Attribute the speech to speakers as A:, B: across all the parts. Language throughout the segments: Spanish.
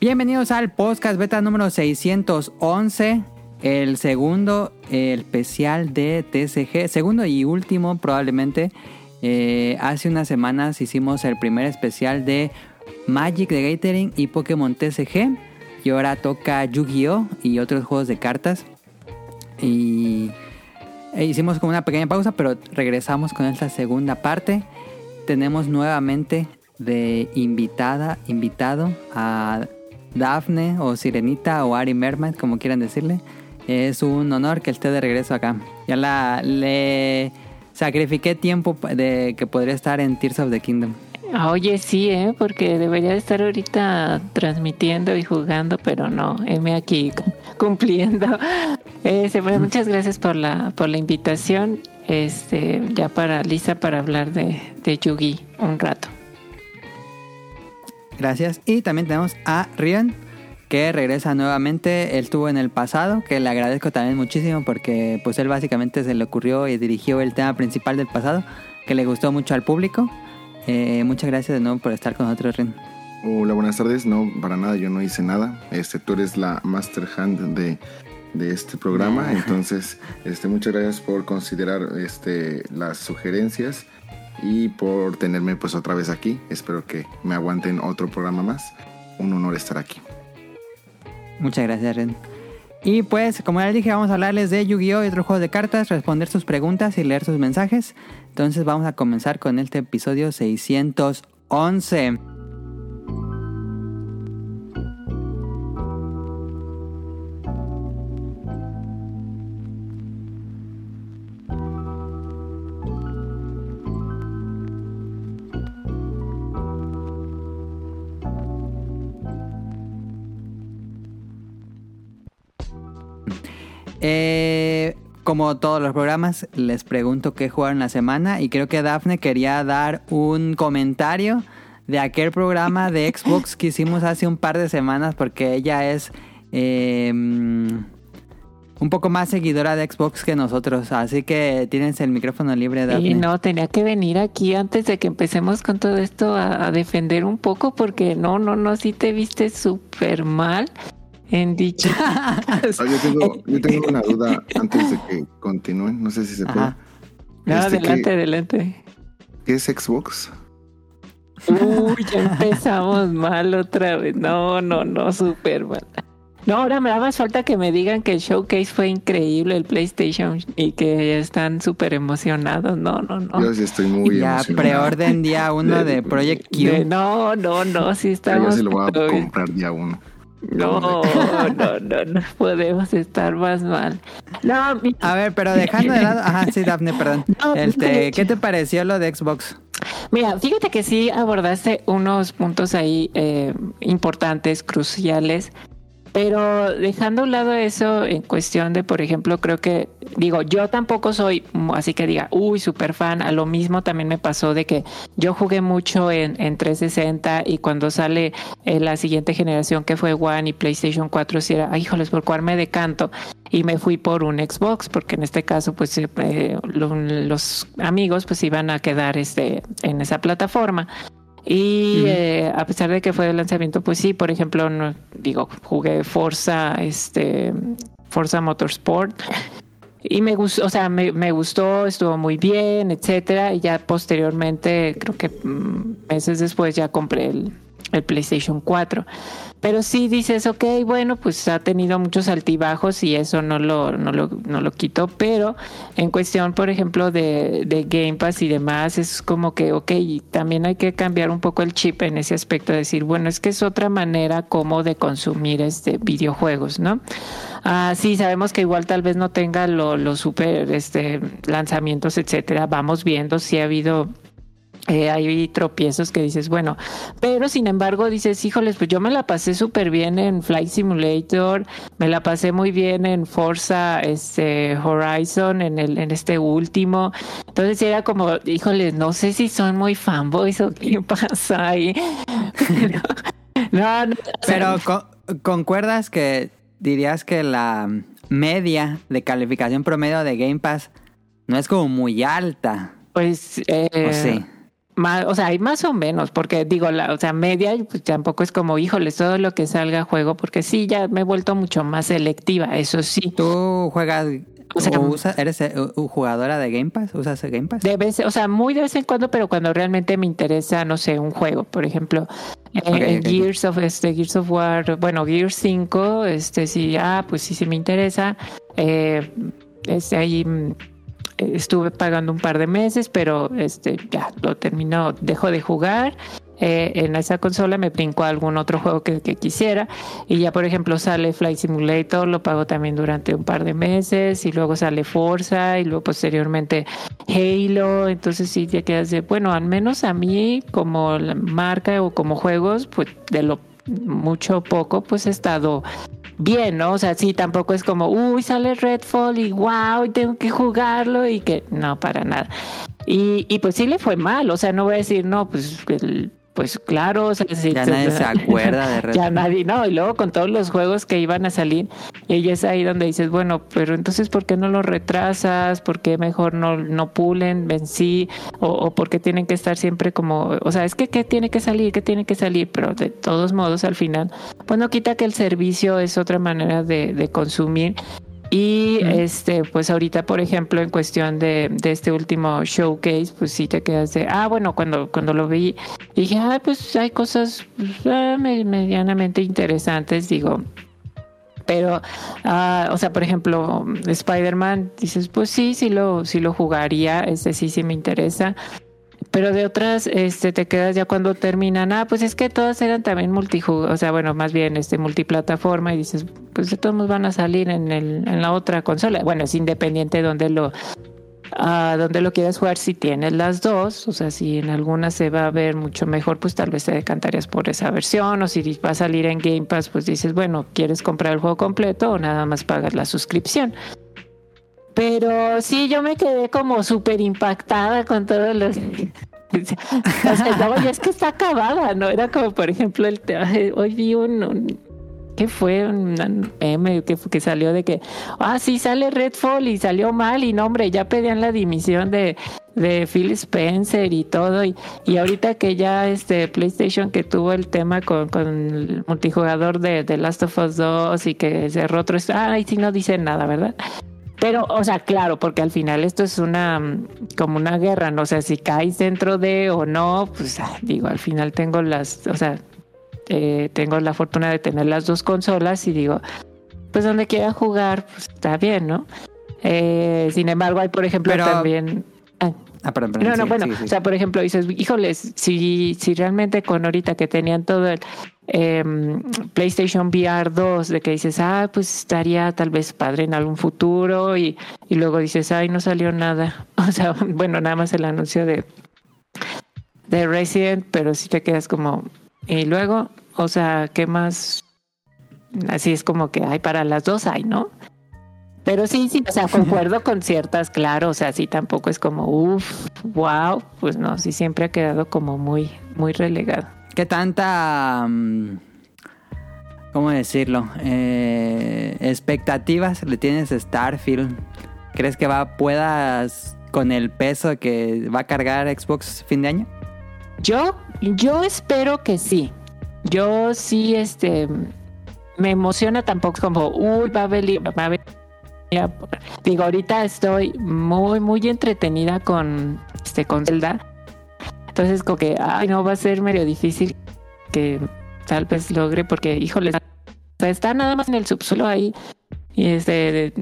A: Bienvenidos al podcast beta número 611, el segundo el especial de TCG, segundo y último probablemente. Eh, hace unas semanas hicimos el primer especial de Magic de Gathering y Pokémon TCG. Y ahora toca Yu-Gi-Oh! y otros juegos de cartas. Y e hicimos como una pequeña pausa, pero regresamos con esta segunda parte. Tenemos nuevamente de invitada, invitado a Daphne o Sirenita o Ari Mermaid, como quieran decirle. Es un honor que esté de regreso acá. Ya la le sacrifiqué tiempo de que podría estar en Tears of the Kingdom.
B: Oye, sí, ¿eh? porque debería estar ahorita transmitiendo y jugando, pero no, heme aquí cumpliendo. Este, muchas gracias por la, por la invitación. Este, ya para lista para hablar de, de Yugi un rato.
A: Gracias. Y también tenemos a Rion, que regresa nuevamente. Él estuvo en el pasado, que le agradezco también muchísimo porque pues él básicamente se le ocurrió y dirigió el tema principal del pasado, que le gustó mucho al público. Eh, muchas gracias de nuevo por estar con nosotros, Rion.
C: Hola, buenas tardes. No, para nada, yo no hice nada. Este, tú eres la master hand de, de este programa. Entonces, este, muchas gracias por considerar este, las sugerencias y por tenerme pues otra vez aquí. Espero que me aguanten otro programa más. Un honor estar aquí.
A: Muchas gracias, Ren. Y pues, como ya les dije, vamos a hablarles de Yu-Gi-Oh! y otros juegos de cartas, responder sus preguntas y leer sus mensajes. Entonces vamos a comenzar con este episodio 611. Eh, como todos los programas, les pregunto qué jugaron la semana y creo que Dafne quería dar un comentario de aquel programa de Xbox que hicimos hace un par de semanas porque ella es eh, un poco más seguidora de Xbox que nosotros, así que tienes el micrófono libre. Dafne.
B: Y no, tenía que venir aquí antes de que empecemos con todo esto a, a defender un poco porque no, no, no, sí te viste súper mal en dicho.
C: Ah, yo, tengo, yo, tengo, una duda antes de que continúen, no sé si se puede.
B: No, este, adelante, ¿qué, adelante.
C: ¿Qué es Xbox?
B: Uy, ya empezamos mal otra vez. No, no, no, súper mal. No, ahora me da más falta que me digan que el showcase fue increíble, el PlayStation, y que están súper emocionados. No, no, no.
C: Yo sí estoy muy
A: ya
C: emocionado.
A: preorden día uno de, de Project Q.
B: De, no, no, no, sí estamos.
C: Yo se lo voy a comprar día uno.
B: No, no, no, no podemos estar más mal. No, mi...
A: A ver, pero dejando de lado, ajá, sí, Daphne, perdón. No, este, ¿qué te pareció lo de Xbox?
B: Mira, fíjate que sí abordaste unos puntos ahí eh, importantes, cruciales. Pero dejando a un lado eso en cuestión de, por ejemplo, creo que, digo, yo tampoco soy, así que diga, uy, súper fan. A lo mismo también me pasó de que yo jugué mucho en, en 360 y cuando sale eh, la siguiente generación que fue One y PlayStation 4, si era, ay, híjoles, por cuál me decanto. Y me fui por un Xbox, porque en este caso, pues eh, lo, los amigos pues iban a quedar este, en esa plataforma. Y uh -huh. eh, a pesar de que fue de lanzamiento, pues sí, por ejemplo, no, digo, jugué Forza, este, Forza Motorsport. Y me gustó, o sea, me, me, gustó, estuvo muy bien, etcétera. Y ya posteriormente, creo que meses después, ya compré el, el PlayStation 4. Pero sí dices, ok, bueno, pues ha tenido muchos altibajos y eso no lo, no lo, no lo quito, pero en cuestión, por ejemplo, de, de Game Pass y demás, es como que, ok, también hay que cambiar un poco el chip en ese aspecto, de decir, bueno, es que es otra manera como de consumir este videojuegos, ¿no? Ah, sí, sabemos que igual tal vez no tenga los lo super este, lanzamientos, etcétera. Vamos viendo si ha habido eh, hay tropiezos que dices, bueno, pero sin embargo dices, híjoles, pues yo me la pasé súper bien en Flight Simulator, me la pasé muy bien en Forza este, Horizon, en, el, en este último. Entonces era como, híjoles, no sé si son muy fanboys o qué pasa ahí. Pero, no, no,
A: pero con, ¿concuerdas que dirías que la media de calificación promedio de Game Pass no es como muy alta?
B: Pues... Eh,
A: ¿O sí?
B: Más, o sea, hay más o menos, porque digo, la, o sea, media, pues tampoco es como, híjoles, todo lo que salga a juego, porque sí, ya me he vuelto mucho más selectiva, eso sí.
A: ¿Tú juegas o sea, usa, ¿Eres eh, jugadora de Game Pass? ¿Usas Game Pass?
B: De vez, o sea, muy de vez en cuando, pero cuando realmente me interesa, no sé, un juego, por ejemplo, eh, Gears of este Gears of War, bueno, Gears 5, este sí, ah, pues sí, sí me interesa. Eh, este ahí mm, estuve pagando un par de meses, pero este ya lo terminó, dejo de jugar. Eh, en esa consola me brinco algún otro juego que, quisiera. Y ya por ejemplo sale Flight Simulator, lo pago también durante un par de meses y luego sale Forza y luego posteriormente Halo, entonces sí ya quedas de, bueno, al menos a mí como marca o como juegos, pues de lo mucho poco, pues he estado bien, ¿no? O sea, sí, tampoco es como, uy, sale Redfall y wow, tengo que jugarlo y que no, para nada. Y, y pues sí le fue mal, o sea, no voy a decir, no, pues el pues claro,
A: ya nadie se acuerda de
B: Ya nadie, no, y luego con todos los juegos que iban a salir, y es ahí donde dices, bueno, pero entonces, ¿por qué no lo retrasas? ¿Por qué mejor no, no pulen, vencí? O, o por qué tienen que estar siempre como, o sea, es que ¿qué tiene que salir? ¿Qué tiene que salir? Pero de todos modos, al final, pues no quita que el servicio es otra manera de, de consumir y este, pues ahorita, por ejemplo, en cuestión de, de, este último showcase, pues sí te quedas de, ah, bueno, cuando, cuando lo vi, dije, ah, pues hay cosas pues, ah, medianamente interesantes, digo. Pero, ah, o sea, por ejemplo, Spider-Man, dices, pues sí, sí lo, sí lo jugaría, este sí, sí me interesa pero de otras este te quedas ya cuando terminan ah pues es que todas eran también multijugador o sea bueno más bien este multiplataforma y dices pues de todos van a salir en el en la otra consola bueno es independiente de donde lo a donde lo quieras jugar si tienes las dos, o sea, si en alguna se va a ver mucho mejor, pues tal vez te decantarías por esa versión, o si va a salir en Game Pass, pues dices, bueno, ¿quieres comprar el juego completo o nada más pagas la suscripción? Pero sí, yo me quedé como súper impactada con todos los... o sea, no, es que está acabada, ¿no? Era como, por ejemplo, el hoy vi un, ¿qué fue? Un meme que, que salió de que, ah, sí, sale Redfall y salió mal y no, hombre, ya pedían la dimisión de, de Phil Spencer y todo. Y, y ahorita que ya este PlayStation que tuvo el tema con, con el multijugador de The Last of Us 2 y que cerró otro, ah, y sí no dicen nada, ¿verdad? Pero, o sea, claro, porque al final esto es una como una guerra, no o sé sea, si caes dentro de o no, pues ah, digo, al final tengo las, o sea, eh, tengo la fortuna de tener las dos consolas y digo, pues donde quiera jugar, pues está bien, ¿no? Eh, sin embargo, hay, por ejemplo, también.
A: Ah, ah perdón,
B: no, no, bueno, o sea, por ejemplo, dices, híjoles, si, si realmente con ahorita que tenían todo el eh, PlayStation VR 2, de que dices, ah, pues estaría tal vez padre en algún futuro, y, y luego dices, ay, no salió nada. O sea, bueno, nada más el anuncio de, de Resident, pero si te quedas como, y luego, o sea, ¿qué más? Así es como que hay para las dos, hay, ¿no? Pero sí, sí, o sea, concuerdo con ciertas, claro, o sea, sí tampoco es como, uff, wow, pues no, sí siempre ha quedado como muy, muy relegado.
A: ¿Qué tanta... Mm, ¿Cómo decirlo? Eh, expectativas le tienes a Starfield. ¿Crees que va puedas con el peso que va a cargar Xbox fin de año?
B: Yo, yo espero que sí. Yo sí, este, me emociona tampoco como, uy, va a venir, va. Digo, ahorita estoy muy, muy entretenida con, este, con Zelda. Entonces, como que, ay, no, va a ser medio difícil que tal vez logre, porque, híjole, está nada más en el subsuelo ahí. Y este,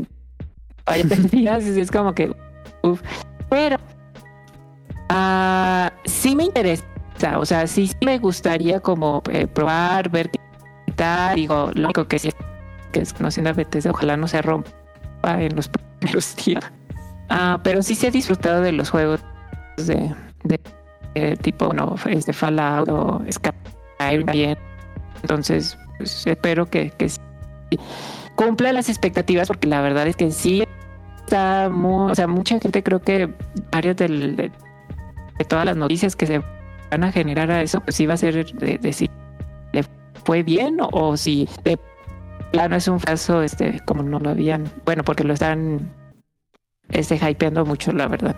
B: vaya días, es como que, uff. Pero, ah, sí me interesa, o sea, sí, me gustaría como eh, probar, ver qué tal. Digo, lo único que sí que es conociendo a Bethesda, ojalá no se rompa en los primeros días. Ah, pero sí se ha disfrutado de los juegos de, de eh, tipo no este Fallout o Skyrim bien. Entonces pues, espero que, que cumpla las expectativas porque la verdad es que sí está muy, o sea mucha gente creo que varios del, de, todas las noticias que se van a generar a eso pues sí va a ser de, si le fue bien o, si de plano es un caso este como no lo habían bueno porque lo están este hypeando mucho la verdad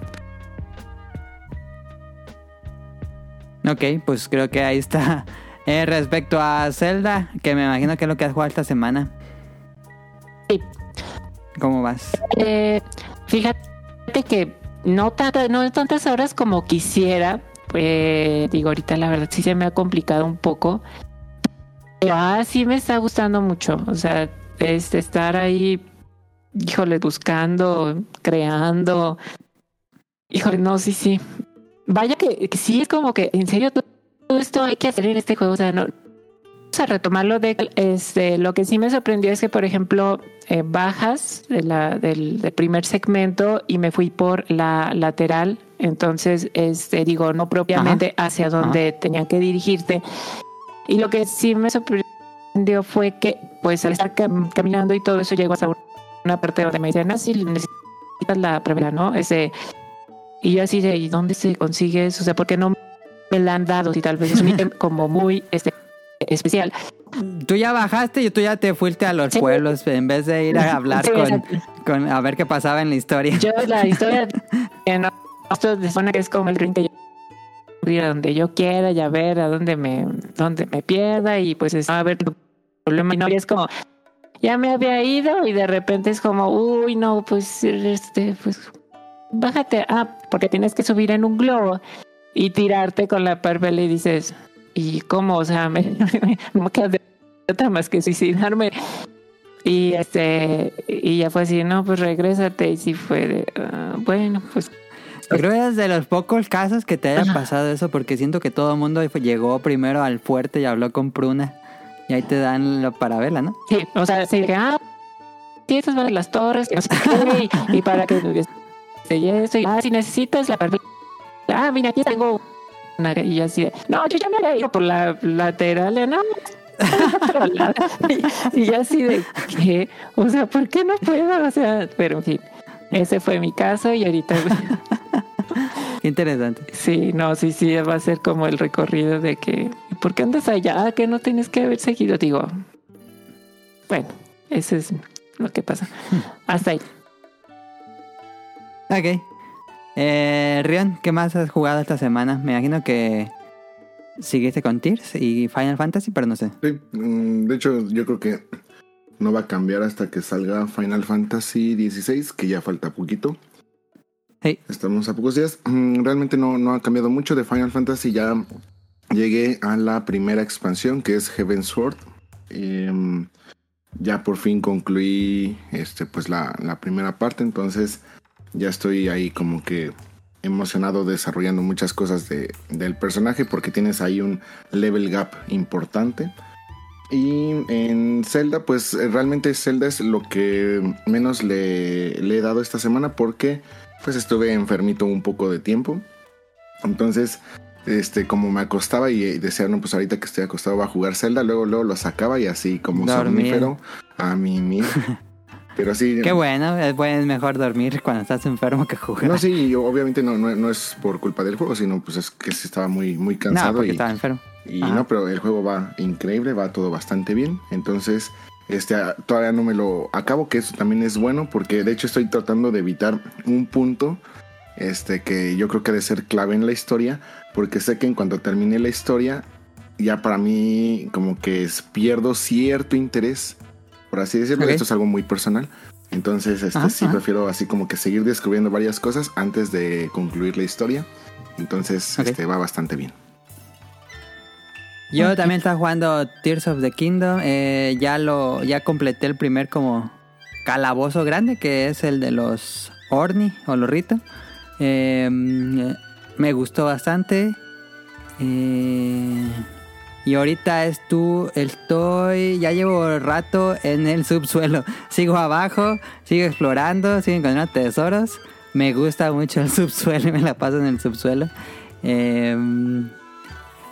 A: Ok, pues creo que ahí está. Eh, respecto a Zelda, que me imagino que es lo que has jugado esta semana.
B: Sí.
A: ¿Cómo vas?
B: Eh, fíjate que no, tanta, no tantas horas como quisiera. Pues, digo, ahorita la verdad sí se me ha complicado un poco. Pero ah, sí me está gustando mucho. O sea, este, estar ahí, híjole, buscando, creando. Híjole, no, sí, sí. Vaya que, que sí es como que, en serio, todo esto hay que hacer en este juego. O sea, no, Vamos a retomarlo de este, lo que sí me sorprendió es que, por ejemplo, eh, bajas de la, del, del, primer segmento y me fui por la lateral. Entonces, este, digo, no propiamente Ajá. hacia donde Ajá. tenían que dirigirte. Y lo que sí me sorprendió fue que, pues, al estar cam caminando y todo eso, llego hasta una parte donde me dicen, ah, sí, necesitas la primera, ¿no? Ese, y yo así de, ¿y dónde se consigue eso? O sea, ¿por qué no me la han dado? Si tal vez es un ítem como muy, este, especial.
A: Tú ya bajaste y tú ya te fuiste a los sí. pueblos en vez de ir a hablar sí, con, con, a ver qué pasaba en la historia.
B: Yo la historia no, esto se supone que es como el ring que yo ir a donde yo quiera y a ver a dónde me dónde me pierda y pues es a ver tu problema y no y es como ya me había ido y de repente es como uy no pues este pues bájate ah porque tienes que subir en un globo y tirarte con la parvela y dices y cómo, o sea, me, me, me queda de otra más que suicidarme. Y este, y ya fue así, no, pues regrésate. Y sí fue de, uh, bueno, pues.
A: Creo que es de los pocos casos que te haya Ajá. pasado eso, porque siento que todo el mundo llegó primero al fuerte y habló con Pruna. Y ahí te dan la parabela, ¿no?
B: Sí, o sea, sí, que, ah, sí, estas van las torres, y, y, para que. Y eso, y, ah, si necesitas la parabela. Ah, mira, aquí tengo y yo así de, no, yo ya me había ido por la lateral, no. y, y así de, ¿qué? O sea, ¿por qué no puedo? O sea, pero en fin, ese fue mi caso y ahorita...
A: Interesante.
B: Sí, no, sí, sí, va a ser como el recorrido de que, ¿por qué andas allá? Que no tienes que haber seguido. Digo, bueno, eso es lo que pasa. Hasta ahí.
A: Ok. Eh, Rion, ¿qué más has jugado esta semana? Me imagino que seguiste con Tears y Final Fantasy, pero no sé.
C: Sí, mm, de hecho yo creo que no va a cambiar hasta que salga Final Fantasy XVI, que ya falta poquito.
A: Hey.
C: Estamos a pocos días. Mm, realmente no, no ha cambiado mucho de Final Fantasy. Ya llegué a la primera expansión, que es Heaven Sword. Eh, ya por fin concluí este, pues la, la primera parte, entonces ya estoy ahí como que emocionado desarrollando muchas cosas de, del personaje porque tienes ahí un level gap importante. Y en Zelda, pues realmente Zelda es lo que menos le, le, he dado esta semana porque pues estuve enfermito un poco de tiempo. Entonces, este, como me acostaba y decía, no, pues ahorita que estoy acostado va a jugar Zelda, luego, luego lo sacaba y así como somnífero a mí Pero sí.
A: Qué bueno, es mejor dormir cuando estás enfermo que jugar.
C: No, sí, obviamente no, no, no es por culpa del juego, sino pues es que estaba muy, muy cansado.
A: No, porque
C: y,
A: estaba enfermo.
C: Y Ajá. no, pero el juego va increíble, va todo bastante bien. Entonces, este todavía no me lo acabo, que eso también es bueno, porque de hecho estoy tratando de evitar un punto este que yo creo que debe ser clave en la historia, porque sé que en cuanto termine la historia, ya para mí como que pierdo cierto interés por así decirlo. Okay. Esto es algo muy personal. Entonces, este, sí prefiero así como que seguir descubriendo varias cosas antes de concluir la historia. Entonces, okay. este va bastante bien.
A: Yo también estaba jugando Tears of the Kingdom. Eh, ya lo, ya completé el primer como calabozo grande, que es el de los Orni o los Rito. Eh, me gustó bastante. Eh, y ahorita es tú, estoy, ya llevo rato en el subsuelo. Sigo abajo, sigo explorando, sigo encontrando tesoros. Me gusta mucho el subsuelo y me la paso en el subsuelo. Eh,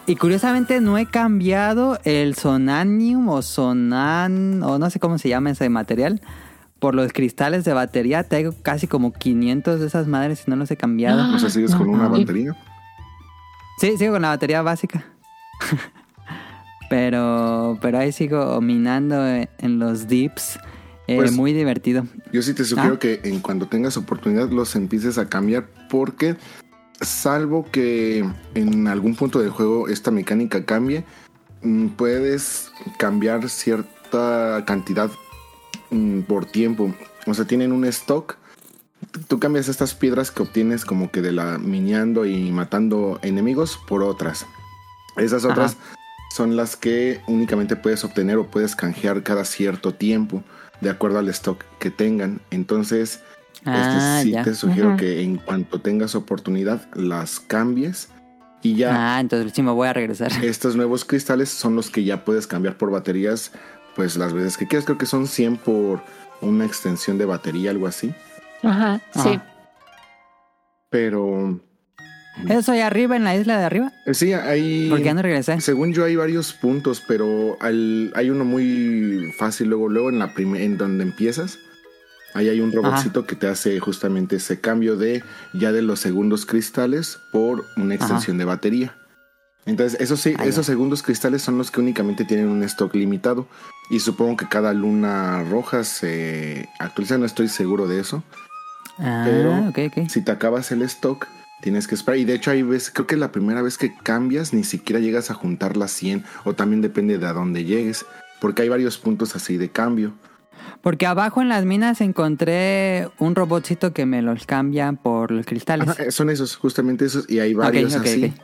A: y curiosamente no he cambiado el sonanium o sonan, o no sé cómo se llama ese material, por los cristales de batería. Tengo casi como 500 de esas madres y no los he cambiado.
C: Ah, o sea, ¿sigues con una batería?
A: Sí, sigo con la batería básica. Pero, pero ahí sigo minando en los dips. Eh, pues, muy divertido.
C: Yo sí te sugiero ah. que en cuando tengas oportunidad los empieces a cambiar porque salvo que en algún punto del juego esta mecánica cambie, mm, puedes cambiar cierta cantidad mm, por tiempo. O sea, tienen un stock. Tú cambias estas piedras que obtienes como que de la miniando y matando enemigos por otras. Esas otras son las que únicamente puedes obtener o puedes canjear cada cierto tiempo de acuerdo al stock que tengan. Entonces,
A: Ah,
C: este, sí
A: ya.
C: te sugiero que en cuanto tengas oportunidad las cambies y ya
A: Ah, entonces sí me voy a regresar.
C: estos nuevos cristales son los que ya puedes cambiar por baterías pues las veces que quieras. Creo que son 100 por una extensión de batería, algo así.
B: Ajá, sí.
A: Ajá.
C: Pero
A: ¿Eso ahí arriba, en la isla de arriba?
C: eh, sí, hay...
A: ¿Por qué no regresé?
C: Según yo hay varios puntos, pero al- hay uno muy fácil luego, luego en la en donde empiezas. Ahí hay un robotcito que te hace justamente ese cambio de ya de los segundos cristales por una extensión de batería. Entonces, esos, sí,
A: Ah, ya.
C: esos segundos cristales son los que únicamente tienen un stock limitado. Y supongo que cada luna roja se actualiza, no estoy seguro de eso.
A: Ah,
C: Pero-. Si te acabas el stock, tienes que esperar. Y de hecho, hay veces, creo que la primera vez que cambias, ni siquiera llegas a juntar las 100. O también depende de a dónde llegues. Porque hay varios puntos así de cambio.
A: Porque abajo en las minas encontré un robotcito que me los cambia por los cristales.
C: Ajá, son esos, justamente esos. Y hay varios
A: ok,
C: así.
A: ok.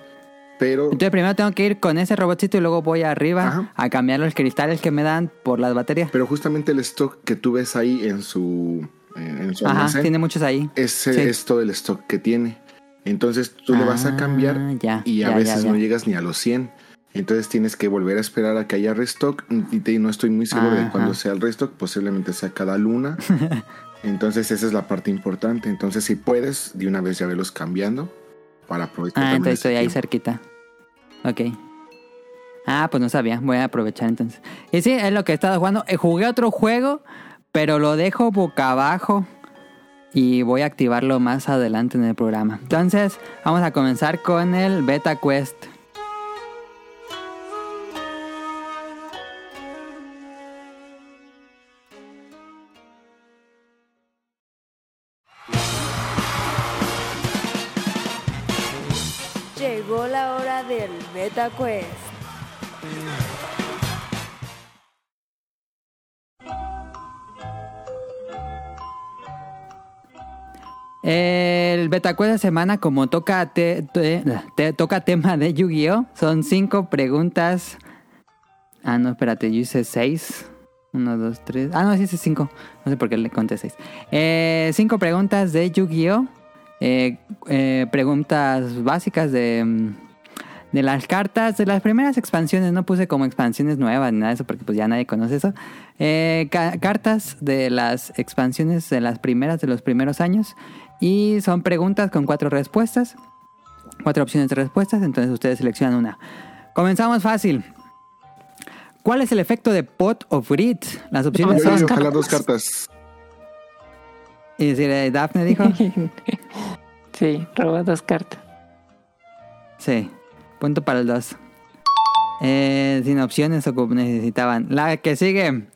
C: Pero
A: Entonces primero tengo que ir con ese robotcito y luego voy arriba
C: Ajá.
A: a cambiar los cristales que me dan por las baterías.
C: Pero justamente el stock que tú ves ahí en su, en su
A: Ajá,
C: almacén,
A: tiene muchos ahí.
C: ese
A: sí.
C: es todo el stock que tiene. Entonces tú le vas a
A: Ah,
C: cambiar
A: ya,
C: y a
A: ya,
C: veces
A: ya,
C: no llegas ni a los 100. Entonces tienes que volver a esperar a que haya restock. Y te- no estoy muy seguro de cuándo sea el restock. Posiblemente sea cada luna. Entonces esa es la parte importante. Entonces si puedes, de una vez ya velos cambiando para aprovechar.
A: Ah, entonces estoy ahí cerquita. Ok. Ah, pues no sabía. Voy a aprovechar entonces. Y sí, es lo que he estado jugando. Eh, jugué otro juego, pero lo dejo boca abajo. Y voy a activarlo más adelante en el programa. Entonces, vamos a comenzar con el Beta Quest.
D: Llegó la hora del Beta Quest.
A: El Beta Quest de semana, como toca, te- toca tema de Yu-Gi-Oh! Son cinco preguntas. Ah, no, espérate, yo hice seis. Uno, dos, tres. Ah, no, sí hice cinco. No sé por qué le conté seis. Eh, cinco preguntas de Yu-Gi-Oh! Eh, eh, preguntas básicas de, mm, de las cartas de las primeras expansiones. No puse como expansiones nuevas ni nada de eso porque pues ya nadie conoce eso. Ca- cartas de las expansiones de las primeras de los primeros años. Y son preguntas con cuatro respuestas. Cuatro opciones de respuestas. Entonces ustedes seleccionan una. Comenzamos fácil. ¿Cuál es el efecto de Pot of Greed? Las opciones
C: Yo
A: son...
C: ojalá dos cartas.
A: Y decir, Daphne dijo.
B: sí, roba dos cartas.
A: Sí, punto para el 2. Eh, sin opciones o necesitaban. La que sigue.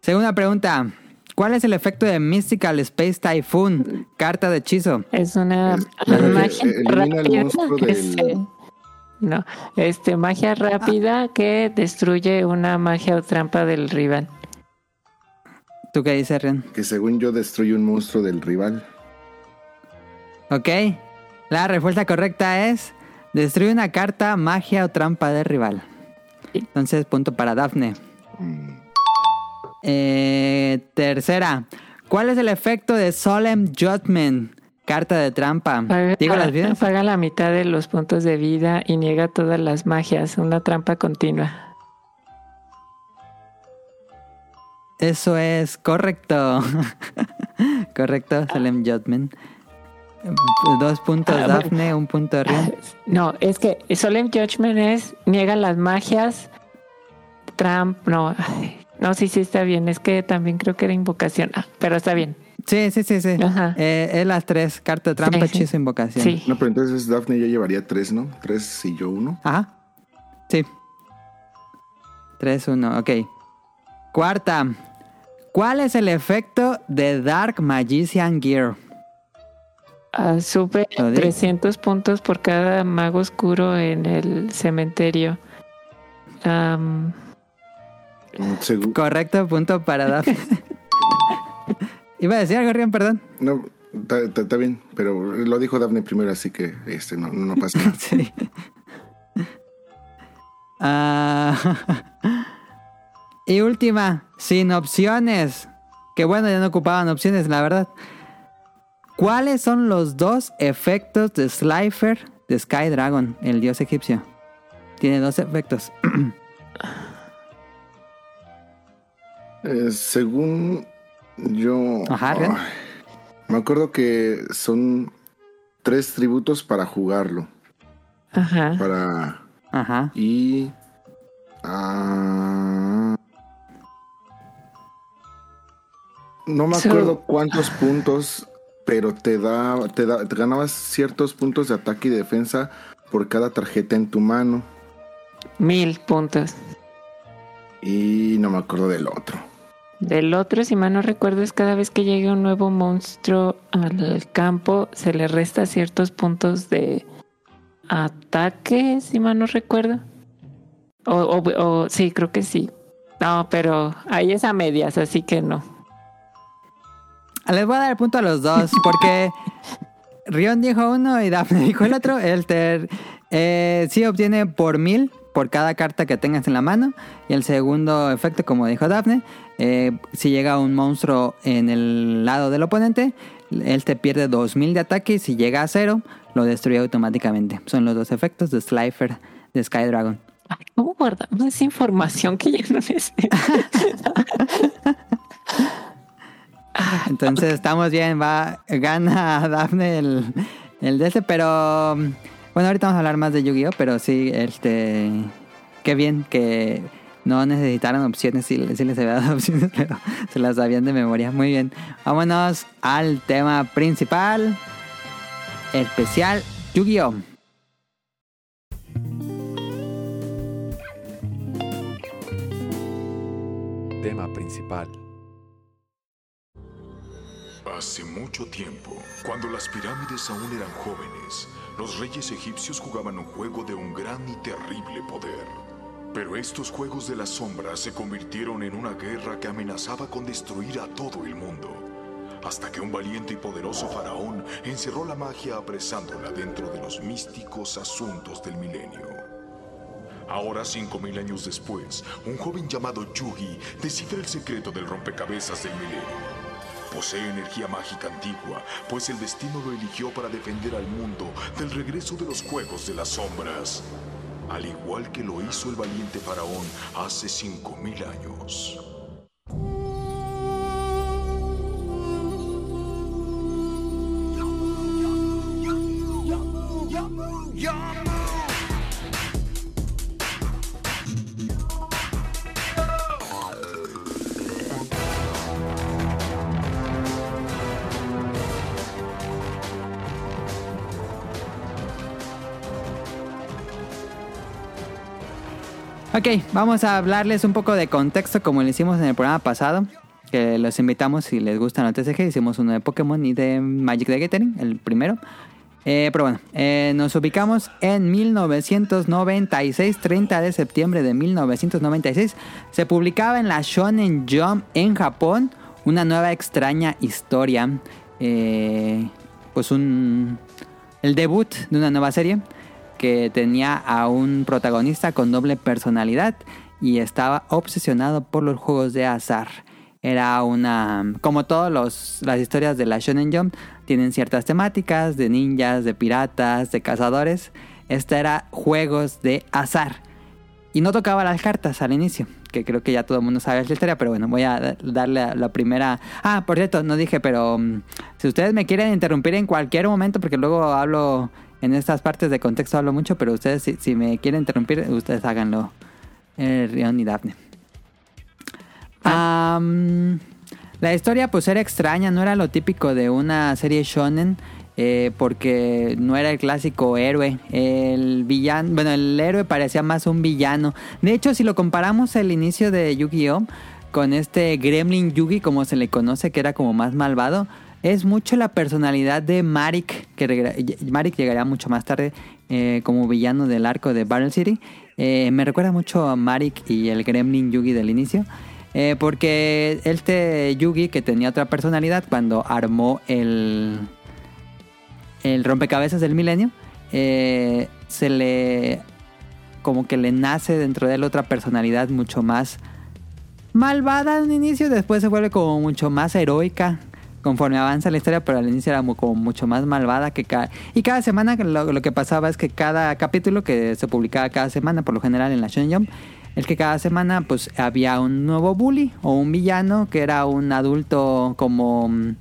A: Segunda pregunta. ¿Cuál es el efecto de Mystical Space Typhoon? Carta de hechizo.
B: Es una
C: que
B: magia rápida. que
C: del-
B: se- No, este magia rápida que destruye una magia o trampa del rival.
A: ¿Tú qué dices, Ren?
C: Que según yo destruye un monstruo del rival.
A: Ok. La respuesta correcta es... Destruye una carta, magia o trampa del rival. Entonces, punto para Daphne.
C: Mm,
A: Eh, tercera. ¿Cuál es el efecto de Solemn Judgment? Carta de trampa.
B: Paga,
A: ¿Digo las vidas?
B: paga la mitad de los puntos de vida y niega todas las magias. Una trampa continua.
A: Eso es correcto. correcto, Solemn Judgment. Dos puntos
B: Ah, bueno.
A: Daphne, un punto Rian.
B: No, es que Solemn Judgment es niega las magias. Tramp, no. ay, No, sí, sí está bien. Es que también creo que era invocación. Ah, pero está bien.
A: Sí, sí, sí, sí.
B: Ajá.
A: Eh, es las tres. Carta de trampa,
B: Sí, sí.
A: hechizo, invocación.
B: Sí.
C: No, pero entonces Daphne ya llevaría tres, ¿no? Tres y yo uno.
A: Ajá. Sí. 3, 1, ok. Cuarta. ¿Cuál es el efecto de Dark Magician Gear?
B: Ah, sube
A: Lo di-
B: 300 puntos por cada mago oscuro en el cementerio. Am,
C: Segu-
A: Correcto, punto para Dafne. Iba a decir algo, Rion, perdón.
C: no, está- bien, pero lo dijo Daphne primero, así que este no, no pasa nada.
A: Sí. Ah, y última, sin opciones. Que bueno, ya no ocupaban opciones, la verdad. ¿Cuáles son los dos efectos de Slifer de Sky Dragon, el dios egipcio? Tiene dos efectos.
C: Eh, según yo...
A: Ajá, Rion.
C: Ay, me acuerdo que son tres tributos para jugarlo.
B: ajá.
C: Para...
A: Ajá.
C: Y... ah, no me
B: So-
C: acuerdo cuántos puntos, pero te da, te da, te ganabas ciertos puntos de ataque y defensa por cada tarjeta en tu mano.
B: Mil puntos.
C: Y no me acuerdo del otro.
B: Del otro, si mal no recuerdo, es cada vez que llegue un nuevo monstruo al campo, se le resta ciertos puntos de ataque, si mal no recuerdo. O, o- o- sí, creo que sí. No, pero ahí es a medias, así que no.
A: Les voy a dar el punto a los dos, porque Rion dijo uno y Daphne dijo el otro. El ter, eh, sí obtiene por mil por cada carta que tengas en la mano. Y el segundo efecto, como dijo Daphne, eh, si llega un monstruo en el lado del oponente, él te pierde 2000 de ataque y si llega a cero, lo destruye automáticamente. Son los dos efectos de Slifer de Sky Dragon.
B: Ay, ¿Cómo guardamos esa información que ya no necesito?
A: Entonces estamos bien, va, gana Dafne el, el de ese, pero bueno, ahorita vamos a hablar más de Yu-Gi-Oh, pero sí, este, qué bien que no necesitaron opciones, sí, sí les había dado opciones, pero se las sabían de memoria, muy bien. Vámonos al tema principal, especial Yu-Gi-Oh.
E: Tema principal.
F: Hace mucho tiempo, cuando las pirámides aún eran jóvenes, los reyes egipcios jugaban un juego de un gran y terrible poder. Pero estos juegos de las sombras se convirtieron en una guerra que amenazaba con destruir a todo el mundo. Hasta que un valiente y poderoso faraón encerró la magia apresándola dentro de los místicos asuntos del milenio. Ahora, cinco mil años después, un joven llamado Yugi descifra el secreto del rompecabezas del milenio. Posee energía mágica antigua, pues el destino lo eligió para defender al mundo del regreso de los Juegos de las Sombras. Al igual que lo hizo el valiente faraón hace cinco mil años.
A: Ok, vamos a hablarles un poco de contexto como lo hicimos en el programa pasado. Que los invitamos si les gustan los TCG. Hicimos uno de Pokémon y de Magic the Gathering, el primero. Eh, pero bueno, eh, nos ubicamos en 1996, 30 de septiembre de 1996. Se publicaba en la Shonen Jump en Japón una nueva extraña historia. eh, pues un. El debut de una nueva serie que tenía a un protagonista con doble personalidad y estaba obsesionado por los juegos de azar. Era una... Como todas las historias de la Shonen Jump, tienen ciertas temáticas de ninjas, de piratas, de cazadores. Esta era juegos de azar. Y no tocaba las cartas al inicio, que creo que ya todo el mundo sabe la historia, pero bueno, voy a da- darle la primera... Ah, por cierto, no dije, pero mm, si ustedes me quieren interrumpir en cualquier momento, porque luego hablo en estas partes de contexto, hablo mucho, pero ustedes si, me quieren interrumpir, ustedes háganlo, eh, Rion y Daphne. La historia pues era extraña, no era lo típico de una serie shonen. eh, porque no era el clásico héroe. El villano, bueno, el héroe parecía más un villano. De hecho, si lo comparamos el inicio de Yu-Gi-Oh! con este Gremlin Yugi, como se le conoce, que era como más malvado, es mucho la personalidad de Marik, que Marik llegaría mucho más tarde eh, como villano del arco de Battle City. Eh, me recuerda mucho a Marik y el Gremlin Yugi del inicio. eh, porque este Yugi que tenía otra personalidad cuando armó el, el rompecabezas del milenio, se le como que le nace dentro de él otra personalidad mucho más malvada al inicio, después se vuelve como mucho más heroica conforme avanza la historia, pero al inicio era como mucho más malvada que cada... Y cada semana lo, lo que pasaba es que cada capítulo que se publicaba cada semana, por lo general en la Shonen Jump, es que cada semana pues había un nuevo bully o un villano que era un adulto como mm,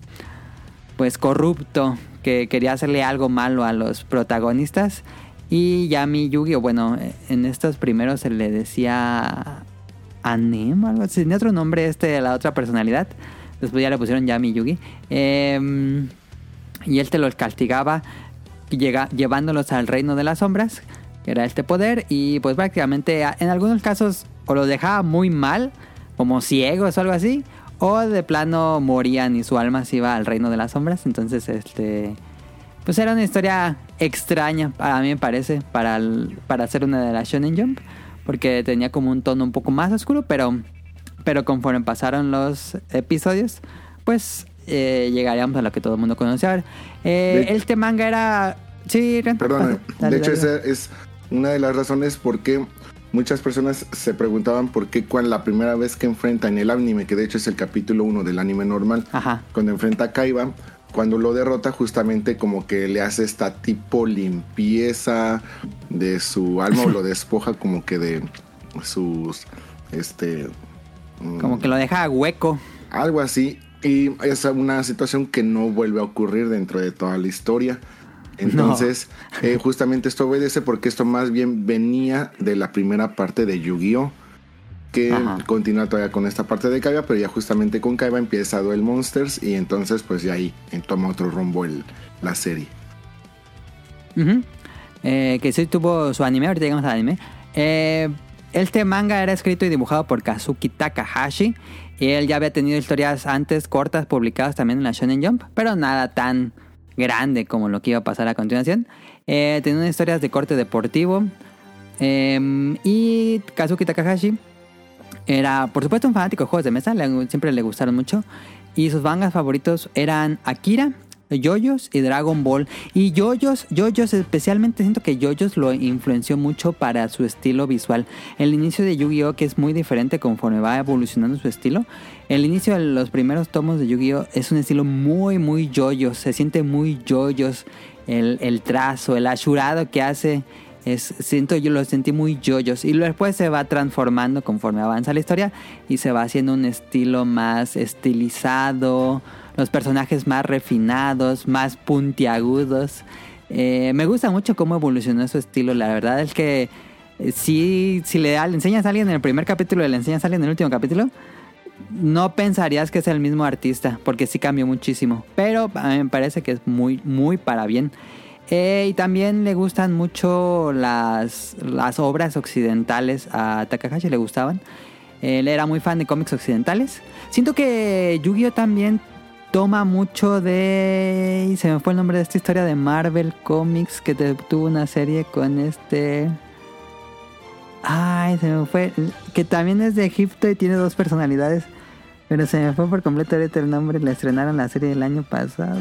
A: pues corrupto que quería hacerle algo malo a los protagonistas. Y Yami Yugi o bueno en estos primeros se le decía Anem algo así tenía otro nombre este de la otra personalidad después ya le pusieron Yami Yugi Em, y él te los castigaba llega- llevándolos al reino de las sombras que era este poder y pues prácticamente en algunos casos o los dejaba muy mal como ciegos o algo así o de plano morían y su alma se iba al reino de las sombras. Entonces este pues era una historia extraña a mí me parece para, para hacer una de las Shonen Jump porque tenía como un tono un poco más oscuro pero pero conforme pasaron los episodios pues eh, llegaríamos a lo que todo el mundo conoce ahora Eh,
C: De-
A: este manga era sí pasa. Dale,
C: de hecho, esa es una de las razones por qué muchas personas se preguntaban por qué cuando la primera vez que enfrenta en el anime, que de hecho es el capítulo 1 del anime normal,
A: Ajá.
C: cuando enfrenta a Kaiba, cuando lo derrota justamente como que le hace esta tipo limpieza de su alma o lo despoja como que de sus este
A: como que lo deja hueco
C: algo así. Y es una situación que no vuelve a ocurrir dentro de toda la historia. Entonces, eh, justamente esto obedece porque esto más bien venía de la primera parte de Yu-Gi-Oh! Que
A: Ajá.
C: continúa todavía con esta parte de Kaiba, pero ya justamente con Kaiba empieza Duel Monsters y entonces pues ya ahí eh, toma otro rumbo el, la serie.
A: Eh, que sí tuvo su anime, ahorita llegamos al anime. Eh, este manga era escrito y dibujado por Kazuki Takahashi. Y él ya había tenido historias antes cortas publicadas también en la Shonen Jump, pero nada tan grande como lo que iba a pasar a continuación. Eh, tenía unas historias de corte deportivo. Eh, y Kazuki Takahashi era, por supuesto, un fanático de juegos de mesa, le- siempre le gustaron mucho. Y sus mangas favoritos eran Akira, Yoyos y Dragon Ball. Y Yoyos, Yoyos especialmente siento que Yoyos lo influenció mucho para su estilo visual. El inicio de Yu-Gi-Oh! que es muy diferente conforme va evolucionando su estilo. El inicio de los primeros tomos de Yu-Gi-Oh! es un estilo muy, muy Yoyos. Se siente muy Yoyos. El, el trazo, el ashurado que hace. Es, siento yo lo sentí muy yoyos y después se va transformando conforme avanza la historia y se va haciendo un estilo más estilizado, los personajes más refinados, más puntiagudos. Eh, me gusta mucho cómo evolucionó su estilo, la verdad es que eh, sí, si le, le enseñas a alguien en el primer capítulo y le enseñas a alguien en el último capítulo, no pensarías que es el mismo artista, porque sí cambió muchísimo. Pero a mí me parece que es muy, muy para bien. Eh, y también le gustan mucho las, las obras occidentales. A Takahashi le gustaban. Él era muy fan de cómics occidentales. Siento que Yu-Gi-Oh! también toma mucho de... y Se me fue el nombre de esta historia de Marvel Comics que te- tuvo una serie con este... Ay, se me fue. Que también es de Egipto y tiene dos personalidades. Pero se me fue por completo ahorita el nombre. La estrenaron la serie del año pasado.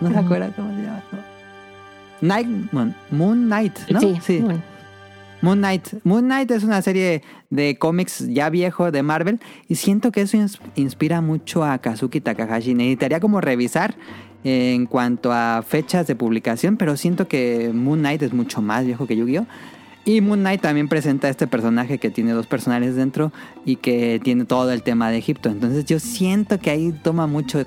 A: No se acuerda cómo se llama. Night, Moon, Moon Knight, ¿no?
B: Sí.
A: Moon Knight. Moon Knight es una serie de cómics ya viejo de Marvel y siento que eso ins- inspira mucho a Kazuki Takahashi. Necesitaría como revisar en cuanto a fechas de publicación, pero siento que Moon Knight es mucho más viejo que Yu-Gi-Oh! Y Moon Knight también presenta a este personaje que tiene dos personajes dentro y que tiene todo el tema de Egipto. Entonces yo siento que ahí toma mucho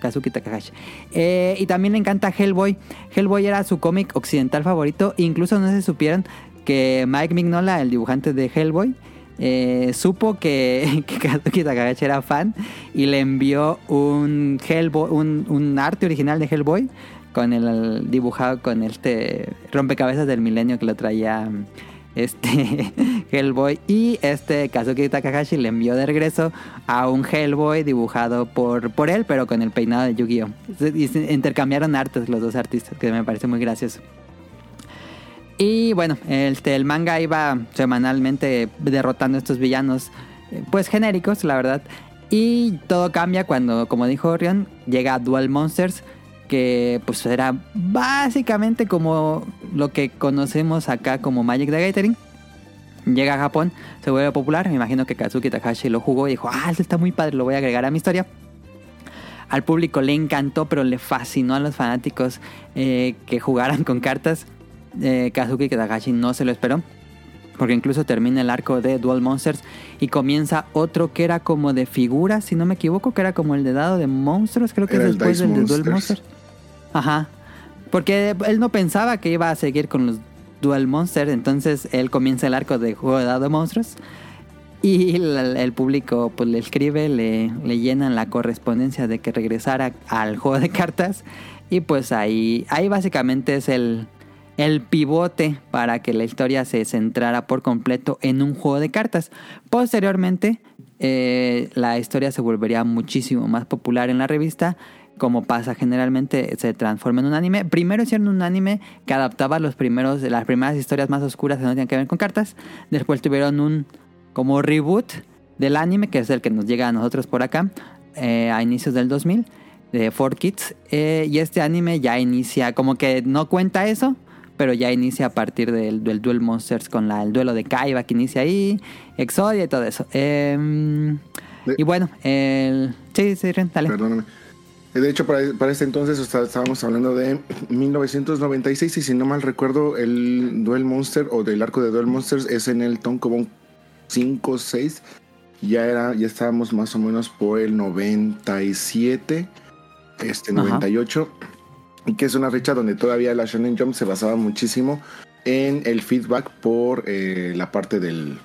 A: Kazuki Takahashi. Eh, y también le encanta Hellboy. Hellboy era su cómic occidental favorito. Incluso no se supieron que Mike Mignola, el dibujante de Hellboy, eh, supo que, que Kazuki Takahashi era fan y le envió un Hellboy, un, arte original de Hellboy con el dibujado con este rompecabezas del milenio que lo traía este Hellboy. Y este Kazuki Takahashi le envió de regreso a un Hellboy dibujado por, por él, pero con el peinado de Yu-Gi-Oh! Y intercambiaron artes los dos artistas, que me parece muy gracioso. Y bueno, este, el manga iba semanalmente derrotando a estos villanos, eh, pues genéricos, la verdad. Y todo cambia cuando, como dijo Orion, llega Dual Monsters, que pues era básicamente como lo que conocemos acá como Magic the Gathering. Llega a Japón, se vuelve popular. Me imagino que Kazuki Takahashi lo jugó y dijo: Ah, esto está muy padre, lo voy a agregar a mi historia. Al público le encantó, pero le fascinó a los fanáticos eh, que jugaran con cartas. Eh, Kazuki Takahashi no se lo esperó. Porque incluso termina el arco de Dual Monsters y comienza otro que era como de figuras, si no me equivoco, que era como el de dado de monstruos, creo que
C: Era
A: es después del de Dual
C: Monsters.
A: Monsters. Ajá. Porque él no pensaba que iba a seguir con los Dual Monsters, entonces él comienza el arco de juego de dado de monstruos. Y el, el público pues le escribe, le, le llenan la correspondencia de que regresara al juego de cartas. Y pues ahí, ahí básicamente es el, el pivote para que la historia se centrara por completo en un juego de cartas. Posteriormente, eh, la historia se volvería muchísimo más popular en la revista. Como pasa generalmente, se transforma en un anime. Primero hicieron un anime que adaptaba los primeros, las primeras historias más oscuras que no tenían que ver con cartas. Después tuvieron un como reboot del anime, que es el que nos llega a nosotros por acá, eh, a inicios del 2000, de 4Kids. Eh, y este anime ya inicia, como que no cuenta eso, pero ya inicia a partir del, del Duel Monsters con la, el duelo de Kaiba que inicia ahí, Exodia y todo eso. Eh, y bueno, el... Sí, sí, dale.
C: Perdóname. Eh, De hecho, para, para este entonces o sea, estábamos hablando de 1996 y si no mal recuerdo, el Duel Monster o del arco de Duel Monsters es en el Tonkobon 5 o 6. Ya, era, ya estábamos más o menos por el 97, este
A: Ajá.
C: 98, y que es una fecha donde todavía la Shonen Jump se basaba muchísimo en el feedback por eh, la parte del,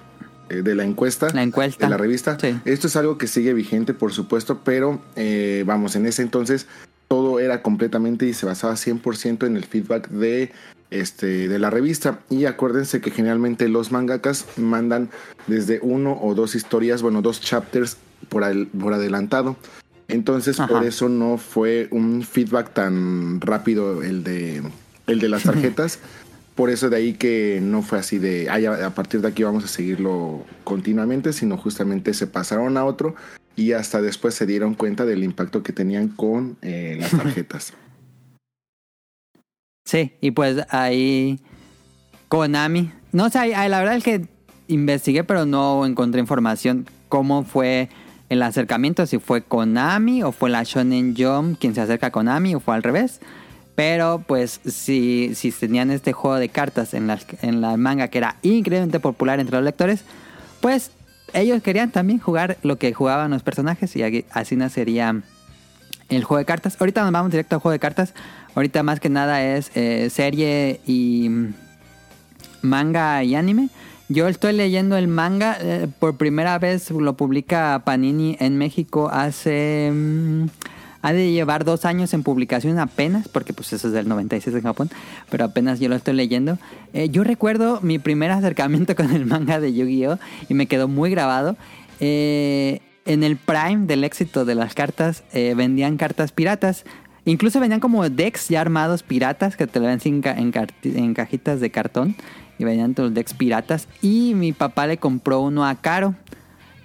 C: eh, de la encuesta
A: La encuesta.
C: de la revista.
A: Sí.
C: Esto es algo que sigue vigente, por supuesto, pero eh, vamos, en ese entonces todo era completamente y se basaba 100% en el feedback de, este, de la revista. Y acuérdense que generalmente los mangakas mandan desde uno o dos historias, bueno, dos chapters por, al- por adelantado. Entonces,
A: Ajá.
C: por eso no fue un feedback tan rápido el de, el de las tarjetas. Por eso de ahí que no fue así de, "Ay, a, partir de aquí vamos a seguirlo continuamente, sino justamente se pasaron a otro y hasta después se dieron cuenta del impacto que tenían con eh, las tarjetas.
A: Sí, y pues ahí Konami. No sé, ahí la verdad es que investigué, pero no encontré información cómo fue el acercamiento, si fue Konami o fue la Shonen Jump quien se acerca a Konami o fue al revés. Pero pues si, si tenían este juego de cartas en la, en la manga que era increíblemente popular entre los lectores, pues ellos querían también jugar lo que jugaban los personajes y así nacería el juego de cartas. Ahorita nos vamos directo al juego de cartas. Ahorita más que nada es eh, serie y mm, manga y anime. Yo estoy leyendo el manga. eh, por primera vez lo publica Panini en México hace... mm, ha de llevar dos años en publicación apenas, porque pues eso es del 96 en Japón, pero apenas yo lo estoy leyendo. Eh, yo recuerdo mi primer acercamiento con el manga de Yu-Gi-Oh! y me quedó muy grabado. Eh, en el prime del éxito de las cartas eh, vendían cartas piratas. Incluso venían como decks ya armados piratas que te lo carti- en cajitas de cartón. Y venían los decks piratas. Y mi papá le compró uno a Caro.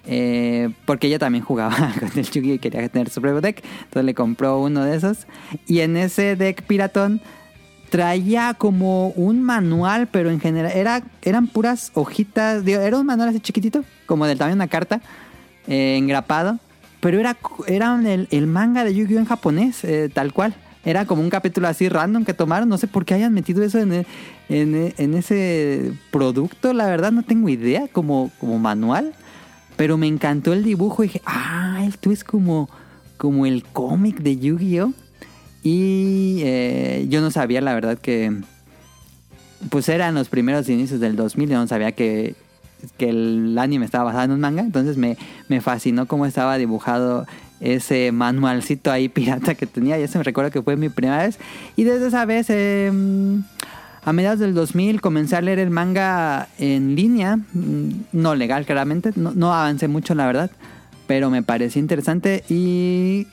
A: eh, porque ella también jugaba con el Yugi y quería tener su propio deck. Entonces le compró uno de esos. Y en ese deck piratón traía como un manual, pero en general era, eran puras hojitas. digo, era un manual así chiquitito, como del tamaño de una carta, eh, engrapado. Pero era, era el, el manga de Yu-Gi-Oh! en japonés, eh, tal cual. Era como un capítulo así random que tomaron. No sé por qué hayan metido eso en, el- en, en ese producto. La verdad no tengo idea, como, como manual. Pero me encantó el dibujo dije, ah, esto es como, como el cómic de Yu-Gi-Oh! Y eh, yo no sabía, la verdad, que pues eran los primeros inicios del 2000. Yo no sabía que, que el anime estaba basado en un manga. Entonces me, me fascinó cómo estaba dibujado ese manualcito ahí pirata que tenía. Ya se me recuerda que fue mi primera vez. Y desde esa vez eh, a mediados del 2000 comencé a leer el manga en línea, mm, no legal claramente, no, no avancé mucho la verdad, pero me pareció interesante y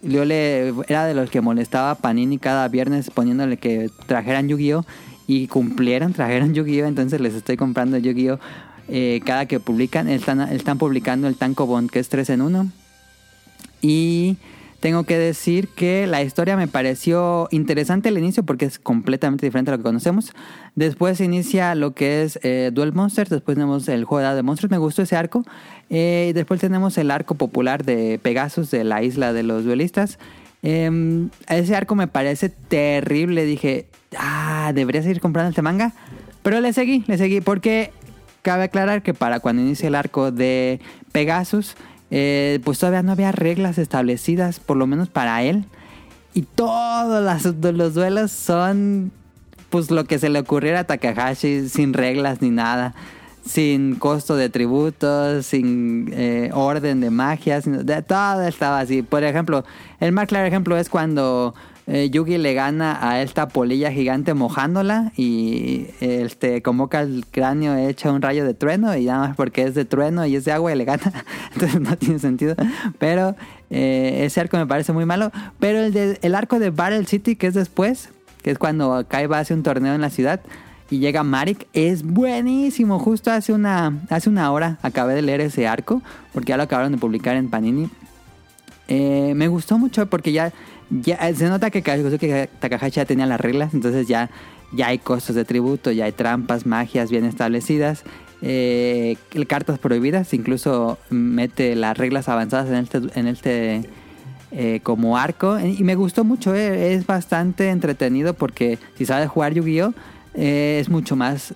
A: yo le era de los que molestaba a Panini cada viernes poniéndole que trajeran Yu-Gi-Oh y cumplieron, trajeron Yu-Gi-Oh, entonces les estoy comprando Yu-Gi-Oh eh, cada que publican, están, están publicando el Tanko Bond que es 3 en 1 y tengo que decir que la historia me pareció interesante al inicio porque es completamente diferente a lo que conocemos. Después inicia lo que es eh, Duel Monsters, después tenemos el juego de monstruos, me gustó ese arco. Eh, y después tenemos el arco popular de Pegasus, de la isla de los duelistas. Em, ese arco me parece terrible, dije, ah, debería seguir comprando este manga. Pero le seguí, le seguí, porque cabe aclarar que para cuando inicia el arco de Pegasus, eh, pues todavía no había reglas establecidas, por lo menos para él. Y todos los duelos son pues lo que se le ocurriera a Takahashi sin reglas ni nada. Sin costo de tributos, sin eh, orden de magias, de, todo estaba así. Por ejemplo, el más claro ejemplo es cuando eh, Yugi le gana a esta polilla gigante mojándola y este convoca el cráneo, echa un rayo de trueno y nada más porque es de trueno y es de agua y le gana. Entonces no tiene sentido. Pero eh, ese arco me parece muy malo. Pero el, de, el arco de Battle City, que es después, que es cuando Kaiba hace un torneo en la ciudad y llega Marik, es buenísimo. Justo hace una, hace una hora acabé de leer ese arco porque ya lo acabaron de publicar en Panini. Eh, me gustó mucho porque ya eh, se nota que Takahashi ya tenía las reglas, entonces ya, ya hay costos de tributo, ya hay trampas, magias bien establecidas, eh, cartas prohibidas, incluso mete las reglas avanzadas en este, este eh, como arco. Y me gustó mucho, es bastante entretenido porque si sabes jugar Yu-Gi-Oh! es mucho más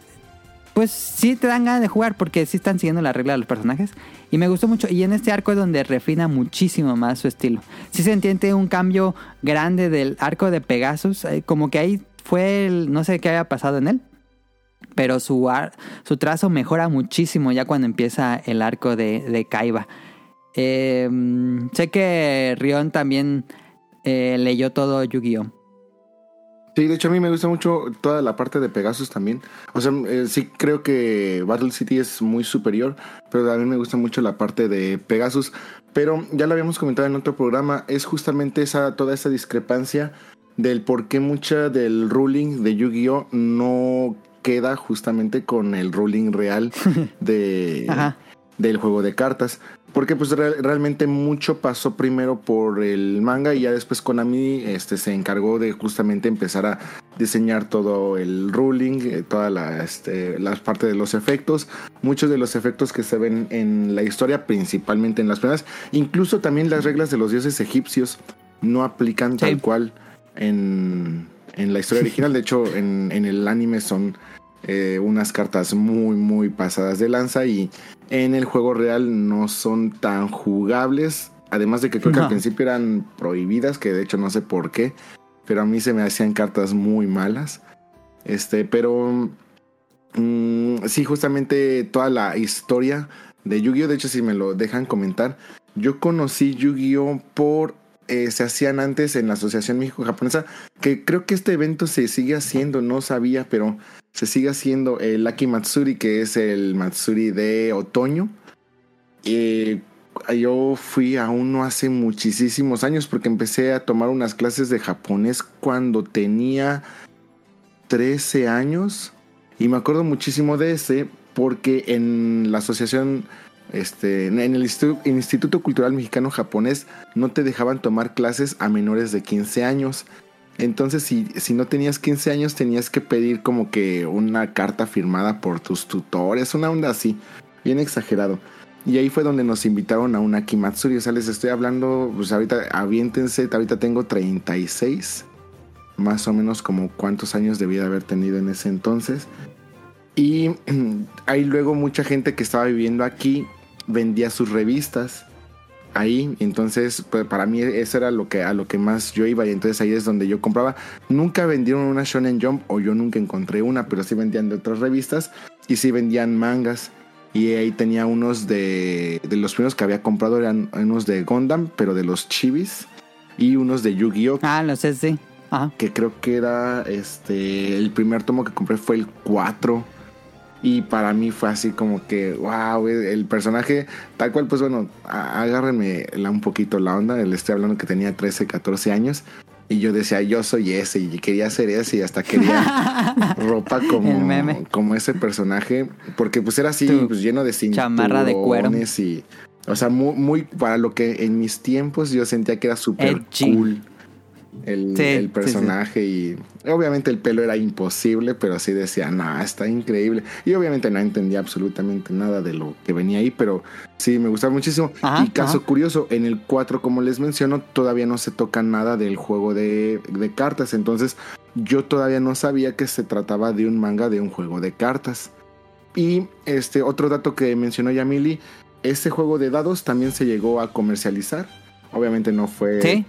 A: pues sí te dan ganas de jugar porque sí están siguiendo la regla de los personajes. Y me gustó mucho. Y en este arco es donde refina muchísimo más su estilo. Sí se entiende un cambio grande del arco de Pegasus. Eh, como que ahí fue el, no sé qué había pasado en él. Pero su, su trazo mejora muchísimo ya cuando empieza el arco de, de Kaiba. Em, sé que Rion también eh, leyó todo Yu-Gi-Oh!
C: Sí, de hecho a mí me gusta mucho toda la parte de Pegasus también. O sea, eh, sí creo que Battle City es muy superior, pero a mí me gusta mucho la parte de Pegasus. Pero ya lo habíamos comentado en otro programa, es justamente esa toda esa discrepancia del por qué mucha del ruling de Yu-Gi-Oh no queda justamente con el ruling real de, del juego de cartas. Porque pues realmente mucho pasó primero por el manga y ya después Konami este, se encargó de justamente empezar a diseñar todo el ruling, eh, toda la, este, las partes de los efectos, muchos de los efectos que se ven en la historia, principalmente en las primeras, incluso también las reglas de los dioses egipcios no aplican tal cual en, en, la historia original, de hecho en, en el anime son eh, unas cartas muy muy pasadas de lanza y en el juego real no son tan jugables. Además de que creo que al principio eran prohibidas, que de hecho no sé por qué, pero a mí se me hacían cartas muy malas. Este, pero mm, sí, justamente toda la historia de Yu-Gi-Oh! De hecho, si me lo dejan comentar, yo conocí Yu-Gi-Oh! por eh, se hacían antes en la Asociación México-Japonesa, que creo que este evento se sigue haciendo, no sabía, pero se sigue haciendo el Lucky Matsuri, que es el Matsuri de otoño. Eh, yo fui a uno hace muchísimos años porque empecé a tomar unas clases de japonés cuando tenía 13 años. Y me acuerdo muchísimo de ese porque en la asociación, este, en el Instituto Cultural Mexicano Japonés no te dejaban tomar clases a menores de 15 años. Entonces, si, si no tenías 15 años, tenías que pedir como que una carta firmada por tus tutores, una onda así, bien exagerado. Y ahí fue donde nos invitaron a una Kimatsuri. O sea, les estoy hablando, pues ahorita aviéntense, ahorita tengo 36, más o menos como cuántos años debía haber tenido en ese entonces. Y hay luego mucha gente que estaba viviendo aquí vendía sus revistas ahí. Entonces, pues, para mí eso era lo que, a lo que más yo iba y entonces ahí es donde yo compraba. Nunca vendieron una Shonen Jump o yo nunca encontré una, pero sí vendían de otras revistas y sí vendían mangas. Y ahí tenía unos de, de los primeros que había comprado eran unos de Gundam, pero de los Chibis y unos de Yu-Gi-Oh!
A: Ah, lo sé, sí. Ajá.
C: que creo que era este el primer tomo que compré fue el 4 y para mí fue así como que wow el personaje tal cual pues bueno agárrenme un poquito la onda le estoy hablando que tenía 13 14 años y yo decía yo soy ese y quería ser ese y hasta quería ropa como como ese personaje porque pues era así
A: Tu
C: pues lleno de
A: chamarra de cuero.
C: cinturones y o sea muy, muy para lo que en mis tiempos yo sentía que era súper cool el,
A: Sí,
C: el
A: sí,
C: personaje y obviamente el pelo era imposible, pero así decía, nah, está increíble. Y obviamente no entendía absolutamente nada de lo que venía ahí, pero sí, me gustaba muchísimo.
A: Ajá,
C: y caso
A: ajá.
C: curioso, en el 4, como les menciono, todavía no se toca nada del juego de, de cartas, entonces yo todavía no sabía que se trataba de un manga de un juego de cartas. Y este otro dato que mencionó Yamili, ese juego de dados también se llegó a comercializar. Obviamente no fue
A: Sí,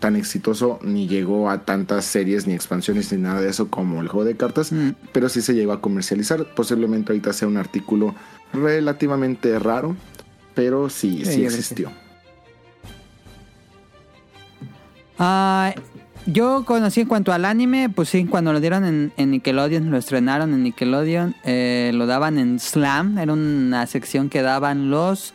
C: tan, exitoso ni llegó a tantas series ni expansiones ni nada de eso como el juego de cartas,
A: Mm.
C: pero sí se llegó a comercializar. Posiblemente ahorita sea un artículo relativamente raro, pero sí,
A: Sí,
C: existió.
A: Ah, yo conocí en cuanto al anime, pues sí, cuando lo dieron en, en Nickelodeon, lo estrenaron en Nickelodeon, eh, lo daban en Slam, era una sección que daban los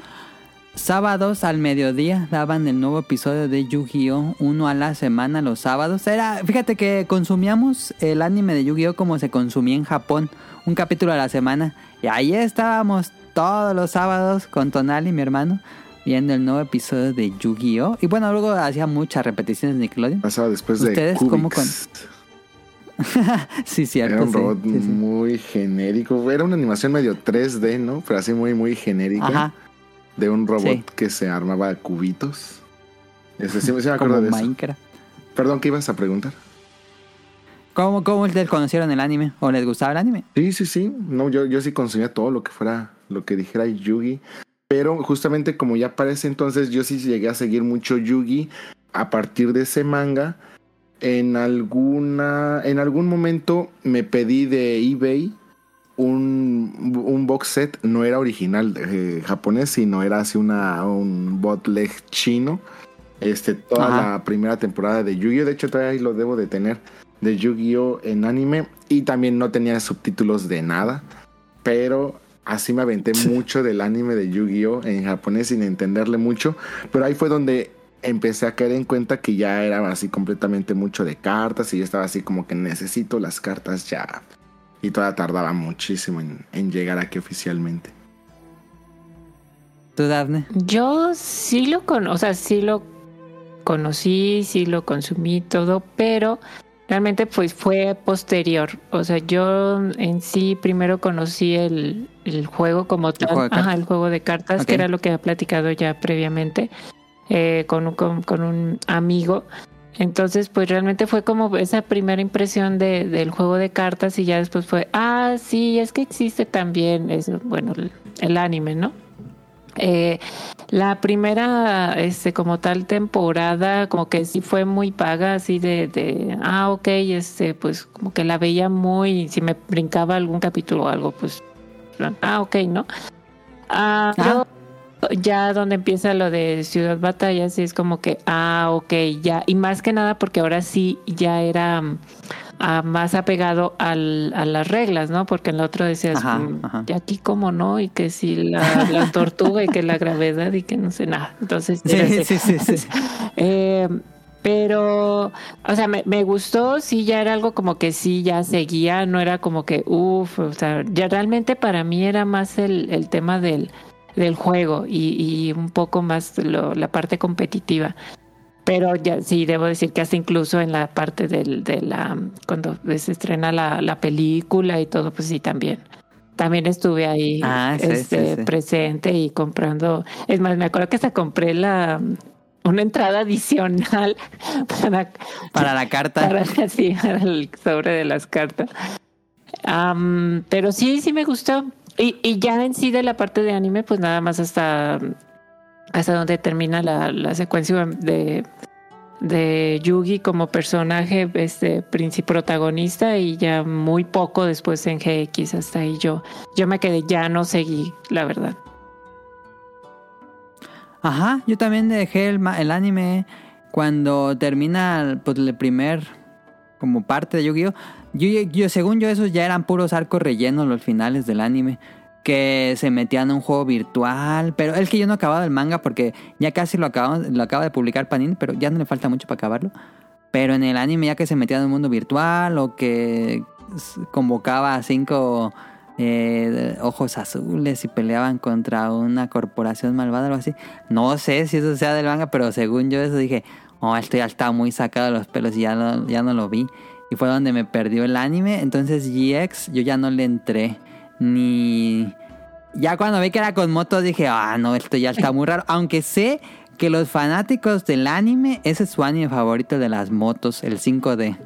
A: sábados al mediodía, daban el nuevo episodio de Yu-Gi-Oh! uno a la semana los sábados. Era, fíjate que consumíamos el anime de Yu-Gi-Oh! como se consumía en Japón, un capítulo a la semana. Y ahí estábamos todos los sábados con Tonali, mi hermano, viendo el nuevo episodio de Yu-Gi-Oh! Y bueno, luego hacía muchas repeticiones de Nickelodeon.
C: Pasaba después de
A: ¿Ustedes cómo
C: Cubix.
A: Sí, cierto.
C: Era un robot
A: sí, sí.
C: muy genérico. Era una animación medio 3D, ¿no? Pero así muy, muy genérica.
A: Ajá,
C: De un robot
A: Sí.
C: que se armaba de cubitos. Ese, sí, me
A: como
C: acuerdo de eso.
A: Minecraft.
C: Perdón, ¿qué ibas a preguntar?
A: ¿Cómo, ¿Cómo ustedes conocieron el anime? ¿O les gustaba el anime?
C: Sí, sí, sí. No, yo, yo sí consumía todo lo que fuera, lo que dijera Yugi. Pero justamente como ya parece entonces, yo sí llegué a seguir mucho Yugi a partir de ese manga. En alguna, en algún momento me pedí de eBay un, un box set, no era original eh, japonés, sino era así una, un bootleg chino. Este, toda
A: Ajá.
C: la primera temporada de Yu-Gi-Oh! De hecho, todavía lo debo de tener de Yu-Gi-Oh! en anime. Y también no tenía subtítulos de nada. Pero así me aventé mucho del anime de Yu-Gi-Oh! en japonés sin entenderle mucho. Pero ahí fue donde empecé a caer en cuenta que ya era así completamente mucho de cartas. Y yo estaba así como que necesito las cartas ya. Y todavía tardaba muchísimo en, en llegar aquí oficialmente.
A: ¿Tú, Daphne?
B: Yo sí lo con, o sea, sí lo conocí, sí lo consumí todo, pero realmente pues fue posterior. O sea, yo en sí primero conocí el, el juego como tal,
A: juego de
B: ajá,
A: cartas.
B: el juego de cartas, que era lo que he platicado ya previamente eh, con, un- con, con un amigo. Entonces, pues realmente fue como esa primera impresión de, del juego de cartas y ya después fue, ah, sí, es que existe también, eso, bueno, el, el anime, ¿no? Eh, la primera, este, como tal temporada, como que sí fue muy paga, así de, de, ah, ok, este, pues como que la veía muy, si me brincaba algún capítulo o algo, pues, ah, ok, ¿no? Ah, pero ya donde empieza lo de Ciudad Batalla, sí es como que, ah, ok, ya, y más que nada porque ahora sí ya era mm, ah, más apegado al, a las reglas, ¿no? Porque en la otra decías,
A: Ajá,
B: mm,
A: ajá.
B: y aquí cómo no, y que si la, la tortuga y que la gravedad y que no sé nada. Entonces,
A: Sí, sí, sí, sí.
B: Eh, pero, o sea, me, me gustó, sí, ya era algo como que sí, ya seguía, no era como que, uff, o sea, ya realmente para mí era más el, el tema del, del juego y, y un poco más lo- la parte competitiva. Pero ya sí, debo decir que hasta incluso en la parte del, de la, cuando se estrena la, la película y todo, pues sí, también. También estuve ahí
A: Ah, sí,
B: este,
A: sí.
B: presente y comprando. Es más, me acuerdo que hasta compré la una entrada adicional para,
A: Para la carta.
B: para, sí, para el sobre de las cartas. Am, pero sí, sí me gustó. Y, y ya en sí de la parte de anime, pues nada más hasta, hasta donde termina la, la secuencia de, de Yugi como personaje este protagonista y ya muy poco después en GX hasta ahí yo yo me quedé ya no seguí la verdad
A: Ajá, yo también dejé el, el anime cuando termina pues, el primer como parte de Yu-Gi-Oh. Yo, yo- según yo, esos ya eran puros arcos rellenos los finales del anime. Que se metían en un juego virtual. Pero es que yo no he acabado el manga porque ya casi lo, acabamos, lo acaba de publicar Panini, pero ya no le falta mucho para acabarlo. Pero en el anime ya que se metían en un mundo virtual o que convocaba a cinco eh, ojos azules y peleaban contra una corporación malvada o algo así. No sé si eso sea del manga, pero según yo eso dije, oh, esto ya está muy sacado de los pelos y ya ya no lo vi. Y fue donde me perdió el anime. Entonces GX yo ya no le entré. Ni... Ya cuando vi que era con moto dije, ah, no, esto ya está muy raro. Aunque sé que los fanáticos del anime, ese es su anime favorito de las motos, el 5D.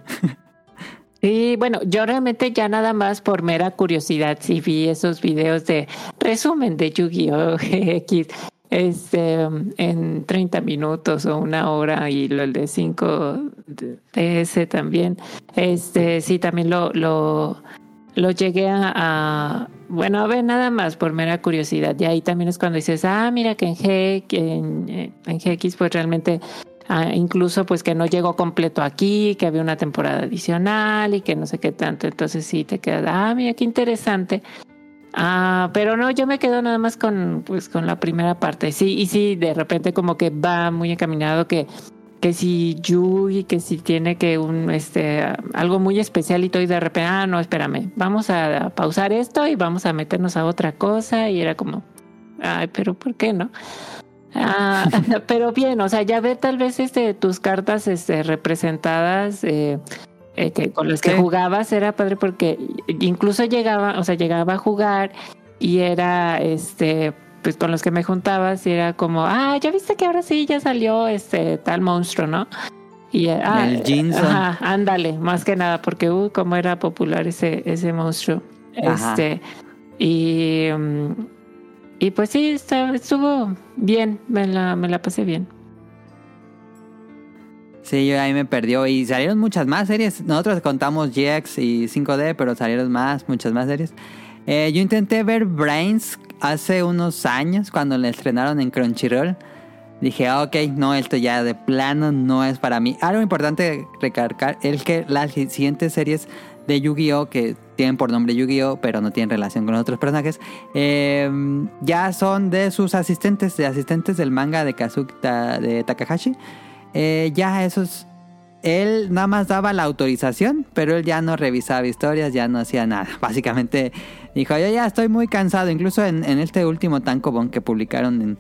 B: Sí, bueno, yo realmente ya nada más por mera curiosidad sí vi esos videos de resumen de Yu-Gi-Oh! GX este, en 30 minutos o una hora y lo el de 5 DS también. Este, sí, también lo, lo, llegué a, bueno, a ver nada más por mera curiosidad. Y ahí también es cuando dices, ah, mira que en, G, en, en GX pues realmente Ah, incluso pues que no llegó completo aquí, que había una temporada adicional y que no sé qué tanto. Entonces sí te quedas, ah, mira qué interesante. Ah, pero no, yo me quedo nada más con pues con la primera parte. Sí, y sí, de repente como que va muy encaminado que que si Yugi, que si tiene que un este algo muy especial y todo y de repente, ah, no, espérame, vamos a pausar esto y vamos a meternos a otra cosa y era como, ay, pero ¿por qué no? Ah, pero bien, o sea, ya ver tal vez este tus cartas este representadas eh, eh, que con las que jugabas era padre porque incluso llegaba, o sea, llegaba a jugar y era este pues con los que me juntaba y era como, ah, ya viste que ahora sí ya salió este tal monstruo, ¿no? Y eh, ah,
A: El Jinson.
B: ajá, ándale, más que nada porque uh, cómo era popular ese ese monstruo.
A: Ajá.
B: Este y mm, y pues sí, está- estuvo bien, me la, me la pasé bien.
A: Sí, yo ahí me perdió. Y salieron muchas más series. Nosotros contamos GX y 5D, pero salieron más, muchas más series. Eh, yo intenté ver Brains hace unos años cuando le estrenaron en Crunchyroll. Dije, ah, ok, no, esto ya de plano no es para mí. Algo importante recargar es que las siguientes series de Yu-Gi-Oh! que tienen por nombre Yu-Gi-Oh! pero no tienen relación con otros personajes, eh, ya son de sus asistentes, de asistentes del manga de Kazuki de Takahashi. Eh, ya esos él nada más daba la autorización, pero él ya no revisaba historias, ya no hacía nada. Básicamente dijo, yo ya estoy muy cansado. Incluso en, en este último tankobon que publicaron en...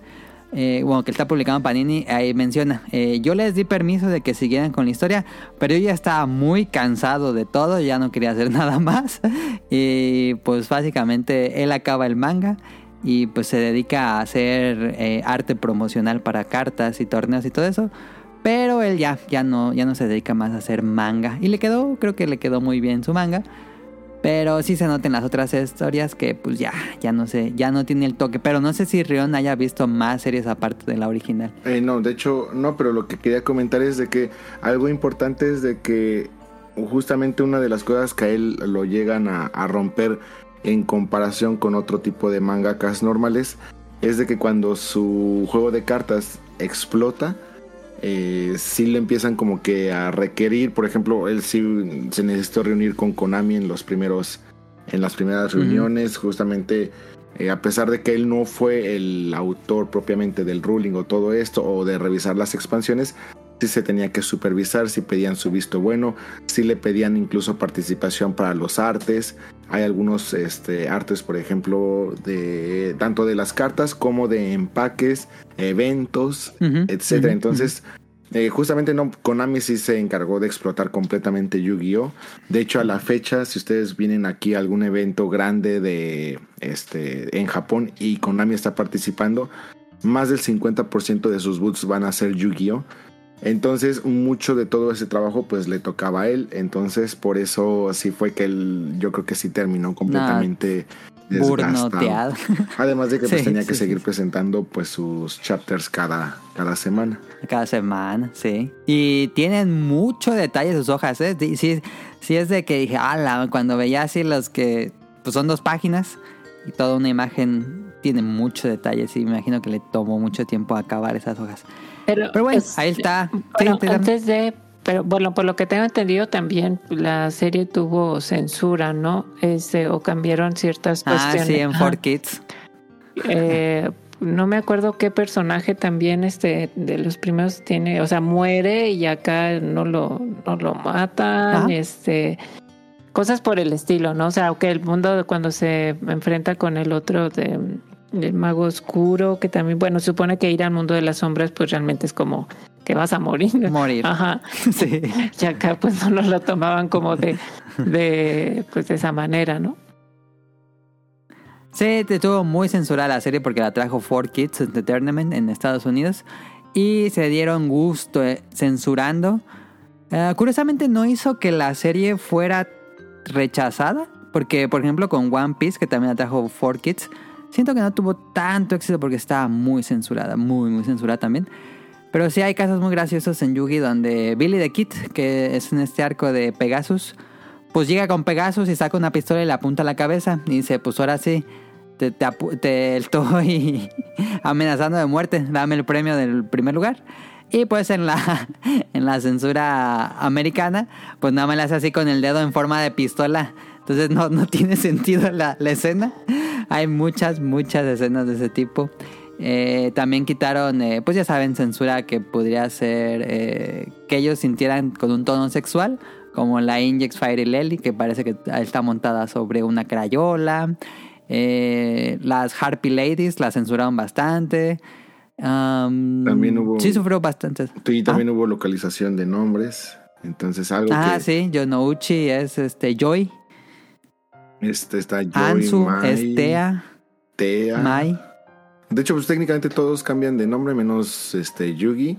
A: eh, bueno, que está publicando Panini, ahí menciona, eh, yo les di permiso de que siguieran con la historia, pero yo ya estaba muy cansado de todo, ya no quería hacer nada más. Y pues básicamente él acaba el manga y pues se dedica a hacer eh, arte promocional para cartas y torneos y todo eso. Pero él ya, ya no, ya no se dedica más a hacer manga. Y le quedó, creo que le quedó muy bien su manga. Pero sí se notan las otras historias que pues ya, ya no sé, ya no tiene el toque. Pero no sé si Rion haya visto más series aparte de la original.
C: Eh, no, de hecho, no, pero lo que quería comentar es de que algo importante es de que justamente una de las cosas que a él lo llegan a, a romper en comparación con otro tipo de mangakas normales es de que cuando su juego de cartas explota, eh, sí le empiezan como que a requerir, por ejemplo, él sí se necesitó reunir con Konami en los primeros, en las primeras reuniones, justamente eh, a pesar de que él no fue el autor propiamente del ruling o todo esto, o de revisar las expansiones, sí se tenía que supervisar, si pedían su visto bueno, sí le pedían incluso participación para los artes. Hay algunos este, artes, por ejemplo, de tanto de las cartas como de empaques, eventos,
A: Ujú,
C: etcétera. Entonces, eh, justamente no, Konami sí se encargó de explotar completamente Yu-Gi-Oh. De hecho, a la fecha, si ustedes vienen aquí a algún evento grande de este en Japón y Konami está participando, más del 50% de sus boots van a ser Yu-Gi-Oh. Entonces, mucho de todo ese trabajo pues le tocaba a él. Entonces, por eso sí fue que él, yo creo que sí terminó completamente desgastado.
A: Burnoteado.
C: Además de que pues
A: Sí,
C: tenía
A: sí,
C: que
A: sí,
C: seguir presentando pues sus chapters cada, cada semana.
A: Cada semana, sí. Y tienen mucho detalle sus hojas, ¿eh? Sí es de que dije, ala, cuando veía así los que, pues son dos páginas y toda una imagen tiene mucho detalle, sí, me imagino que le tomó mucho tiempo acabar esas hojas.
B: Pero,
A: Pero bueno,
B: pues,
A: ahí está. Sí,
B: Bueno, antes de pero bueno, por lo que tengo entendido también la serie tuvo censura, ¿no? Este, o cambiaron ciertas
A: Ah,
B: cuestiones.
A: sí, en
B: Ajá.
A: 4Kids.
B: Eh, no me acuerdo qué personaje también este de los primeros tiene, o sea, muere y acá no lo, no lo matan,
A: Ajá.
B: este cosas por el estilo, ¿no? O sea, que el mundo cuando se enfrenta con el otro de, del mago oscuro, que también, bueno, supone que ir al mundo de las sombras, pues realmente es como que vas a morir.
A: Morir.
B: Ajá.
A: Sí.
B: Y acá pues no lo tomaban como de, de pues de esa manera, ¿no?
A: Sí, te- estuvo muy censurada la serie porque la trajo 4Kids Entertainment en Estados Unidos y se dieron gusto eh, censurando. Eh, curiosamente no hizo que la serie fuera rechazada porque, por ejemplo, con One Piece, que también la trajo 4Kids, siento que no tuvo tanto éxito porque estaba muy censurada, muy, muy censurada también. Pero sí hay casos muy graciosos en Yugi donde Billy the Kid, que es en este arco de Pegasus, pues llega con Pegasus y saca una pistola y le apunta a la cabeza y dice, pues ahora sí, te, te, te estoy amenazando de muerte, dame el premio del primer lugar. Y pues en la, en la censura americana, pues nada más le hace así con el dedo en forma de pistola. Entonces no, no tiene sentido la, la escena. Hay muchas, muchas escenas de ese tipo. Eh, también quitaron, eh, pues ya saben, censura que podría ser eh, que ellos sintieran con un tono sexual, como la Injex Fire Lely, que parece que está montada sobre una crayola. Las Harpy Ladies la censuraron bastante. Am,
C: También hubo-
A: Sí, sufrió bastante.
C: Y también hubo localización de nombres. Entonces algo
A: Ah,
C: que
A: sí, Yonouchi es este Joy,
C: este está Joy,
A: Ansu,
C: Mai,
A: Estea,
C: Tea.
A: Mai.
C: De hecho, pues técnicamente todos cambian de nombre menos este Yugi.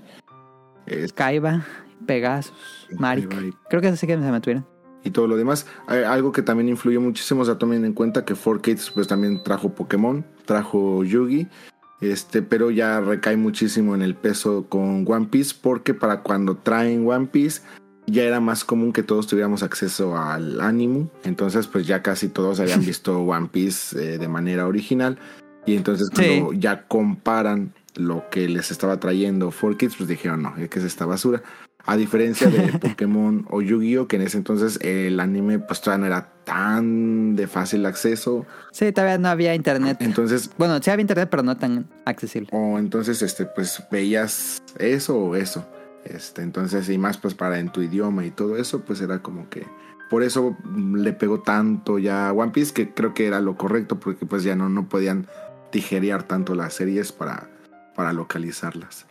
C: Es-
A: Kaiba, Pegasus, Marik. Creo que eso sí que se me tuvieron.
C: y todo lo demás. Eh, algo que también influyó muchísimo, o sea, tomen en cuenta que 4Kids pues también trajo Pokémon, trajo Yugi, este, pero ya recae muchísimo en el peso con One Piece porque para cuando traen One Piece ya era más común que todos tuviéramos acceso al ánimo, entonces pues ya casi todos habían visto One Piece eh, de manera original y entonces cuando ya comparan lo que les estaba trayendo 4Kids pues dijeron no, ¿qué es esta basura? A diferencia de Pokémon o Yu-Gi-Oh, que en ese entonces el anime pues todavía no era tan de fácil acceso.
A: Sí, todavía no había internet.
C: Entonces,
A: Bueno, sí había internet, pero no tan accesible.
C: o entonces este pues veías eso o eso. Este, entonces, y más pues para en tu idioma y todo eso, pues era como que por eso le pegó tanto ya a One Piece, que creo que era lo correcto, porque pues ya no, no podían tijerear tanto las series para, para localizarlas.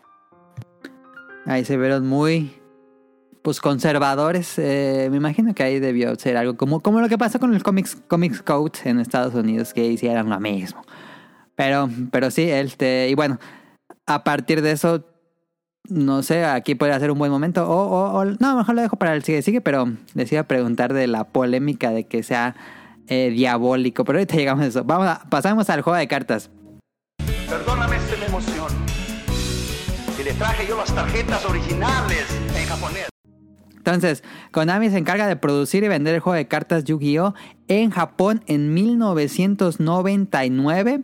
A: Ahí se vieron muy pues conservadores. Eh, me imagino que ahí debió ser algo como, como lo que pasó con el Comics, Comics Code en Estados Unidos, que hicieran lo mismo. Pero, pero sí, este, y bueno, a partir de eso, no sé, aquí puede ser un buen momento. O, o, o- no, mejor lo dejo para el sigue, sigue, pero les iba a preguntar de la polémica de que sea eh, diabólico. Pero ahorita llegamos a eso. Vamos a, pasamos al juego de cartas.
G: Perdóname me emoción. Y le traje yo las tarjetas originales en japonés.
A: Entonces, Konami se encarga de producir y vender el juego de cartas Yu-Gi-Oh! en Japón en 1999.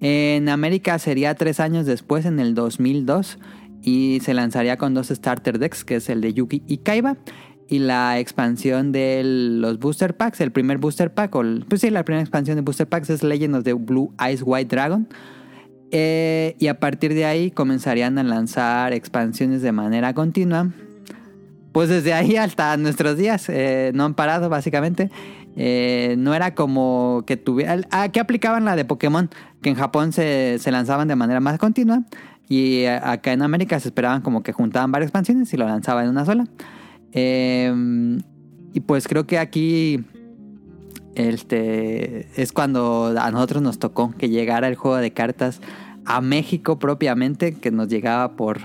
A: En América sería tres años después, en el 2002. Y se lanzaría con dos starter decks, que es el de Yugi y Kaiba. Y la expansión de los booster packs, el primer booster pack, pues sí, la primera expansión de booster packs es Legend of the Blue Eyes White Dragon. Eh, y a partir de ahí comenzarían a lanzar expansiones de manera continua. Pues desde ahí hasta nuestros días, eh, no han parado básicamente. Eh, no era como que tuviera... ¿A qué aplicaban la de Pokémon? Que en Japón se, se lanzaban de manera más continua y eh, acá en América se esperaban como que juntaban varias expansiones y lo lanzaban en una sola. Eh, y pues creo que aquí este es cuando a nosotros nos tocó que llegara el juego de cartas a México propiamente, que nos llegaba por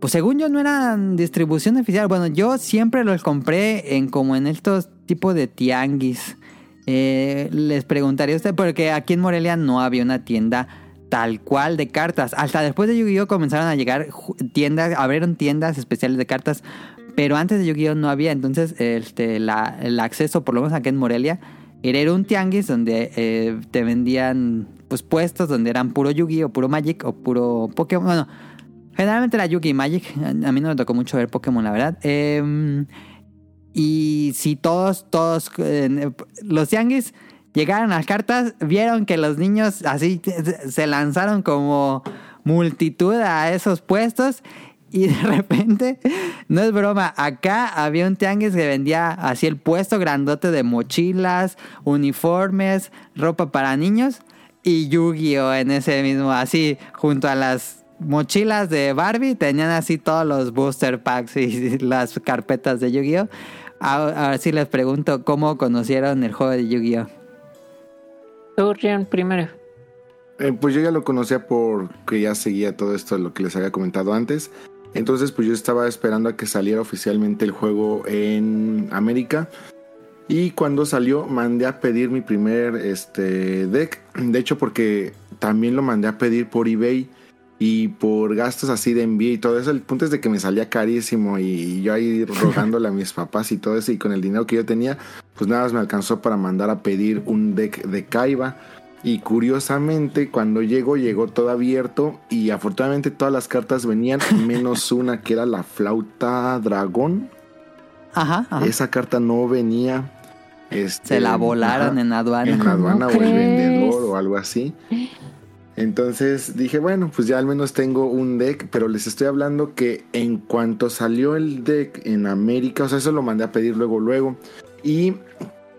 A: pues según yo no eran distribución oficial. Bueno, yo siempre los compré en como en estos tipos de tianguis. Eh, les preguntaría a usted, porque aquí en Morelia no había una tienda tal cual de cartas. Hasta después de Yu-Gi-Oh comenzaron a llegar tiendas, abrieron tiendas especiales de cartas, pero antes de Yu-Gi-Oh no había. Entonces, este, la- el acceso, por lo menos aquí en Morelia, era un tianguis donde eh, te vendían pues puestos donde eran puro Yu-Gi-Oh, puro Magic o puro Pokémon. Bueno, Generalmente era Yugi Magic. A mí no me tocó mucho ver Pokémon, la verdad. Eh, y si todos, todos, los tianguis llegaron las cartas, vieron que los niños así se lanzaron como multitud a esos puestos. Y de repente, no es broma, acá había un tianguis que vendía así el puesto grandote de mochilas, uniformes, ropa para niños y Yu-Gi-Oh en ese mismo, así junto a las mochilas de Barbie tenían así todos los booster packs y las carpetas de Yu-Gi-Oh. Ahora sí les pregunto cómo conocieron el juego de Yu-Gi-Oh.
B: Tú, Rian, primero.
C: Eh, pues yo ya lo conocía porque ya seguía todo esto, lo que les había comentado antes. Entonces, pues yo estaba esperando a que saliera oficialmente el juego en América. Y cuando salió, mandé a pedir mi primer este, deck. De hecho, porque también lo mandé a pedir por eBay y por gastos así de envío y todo eso. El punto es de que me salía carísimo y yo ahí rogándole a mis papás y todo eso. Y con el dinero que yo tenía, pues nada más me alcanzó para mandar a pedir un deck de Kaiba. Y curiosamente, cuando llegó, llegó todo abierto. Y afortunadamente todas las cartas venían, menos una que era la flauta dragón.
A: Ajá, ajá.
C: Esa carta no venía. Este,
A: Se la volaron
C: ajá,
A: en aduana.
C: En
B: ¿Cómo
C: aduana o el vendedor o algo así. Entonces dije, bueno, pues ya al menos tengo un deck, pero les estoy hablando que en cuanto salió el deck en América, o sea, eso lo mandé a pedir luego, luego. Y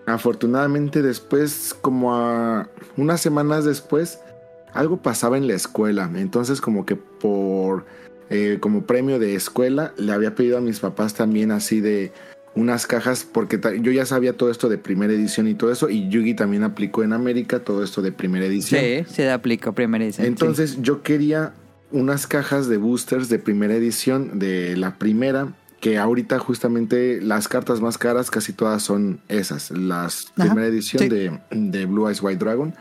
C: afortunadamente después, como a unas semanas después, algo pasaba en la escuela. Entonces como que por, eh, como premio de escuela, le había pedido a mis papás también así de unas cajas, porque yo ya sabía todo esto de primera edición y todo eso, y Yugi también aplicó en América todo esto de primera edición.
A: Sí, se aplicó primera edición.
C: Entonces yo quería unas cajas de boosters de primera edición de la primera, que ahorita justamente las cartas más caras casi todas son esas, las
A: Ajá,
C: primera edición
A: sí.
C: de, de Blue Eyes White Dragon.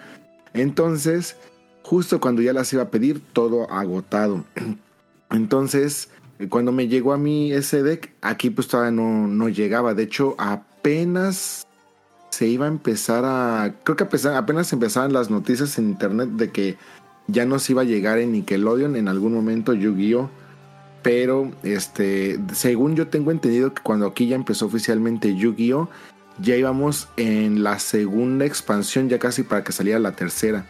C: Entonces, justo cuando ya las iba a pedir, todo agotado. Entonces, cuando me llegó a mí ese deck, aquí pues todavía no, no llegaba. De hecho, apenas se iba a empezar a. Creo que apenas, empezaban las noticias en internet de que ya nos iba a llegar en Nickelodeon en algún momento Yu-Gi-Oh! Pero, este, según yo tengo entendido que cuando aquí ya empezó oficialmente Yu-Gi-Oh! ya íbamos en la segunda expansión, ya casi para que saliera la tercera.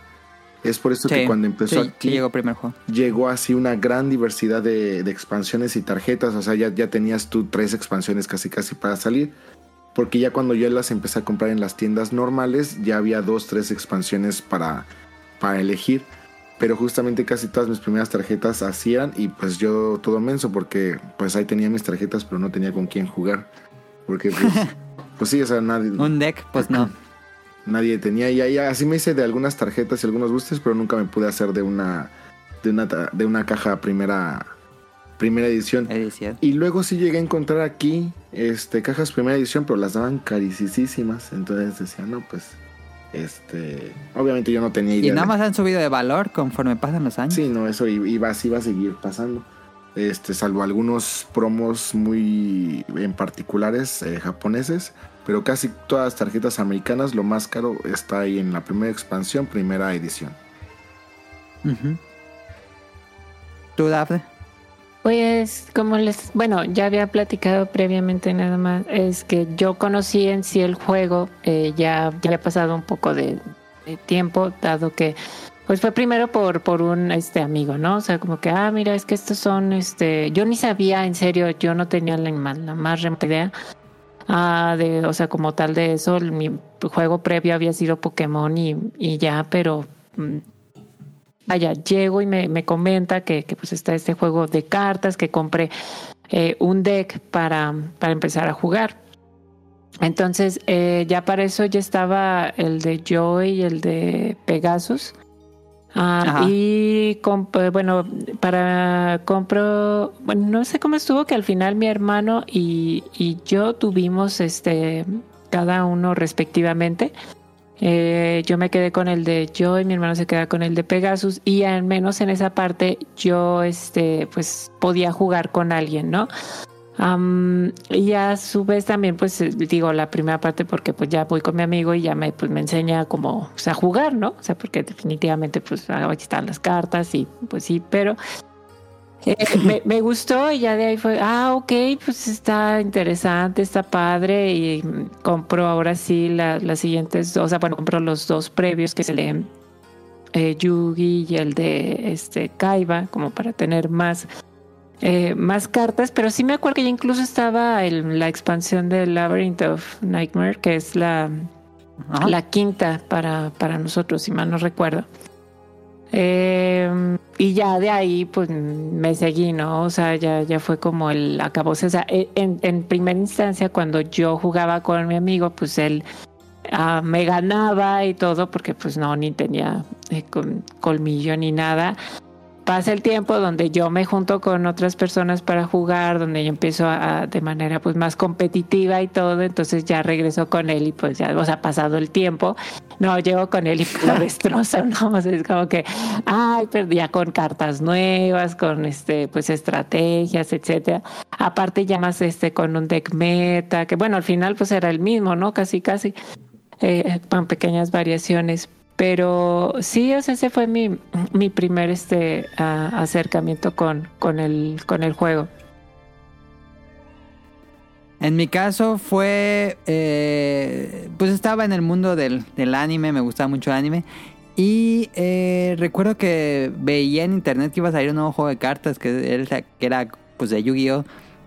C: Es por eso que
A: Sí,
C: cuando empezó
A: sí,
C: aquí
A: llegó primer juego.
C: llegó así una gran diversidad de, de expansiones y tarjetas. O sea, ya, ya tenías tú tres expansiones casi casi para salir. Porque ya cuando yo las empecé a comprar en las tiendas normales, ya había dos, tres expansiones para, para elegir. Pero justamente casi todas mis primeras tarjetas eran. Y pues yo todo menso porque pues ahí tenía mis tarjetas, pero no tenía con quién jugar. Porque pues, pues sí, o sea, nadie,
A: Un deck, pues no.
C: Nadie tenía. Y ahí así me hice de algunas tarjetas y algunos boosters, pero nunca me pude hacer de una de una, de una caja primera primera edición.
A: Edición.
C: Y luego sí llegué a encontrar aquí este cajas primera edición, pero las daban carísimas. Entonces decía, no, pues este, obviamente yo no tenía idea.
A: Y nada más han subido de valor conforme pasan los años.
C: Sí, no, eso iba, así iba a seguir pasando. Este, salvo algunos promos muy en particulares eh, japoneses, pero casi todas las tarjetas americanas, lo más caro está ahí en la primera expansión, primera edición.
A: Ujú. ¿Tú, Dafne?
B: Pues como les, bueno, ya había platicado previamente nada más, es que yo conocí en sí el juego, eh, ya, ya había pasado un poco de, de tiempo, dado que pues fue primero por, por un este amigo, ¿no? O sea, como que, ah, mira, es que estos son, este, yo ni sabía, en serio, yo no tenía la, más- la más remota idea. Ah, de, o sea, como tal de eso, mi juego previo había sido Pokémon y, ya, pero mm, vaya, llego y me, me comenta que, que, pues está este juego de cartas, que compré eh, un deck para, para empezar a jugar. Entonces, eh, ya para eso ya estaba el de Joy y el de Pegasus. Ah, y eh, bueno, para compro, bueno, no sé cómo estuvo que al final mi hermano y, y yo tuvimos este cada uno respectivamente. Eh, yo me quedé con el de Joy, mi hermano se queda con el de Pegasus y al menos en esa parte yo este pues podía jugar con alguien, ¿no? Am, y a su vez también pues eh, digo la primera parte porque pues ya voy con mi amigo y ya me pues me enseña como o sea, jugar, ¿no? O sea, porque definitivamente pues ahí están las cartas y pues sí, pero Eh, me, me gustó y ya de ahí fue, ah, ok, pues está interesante, está padre y compro ahora sí la- las siguientes dos, o sea, bueno, compro los dos previos que se leen eh, Yugi y el de este Kaiba, como para tener más, eh, más cartas, pero sí me acuerdo que ya incluso estaba el- la expansión de Labyrinth of Nightmare, que es la,
A: Ajá.
B: la quinta para, para nosotros, si mal no recuerdo. Eh, y ya de ahí, pues me seguí, ¿no? O sea, ya, ya fue como el acabose. O sea, e- en, en primera instancia, cuando yo jugaba con mi amigo, pues él ah, me ganaba y todo, porque pues no, ni tenía eh, col- colmillo ni nada. Pasa el tiempo donde yo me junto con otras personas para jugar, donde yo empiezo a, de manera pues más competitiva y todo, entonces ya regreso con él y pues ya, o sea, pasado el tiempo, no, llego con él y lo destrozo, ¿no? O sea, es como que, ay, pero ya con cartas nuevas, con este, pues estrategias, etcétera. Aparte ya más este con un deck meta, que bueno, al final pues era el mismo, ¿no? Casi, casi, eh, con pequeñas variaciones. Pero sí, o sea, ese fue mi, mi primer este ah, acercamiento con, con el, con el juego.
A: En mi caso fue, eh, pues estaba en el mundo del, del anime, me gustaba mucho el anime. Y eh, recuerdo que veía en internet que iba a salir un nuevo juego de cartas que era, que era pues de Yu-Gi-Oh!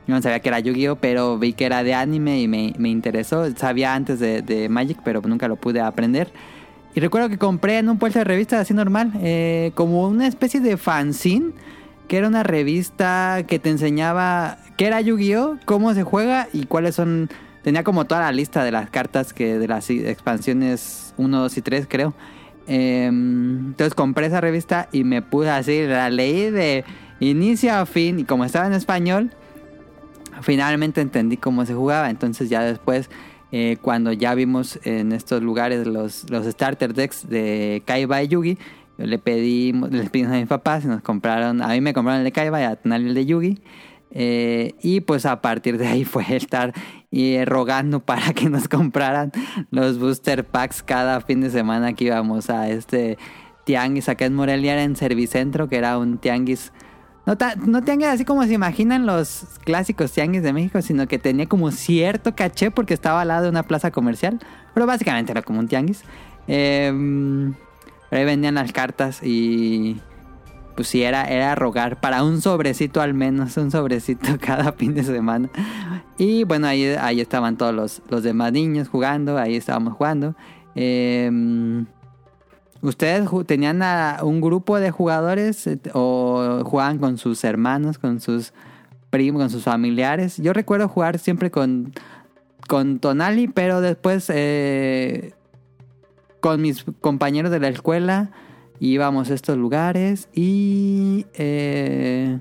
A: No sabía que era Yu-Gi-Oh! pero vi que era de anime y me, me interesó. Sabía antes de, de Magic, pero nunca lo pude aprender. Y recuerdo que compré en un puesto de revistas así normal, eh, como una especie de fanzine, que era una revista que te enseñaba qué era Yu-Gi-Oh, cómo se juega y cuáles son... Tenía como toda la lista de las cartas que de las expansiones 1, 2 y 3 creo. Eh, entonces compré esa revista y me puse así, la leí de inicio a fin y como estaba en español, finalmente entendí cómo se jugaba. Entonces ya después, eh, cuando ya vimos en estos lugares los, los starter decks de Kaiba y Yugi, yo le pedí, les pedimos a mis papás y nos compraron, a mí me compraron el de Kaiba y a Tonali el de Yugi. Eh, y pues a partir de ahí fue estar eh, rogando para que nos compraran los booster packs cada fin de semana que íbamos a este tianguis acá en Morelia, era en Servicentro, que era un tianguis no, ta- no tianguis así como se imaginan los clásicos tianguis de México, sino que tenía como cierto caché porque estaba al lado de una plaza comercial. Pero básicamente era como un tianguis. Em, ahí vendían las cartas y pues sí, era, era rogar para un sobrecito al menos, un sobrecito cada fin de semana. Y bueno, ahí, ahí estaban todos los, los demás niños jugando, ahí estábamos jugando. Em, ¿Ustedes tenían a- un grupo de jugadores eh, o jugaban con sus hermanos, con sus primos, con sus familiares? Yo recuerdo jugar siempre con, con Tonali, pero después eh, con mis compañeros de la escuela íbamos a estos lugares y eh,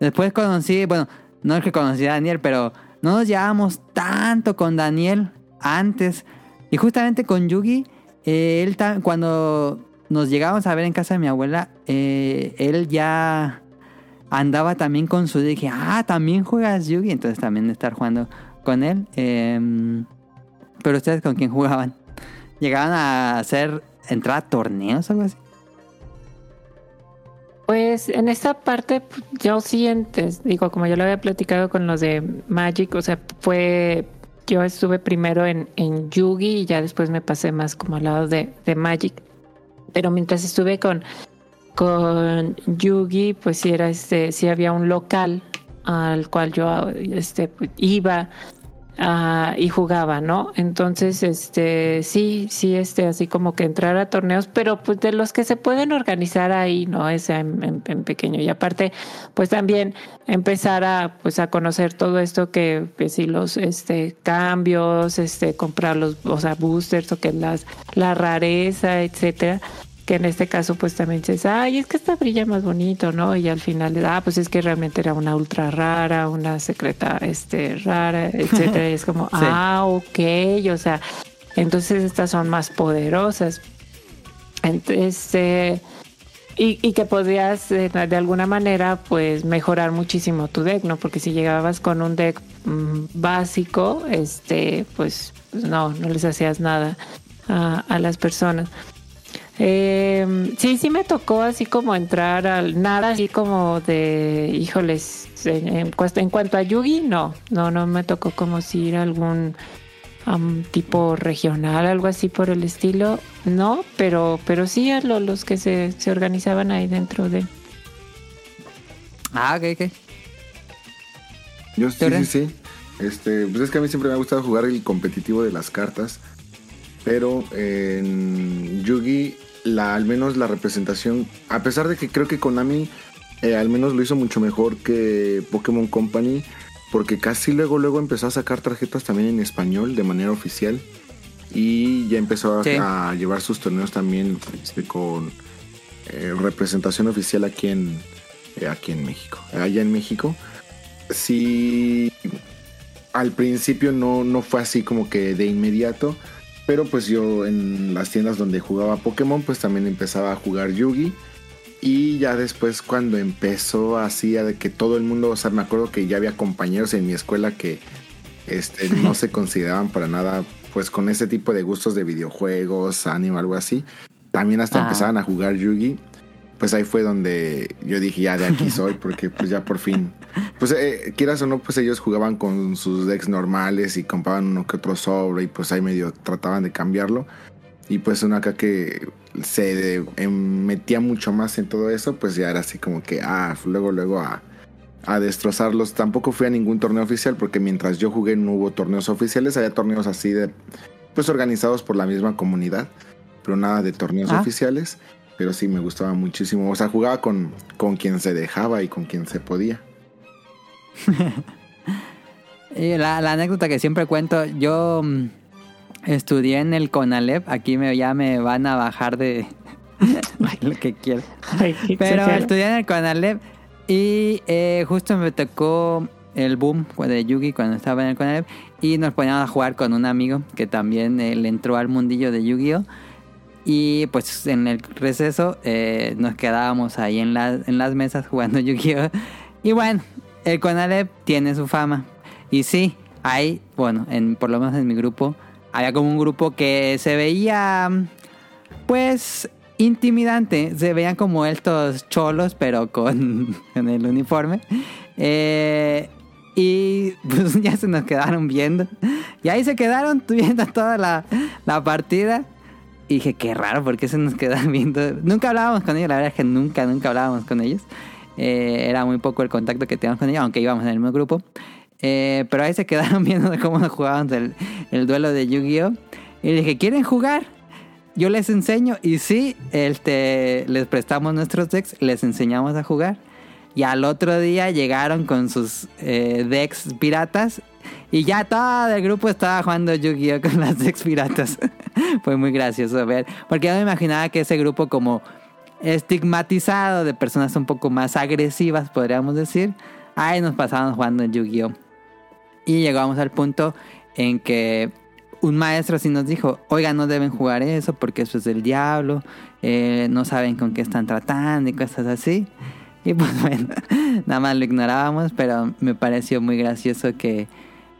A: después conocí, bueno, no es que conocí a Daniel, pero no nos llevábamos tanto con Daniel antes. Y justamente con Yugi, él cuando nos llegábamos a ver en casa de mi abuela, eh, él ya andaba también con su... Dije, ah, también juegas Yugi, entonces también estar jugando con él. Em, pero ustedes con quién jugaban? ¿Llegaban a hacer, entrar a torneos o algo así?
B: Pues en esta parte yo sí, digo, como yo lo había platicado con los de Magic, o sea, fue, yo estuve primero en, en Yugi y ya después me pasé más como al lado de, de Magic. Pero mientras estuve con, con Yugi, pues sí era este, sí había un local al cual yo este, iba ah, y jugaba, ¿no? Entonces, este, sí, sí, este, así como que entrar a torneos, pero pues de los que se pueden organizar ahí, ¿no? Es en, en- en pequeño. Y aparte, pues también empezar a, pues a conocer todo esto que, pues sí, los, este, cambios, este, comprar los, o sea, boosters o que las, la rareza, etcétera que en este caso pues también dices, ay, es que esta brilla más bonito, ¿no? Y al final, ah, pues es que realmente era una ultra rara, una secreta este rara, etcétera. Y es como, ah, ok, o sea, entonces estas son más poderosas. Entonces, eh, y, y que podrías eh, de alguna manera pues mejorar muchísimo tu deck, ¿no? Porque si llegabas con un deck mm, básico, este, pues, pues no, no les hacías nada a, a las personas. Eh, sí, sí me tocó así como entrar al nada, así como de, híjoles, en, en cuanto a Yugi, no, no, no me tocó como si ir a algún am, tipo regional, algo así por el estilo, no, pero, pero sí a lo- los que se, se organizaban ahí dentro de.
A: Ah, ok, ok.
C: Yo sí, sí, sí. Este, pues es que a mí siempre me ha gustado jugar el competitivo de las cartas. Pero en Yugi, la, al menos la representación, a pesar de que creo que Konami eh, al menos lo hizo mucho mejor que Pokémon Company, porque casi luego luego empezó a sacar tarjetas también en español de manera oficial y ya empezó a,
A: Sí.
C: a llevar sus torneos también este, con eh, representación oficial aquí en eh, aquí en México. Allá en México sí al principio no, no fue así como que de inmediato. Pero pues yo en las tiendas donde jugaba Pokémon pues también empezaba a jugar Yugi. Y ya después cuando empezó así a de que todo el mundo, o sea, me acuerdo que ya había compañeros en mi escuela que este, no se consideraban para nada pues con ese tipo de gustos de videojuegos, anime, algo así. También hasta
A: Ah.
C: empezaban a jugar Yugi. Pues ahí fue donde yo dije, ya de aquí soy, porque pues ya por fin pues eh, quieras o no, pues ellos jugaban con sus decks normales y compraban uno que otro sobre y pues ahí medio trataban de cambiarlo. Y pues uno acá que se de- em, metía mucho más en todo eso, pues ya era así como que, ah, luego, luego a, a destrozarlos. Tampoco fui a ningún torneo oficial porque mientras yo jugué no hubo torneos oficiales, había torneos así de, pues organizados por la misma comunidad, pero nada de torneos
A: Ah.
C: oficiales. Pero sí me gustaba muchísimo. O sea, jugaba con, con quien se dejaba y con quien se podía.
A: Y la, la anécdota que siempre cuento, yo mm, estudié en el CONALEP, aquí me, ya me van a bajar de lo que quiero. Pero estudié en el CONALEP y eh, justo me tocó el boom de Yugi cuando estaba en el CONALEP y nos poníamos a jugar con un amigo que también eh, le entró al mundillo de Yu-Gi-Oh! Y pues en el receso eh, nos quedábamos ahí en, la- en las mesas jugando Yu-Gi-Oh! Y bueno, el CONALEP tiene su fama. Y sí, hay, bueno, en, por lo menos en mi grupo, había como un grupo que se veía, pues, intimidante. Se veían como estos cholos, pero con, el uniforme. Eh, y pues ya se nos quedaron viendo. Y ahí se quedaron viendo toda la, la partida. Y dije, qué raro, ¿por qué se nos quedan viendo? Nunca hablábamos con ellos, la verdad es que nunca, nunca hablábamos con ellos. Eh, era muy poco el contacto que teníamos con ellos, aunque íbamos en el mismo grupo. Eh, pero ahí se quedaron viendo cómo jugábamos el, el duelo de Yu-Gi-Oh! Y dije, ¿quieren jugar? Yo les enseño. Y sí, este, les prestamos nuestros decks, les enseñamos a jugar. Y al otro día llegaron con sus eh, decks piratas. Y ya todo el grupo estaba jugando Yu-Gi-Oh! con las decks piratas. Fue muy gracioso ver. Porque yo me imaginaba que ese grupo como estigmatizado de personas un poco más agresivas, podríamos decir. Ahí nos pasábamos jugando en Yu-Gi-Oh! Y llegamos al punto en que un maestro sí nos dijo, oiga, no deben jugar eso porque eso es del diablo, eh, no saben con qué están tratando y cosas así. Y pues bueno, nada más lo ignorábamos, pero me pareció muy gracioso que,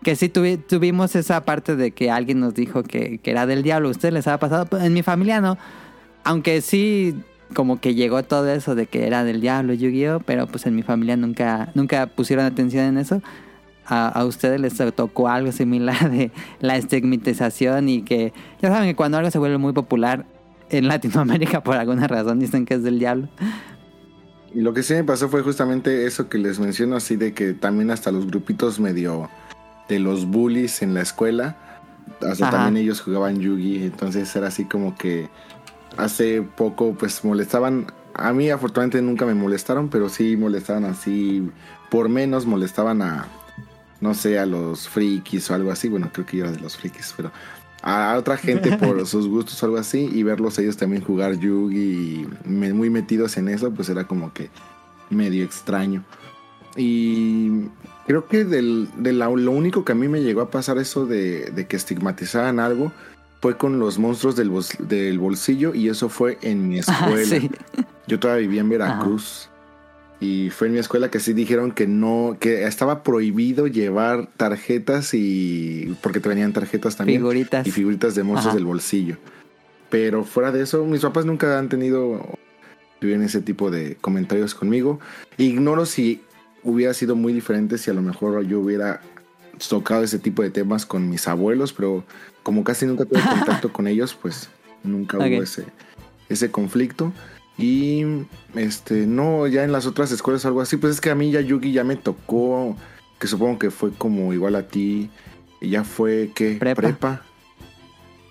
A: que sí tuvi- tuvimos esa parte de que alguien nos dijo que, que era del diablo. ¿A ustedes les ha pasado? Pues, en mi familia no. Aunque sí, como que llegó todo eso de que era del diablo Yu-Gi-Oh! Pero pues en mi familia nunca, nunca pusieron atención en eso. A, a ustedes les tocó algo similar de la estigmatización y que ya saben que cuando algo se vuelve muy popular en Latinoamérica por alguna razón dicen que es del diablo.
C: Y lo que sí me pasó fue justamente eso que les menciono, así de que también hasta los grupitos medio de los bullies en la escuela, hasta
A: Ajá.
C: también ellos jugaban Yugi, entonces era así como que hace poco pues molestaban, a mí afortunadamente nunca me molestaron, pero sí molestaban así, por menos molestaban a, no sé, a los frikis o algo así, bueno, creo que yo era de los frikis, pero a otra gente por sus gustos o algo así y verlos ellos también jugar Yugi y me- muy metidos en eso, pues era como que medio extraño. Y creo que del, de la- lo único que a mí me llegó a pasar eso de, de que estigmatizaran algo fue con los monstruos del, bolsillo y eso fue en mi
A: Ah,
C: escuela.
A: sí.
C: Yo todavía vivía en Veracruz. Y fue en mi escuela que sí dijeron que no, que estaba prohibido llevar tarjetas y. porque te venían tarjetas también.
A: Figuritas.
C: Y figuritas de monstruos
A: Ajá.
C: del bolsillo. Pero fuera de eso, mis papás nunca han tenido tuvieron ese tipo de comentarios conmigo. Ignoro si hubiera sido muy diferente si a lo mejor yo hubiera tocado ese tipo de temas con mis abuelos, pero como casi nunca tuve contacto con ellos, pues nunca hubo ese, ese conflicto. Y este, no, ya en las otras escuelas o algo así, pues es que a mí ya Yugi ya me tocó, que supongo que fue como igual a ti, y ya fue que
A: Prepa.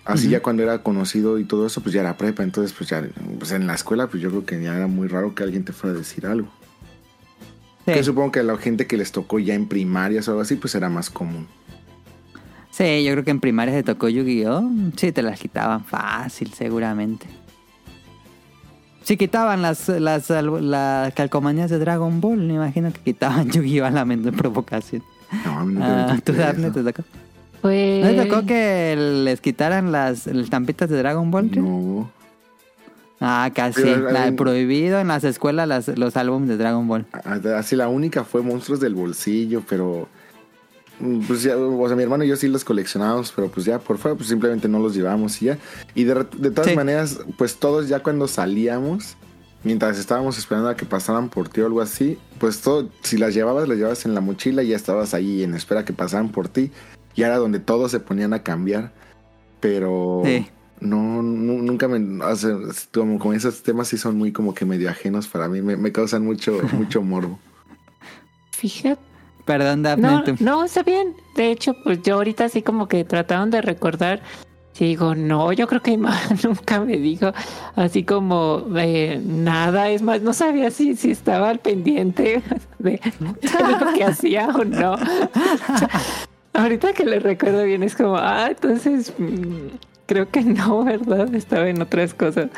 C: Así ya cuando era conocido y todo eso, pues ya era prepa. Entonces, pues ya pues en la escuela, pues yo creo que ya era muy raro que alguien te fuera a decir algo.
A: Sí.
C: Que supongo que a la gente que les tocó ya en primarias o algo así, pues era más común.
A: Sí, yo creo que en primaria se tocó Yu-Gi-Oh! Sí, te las quitaban fácil, seguramente. Si quitaban las, las, las calcomanías de Dragon Ball, me imagino que quitaban Yu-Gi-Oh! a la mente de provocación.
C: No, a mí nunca
A: Ah,
C: me
A: ¿Tú,
C: tocó
A: Daphne, te tocó?
B: Pues,
A: ¿No te tocó que les quitaran las, las estampitas de Dragon Ball? tío?
C: No.
A: Ah, casi.
C: Pero,
A: La
C: eh,
A: prohibido en las escuelas las- los álbumes de Dragon Ball.
C: A- Así la única fue Monstruos del Bolsillo, pero... Pues ya, o sea, mi hermano y yo sí los coleccionábamos, pero pues ya por fuera, pues simplemente no los llevábamos y ya. Y de, de todas
A: Sí.
C: maneras, pues todos ya cuando salíamos, mientras estábamos esperando a que pasaran por ti o algo así, pues todo, si las llevabas, las llevabas en la mochila y ya estabas ahí en espera que pasaran por ti. Y era donde todos se ponían a cambiar. Pero
A: Sí.
C: no, nu- nunca me... o sea, como, como esos temas sí son muy como que medio ajenos para mí, me, me causan mucho, mucho morbo.
B: fíjate.
A: Perdón, Daphne.
B: No, no, está bien. De hecho, pues yo ahorita así como que trataron de recordar. Y digo, no, yo creo que mi mamá nunca me dijo así como eh, nada. Es más, no sabía si, si estaba al pendiente de, de lo que hacía o no. ahorita que le recuerdo bien, es como, ah, entonces mm, creo que no, ¿verdad? Estaba en otras cosas.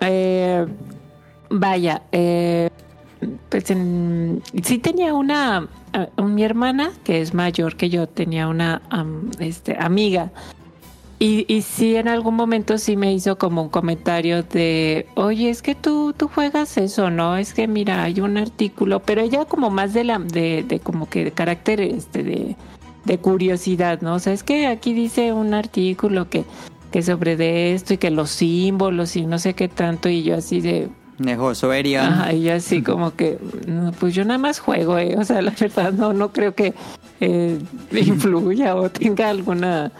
B: Eh, vaya, eh, pues en- sí tenía una, a- mi hermana que es mayor que yo, tenía una am, este, amiga. Y, y sí, en algún momento sí me hizo como un comentario de, oye, es que tú, tú juegas eso, ¿no? Es que mira, hay un artículo, pero ella como más de la, de, de como que de carácter, este, de, de curiosidad, ¿no? O sea, es que aquí dice un artículo que, que sobre de esto y que los símbolos y no sé qué tanto, y yo así de,
A: De Josué
B: Ajá, y así como que, pues yo nada más juego, eh. O sea, la verdad no, no creo que eh, influya o tenga alguna.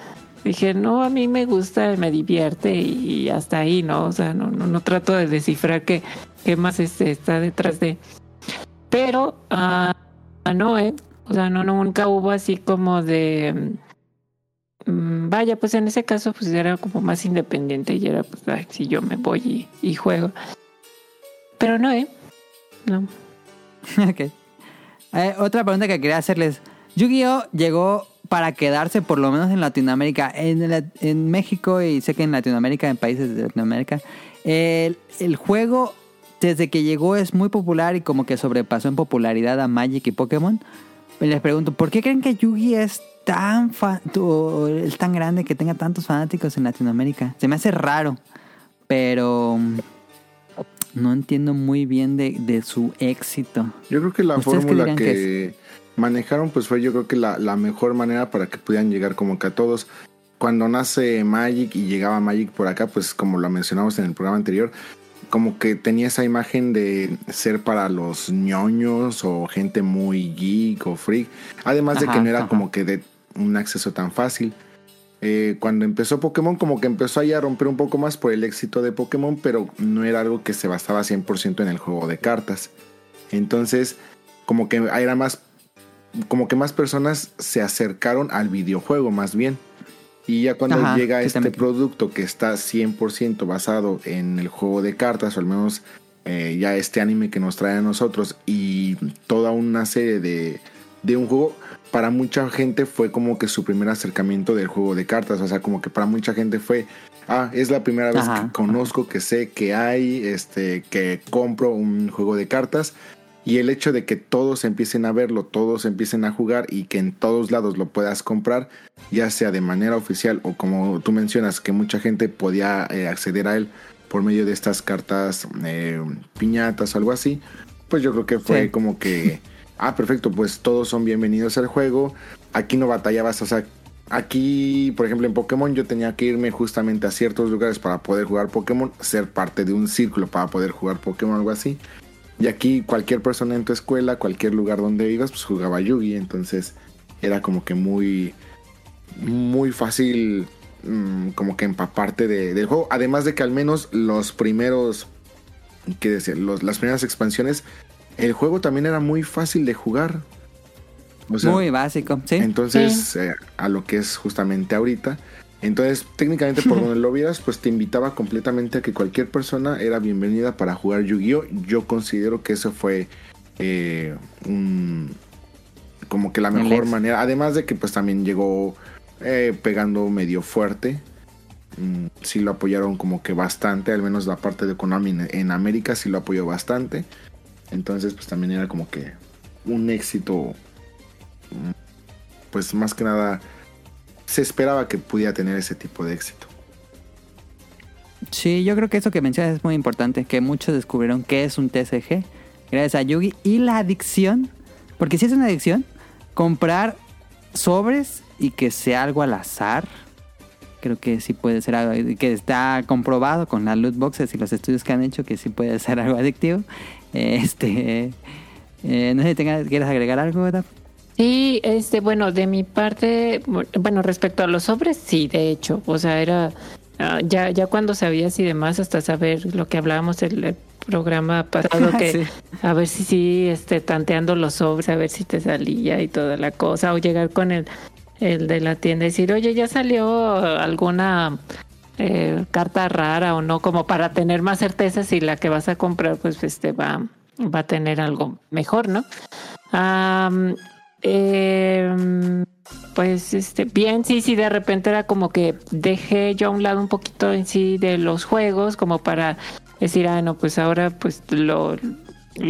B: Dije, no, a mí me gusta, me divierte y hasta ahí, ¿no? O sea, no, no, no trato de descifrar qué, qué más este, está detrás de. Pero, ah, no, ¿eh? O sea, no, nunca hubo así como de. mm, Vaya, pues en ese caso, pues era como más independiente y era, pues, ay, si yo me voy y juego. Pero no, ¿eh? No.
A: Ok. Eh, otra pregunta que quería hacerles. Yu-Gi-Oh! llegó para quedarse, por lo menos en Latinoamérica. En, en México y sé que en Latinoamérica, en países de Latinoamérica, el, el juego desde que llegó es muy popular y como que sobrepasó en popularidad a Magic y Pokémon. Les pregunto, ¿por qué creen que Yugi es tan, fa- tu- es tan grande que tenga tantos fanáticos en Latinoamérica? Se me hace raro, pero no entiendo muy bien de, de su éxito.
C: Yo creo que la
A: ¿Ustedes qué
C: fórmula que,
A: que
C: manejaron pues fue yo creo que la, la mejor manera para que pudieran llegar como que a todos. Cuando nace Magic y llegaba Magic por acá, pues como lo mencionamos en el programa anterior, como que tenía esa imagen de ser para los ñoños o gente muy geek o freak. Además de
A: Ajá,
C: que no era
A: ajá.
C: como que de un acceso tan fácil. Eh, cuando empezó Pokémon, como que empezó ahí a romper un poco más por el éxito de Pokémon, pero no era algo que se basaba 100% en el juego de cartas. Entonces, como que era más, como que más personas se acercaron al videojuego más bien. Y ya cuando
A: Ajá,
C: llega este producto que está 100% basado en el juego de cartas, o al menos eh, ya este anime que nos trae a nosotros, y toda una serie de, de un juego, para mucha gente fue como que su primer acercamiento del juego de cartas. O sea, como que para mucha gente fue, ah, es la primera vez
A: Ajá,
C: que conozco, que sé que hay, este, que compro un juego de cartas. Y el hecho de que todos empiecen a verlo, todos empiecen a jugar y que en todos lados lo puedas comprar, ya sea de manera oficial o como tú mencionas, que mucha gente podía eh, acceder a él por medio de estas cartas eh, piñatas o algo así, pues yo creo que fue
A: Sí.
C: como que, ah, perfecto, pues todos son bienvenidos al juego. Aquí no batallabas, o sea, aquí, por ejemplo, en Pokémon yo tenía que irme justamente a ciertos lugares para poder jugar Pokémon, ser parte de un círculo para poder jugar Pokémon, algo así. Y aquí cualquier persona en tu escuela, cualquier lugar donde ibas, pues jugaba Yugi. Entonces era como que muy, muy fácil mm, como que empaparte de- del juego. Además de que al menos los primeros, ¿qué decir? Las primeras expansiones, el juego también era muy fácil de jugar. O sea,
A: Muy básico, ¿sí?
C: entonces, eh, a lo que es justamente ahorita. Entonces, técnicamente por donde lo vieras, pues te invitaba completamente a que cualquier persona era bienvenida para jugar Yu-Gi-Oh! Yo considero que eso fue eh, un- como que la mejor manera. Además de que pues también llegó eh, pegando medio fuerte. Mm, sí lo apoyaron como que bastante, al menos la parte de Konami en, en América sí lo apoyó bastante. Entonces, pues también era como que un éxito pues más que nada se esperaba que pudiera tener ese tipo de éxito.
A: Sí, yo creo que eso que mencionas es muy importante, que muchos descubrieron qué es un TCG gracias a Yugi y la adicción, porque si es una adicción, comprar sobres y que sea algo al azar, creo que sí puede ser algo que está comprobado con las loot boxes y los estudios que han hecho que sí puede ser algo adictivo. Este, eh, no sé si tengas, quieres agregar algo, Daf?
B: Sí, este, bueno, de mi parte, bueno, respecto a los sobres, sí, de hecho, o sea, era ah, ya, ya cuando sabías y demás, hasta saber lo que hablábamos el, el programa pasado, que
A: Sí.
B: a ver si sí, este, tanteando los sobres, a ver si te salía y toda la cosa, o llegar con el, el de la tienda y decir, oye, ya salió alguna eh, carta rara o no, como para tener más certeza si la que vas a comprar, pues, este, va, va a tener algo mejor, ¿no? Eh, pues este, bien, sí, sí, de repente era como que dejé yo a un lado un poquito en sí de los juegos, como para decir, ah, no, pues ahora pues lo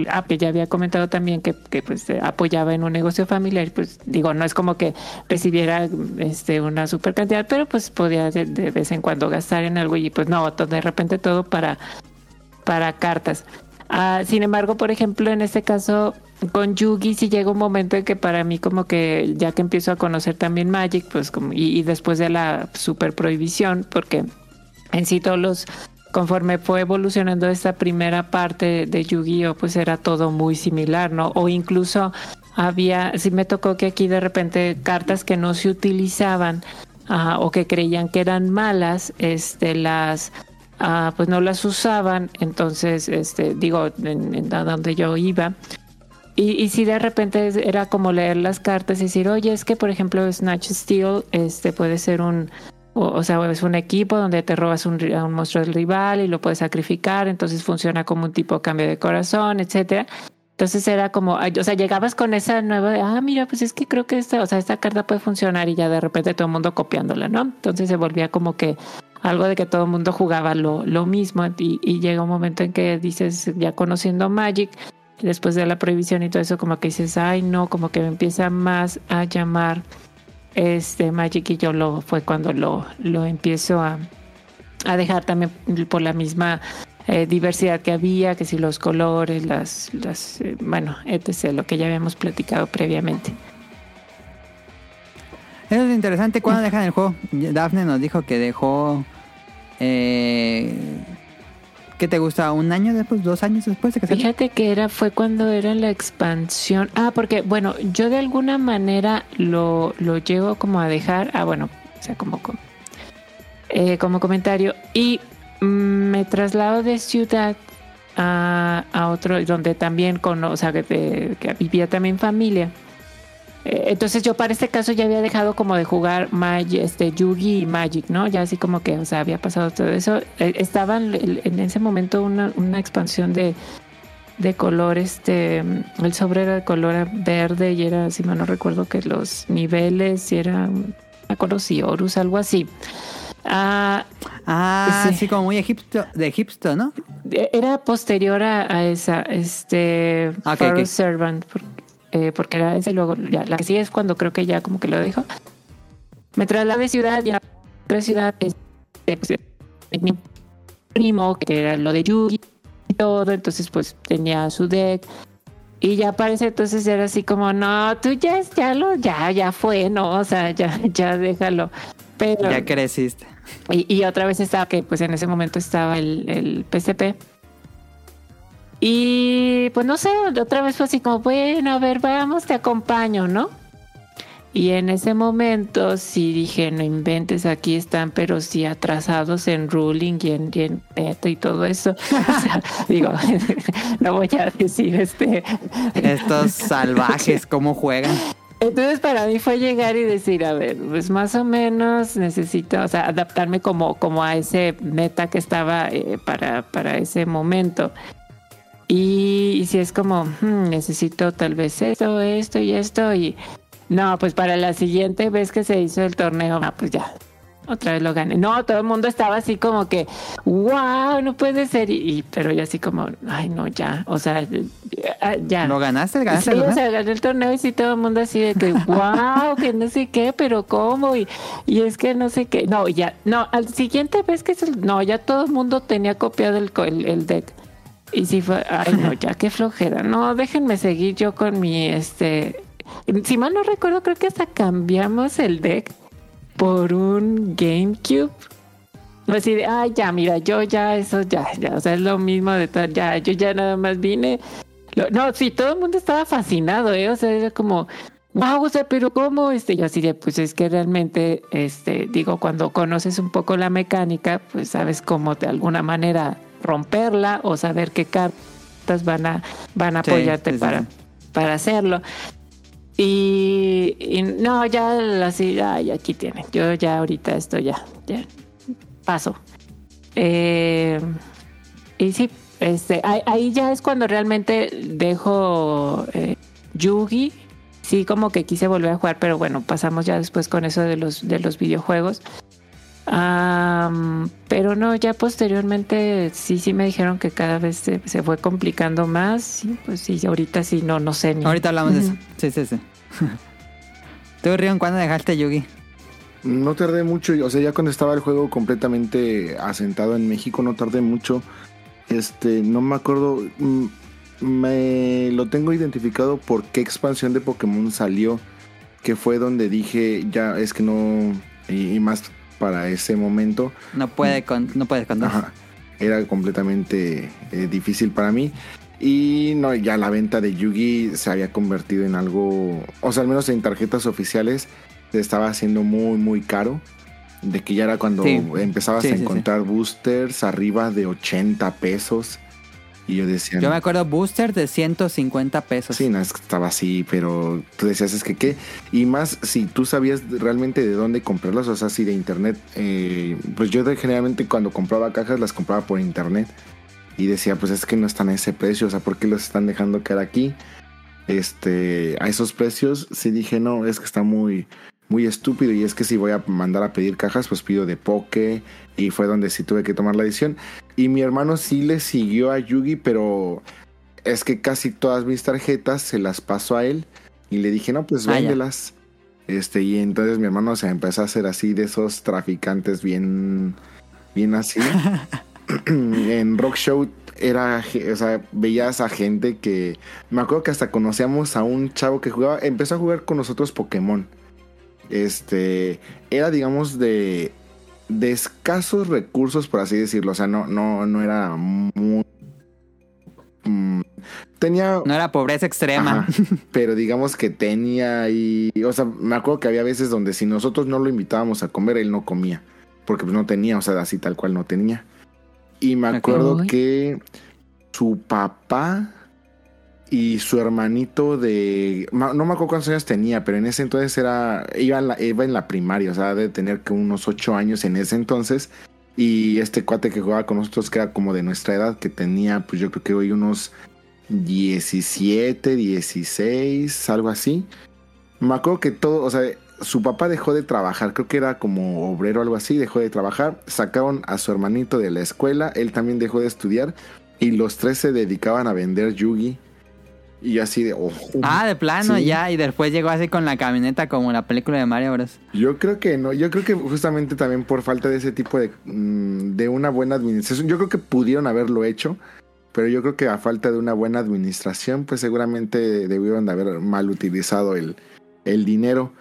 B: ah, que ya había comentado también que, que, pues eh, apoyaba en un negocio familiar, pues digo, no es como que recibiera este una super cantidad, pero pues podía de, vez en cuando gastar en algo y pues no, de repente todo para, para cartas. Ah, sin embargo, por ejemplo, en este caso con Yugi sí llega un momento en que para mí como que ya que empiezo a conocer también Magic, pues y después de la super prohibición, porque en sí todos los conforme fue evolucionando esta primera parte de Yu-Gi-Oh, pues era todo muy similar, ¿no? O incluso había, sí me tocó que aquí de repente cartas que no se utilizaban ah, o que creían que eran malas, este, las, ah, pues no las usaban, entonces, este, digo, en, en donde yo iba. Y, y si de repente era como leer las cartas y decir, oye, es que por ejemplo Snatch Steel este, puede ser un, o, sea, es un equipo donde te robas un, un monstruo del rival y lo puedes sacrificar, entonces funciona como un tipo cambio de corazón, etcétera. Entonces era como, o sea, llegabas con esa nueva, de, ah, mira, pues es que creo que esta, o sea, esta carta puede funcionar y ya de repente todo el mundo copiándola, ¿no? Entonces se volvía como que algo de que todo el mundo jugaba lo, lo mismo y, y llega un momento en que dices, ya conociendo Magic, después de la prohibición y todo eso, como que dices, ay, no, como que me empieza más a llamar este Magic y yo lo fue cuando lo, lo empiezo a, a dejar también por la misma eh, diversidad que había, que si los colores, las, las eh, bueno, etc., lo que ya habíamos platicado previamente.
A: Eso es interesante. ¿Cuándo dejan el juego? Dafne nos dijo que dejó. Eh, ¿Qué te gusta? ¿Un año después? ¿Dos años después de que salió?
B: Fíjate que era, fue cuando era la expansión. Ah, porque, bueno, yo de alguna manera lo, lo llego como a dejar. Ah, bueno, o sea, como, com- eh, comentario. Y mm, me traslado de ciudad a, a otro, donde también con, o sea, que, que vivía también familia. Eh, Entonces yo para este caso ya había dejado como de jugar este Yugi y Magic, ¿no? Ya así como que, o sea, había pasado todo eso. Eh, Estaba en, ese momento una, una expansión de, de color, este, el sobre era de color verde y era, si mal no recuerdo, que los niveles y era, me acuerdo si Horus, algo así. Ah,
A: Ah,
B: Sí.
A: sí, como muy egipto, de Egipto, ¿no?
B: era posterior a, a esa, este,
A: Ok,
B: Pharaoh
A: ok.
B: Servant, porque, eh, porque era y luego, ya, la que sigue es cuando creo que ya como que lo dijo. Me trasladé de ciudad y a otra ciudad, este, pues, mi primo, que era lo de Yugi y todo, entonces pues tenía su deck. Y ya parece entonces era así como, no, tú ya, ya lo, ya, ya fue, no, o sea, ya, ya déjalo. Pero,
A: Ya creciste.
B: y, y otra vez estaba, que pues en ese momento estaba el, el PSP. Y pues no sé, otra vez fue así como, bueno, a ver, vamos, te acompaño, ¿no? Y en ese momento sí dije, no inventes, aquí están, pero sí atrasados en ruling y en, y en beta y todo eso. O sea, digo, no voy a decir este.
A: Estos salvajes, ¿cómo juegan?
B: Entonces para mí fue llegar y decir, a ver, pues más o menos necesito, o sea, adaptarme como, como a ese meta que estaba eh, para, para ese momento. Y, y si es como, hmm, necesito tal vez esto, esto y esto, y no, pues para la siguiente vez que se hizo el torneo, ah, pues ya, otra vez lo gané. No, todo el mundo estaba así como que, wow, no puede ser, y, y- pero yo así como, ay, no, ya, o sea, ya. ya.
A: ¿Lo ganaste? ¿Ganaste
B: Sí,
A: el
B: o
A: torneo?
B: sea, gané el torneo y sí, todo el mundo así de que, wow, que no sé qué, pero cómo, y, y es que no sé qué. No, ya, no, al siguiente vez que, se- no, ya todo el mundo tenía copiado el, el, el deck. Y sí fue, ay, no, ya qué flojera. No, déjenme seguir yo con mi, este, si mal no recuerdo, creo que hasta cambiamos el deck por un GameCube. Así de, ay, ya, mira, yo ya, eso ya, ya, o sea, es lo mismo de todo, ya, yo ya nada más vine. Lo- no, sí, todo el mundo estaba fascinado, ¿eh? O sea, era como, wow, o sea, pero ¿cómo? Este, yo así de, pues es que realmente, este, digo, cuando conoces un poco la mecánica, pues sabes cómo de alguna manera romperla o saber qué cartas van a, van a apoyarte
A: sí, sí,
B: para, para hacerlo. Y, y no, ya así, ya aquí tienen. Yo ya ahorita esto ya, ya paso. Eh, y sí, este, ahí, ahí ya es cuando realmente dejo eh, Yugi. Sí, como que quise volver a jugar, pero bueno, pasamos ya después con eso de los, de los videojuegos. Am, pero no, ya posteriormente sí, sí me dijeron que cada vez se, se fue complicando más. Y pues sí, ahorita sí, no, no sé ni.
A: Ahorita hablamos de eso. Sí, sí, sí. ¿Tú, Rion, cuándo dejaste Yugi?
C: No tardé mucho, o sea, ya cuando estaba el juego completamente asentado en México, no tardé mucho. Este, no me acuerdo, mm, me lo tengo identificado por qué expansión de Pokémon salió, que fue donde dije, ya es que no, y, y más para ese momento,
A: No puede con, no puedes contar.
C: Ajá. Era completamente eh, difícil para mí. Y no, ya la venta de Yugi se había convertido en algo, o sea, al menos en tarjetas oficiales, se estaba haciendo muy, muy caro. De que ya era cuando
A: Sí.
C: empezabas
A: Sí,
C: a
A: sí, sí.
C: encontrar boosters arriba de 80 pesos. Y yo decía,
A: Yo me acuerdo booster de 150 pesos.
C: Sí, no, es que estaba así, pero tú decías, es que qué. Y más si tú sabías realmente de dónde comprarlas, o sea, si de internet. eh, pues yo generalmente cuando compraba cajas las compraba por internet. Y decía, pues es que no están a ese precio, o sea, ¿por qué los están dejando caer aquí? Este, a esos precios, sí dije, no, es que está muy, muy estúpido. Y es que si voy a mandar a pedir cajas, pues pido de Poke. Y fue donde sí tuve que tomar la decisión. Y mi hermano sí le siguió a Yugi, pero es que casi todas mis tarjetas se las pasó a él. Y le dije, no, pues
A: Ah,
C: véndelas. Este, y entonces mi hermano se empezó a hacer así de esos traficantes bien, bien así. en Rock Show era, o sea, veías a gente que, me acuerdo que hasta conocíamos a un chavo que jugaba, empezó a jugar con nosotros Pokémon. Este, era digamos de, de escasos recursos, por así decirlo, o sea, no, no, no era muy... mm, tenía
A: No era pobreza extrema.
C: Ajá, pero digamos que tenía y, o sea, me acuerdo que había veces donde si nosotros no lo invitábamos a comer, él no comía, porque pues no tenía, o sea, así tal cual no tenía. Y me acuerdo que su papá y su hermanito de, no me acuerdo cuántos años tenía, pero en ese entonces era, iba en la, iba en la primaria, o sea, de tener que unos ocho años en ese entonces. Y este cuate que jugaba con nosotros, que era como de nuestra edad, que tenía, pues yo creo que hoy unos 17, 16, algo así. Me acuerdo que todo, o sea, su papá dejó de trabajar, creo que era como obrero o algo así, dejó de trabajar, sacaron a su hermanito de la escuela, él también dejó de estudiar y los tres se dedicaban a vender yugi. Y yo así de, oh,
A: Ah, de plano,
C: Sí.
A: ya. Y después llegó así con la camioneta como la película de Mario Bros.
C: Yo creo que no, yo creo que justamente también por falta de ese tipo de, mm, de una buena administración, yo creo que pudieron haberlo hecho, pero yo creo que a falta de una buena administración, pues seguramente debieron de haber mal utilizado el, el dinero,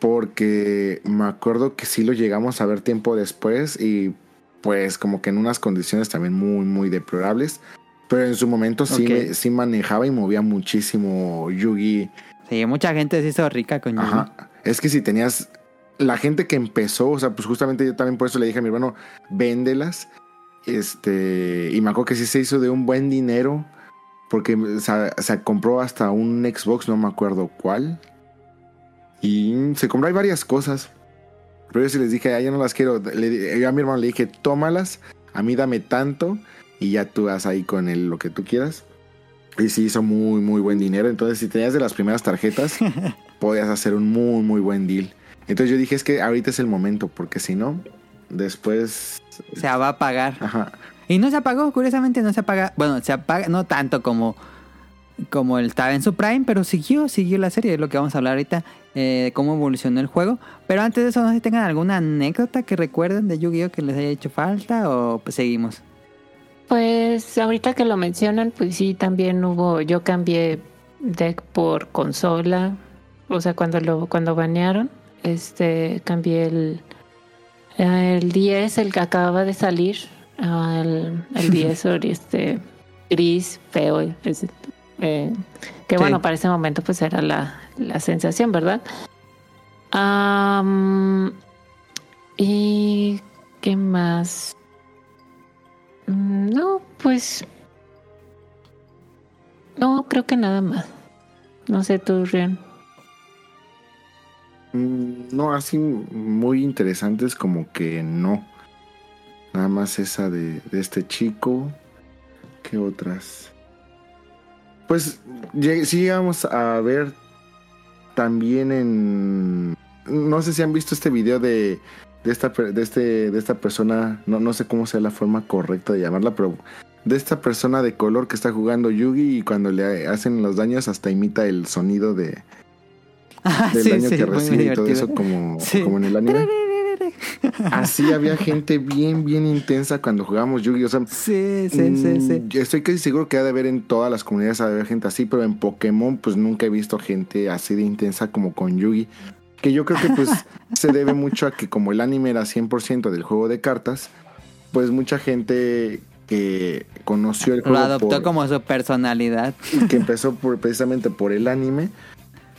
C: porque me acuerdo que sí lo llegamos a ver tiempo después y pues como que en unas condiciones también muy, muy deplorables. Pero en su momento sí,
A: Ok.
C: me- sí manejaba y movía muchísimo Yugi.
A: Sí, mucha gente se hizo rica con Yugi.
C: Ajá. Es que si tenías la gente que empezó, o sea, pues justamente yo también por eso le dije a mi hermano, véndelas. Este, y me acuerdo que sí se hizo de un buen dinero, porque o sea, se compró hasta un Xbox, no me acuerdo cuál. Y se compró ahí varias cosas. Pero yo sí les dije, ah, ya no las quiero. Le yo a mi hermano le dije, tómalas, a mí dame tanto, y ya tú vas ahí con él lo que tú quieras. Y sí hizo muy, muy buen dinero. Entonces, si tenías de las primeras tarjetas, podías hacer un muy, muy buen deal. Entonces yo dije, es que ahorita es el momento, porque si no, después...
A: Se va a pagar.
C: Ajá.
A: Y no se apagó, curiosamente no se apaga. Bueno, se apaga, no tanto como, como él estaba en su prime, pero siguió, siguió la serie, es lo que vamos a hablar ahorita, eh, cómo evolucionó el juego. Pero antes de eso, no sé si tengan alguna anécdota que recuerden de Yu-Gi-Oh! que les haya hecho falta o pues seguimos.
B: Pues ahorita que lo mencionan, pues sí, también hubo, yo cambié deck por consola, o sea, cuando lo cuando banearon, este, cambié el el 10, el que acababa de salir, al el 10 ori- este gris feo, ese, eh, que
A: Sí.
B: bueno, para ese momento pues era la, la sensación, ¿verdad? Y qué más No, pues. No, creo que nada más. No sé tú, Rian.
C: Mm, No, así muy interesantes como que no. Nada más esa de, de este chico. ¿Qué otras? Pues sí llegamos a ver también en... No sé si han visto este video de, de, esta, de, este, de esta persona, no, no sé cómo sea la forma correcta de llamarla, pero de esta persona de color que está jugando Yugi y cuando le hacen los daños hasta imita el sonido de,
A: Ah,
C: del
A: sí,
C: daño
A: sí,
C: que recibe y todo eso como,
A: Sí.
C: como en el anime. Así había gente bien, bien intensa cuando jugábamos Yugi. O sea,
A: Sí, sí, sí, sí.
C: mm, yo estoy casi seguro que ha de haber en todas las comunidades, ha de haber gente así, pero en Pokémon pues nunca he visto gente así de intensa como con Yugi. Que yo creo que pues se debe mucho a que como el anime era 100% del juego de cartas, pues mucha gente que conoció el
A: Lo
C: juego
A: adoptó
C: por-
A: como su personalidad.
C: que empezó por, precisamente por el anime,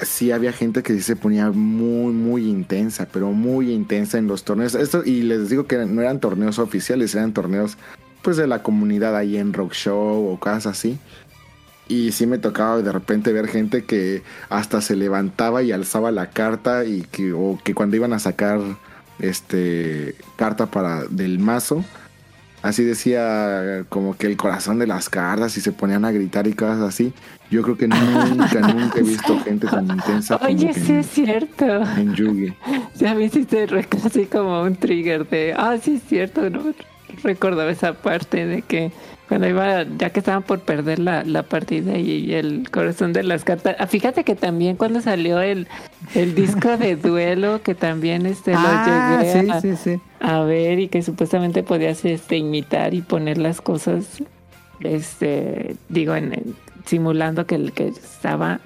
C: sí había gente que sí se ponía muy, muy intensa, pero muy intensa en los torneos. Esto, y les digo que no eran torneos oficiales, eran torneos pues de la comunidad ahí en Rock Show o cosas así. Y sí me tocaba de repente ver gente que hasta se levantaba y alzaba la carta y que, o que cuando iban a sacar este carta para del mazo, así decía como que el corazón de las cartas y se ponían a gritar y cosas así. Yo creo que nunca, nunca he visto gente tan intensa
B: Oye, sí
C: en,
B: es cierto.
C: en Yugi.
B: Ya me hiciste casi como un trigger de, ah, sí es cierto, no recordaba esa parte de que cuando iba, ya que estaban por perder la, la partida y, el corazón de las cartas. Ah, fíjate que también cuando salió el, el disco de duelo, que también este
A: ah,
B: lo llegué
A: sí,
B: a,
A: sí, sí.
B: a ver y que supuestamente podías este imitar y poner las cosas este digo en, en- simulando que el que estaba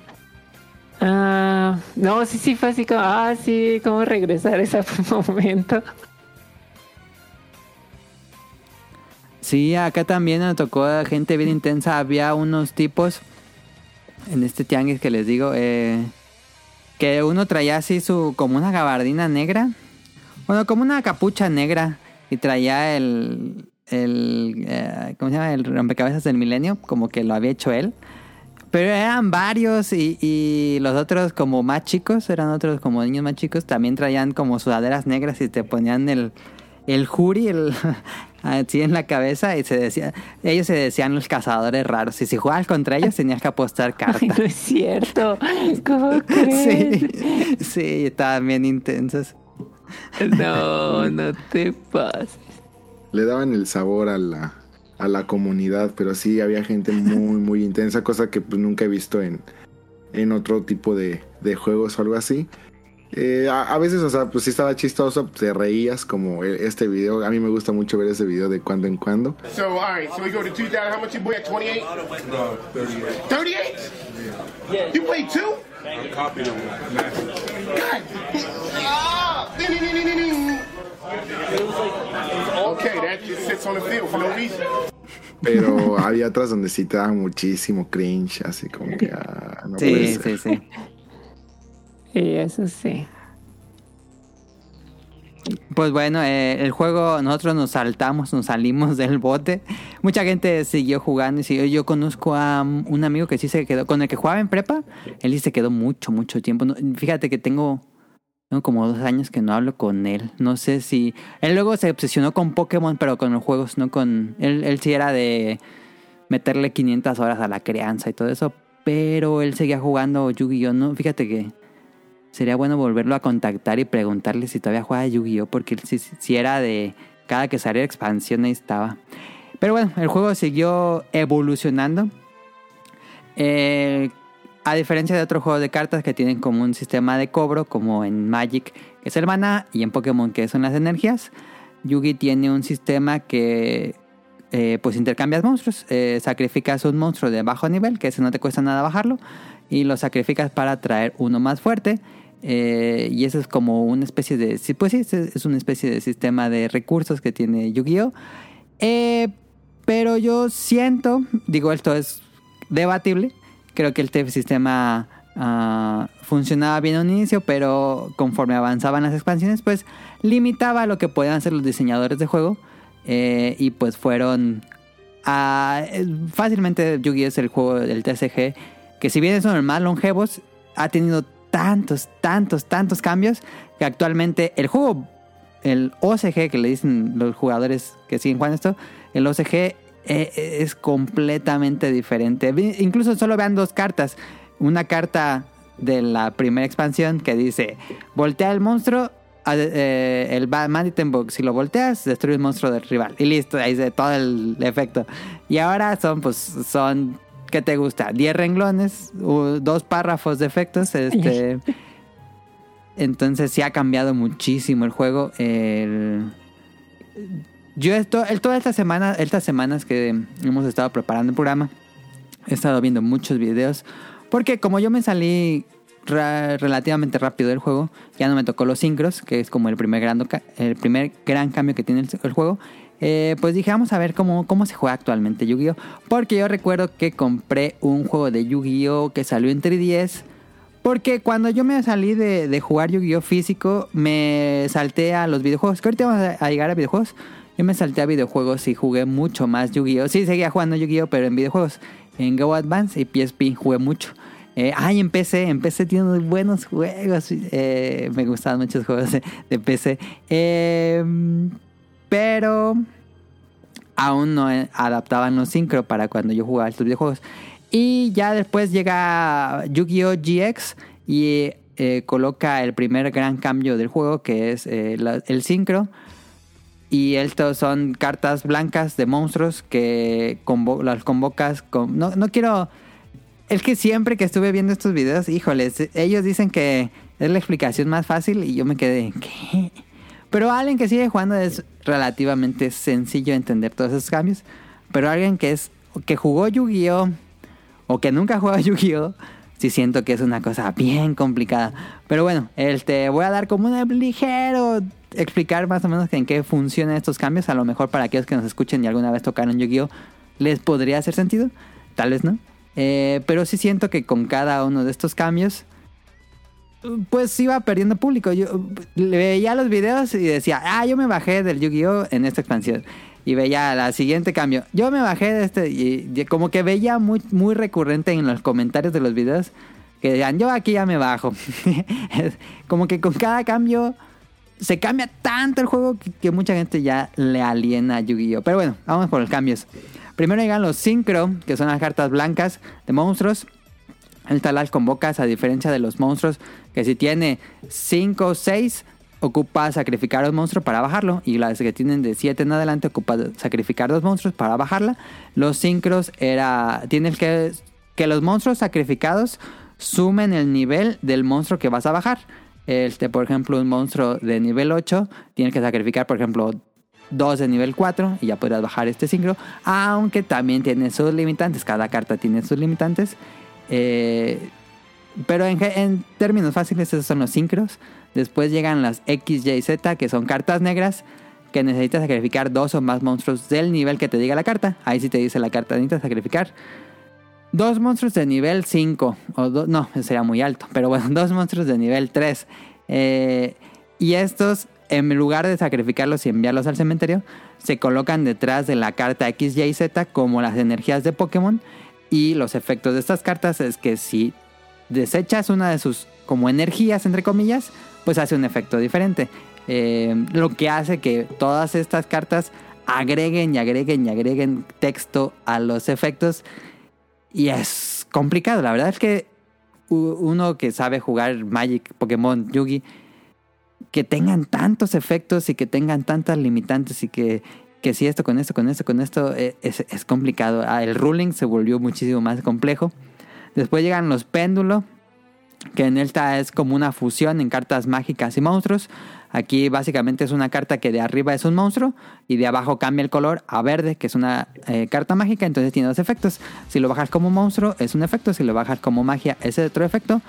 B: ah no sí sí fue así como ah sí cómo regresar a ese momento
A: Sí, acá también nos tocó gente bien intensa. Había unos tipos en este tianguis que les digo, eh, que uno traía así su, como una gabardina negra, bueno, como una capucha negra, y traía el, el, eh, ¿cómo se llama? El rompecabezas del milenio, como que lo había hecho él. Pero eran varios y, y los otros como más chicos, eran otros como niños más chicos, también traían como sudaderas negras y te ponían el, el jury el, así en la cabeza y se decía, ellos se decían los cazadores raros. Y si jugabas contra ellos tenías que apostar
B: Ay,
A: cartas.
B: no es cierto cómo crees
A: Sí, sí, estaban bien intensos.
B: no no te pases
C: Le daban el sabor a la, a la comunidad, pero sí había gente muy, muy intensa, cosa que pues nunca he visto en, en otro tipo de, de juegos o algo así. Eh, a, a veces, o sea, pues sí estaba chistoso, te reías como e- este video. A mí me gusta mucho ver ese video de cuando en cuando.
H: So, all right, so we go to 2,000. How much you at 28?
E: No, 38.
H: 38? You played two?
E: Copy them.
H: God. Ah! Ding, ding, ding, ding, ding, ding. Okay, that just sits on the field for no reason.
C: Pero había otras donde sí te daba muchísimo cringe, así como que ah, no puede
A: Sí,
C: ser.
A: sí, sí.
B: Y eso sí.
A: Pues bueno, eh, el juego, nosotros nos saltamos, nos salimos del bote. Mucha gente siguió jugando y. Yo conozco a un amigo que sí se quedó, con el que jugaba en prepa, él sí se quedó mucho, mucho tiempo. Fíjate que tengo, tengo como dos años que no hablo con él. No sé si... Él luego se obsesionó con Pokémon, pero con los juegos, no con... Él, él sí era de meterle 500 horas a la crianza y todo eso, pero él seguía jugando Yu-Gi-Oh! No, fíjate que sería bueno volverlo a contactar y preguntarle si todavía juega Yu-Gi-Oh! Porque si, era de cada que salía expansión ahí estaba. Pero bueno, el juego siguió evolucionando. Eh, a diferencia de otros juegos de cartas que tienen como un sistema de cobro, como en Magic, que es el mana, y en Pokémon, que son las energías, Yugi tiene un sistema que eh, pues intercambias monstruos. Eh, sacrificas un monstruo de bajo nivel, que ese no te cuesta nada bajarlo, y lo sacrificas para traer uno más fuerte. Eh, y eso es como una especie de. Pues sí, es- es una especie de sistema de recursos que tiene Yu-Gi-Oh! Eh, pero yo siento, digo, esto es debatible. Creo que el TF sistema ah, funcionaba bien al inicio, pero conforme avanzaban las expansiones, pues limitaba lo que podían hacer los diseñadores de juego. eh, y pues fueron. a- eh, fácilmente Yu-Gi-Oh! es el juego del TCG que, si bien los más longevos, ha tenido tantos, tantos, tantos cambios que actualmente el juego el OCG que le dicen los jugadores que siguen jugando esto, el OCG eh, eh, es completamente diferente. Incluso solo vean dos cartas. Una carta de la primera expansión que dice, voltea el monstruo, eh, el Ba- Mantitan Bug, si lo volteas, destruye el monstruo del rival. Y listo, ahí se todo el efecto. Y ahora son, pues, son, ¿qué te gusta? 10 renglones, dos párrafos de efectos, este... Entonces sí ha cambiado muchísimo el juego. El- Yo esto, el, toda esta semana, estas semanas que hemos estado preparando el programa, he estado viendo muchos videos. Porque como yo me salí ra- relativamente rápido del juego, ya no me tocó los sincros, que es como el primer gran, el primer gran cambio que tiene el, el juego. Eh, pues dije, vamos a ver cómo, cómo se juega actualmente Yu-Gi-Oh! Porque yo recuerdo que compré un juego de Yu-Gi-Oh! que salió en 3DS. Porque cuando yo me salí de, de jugar Yu-Gi-Oh! físico, me salté a los videojuegos. Que ahorita vamos a, llegar a videojuegos. Yo me salté a videojuegos y jugué mucho más Yu-Gi-Oh! Sí, seguía jugando Yu-Gi-Oh! pero en videojuegos. En Go Advance y PSP jugué mucho. Eh, ay, en PC, en PC tiene unos buenos juegos. eh, me gustaban muchos juegos de, de PC. Eh, pero aún no adaptaban los sincro para cuando yo jugaba estos videojuegos. Y ya después llega Yu-Gi-Oh! GX y eh, coloca el primer gran cambio del juego, que es eh, el sincro. Y estos son cartas blancas de monstruos que convo- las convocas con... No, no quiero... Es que siempre que estuve viendo estos videos, híjoles, ellos dicen que es la explicación más fácil y yo me quedé. Pero alguien que sigue jugando es relativamente sencillo entender todos esos cambios. Pero alguien que es que jugó Yu-Gi-Oh! o que nunca ha jugado Yu-Gi-Oh! sí siento que es una cosa bien complicada. Pero bueno, este, voy a dar como un ligero explicar más o menos en qué funcionan estos cambios. A lo mejor para aquellos que nos escuchen y alguna vez tocaron Yu-Gi-Oh! les podría hacer sentido. Tal vez no. Eh, pero sí siento que con cada uno de estos cambios pues iba perdiendo público. Yo veía los videos y decía, ah, yo me bajé del Yu-Gi-Oh! en esta expansión. Y veía la siguiente cambio. Yo me bajé de este. Y, y como que veía muy, muy recurrente en los comentarios de los videos que decían, yo aquí ya me bajo. como que con cada cambio se cambia tanto el juego que, que mucha gente ya le aliena a Yu-Gi-Oh! Pero bueno, vamos por los cambios. Primero llegan los Synchro, que son las cartas blancas de monstruos. Estas las convocas a diferencia de los monstruos que si tiene 5 o 6 ocupa sacrificar un monstruo para bajarlo y las que tienen de 7 en adelante ocupa sacrificar dos monstruos para bajarla. Los sincros era tienes que que los monstruos sacrificados sumen el nivel del monstruo que vas a bajar. Este, por ejemplo, un monstruo de nivel 8, tienes que sacrificar, por ejemplo, dos de nivel 4 y ya podrás bajar este sincro. Aunque también tiene sus limitantes, cada carta tiene sus limitantes. Eh, pero en, términos fáciles, esos son los sincros. Después llegan las X, Y, Z, que son cartas negras que necesitas sacrificar dos o más monstruos del nivel que te diga la carta. Ahí sí te dice la carta, necesitas sacrificar dos monstruos de nivel 5. O do- no, sería muy alto. Pero bueno, dos monstruos de nivel 3. Eh, y estos, en lugar de sacrificarlos y enviarlos al cementerio, se colocan detrás de la carta X, Y, Z como las energías de Pokémon. Y los efectos de estas cartas es que si desechas una de sus como energías, entre comillas, pues hace un efecto diferente. Eh, lo que hace que todas estas cartas agreguen y agreguen y agreguen texto a los efectos. Y es complicado. La verdad es que uno que sabe jugar Magic, Pokémon, Yugi, que tengan tantos efectos y que tengan tantas limitantes y que, que si esto con esto, con esto, con esto, eh, es, es complicado. Ah, El ruling se volvió muchísimo más complejo. Después llegan los péndulos, que en esta es como una fusión en cartas mágicas y monstruos. Aquí básicamente es una carta que de arriba es un monstruo y de abajo cambia el color a verde, que es una eh, carta mágica, entonces tiene dos efectos. Si lo bajas como monstruo es un efecto, si lo bajas como magia es otro efecto.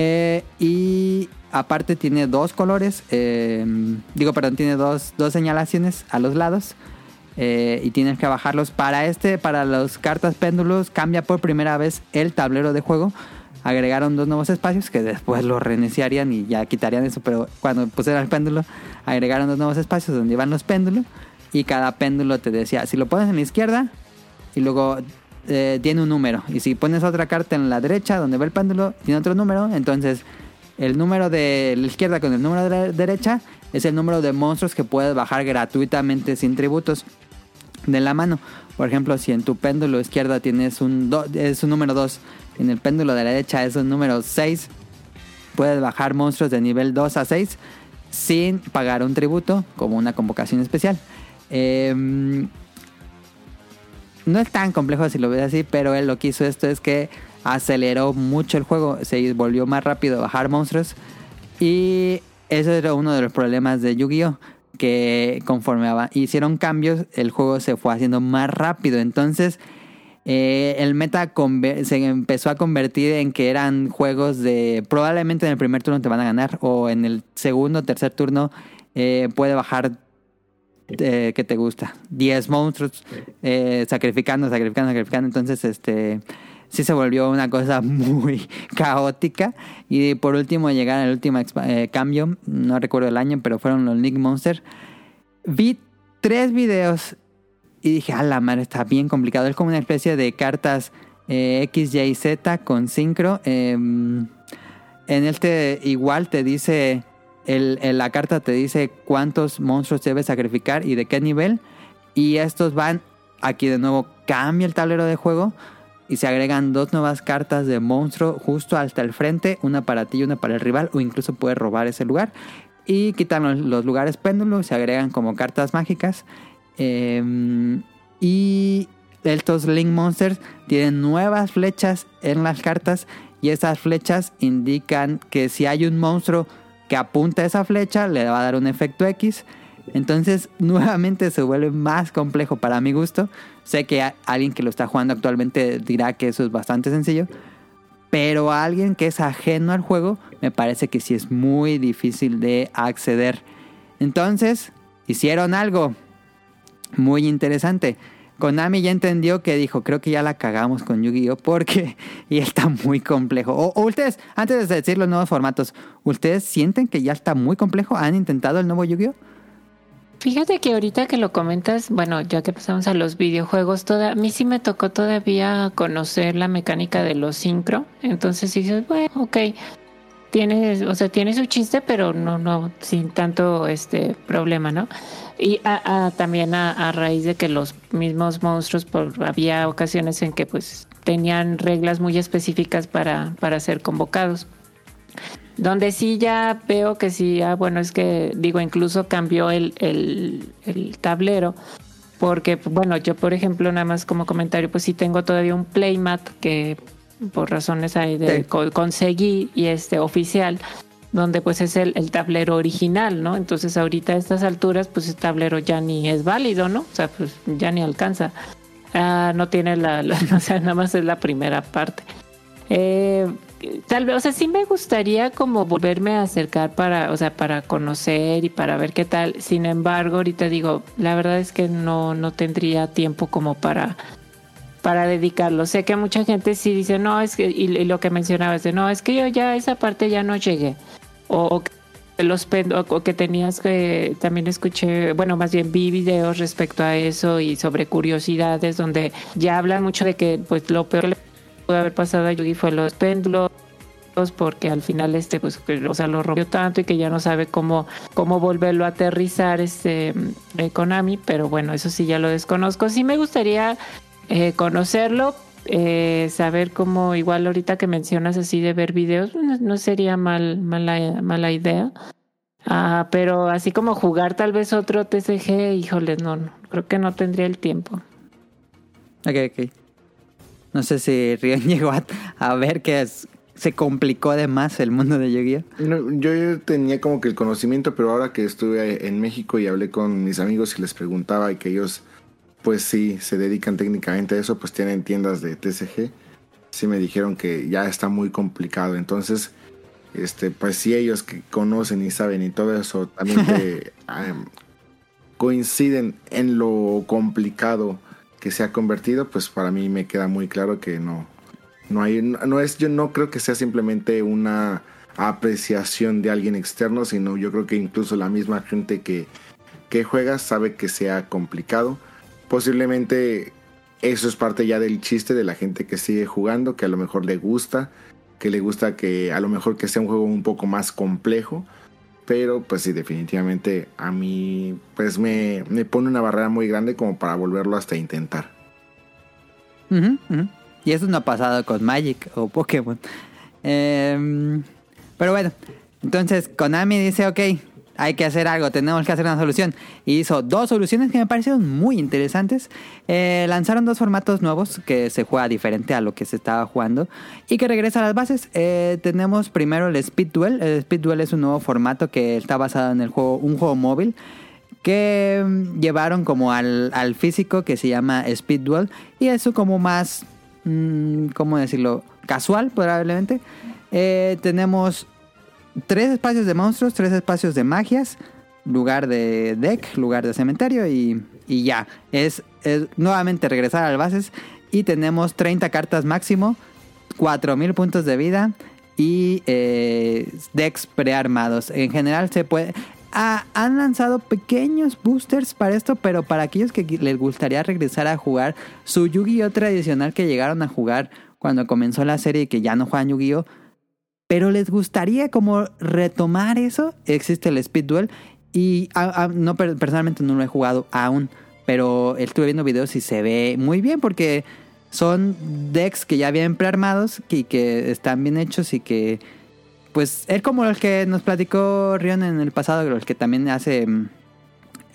A: Eh, y aparte tiene dos colores, eh, digo, perdón, tiene dos, dos señalaciones a los lados. eh, y tienes que bajarlos para este, para las cartas péndulos, cambia por primera vez el tablero de juego. Agregaron dos nuevos espacios que después lo reiniciarían y ya quitarían eso, pero cuando pusieron el péndulo, agregaron dos nuevos espacios donde iban los péndulos y cada péndulo te decía, si lo pones en la izquierda y luego eh, tiene un número, y si pones otra carta en la derecha donde va el péndulo, tiene otro número, entonces el número de la izquierda con el número de la derecha es el número de monstruos que puedes bajar gratuitamente sin tributos de la mano. Por ejemplo, si en tu péndulo izquierda tienes un, do- es un número 2, en el péndulo de la derecha es un número 6, puedes bajar monstruos de nivel 2 a 6 sin pagar un tributo como una convocación especial. Em, no es tan complejo si lo ves así, pero él lo que hizo esto es que aceleró mucho el juego, se volvió más rápido bajar monstruos y eso era uno de los problemas de Yu-Gi-Oh! Que conforme hicieron cambios, el juego se fue haciendo más rápido. Entonces, eh, el meta se empezó a convertir en que eran juegos de probablemente en el primer turno te van a ganar o en el segundo tercer turno eh, puede bajar eh, que te gusta 10 monstruos eh, sacrificando sacrificando sacrificando entonces este sí se volvió una cosa muy caótica y por último llegar al último eh, cambio no recuerdo el año pero fueron los Nick Monster vi tres videos y dije, a la madre, está bien complicado. Es como una especie de cartas eh, X, Y, Z con sincro. Eh, en este igual te dice, el- la carta te dice cuántos monstruos debes sacrificar y de qué nivel. Y estos van, aquí de nuevo cambia el tablero de juego y se agregan dos nuevas cartas de monstruo justo hasta el frente, una para ti y una para el rival, o incluso puedes robar ese lugar. Y quitan los, lugares péndulos, se agregan como cartas mágicas. Eh, y estos Link Monsters tienen nuevas flechas en las cartas y esas flechas indican que si hay un monstruo que apunta esa flecha le va a dar un efecto X. Entonces nuevamente se vuelve más complejo para mi gusto. Sé que alguien que lo está jugando actualmente dirá que eso es bastante sencillo. Pero a alguien que es ajeno al juego me parece que sí es muy difícil de acceder. Entonces hicieron algo muy interesante. Konami ya entendió que dijo, creo que ya la cagamos con Yu-Gi-Oh! porque y está muy complejo. O, o ustedes, antes de decir los nuevos formatos, ¿ustedes sienten que ya está muy complejo? ¿Han intentado el nuevo Yu-Gi-Oh?
B: Fíjate que ahorita que lo comentas, bueno, ya que pasamos a los videojuegos, toda, a mí sí me tocó todavía conocer la mecánica de los sincro. Entonces dices, bueno, ok, tiene, o sea, tiene su chiste, pero no, no, sin tanto este problema, ¿no? Y a- a- también a, a raíz de que los mismos monstruos, por, había ocasiones en que pues tenían reglas muy específicas para, para ser convocados. Donde sí ya veo que sí, ah, bueno, es que digo, incluso cambió el, el, el tablero. Porque, bueno, yo por ejemplo, nada más como comentario, pues sí tengo todavía un playmat que por razones ahí de
A: Sí.
B: co- conseguí y este oficial. Donde pues es el, tablero original, ¿no? Entonces ahorita a estas alturas pues el tablero ya ni es válido, ¿no? O sea, pues ya ni alcanza. Ah, no tiene la, la- o sea, nada más es la primera parte. Eh, tal vez, o sea, sí me gustaría como volverme a acercar para, o sea, para conocer y para ver qué tal. Sin embargo, ahorita digo, la verdad es que no, no tendría tiempo como para, para dedicarlo. Sé que mucha gente sí dice, no, es que, y, y lo que mencionabas de, no, es que yo ya esa parte ya no llegué. O, o los o, que tenías que, también escuché, bueno, más bien vi videos respecto a eso y sobre curiosidades donde ya hablan mucho de que, pues, lo peor que le pudo haber pasado a Yugi fue los péndulos porque al final este pues o sea lo rompió tanto y que ya no sabe cómo cómo volverlo a aterrizar este eh, Konami pero bueno eso sí ya lo desconozco. Sí me gustaría eh, conocerlo eh, saber cómo igual ahorita que mencionas así de ver videos no, no sería mal mala mala idea Ah, pero así como jugar tal vez otro TCG híjole no, no creo que no tendría el tiempo
A: Ok, ok. No sé si Rion llegó a, a ver que es- se complicó de más el mundo de Yu-Gi-Oh.
C: No, yo tenía como que el conocimiento, pero ahora que estuve en México y hablé con mis amigos y les preguntaba y que ellos, pues sí, se dedican técnicamente a eso, pues tienen tiendas de TCG, sí me dijeron que ya está muy complicado. Entonces, este, pues si ellos que conocen y saben y todo eso también que, am, coinciden en lo complicado que se ha convertido, pues para mí me queda muy claro que no, no hay, no es, yo no creo que sea simplemente una apreciación de alguien externo, sino yo creo que incluso la misma gente que, que juega sabe que sea complicado. Posiblemente eso es parte ya del chiste de la gente que sigue jugando, que a lo mejor le gusta, que le gusta que a lo mejor que sea un juego un poco más complejo. Pero pues sí, definitivamente a mí pues me, me pone una barrera muy grande como para volverlo hasta intentar.
A: Y eso no ha pasado con Magic o Pokémon. Em, pero bueno, entonces Konami dice, ok, hay que hacer algo, tenemos que hacer una solución. Y hizo dos soluciones que me parecieron muy interesantes. Eh, lanzaron dos formatos nuevos que se juega diferente a lo que se estaba jugando y que regresa a las bases. Eh, tenemos primero el Speed Duel. El Speed Duel es un nuevo formato que está basado en el juego, un juego móvil que mm, llevaron como al, al físico que se llama Speed Duel y eso como más, mm, ¿cómo decirlo? Casual probablemente. Eh, tenemos tres espacios de monstruos, tres espacios de magias, lugar de deck, lugar de cementerio y, y ya. Es, es nuevamente regresar a las bases y tenemos 30 cartas máximo, 4000 puntos de vida y eh, decks prearmados. En general se puede... Ah, han lanzado pequeños boosters para esto, pero para aquellos que les gustaría regresar a jugar su Yu-Gi-Oh tradicional que llegaron a jugar cuando comenzó la serie y que ya no juegan Yu-Gi-Oh, pero les gustaría como retomar eso, existe el Speed Duel y no per- personalmente no lo he jugado aún, pero estuve viendo videos y se ve muy bien porque son decks que ya vienen prearmados y que están bien hechos y que pues es como el que nos platicó Rion en el pasado, el que también hace mm,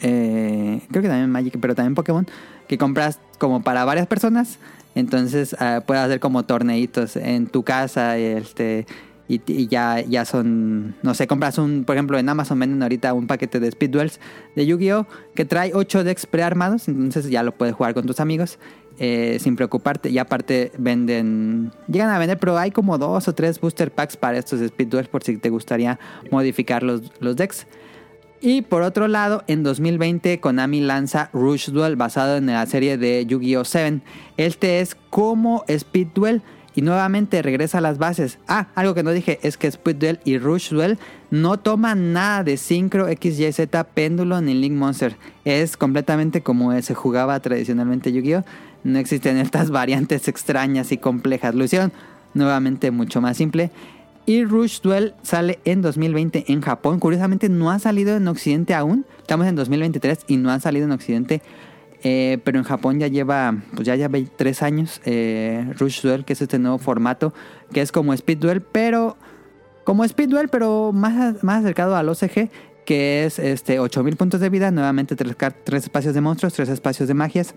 A: eh, creo que también Magic, pero también Pokémon, que compras como para varias personas, entonces ah, puedes hacer como torneitos en tu casa, este y, ya, ya son, no sé, compras un, por ejemplo, en Amazon venden ahorita un paquete de Speed Duels de Yu-Gi-Oh! que trae 8 decks prearmados, entonces ya lo puedes jugar con tus amigos eh, sin preocuparte. Y aparte venden, llegan a vender, pero hay como dos o tres booster packs para estos Speed Duels por si te gustaría modificar los, los decks. Y por otro lado, en 2020 Konami lanza Rush Duel basado en la serie de Yu-Gi-Oh! 7. Este es como Speed Duel y nuevamente regresa a las bases. Ah, algo que no dije es que Speed Duel y Rush Duel no toman nada de Synchro, XYZ, Péndulo ni Link Monster. Es completamente como se jugaba tradicionalmente Yu-Gi-Oh! No existen estas variantes extrañas y complejas. Lo nuevamente mucho más simple. Y Rush Duel sale en 2020 en Japón. Curiosamente no ha salido en Occidente aún. Estamos en 2023 y no ha salido en Occidente. Eh, pero en Japón ya lleva, pues ya lleva tres años eh, Rush Duel, que es este nuevo formato, que es como Speed Duel, pero como Speed Duel, pero más, más acercado al OCG, que es este 8000 puntos de vida, nuevamente tres, tres espacios de monstruos, tres espacios de magias.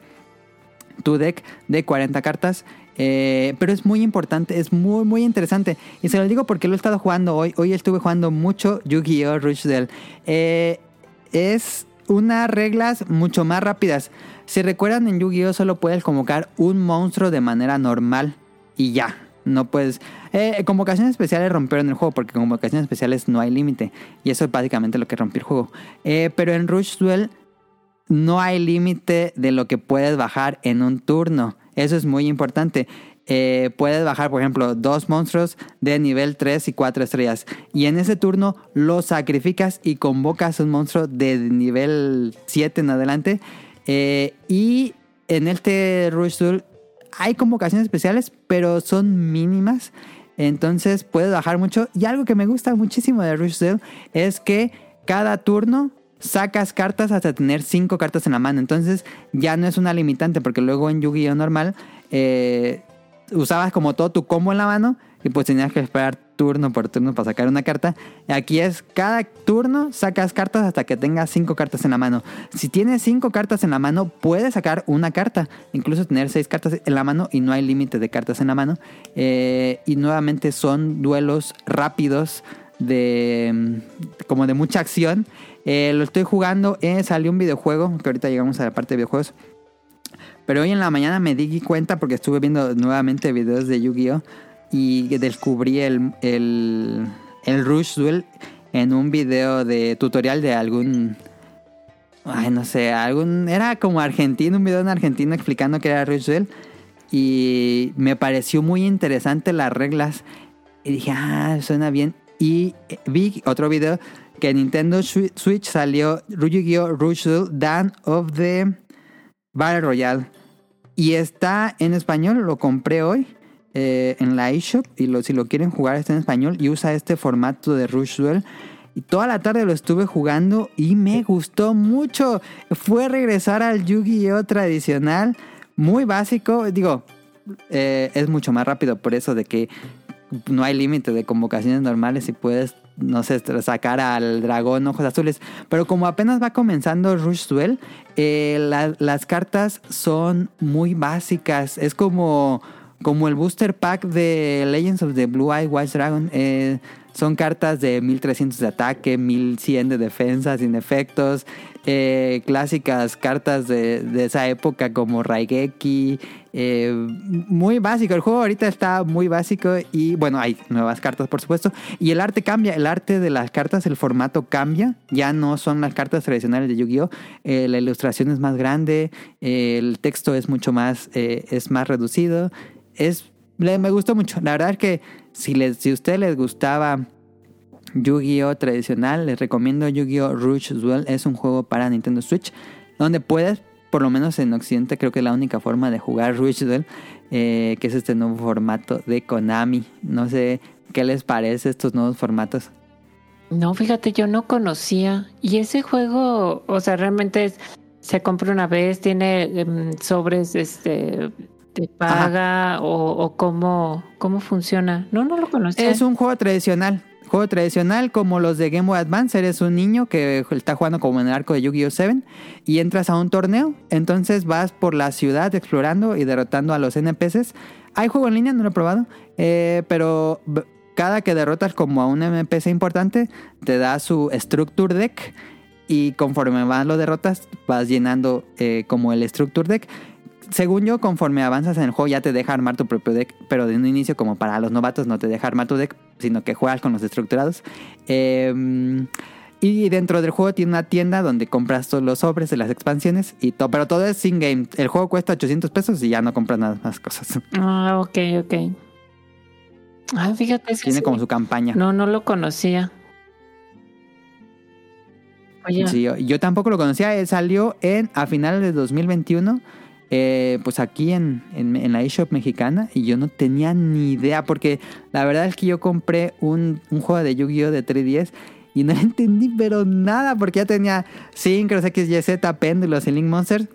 A: tu deck de 40 cartas. Eh, pero es muy importante, es muy, muy interesante. Y se lo digo porque lo he estado jugando hoy. Hoy estuve jugando mucho Yu-Gi-Oh! Rush Duel. Es unas reglas mucho más rápidas. Si recuerdan, en Yu-Gi-Oh! solo puedes convocar un monstruo de manera normal y ya. No puedes. Eh, convocaciones especiales rompieron el juego porque con convocaciones especiales no hay límite. Y eso es básicamente lo que rompió el juego. Eh, pero en Rush Duel no hay límite de lo que puedes bajar en un turno. Eso es muy importante. Eh, puedes bajar, por ejemplo, dos monstruos de nivel 3 y 4 estrellas. Y en ese turno los sacrificas y convocas un monstruo de nivel 7 en adelante. Eh, y en este Rush Duel hay convocaciones especiales, pero son mínimas. Entonces puedes bajar mucho. Y algo que me gusta muchísimo de Rush Duel es que cada turno sacas cartas hasta tener 5 cartas en la mano. Entonces ya no es una limitante porque luego en Yu-Gi-Oh normal eh, usabas como todo tu combo en la mano y pues tenías que esperar turno por turno para sacar una carta. Aquí es cada turno sacas cartas hasta que tengas 5 cartas en la mano. Si tienes 5 cartas en la mano puedes sacar una carta, incluso tener 6 cartas en la mano y no hay límite de cartas en la mano. Eh, y nuevamente son duelos rápidos de como de mucha acción eh, lo estoy jugando. Eh, salió un videojuego, que ahorita llegamos a la parte de videojuegos. Pero hoy en la mañana me di cuenta porque estuve viendo nuevamente videos de Yu-Gi-Oh! Y descubrí el, el, el Rush Duel en un video de tutorial de algún... Ay, no sé, algún... Era como argentino, un video en argentino explicando que era Rush Duel. Y me pareció muy interesante las reglas. Y dije, ah, suena bien. Y vi otro video que en Nintendo Switch salió! Rush Duel Dawn of the Battle Royale. Y está en español, lo compré hoy eh, en la eShop. Y lo, si lo quieren jugar está en español y usa este formato de Rush Duel. Y toda la tarde lo estuve jugando y me gustó mucho. Fue regresar al Yu-Gi-Oh! tradicional, muy básico. Digo, eh, es mucho más rápido por eso de que no hay límite de convocaciones normales y puedes no sé, sacar al dragón ojos azules. Pero como apenas va comenzando Rush Duel, eh, las cartas son muy básicas. Es como, como el booster pack de Legends of the Blue Eye White Dragon. Eh, son cartas de 1300 de ataque, 1100 de defensa sin efectos. Eh, clásicas cartas de, esa época como Raigeki. Eh, muy básico. El juego ahorita está muy básico y bueno, hay nuevas cartas por supuesto. Y el arte cambia. El arte de las cartas, el formato cambia. Ya no son las cartas tradicionales de Yu-Gi-Oh! Eh, la ilustración es más grande. el texto es mucho más, es más reducido. Es, me gustó mucho. La verdad es que si, les, si a ustedes les gustaba Yu-Gi-Oh tradicional, les recomiendo Yu-Gi-Oh Rush Duel. Es un juego para Nintendo Switch donde puedes, por lo menos en Occidente, creo que es la única forma de jugar Rush Duel, eh, que es este nuevo formato de Konami. No sé qué les parece estos nuevos formatos.
B: No, fíjate, yo no conocía. Y ese juego, o sea, realmente se compra una vez, tiene em, sobres, este, te paga o, o, cómo, cómo funciona. No, no lo conocía.
A: Es un juego tradicional. Juego tradicional como los de Game Boy Advance, eres un niño que está jugando como en el arco de Yu-Gi-Oh! 7 y entras a un torneo, entonces vas por la ciudad explorando y derrotando a los NPCs. Hay juego en línea, no lo he probado, eh, pero cada que derrotas como a un NPC importante, te da su Structure Deck y conforme vas lo derrotas, vas llenando eh, como el Structure Deck según yo, conforme avanzas en el juego ya te deja armar tu propio deck, pero de un inicio como para los novatos no te deja armar tu deck, sino que juegas con los estructurados. Em, y dentro del juego tiene una tienda donde compras todos los sobres de las expansiones, y todo, pero todo es sin game. El juego cuesta 800 pesos y ya no compras nada más cosas.
B: Ah, ok, ok. Ah, fíjate.
A: Tiene como su campaña.
B: No, no lo conocía.
A: Oye. Sí, yo, yo, tampoco lo conocía. Salió en a finales de 2021 eh, pues aquí en, en, la eShop mexicana y yo no tenía ni idea porque la verdad es que yo compré un, un juego de Yu-Gi-Oh! de 3DS y no entendí pero nada porque ya tenía Synchros, XYZ, Péndulos y Link Monsters.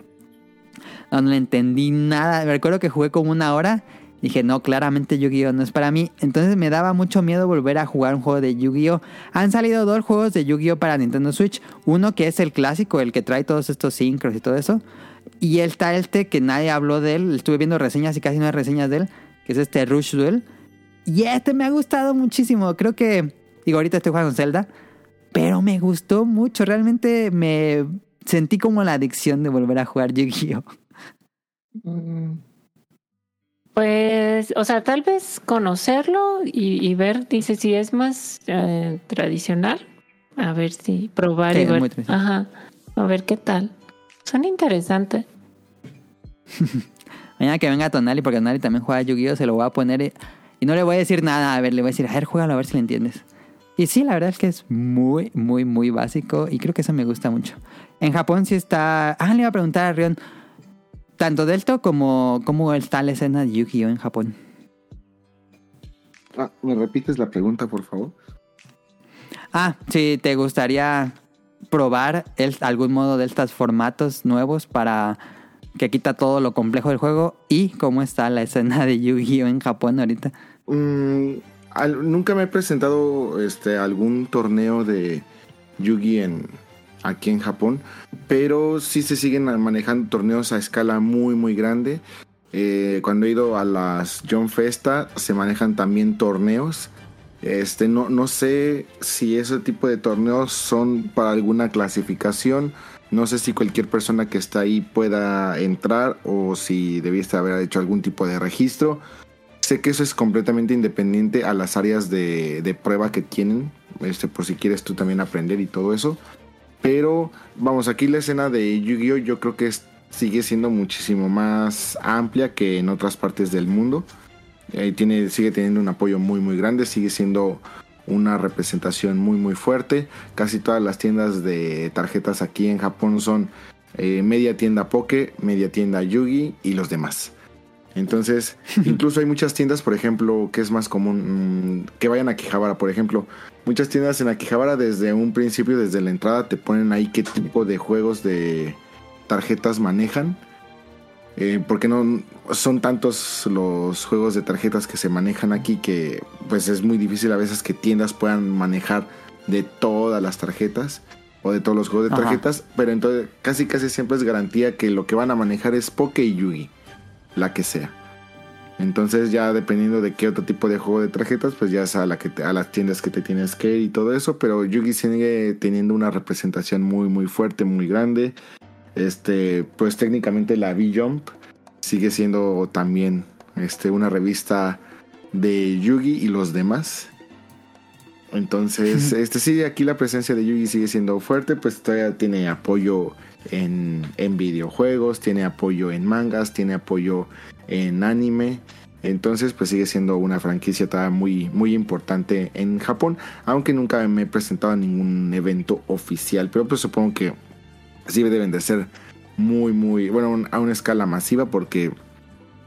A: No, no entendí nada. Me recuerdo que jugué como una hora. Dije, no, claramente Yu-Gi-Oh! no es para mí. Entonces me daba mucho miedo volver a jugar un juego de Yu-Gi-Oh! Han salido dos juegos de Yu-Gi-Oh! para Nintendo Switch. Uno que es el clásico, el que trae todos estos sincros y todo eso. Y está este que nadie habló de él. Estuve viendo reseñas y casi no hay reseñas de él. Que es este Rush Duel. Y este me ha gustado muchísimo. Creo que. Digo, ahorita estoy jugando Zelda. Pero me gustó mucho. Realmente me sentí como la adicción de volver a jugar Yu-Gi-Oh!
B: Mm. Pues, o sea, tal vez conocerlo y, y ver, dice, si es más eh, tradicional. A ver si probar
A: Sí,
B: y ver. Ajá. A ver qué tal. Son interesantes.
A: Mañana que venga Tonali, porque Tonali también juega Yu-Gi-Oh! Se lo voy a poner y, y no le voy a decir nada. A ver, le voy a decir, a ver, juégalo a ver si le entiendes. Y sí, la verdad es que es muy, muy, muy básico y creo que eso me gusta mucho. En Japón sí está... Ah, le iba a preguntar a Rion, tanto Delta como cómo está la escena de Yu-Gi-Oh! en Japón.
C: Ah, ¿Me repites la pregunta, por favor?
A: Ah, si te gustaría probar algún modo de estos formatos nuevos para que quita todo lo complejo del juego y cómo está la escena de Yu-Gi-Oh! en Japón ahorita.
C: Mm, nunca me he presentado este, algún torneo de Yugi en, aquí en Japón, pero sí se siguen manejando torneos a escala muy muy grande. Eh, cuando he ido a las John Festa se manejan también torneos. Este, no, no sé si ese tipo de torneos son para alguna clasificación. No sé si cualquier persona que está ahí pueda entrar o si debiste haber hecho algún tipo de registro. Sé que eso es completamente independiente a las áreas de, de prueba que tienen, este, por si quieres tú también aprender y todo eso. Pero vamos, aquí la escena de Yu-Gi-Oh yo creo que sigue siendo muchísimo más amplia que en otras partes del mundo. Eh, tiene, sigue teniendo un apoyo muy muy grande, sigue siendo una representación muy muy fuerte. Casi todas las tiendas de tarjetas aquí en Japón son eh, media tienda Poke, media tienda Yugi y los demás. Entonces, incluso hay muchas tiendas, por ejemplo, que es más común mm, que vayan a Quijabara, por ejemplo. Muchas tiendas en Akihabara desde un principio, desde la entrada, te ponen ahí qué tipo de juegos de tarjetas manejan. Eh, porque no son tantos los juegos de tarjetas que se manejan aquí que pues es muy difícil a veces que tiendas puedan manejar de todas las tarjetas o de todos los juegos de
A: Ajá.
C: tarjetas, pero entonces casi casi siempre es garantía que lo que van a manejar es Poke y Yugi, la que sea. Entonces ya dependiendo de qué otro tipo de juego de tarjetas, pues ya es a, la que te- a las tiendas que te tienes que ir y todo eso, pero Yugi sigue teniendo una representación muy muy fuerte, muy grande. Este, pues técnicamente la V-Jump sigue siendo también este, una revista de Yugi y los demás. Entonces, este sí, aquí la presencia de Yugi sigue siendo fuerte, pues todavía tiene apoyo en, en videojuegos, tiene apoyo en mangas, tiene apoyo en anime. Entonces, pues sigue siendo una franquicia todavía muy, muy importante en Japón, aunque nunca me he presentado a ningún evento oficial, pero pues supongo que sí deben de ser muy, muy, bueno, un- a una escala masiva porque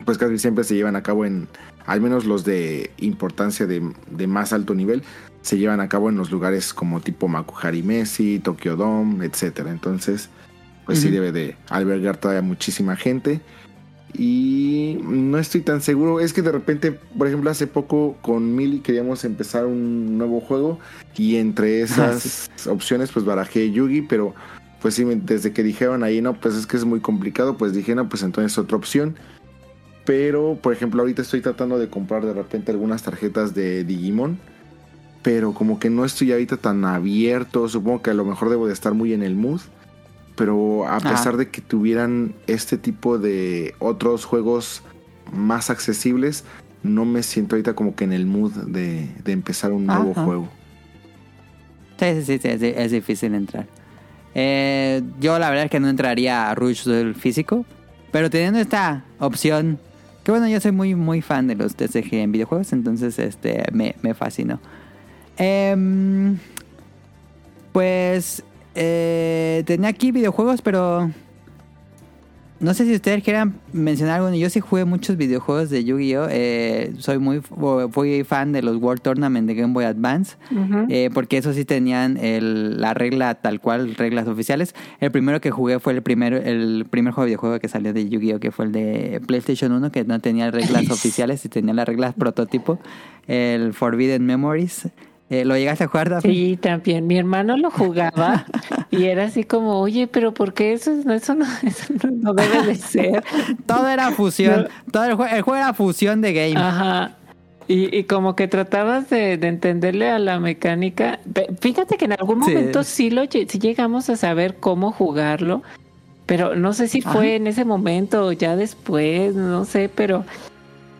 C: pues casi siempre se llevan a cabo en, al menos los de importancia de, de más alto nivel, se llevan a cabo en los lugares como tipo Makuhari Messi, Tokyo Dome, etcétera. Entonces, pues sí debe de albergar todavía muchísima gente. Y no estoy tan seguro. Es que de repente, por ejemplo, hace poco con Mili queríamos empezar un nuevo juego. Y entre esas opciones, pues barajé Yugi. Pero pues sí, desde que dijeron ahí, no, pues es que es muy complicado. Pues dije, no, pues entonces otra opción. Pero, por ejemplo, ahorita estoy tratando de comprar de repente algunas tarjetas de Digimon. Pero como que no estoy ahorita tan abierto. Supongo que a lo mejor debo de estar muy en el mood. Pero a
A: Ajá.
C: pesar de que tuvieran este tipo de otros juegos más accesibles, no me siento ahorita como que en el mood de, de empezar un nuevo
A: Ajá.
C: juego.
A: Sí, sí, sí, sí, es, es difícil entrar. Eh, yo la verdad es que no entraría a Rush del físico, pero teniendo esta opción, que bueno, yo soy muy, muy fan de los TCG en videojuegos, entonces este me, me fascinó. Em, pues eh, tenía aquí videojuegos, pero no sé si ustedes quieran mencionar alguno. Yo sí jugué muchos videojuegos de Yu-Gi-Oh! Eh, soy muy fui fan de los World Tournament de Game Boy Advance. Eh, porque eso sí tenían el- la regla tal cual, reglas oficiales. El primero que jugué fue el primero, el primer juego de videojuego que salió de Yu-Gi-Oh! que fue el de PlayStation 1, que no tenía reglas oficiales y tenía las reglas prototipo. El Forbidden Memories. Eh, ¿Lo llegaste a jugar, Daphne?
B: Sí, también. Mi hermano lo jugaba y era así como, oye, pero ¿por qué eso, no- eso, no, eso no, no debe de ser?
A: Todo era fusión. Todo el, jue- el juego era fusión de game.
B: Ajá. Y, y como que tratabas de, de entenderle a la mecánica. Fíjate que en algún momento sí, lo, sí llegamos a saber cómo jugarlo, pero no sé si fue
A: Ajá.
B: en ese momento o ya después, no sé, pero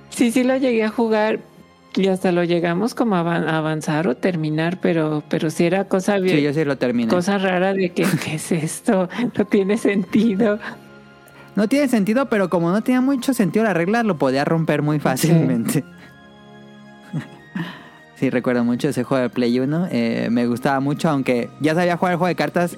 B: sí, sí lo llegué a jugar y hasta lo llegamos como a avan- a avanzar o terminar, pero, pero sí era cosa bien.
A: Sí, yo sí lo terminé.
B: Cosa rara de que, ¿qué es esto? No tiene sentido.
A: No tiene sentido, pero como no tenía mucho sentido la regla, lo podía romper muy fácilmente. Sí, recuerdo mucho ese juego de Play 1. eh, me gustaba mucho, aunque ya sabía jugar el juego de cartas.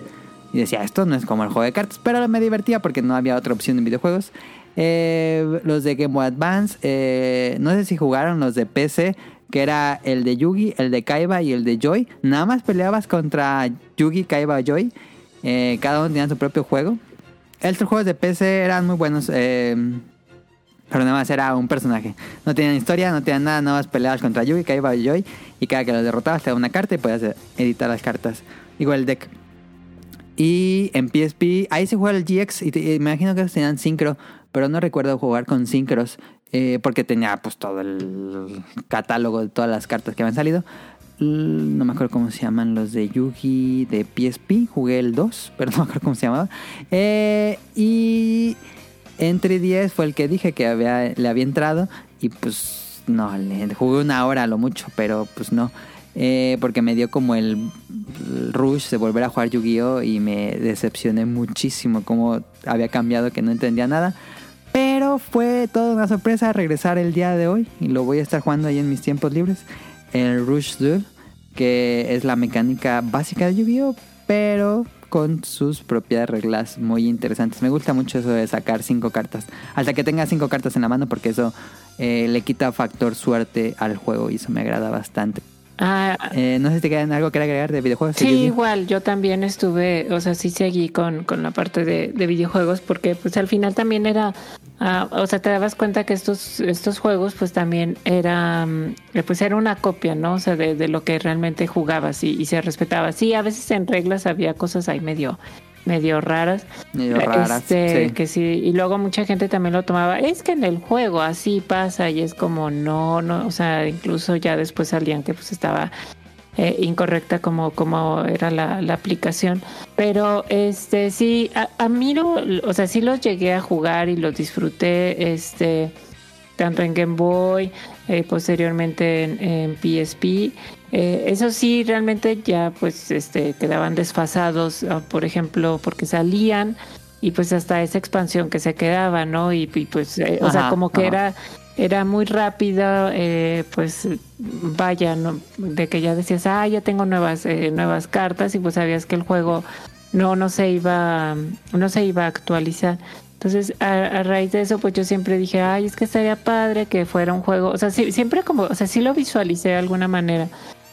A: Y decía, esto no es como el juego de cartas. Pero me divertía porque no había otra opción en videojuegos. Eh, los de Game Boy Advance. eh, no sé si jugaron los de PC. Que era el de Yugi, el de Kaiba y el de Joy. Nada más peleabas contra Yugi, Kaiba, Joy. Eh, cada uno tenía su propio juego. Estos juegos de PC eran muy buenos. eh, pero nada más era un personaje. No tenían historia, no tenían nada, nada más peleabas contra Yugi, Kaiba y Joy. Y cada que los derrotabas te daba una carta y podías editar las cartas. Igual el deck. Y en PSP, ahí se juega el GX y, te- y imagino que tenían sincro, pero no recuerdo jugar con sincros eh, porque tenía pues todo el catálogo de todas las cartas que habían salido. No me acuerdo cómo se llaman los de Yugi de PSP, jugué el 2, pero no me acuerdo cómo se llamaba. Eh, y en 3DS fue el que dije que le había entrado y pues no, le jugué una hora a lo mucho, pero pues no. Eh, porque me dio como el rush de volver a jugar Yu-Gi-Oh! y me decepcioné muchísimo cómo había cambiado que no entendía nada. Pero fue toda una sorpresa regresar el día de hoy y lo voy a estar jugando ahí en mis tiempos libres. El Rush Duel, que es la mecánica básica de Yu-Gi-Oh! pero con sus propias reglas muy interesantes. Me gusta mucho eso de sacar cinco cartas. Hasta que tenga cinco cartas en la mano porque eso eh, le quita factor suerte al juego y eso me agrada bastante.
B: Ah,
A: Eh, no sé si te quedan algo que agregar de videojuegos.
B: Sí,
A: Yugi.
B: igual, yo también estuve, o sea, sí seguí con, con la parte de, de videojuegos porque pues al final también era, ah, o sea, te dabas cuenta que estos, estos juegos pues también era, mm, pues era una copia, ¿no? O sea, de, de lo que realmente jugabas y, y se respetaba. Sí, a veces en reglas había cosas ahí medio medio raras.
A: Medio raras,
B: Este,
A: sí.
B: que sí, y luego mucha gente también lo tomaba, es que en el juego así pasa y es como no, no, o sea, incluso ya después salían que pues estaba eh, incorrecta como, como era la, la aplicación. Pero este sí, a, a mí lo, o sea, sí los llegué a jugar y los disfruté, este, tanto en Game Boy, eh, posteriormente en, en PSP. Eh, eso sí, realmente ya pues este quedaban desfasados, ah, por ejemplo, porque salían y pues hasta esa expansión que se quedaba, ¿no? Y, y, pues, eh, o sea, como que
A: ajá.
B: era era muy rápida, eh, pues vaya, ¿no? de que ya decías, ah, ya tengo nuevas eh, nuevas cartas y pues sabías que el juego no no se iba no se iba a actualizar. Entonces, a, a raíz de eso, pues yo siempre dije, ay, es que estaría padre que fuera un juego, o sea, sí- siempre como, o sea, sí lo visualicé de alguna manera,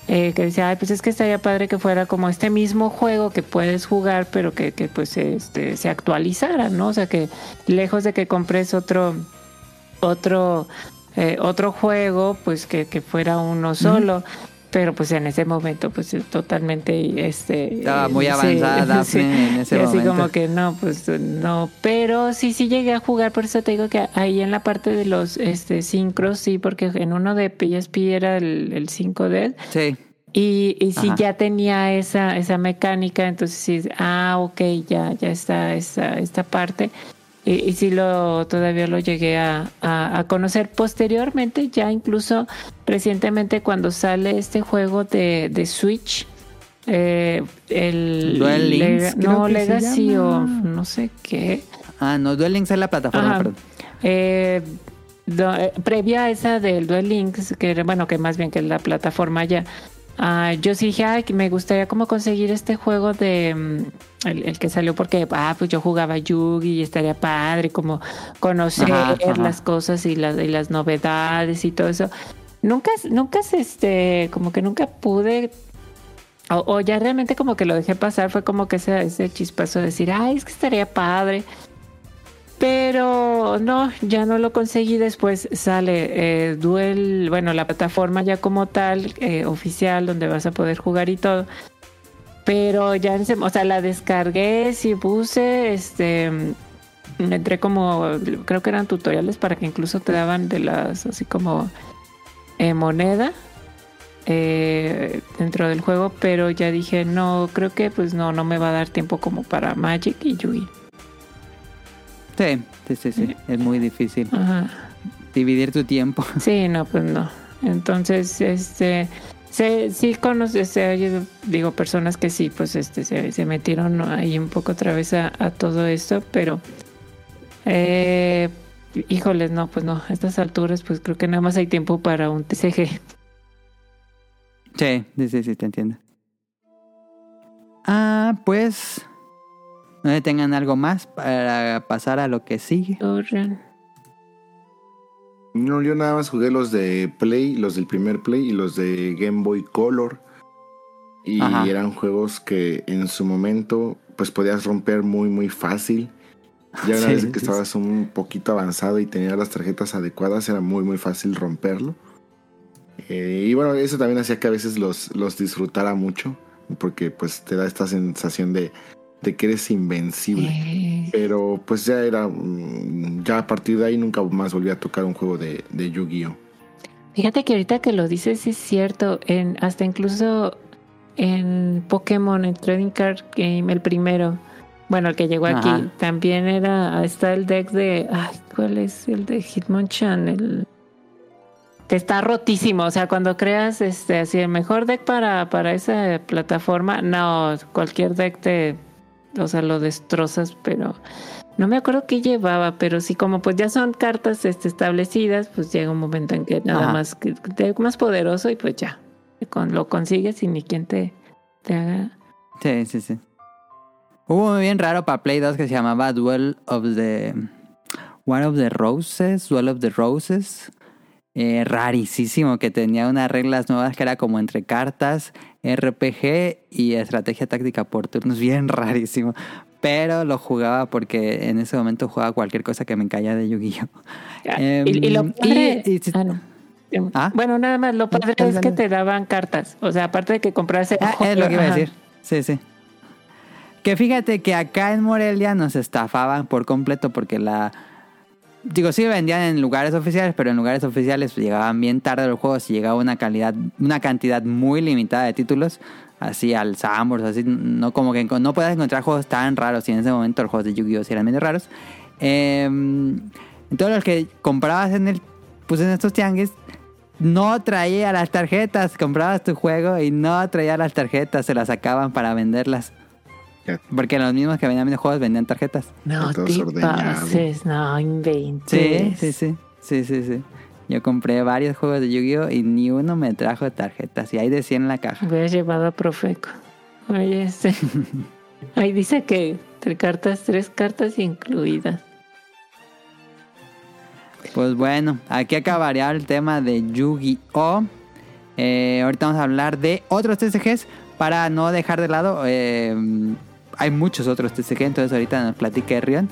B: eh, que decía, ay, pues es que estaría padre que fuera como este mismo juego que puedes jugar, pero que, que pues este, se actualizara, ¿no? O sea, que lejos de que compres otro, otro, eh, otro juego, pues que, que fuera uno solo. Pero pues en ese momento, pues totalmente, este...
A: Estaba muy
B: sí,
A: avanzada en ese
B: y así
A: momento.
B: como que no, pues no, pero sí, sí llegué a jugar, por eso te digo que ahí en la parte de los este sincros, sí, porque en uno de PSP era el, el 5D
A: Sí.
B: y, y sí
A: Ajá.
B: ya tenía esa, esa mecánica, entonces sí, ah, ok, ya, ya está esta, esta parte. Y, y sí lo, todavía lo llegué a, a- a conocer posteriormente, ya incluso recientemente cuando sale este juego de, de Switch, eh, el
A: Duel Links,
B: Lega- no, Legacy of no sé qué.
A: Ah, no, Duel Links es la plataforma, perdón.
B: Eh, do- eh, previa a esa del Duel Links, que bueno, que más bien que la plataforma ya, ah, yo sí dije, ay, que me gustaría como conseguir este juego de mm, el, el que salió porque, ah, pues yo jugaba Yugi y estaría padre como conocer
A: Ajá, ajá.
B: las cosas y las, y las novedades y todo eso. Nunca, nunca este, como que nunca pude o, o ya realmente como que lo dejé pasar, fue como que ese, ese chispazo de decir, ay, es que estaría padre. Pero no, ya no lo conseguí. Después sale eh, Duel, bueno, la plataforma ya como tal, eh, oficial, donde vas a poder jugar y todo. Pero ya, o sea, la descargué, sí puse, este, me entré como, creo que eran tutoriales para que incluso te daban de las, así como eh, moneda eh, dentro del juego, pero ya dije, no, creo que pues no, no me va a dar tiempo como para Magic y Yugi.
A: Sí, sí, sí, sí. Es muy difícil
B: Ajá.
A: dividir tu tiempo.
B: Sí, no, pues no. Entonces, este, se, sí se, yo digo, personas que sí, pues este, se, se metieron ahí un poco otra vez a, a todo esto, pero, eh, híjoles, no, pues no, a estas alturas, pues creo que nada más hay tiempo para un TCG.
A: Sí, sí, sí, sí, te entiendo. Ah, pues... No le tengan algo más para pasar a lo que sigue.
B: Corran.
C: No, yo nada más jugué los de Play, los del primer Play y los de Game Boy Color. Y
A: Ajá.
C: eran juegos que en su momento pues podías romper muy muy fácil. Ya una
A: Sí,
C: vez que
A: sí.
C: estabas un poquito avanzado y tenías las tarjetas adecuadas era muy muy fácil romperlo. Eh, y bueno, eso también hacía que a veces los, los disfrutara mucho. Porque pues te da esta sensación de, de que eres invencible.
B: Eh,
C: Pero pues ya era. Ya a partir de ahí nunca más volví a tocar un juego de, de Yu-Gi-Oh!
B: Fíjate que ahorita que lo dices es cierto, en, hasta incluso en Pokémon, en Trading Card Game, el primero, bueno, el que llegó aquí, también era, está el deck de, ay, ¿cuál es? El de Hitmonchan, el que está rotísimo, o sea, cuando creas este así el mejor deck para, para esa plataforma, no, cualquier deck te, o sea, lo destrozas, pero no me acuerdo qué llevaba, pero sí, como pues ya son cartas este, establecidas, pues llega un momento en que nada
A: Ajá.
B: más que te más poderoso y pues ya, con, lo consigues y ni quien te, te haga.
A: Sí, sí, sí. Hubo uno bien raro para Play 2 que se llamaba Duel of the... War of the Roses, Duel of the Roses. Eh, rarísimo, que tenía unas reglas nuevas que era como entre cartas, RPG y estrategia táctica por turnos. Bien rarísimo. Pero lo jugaba porque en ese momento jugaba cualquier cosa que me caía de Yu-Gi-Oh! Em,
B: y, y lo padre,
A: y- y si-
B: ah, no.
A: ¿Ah?
B: Bueno, nada más, lo padre es que te daban cartas. O sea, aparte de que comprase.
A: Ah, es lo que iba a decir. Sí, sí. Que fíjate que acá en Morelia nos estafaban por completo porque la... Digo, sí vendían en lugares oficiales, pero en lugares oficiales llegaban bien tarde los juegos y llegaba una calidad, una cantidad muy limitada de títulos, así al Sambors, así, no como que no puedas encontrar juegos tan raros y en ese momento los juegos de Yu-Gi-Oh! eran medio raros. Eh, entonces los que comprabas en el, pues en estos tianguis, no traía las tarjetas, comprabas tu juego y no traía las tarjetas, se las sacaban para venderlas.
C: Ya.
A: Porque los mismos que vendían videojuegos vendían tarjetas.
B: No te pases, no inventes.
A: Sí, sí, sí, sí, sí, sí. Yo compré varios juegos de Yu-Gi-Oh! y ni uno me trajo tarjetas. Y hay de 100 en la caja.
B: Hubieras llevado a Profeco. Oye, este. Ahí dice que tres cartas, tres cartas incluidas.
A: Pues bueno, aquí acabaría el tema de Yu-Gi-Oh! Eh, ahorita vamos a hablar de otros TCGs para no dejar de lado. eh, hay muchos otros TCG, entonces ahorita nos platique Rion.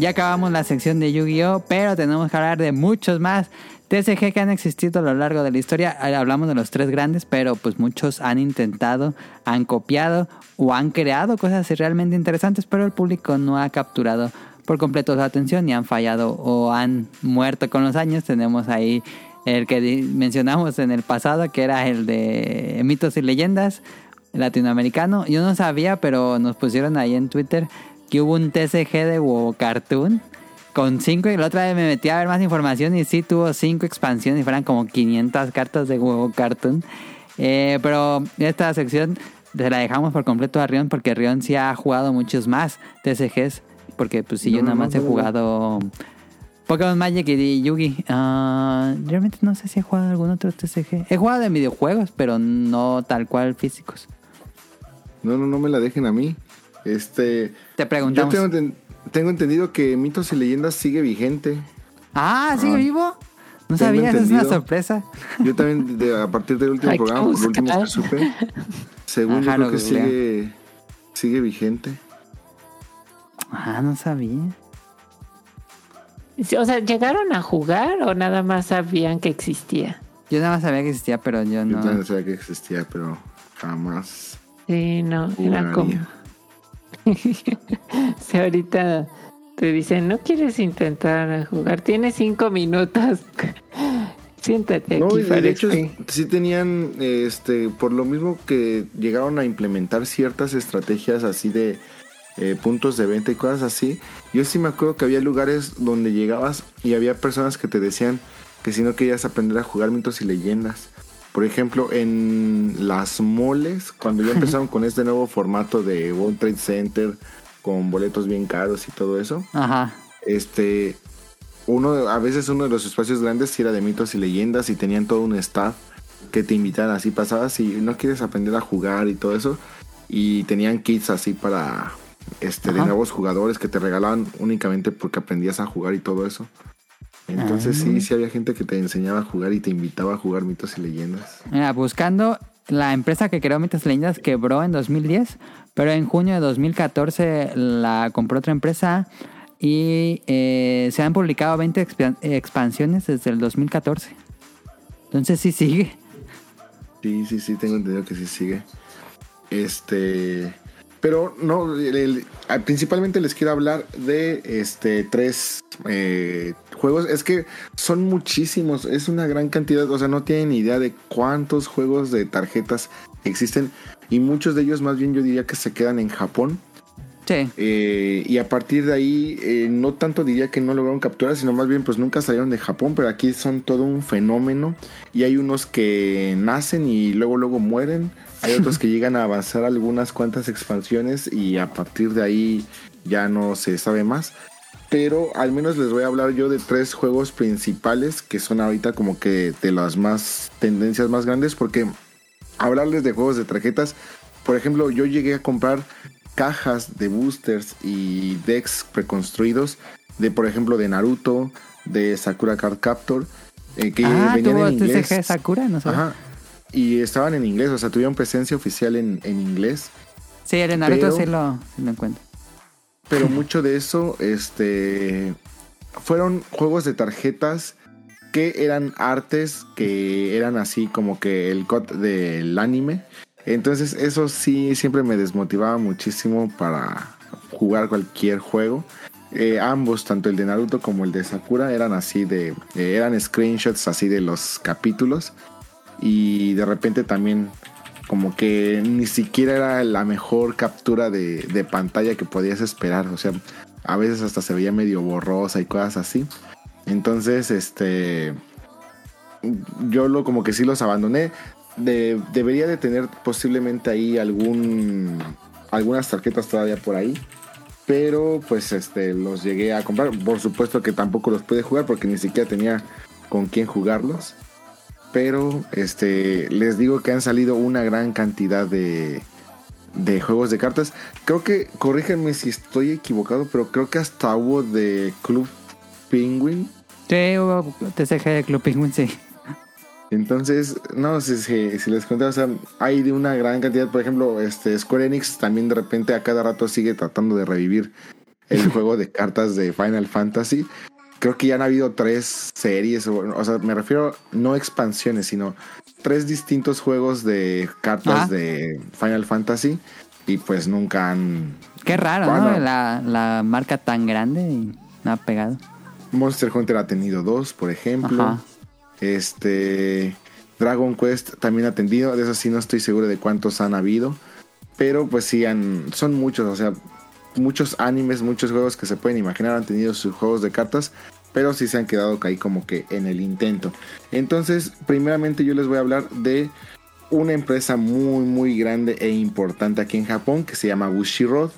A: Ya acabamos la sección de Yu-Gi-Oh, pero tenemos que hablar de muchos más TCG que han existido a lo largo de la historia. Hablamos de los tres grandes, pero pues muchos han intentado, han copiado o han creado cosas realmente interesantes, pero el público no ha capturado por completo su atención y han fallado o han muerto con los años. Tenemos ahí el que mencionamos en el pasado, que era el de mitos y leyendas latinoamericano. Yo no sabía, pero nos pusieron ahí en Twitter que hubo un TCG de WoW Cartoon con cinco y la otra vez me metí a ver más información y sí tuvo cinco expansiones y fueran como 500 cartas de WoW Cartoon. Eh, pero esta sección se la dejamos por completo a Rion porque Rion sí ha jugado muchos más TCGs porque pues sí yo nada más he
C: no,
A: jugado Pokémon Magic y Yugi. Ah, realmente no sé si he jugado algún otro TCG. He jugado de videojuegos, pero no tal cual físicos.
C: No, no, no me la dejen a mí. Este.
A: Te
C: Yo
A: preguntamos.
C: tengo, enten- tengo entendido que Mitos y Leyendas sigue vigente.
A: Ah, ¿sigue
C: Ah,
A: vivo? No sabía, es una sorpresa.
C: Yo también, de- a partir del último programa, por lo último que supe, según
A: Ajá,
C: yo
A: lo
C: creo que sigue, sigue vigente.
A: Ah, no sabía.
B: O sea, ¿llegaron a jugar o nada más sabían que existía?
A: Yo nada más sabía que existía, pero yo
C: Yo
A: no.
C: también sabía que existía, pero jamás
B: Sí, no, era como... Si ahorita te dicen, ¿no quieres intentar jugar? Tienes cinco minutos. Siéntate
C: No,
B: aquí
C: y
B: para
C: de hecho sí tenían, este, por lo mismo que llegaron a implementar ciertas estrategias así de eh, puntos de venta y cosas así. Yo sí me acuerdo que había lugares donde llegabas y había personas que te decían que si no querías aprender a jugar mitos y leyendas. Por ejemplo, en las moles, cuando ya empezaron con este nuevo formato de World Trade Center, con boletos bien caros y todo eso,
A: Ajá.
C: este uno a veces uno de los espacios grandes era de mitos y leyendas y tenían todo un staff que te invitaban así pasabas y no quieres aprender a jugar y todo eso y tenían kits así para este de nuevos jugadores que te regalaban únicamente porque aprendías a jugar y todo eso entonces
A: Ah.
C: sí sí había gente que te enseñaba a jugar y te invitaba a jugar mitos y leyendas
A: Mira, buscando la empresa que creó Mitos y Leyendas quebró en 2010, pero en junio de 2014 la compró otra empresa y eh, se han publicado 20 expan- expansiones desde el 2014. Entonces sí sigue.
C: Sí, sí, sí, tengo entendido que sí sigue. Este. Pero no, el- el- principalmente les quiero hablar de este tres eh, juegos. Es que son muchísimos, es una gran cantidad. O sea, no tienen idea de cuántos juegos de tarjetas existen. Y muchos de ellos, más bien, yo diría que se quedan en Japón.
A: Sí.
C: Eh, y a partir de ahí, eh, no tanto diría que no lograron capturar, sino más bien, pues nunca salieron de Japón. Pero aquí son todo un fenómeno. Y hay unos que nacen y luego, luego mueren. Hay otros que llegan a avanzar algunas cuantas expansiones y a partir de ahí ya no se sabe más. Pero al menos les voy a hablar yo de tres juegos principales que son ahorita como que de las más tendencias más grandes. Porque hablarles de juegos de tarjetas, por ejemplo, yo llegué a comprar cajas de boosters y decks preconstruidos de, por ejemplo, de Naruto, de Sakura Card Captor, eh, que
A: ah,
C: venían en inglés.
A: TCG Sakura, no sé.
C: Ajá. Y estaban en inglés, o sea, tuvieron presencia oficial en, en inglés.
A: Sí, el de Naruto
C: Pero-
A: sí, lo, sí lo encuentro.
C: Pero mucho de eso, este, fueron juegos de tarjetas que eran artes que eran así como que el cut del anime. Entonces eso sí siempre me desmotivaba muchísimo para jugar cualquier juego. Eh, ambos, tanto el de Naruto como el de Sakura, eran así de, eh, eran screenshots así de los capítulos. Y de repente también como que ni siquiera era la mejor captura de, de pantalla que podías esperar. O sea, a veces hasta se veía medio borrosa y cosas así. Entonces, este. Yo lo como que sí los abandoné. De- debería de tener posiblemente ahí algún. algunas tarjetas todavía por ahí. Pero pues este los llegué a comprar. Por supuesto que tampoco los pude jugar porque ni siquiera tenía con quién jugarlos. Pero este les digo que han salido una gran cantidad de, de juegos de cartas. Creo que, corrígenme si estoy equivocado, pero creo que hasta hubo de Club Penguin.
A: Sí, hubo TCG de Club Penguin, sí.
C: Entonces, no sé si, si les conté, o sea, hay de una gran cantidad. Por ejemplo, este Square Enix también de repente a cada rato sigue tratando de revivir el juego de cartas de Final Fantasy. Creo que ya han habido tres series, o, o sea, me refiero no expansiones, sino tres distintos juegos de cartas de Final Fantasy y pues nunca han...
A: Qué raro,
C: Bueno.
A: ¿no? La, la marca tan grande y no ha pegado.
C: Monster Hunter ha tenido dos, por ejemplo.
A: Ajá.
C: Este Dragon Quest también ha tenido, de eso sí no estoy seguro de cuántos han habido, pero pues sí han son muchos, o sea, muchos animes, muchos juegos que se pueden imaginar han tenido sus juegos de cartas, pero sí se han quedado ahí como que en el intento. Entonces, primeramente yo les voy a hablar de una empresa muy muy grande e importante aquí en Japón que se llama Bushiroad.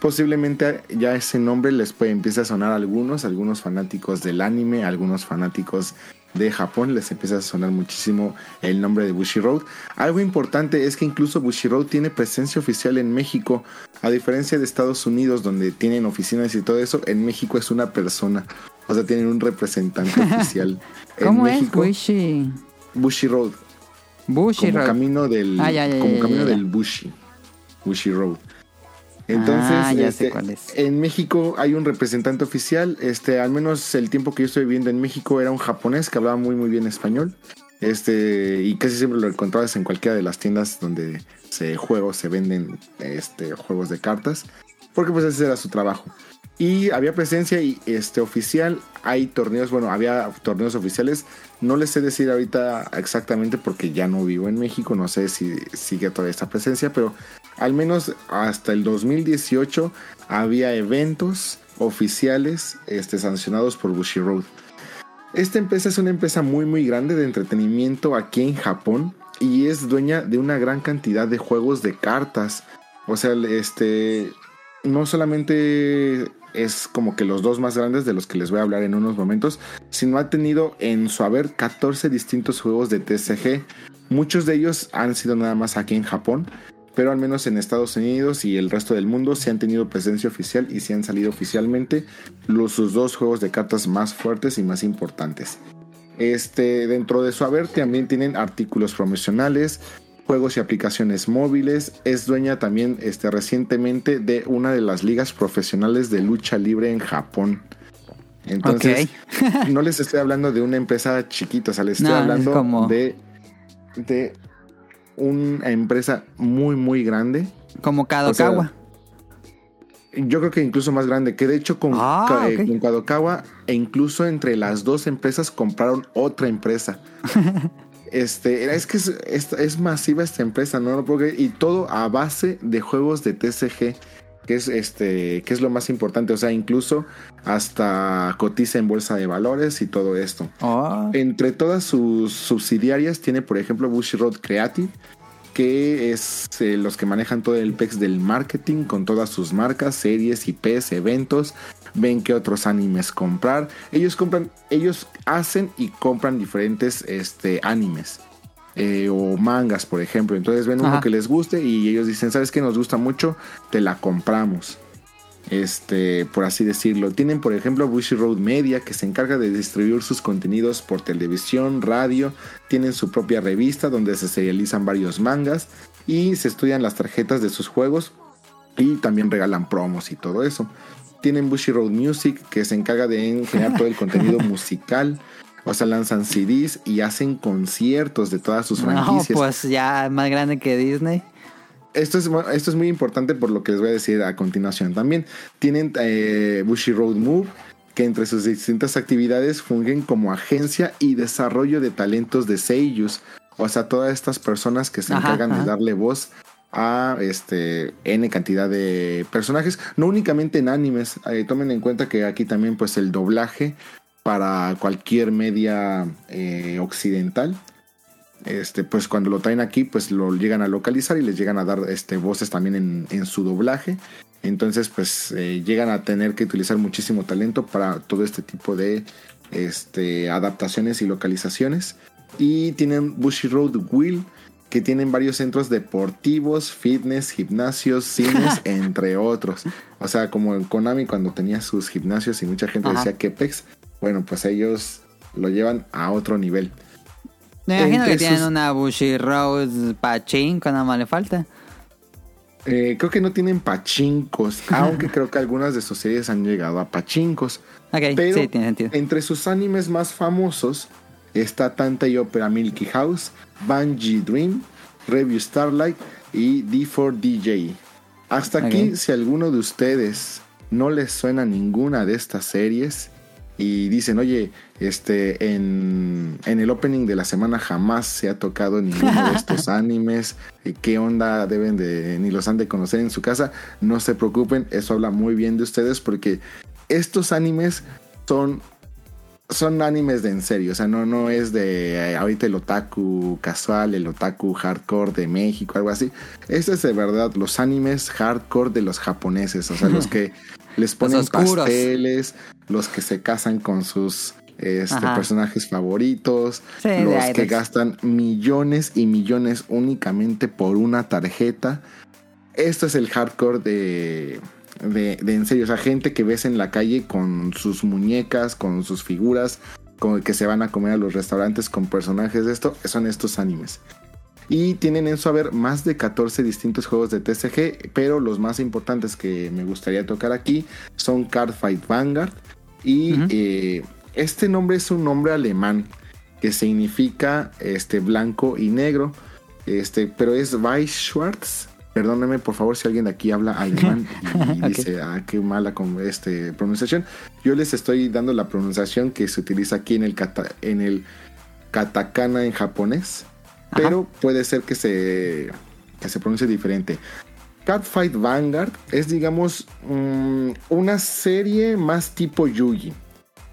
C: Posiblemente ya ese nombre les puede empezar a sonar algunos, algunos fanáticos del anime, algunos fanáticos de Japón les empieza a sonar muchísimo el nombre de Bushiroad. Algo importante es que incluso Bushiroad tiene presencia oficial en México, a diferencia de Estados Unidos donde tienen oficinas y todo eso, en México es una persona, o sea, tienen un representante oficial. En
A: ¿Cómo es?
C: México,
A: Bushi.
C: Bushiroad,
A: Bushi
C: como
A: Road.
C: camino del
A: Ah, ya, ya,
C: como
A: ya,
C: camino del Bushi Bushi Road entonces
A: Ah, ya sé
C: este,
A: cuál es.
C: en México hay un representante oficial este al menos el tiempo que yo estoy viviendo en México era un japonés que hablaba muy muy bien español este y casi siempre lo encontrabas en cualquiera de las tiendas donde se juegos se venden este juegos de cartas porque pues ese era su trabajo y había presencia y este oficial hay torneos bueno había torneos oficiales no les sé decir ahorita exactamente porque ya no vivo en México no sé si sigue todavía esta presencia pero al menos hasta el 2018 había eventos oficiales este, sancionados por Bushiroad esta empresa es una empresa muy muy grande de entretenimiento aquí en Japón y es dueña de una gran cantidad de juegos de cartas. O sea, este no solamente es como que los dos más grandes de los que les voy a hablar en unos momentos, sino ha tenido en su haber 14 distintos juegos de TCG. Muchos de ellos han sido nada más aquí en Japón, pero al menos en Estados Unidos y el resto del mundo sí han tenido presencia oficial y sí han salido oficialmente los, sus dos juegos de cartas más fuertes y más importantes. Este, dentro de su haber también tienen artículos promocionales, juegos y aplicaciones móviles. Es dueña también este, recientemente de una de las ligas profesionales de lucha libre en Japón. Entonces, no les estoy hablando de una empresa chiquita, o sea, les estoy
A: No, es
C: hablando
A: como-
C: de, de una empresa muy, muy grande.
A: Como Kadokawa.
C: Yo creo que incluso más grande, que de hecho con,
A: Ah,
C: Ka- eh, con Kadokawa e incluso entre las dos empresas compraron otra empresa. este, es que es, es- es masiva esta empresa, no lo puedo creer, y todo a base de juegos de TCG, que es este, que es lo más importante, o sea, incluso hasta cotiza en bolsa de valores y todo esto.
A: Oh.
C: Entre todas sus subsidiarias tiene, por ejemplo, Bushiroad Creative, que es eh, los que manejan todo el PEX del marketing con todas sus marcas, series, IPs, eventos, ven qué otros animes comprar. Ellos compran, ellos hacen y compran diferentes este, animes. Eh, o mangas, por ejemplo. Entonces ven uno que les guste y ellos dicen, ¿sabes qué nos gusta mucho? Te la compramos este, por así decirlo. Tienen, por ejemplo, Bushy Road Media, que se encarga de distribuir sus contenidos por televisión, radio. Tienen su propia revista donde se serializan varios mangas y se estudian las tarjetas de sus juegos y también regalan promos y todo eso. Tienen Bushy Road Music, que se encarga de generar todo el contenido musical. O sea, lanzan CDs y hacen conciertos de todas sus
A: No,
C: franquicias.
A: pues ya más grande que Disney.
C: Esto es, esto es muy importante por lo que les voy a decir a continuación. También tienen eh, Bushy Road Move, que entre sus distintas actividades fungen como agencia y desarrollo de talentos de seiyus. O sea, todas estas personas que se
A: Ajá,
C: encargan
A: ajá.
C: de darle voz a este n cantidad de personajes, no únicamente en animes. Eh, tomen en cuenta que aquí también pues el doblaje para cualquier media eh, occidental este, pues cuando lo traen aquí, pues lo llegan a localizar y les llegan a dar este, voces también en, en su doblaje. Entonces, pues eh, llegan a tener que utilizar muchísimo talento para todo este tipo de este, adaptaciones y localizaciones. Y tienen Bushy Road Wheel, que tienen varios centros deportivos, fitness, gimnasios, cines, entre otros. O sea, como en Konami cuando tenía sus gimnasios y mucha gente
A: Ajá.
C: decía que pex, bueno, pues ellos lo llevan a otro nivel.
A: Me imagino
C: Entre
A: que tienen
C: sus-
A: una Bushy Rose Pachinko, nada más le falta.
C: Eh, creo que no tienen pachincos, aunque creo que algunas de sus series han llegado a pachincos.
A: Ok,
C: Pero
A: sí, tiene sentido.
C: entre sus animes más famosos está Tantei Opera Milky House, Bungie Dream, Review Starlight y D4DJ. Hasta aquí, si alguno de ustedes no les suena ninguna de estas series y dicen, oye, este, en, en el opening de la semana jamás se ha tocado ninguno de estos animes, ¿y ¿qué onda deben de, ni los han de conocer en su casa? No se preocupen, eso habla muy bien de ustedes porque estos animes son son animes de en serio, o sea, no, no es de eh, ahorita el otaku casual, el otaku hardcore de México, algo así. Este es de verdad los animes hardcore de los japoneses, o sea, los que les ponen pasteles, los que se casan con sus este, personajes favoritos,
A: Sí,
C: los que gastan millones y millones únicamente por una tarjeta. Esto es el hardcore de, de, de en serio. O sea, gente que ves en la calle con sus muñecas, con sus figuras, con que se van a comer a los restaurantes con personajes de esto. Son estos animes. Y tienen en su haber más de 14 distintos juegos de TCG, pero los más importantes que me gustaría tocar aquí son Cardfight Vanguard. Y eh, este nombre es un nombre alemán que significa este, blanco y negro, este, pero es Weisschwarz. Perdóname por favor si alguien de aquí habla alemán y dice, ah, qué mala con este, pronunciación. Yo les estoy dando la pronunciación que se utiliza aquí en el, kata- en el katakana en japonés,
A: Ajá.
C: pero puede ser que se, que se pronuncie diferente. Catfight Vanguard es, digamos, mm, una serie más tipo Yugi.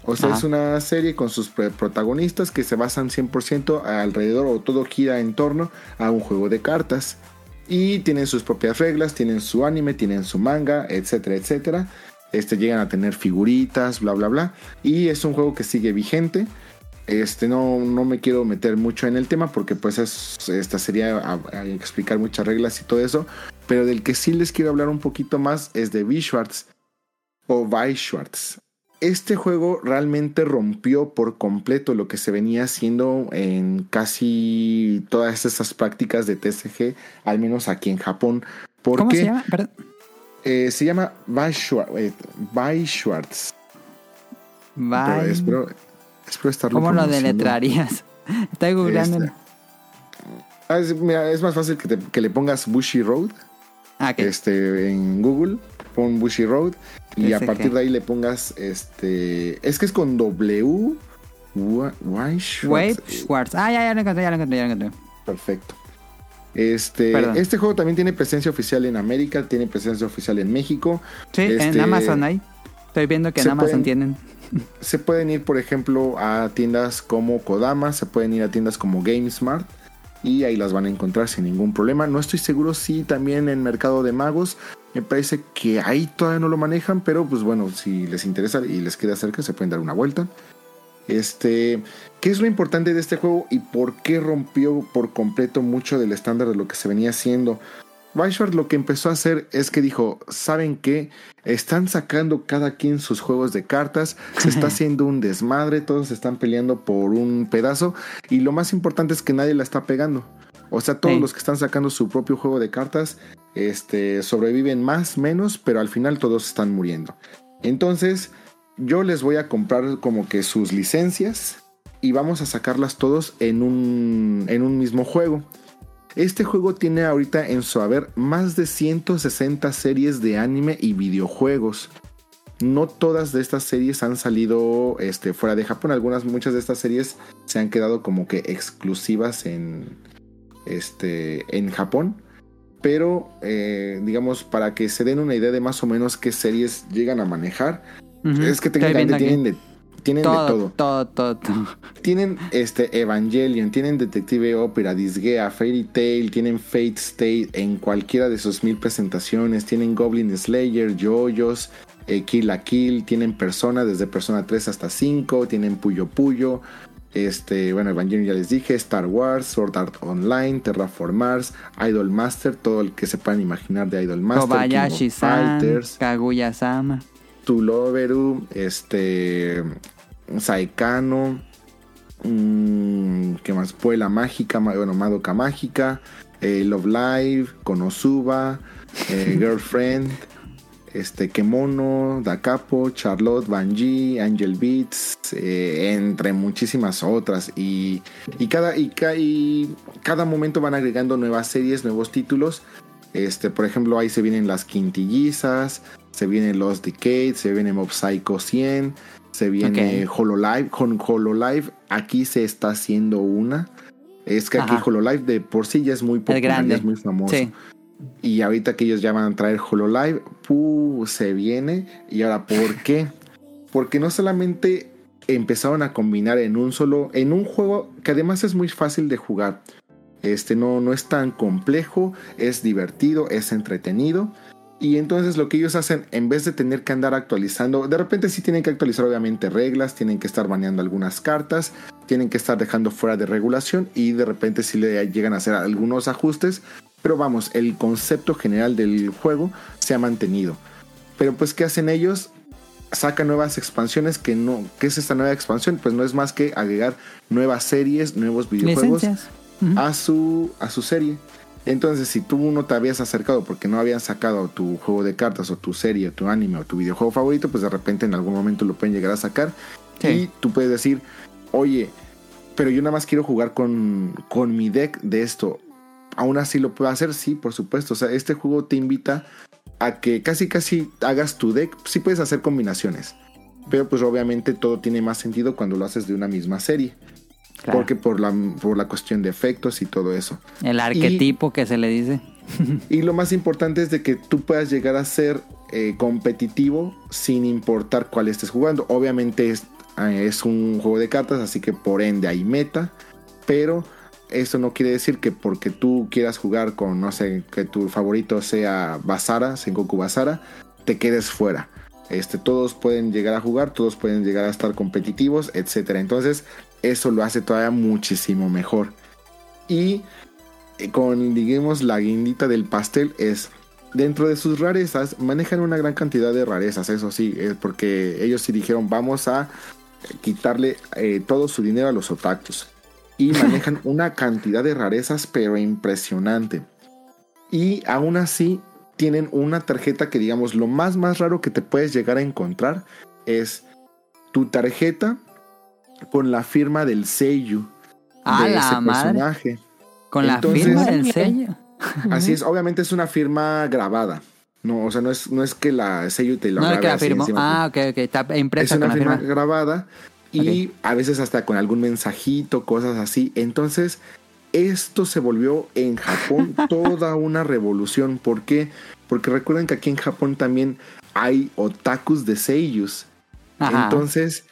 C: O sea,
A: Ajá.
C: es una serie con sus protagonistas que se basan 100% alrededor o todo gira en torno a un juego de cartas. Y tienen sus propias reglas, tienen su anime, tienen su manga, etcétera, etcétera. Este, llegan a tener figuritas, bla, bla, bla. Y es un juego que sigue vigente. Este, no, no me quiero meter mucho en el tema porque pues es, esta sería a- a explicar muchas reglas y todo eso. Pero del que sí les quiero hablar un poquito más es de Schwartz o Schwartz. Este juego realmente rompió por completo lo que se venía haciendo en casi todas esas prácticas de TCG, al menos aquí en Japón. Porque
A: ¿Cómo se llama?
C: Eh, se llama Schwartz.
A: Bye.
C: Espero, espero estarlo
A: ¿Cómo lo deletrarías? Estoy googleando.
C: Este, ah, es, mira, es más fácil que, te- que le pongas Bushy Road
A: Ah,
C: este, en Google. pon Bushy Road y a partir de ahí le pongas este. Es que es con W. Why
A: Wave
C: Schwartz.
A: Schwartz. Ah, ya, ya lo encontré, ya lo encontré, ya lo encontré.
C: Perfecto. Este,
A: Perdón.
C: este juego también tiene presencia oficial en América, tiene presencia oficial en México.
A: Sí, en
C: Este,
A: Amazon hay. Estoy viendo que en Amazon
C: pueden-
A: tienen.
C: Se pueden ir, por ejemplo, a tiendas como Kodama, se pueden ir a tiendas como GameSmart y ahí las van a encontrar sin ningún problema. No estoy seguro si también en Mercado de Magos, me parece que ahí todavía no lo manejan, pero pues bueno, si les interesa y les queda cerca, se pueden dar una vuelta. Este, ¿qué es lo importante de este juego y por qué rompió por completo mucho del estándar de lo que se venía haciendo? Weishart lo que empezó a hacer es que dijo, ¿saben qué? Están sacando cada quien sus juegos de cartas, se está haciendo un desmadre, todos están peleando por un pedazo y lo más importante es que nadie la está pegando. O sea, todos
A: Sí.
C: los que están sacando su propio juego de cartas este, sobreviven más, menos, pero al final todos están muriendo. Entonces, yo les voy a comprar como que sus licencias y vamos a sacarlas todos en un, en un mismo juego. Este juego tiene ahorita en su haber más de 160 series de anime y videojuegos. No todas de estas series han salido este, fuera de Japón. Algunas, muchas de estas series se han quedado como que exclusivas en, este, en Japón. Pero, eh, digamos, para que se den una idea de más o menos qué series llegan a manejar, es que técnicamente tienen de, tienen de
A: todo,
C: todo.
A: todo, todo.
C: Tienen este Evangelion, tienen Detective Opera, Disgaea, Fairy Tail, tienen Fate State en cualquiera de sus mil presentaciones, tienen Goblin Slayer, Yoyos, eh, Kill la Kill, tienen Persona desde Persona 3 hasta 5, tienen Puyo Puyo, este, bueno, Evangelion ya les dije, Star Wars, Sword Art Online, Terraform Mars, Idol Master, todo el que se puedan imaginar de Idol Master,
A: Kobayashi-san,
C: Fighters,
A: Kaguya-sama.
C: Tuloveru, este, Saekano, mm, ¿qué más? Puela Mágica, bueno, Madoka Mágica, eh, Love Live, Konosuba, eh, Girlfriend, este, Kemono, Dakapo, Charlotte, Banji, Angel Beats, eh, entre muchísimas otras. Y, y cada, y, ca- y cada momento van agregando nuevas series, nuevos títulos. Este, por ejemplo, ahí se vienen las quintillizas, se viene Lost Decade, se viene Mob Psycho 100, se viene Hololive. Con Hololive aquí se está haciendo una. Es que aquí. Hololive de por sí ya es muy popular, ya es muy famoso.
A: Sí.
C: Y ahorita que ellos ya van a traer Hololive, ¡puh! se viene. Y ahora, ¿por qué? Porque no solamente empezaron a combinar en un solo, en un juego que además es muy fácil de jugar. Este no, no es tan complejo, es divertido, es entretenido. Y entonces lo que ellos hacen, en vez de tener que andar actualizando, de repente sí tienen que actualizar obviamente reglas, tienen que estar baneando algunas cartas, tienen que estar dejando fuera de regulación y de repente sí le llegan a hacer algunos ajustes. Pero vamos, el concepto general del juego se ha mantenido. Pero pues, ¿qué hacen ellos? Sacan nuevas expansiones que no... ¿Qué es esta nueva expansión? Pues no es más que agregar nuevas series, nuevos videojuegos
A: Licencias.
C: A su, a su serie. Entonces, si tú no te habías acercado porque no habían sacado tu juego de cartas o tu serie, o tu anime o tu videojuego favorito, pues de repente en algún momento lo pueden llegar a sacar.
A: Sí.
C: Y tú puedes decir, oye, pero yo nada más quiero jugar con, con mi deck de esto. Aún así lo puedo hacer, sí, por supuesto. O sea, este juego te invita a que casi casi hagas tu deck. Sí puedes hacer combinaciones. Pero pues obviamente todo tiene más sentido cuando lo haces de una misma serie.
A: Claro.
C: Porque por la, por la cuestión de efectos y todo eso.
A: El arquetipo que se le dice.
C: Y lo más importante es de que tú puedas llegar a ser eh, competitivo sin importar cuál estés jugando. Obviamente es, eh, es un juego de cartas, así que por ende hay meta, pero eso no quiere decir que porque tú quieras jugar con, no sé, que tu favorito sea Basara, Sengoku Basara, te quedes fuera. Este, todos pueden llegar a jugar, todos pueden llegar a estar competitivos, etc. Entonces, eso lo hace todavía muchísimo mejor. Y eh, con, digamos, la guindita del pastel es, dentro de sus rarezas, manejan una gran cantidad de rarezas, eso sí, es porque ellos sí dijeron, vamos a quitarle eh, todo su dinero a los otakus. Y manejan una cantidad de rarezas, pero impresionante. Y aún así, tienen una tarjeta que, digamos, lo más, más raro que te puedes llegar a encontrar es tu tarjeta con la firma del sello
A: ¡A
C: de
A: la
C: ese
A: madre!
C: personaje.
A: Con
C: Entonces-
A: la firma del sello.
C: Así es, obviamente es una firma grabada. No, o sea, no es, no es que la sello te lo
A: No es
C: grabe
A: que la
C: encima.
A: Ah, ok, ok. Está
C: es
A: impresa
C: una
A: con la
C: firma grabada y a veces hasta con algún mensajito, cosas así. Entonces, esto se volvió en Japón toda una revolución. ¿Por qué? Porque recuerden que aquí en Japón también hay otakus de.
A: Ajá.
C: Entonces,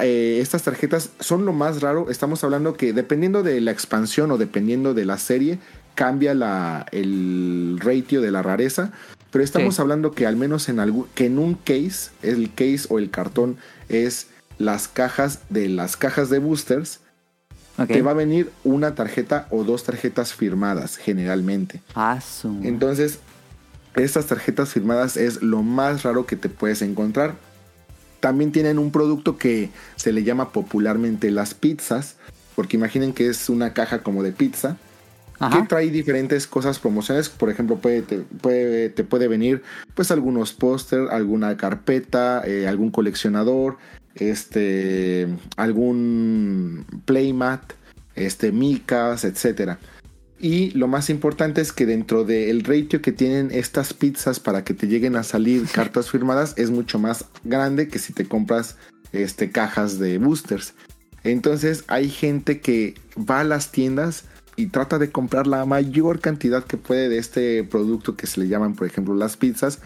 C: eh, estas tarjetas son lo más raro. Estamos hablando que dependiendo de la expansión o dependiendo de la serie, cambia la, el ratio de la rareza. Pero estamos
A: Sí.
C: hablando que al menos en algún, que en un case, el case o el cartón es las cajas de las cajas de boosters,
A: Ok.
C: te va a venir una tarjeta o dos tarjetas firmadas generalmente.
A: Ah,
C: Entonces, estas tarjetas firmadas es lo más raro que te puedes encontrar. También tienen un producto que se le llama popularmente las pizzas, porque imaginen que es una caja como de pizza, que trae diferentes cosas promocionales. Por ejemplo, puede, te, puede, te puede venir pues algunos póster, alguna carpeta, eh, algún coleccionador, este, algún playmat, este, micas, etcétera. Y lo más importante es que dentro del ratio que tienen estas pizzas para que te lleguen a salir cartas firmadas es mucho más grande que si te compras este, cajas de boosters. Entonces hay gente que va a las tiendas y trata de comprar la mayor cantidad que puede de este producto que se le llaman, por ejemplo, las pizzas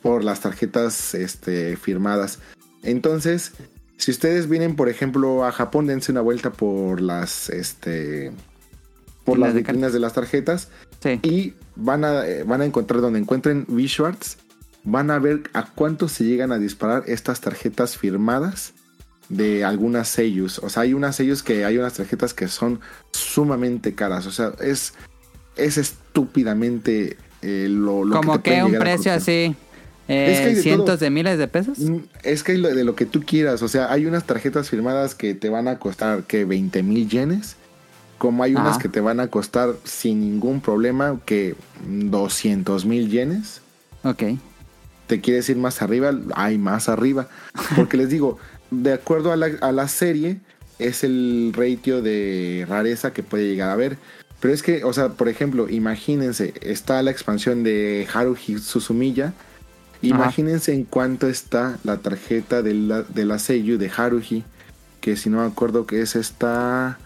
C: por las tarjetas este, firmadas. Entonces, si ustedes vienen, por ejemplo, a Japón, dense una vuelta por las, este, por
A: Las
C: vitrinas de las tarjetas
A: Sí.
C: y van a, eh, van a encontrar donde encuentren Visuarts, van a ver a cuánto se llegan a disparar estas tarjetas firmadas de algunas sellos. O sea, hay unas sellos que hay unas tarjetas que son sumamente caras. O sea, es, es estúpidamente eh, lo, lo
A: Como
C: te
A: que, un precio así. eh,
C: Es que hay de
A: cientos
C: todo.
A: de miles de pesos.
C: Mm, Es que hay de lo que tú quieras, o sea, hay unas tarjetas firmadas que te van a costar que 20 mil yenes, como hay unas que te van a costar sin ningún problema que 200 mil yenes.
A: Ok.
C: Te quieres ir más arriba, hay más arriba. Porque les digo, de acuerdo a la, a la serie, es el ratio de rareza que puede llegar a ver. Pero es que, o sea, por ejemplo, imagínense, está la expansión de Haruhi Suzumiya. Imagínense en cuánto está la tarjeta de la, de la Seiyu de Haruhi. Que si no me acuerdo que es esta.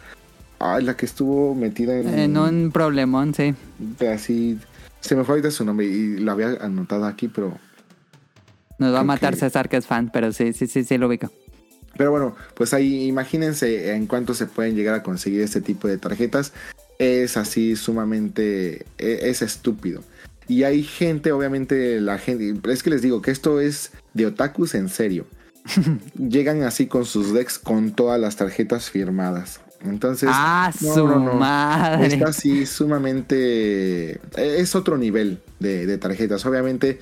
C: Ay, la que estuvo metida en.
A: En un problemón, sí.
C: Así. Se me fue ahorita su nombre y lo había anotado aquí, pero.
A: Nos va a matar
C: que-
A: César, que es fan, pero sí, sí, sí, sí lo ubico.
C: Pero bueno, pues ahí imagínense en cuánto se pueden llegar a conseguir este tipo de tarjetas. Es así sumamente... e- Es estúpido. Y hay gente, obviamente, la gente... Es que les digo que esto es de otakus en serio. Llegan así con sus decks con todas las tarjetas firmadas. Entonces...
A: ¡Ah,
C: no,
A: su
C: no, no.
A: madre!
C: Está así sumamente... Es otro nivel de, de tarjetas. Obviamente...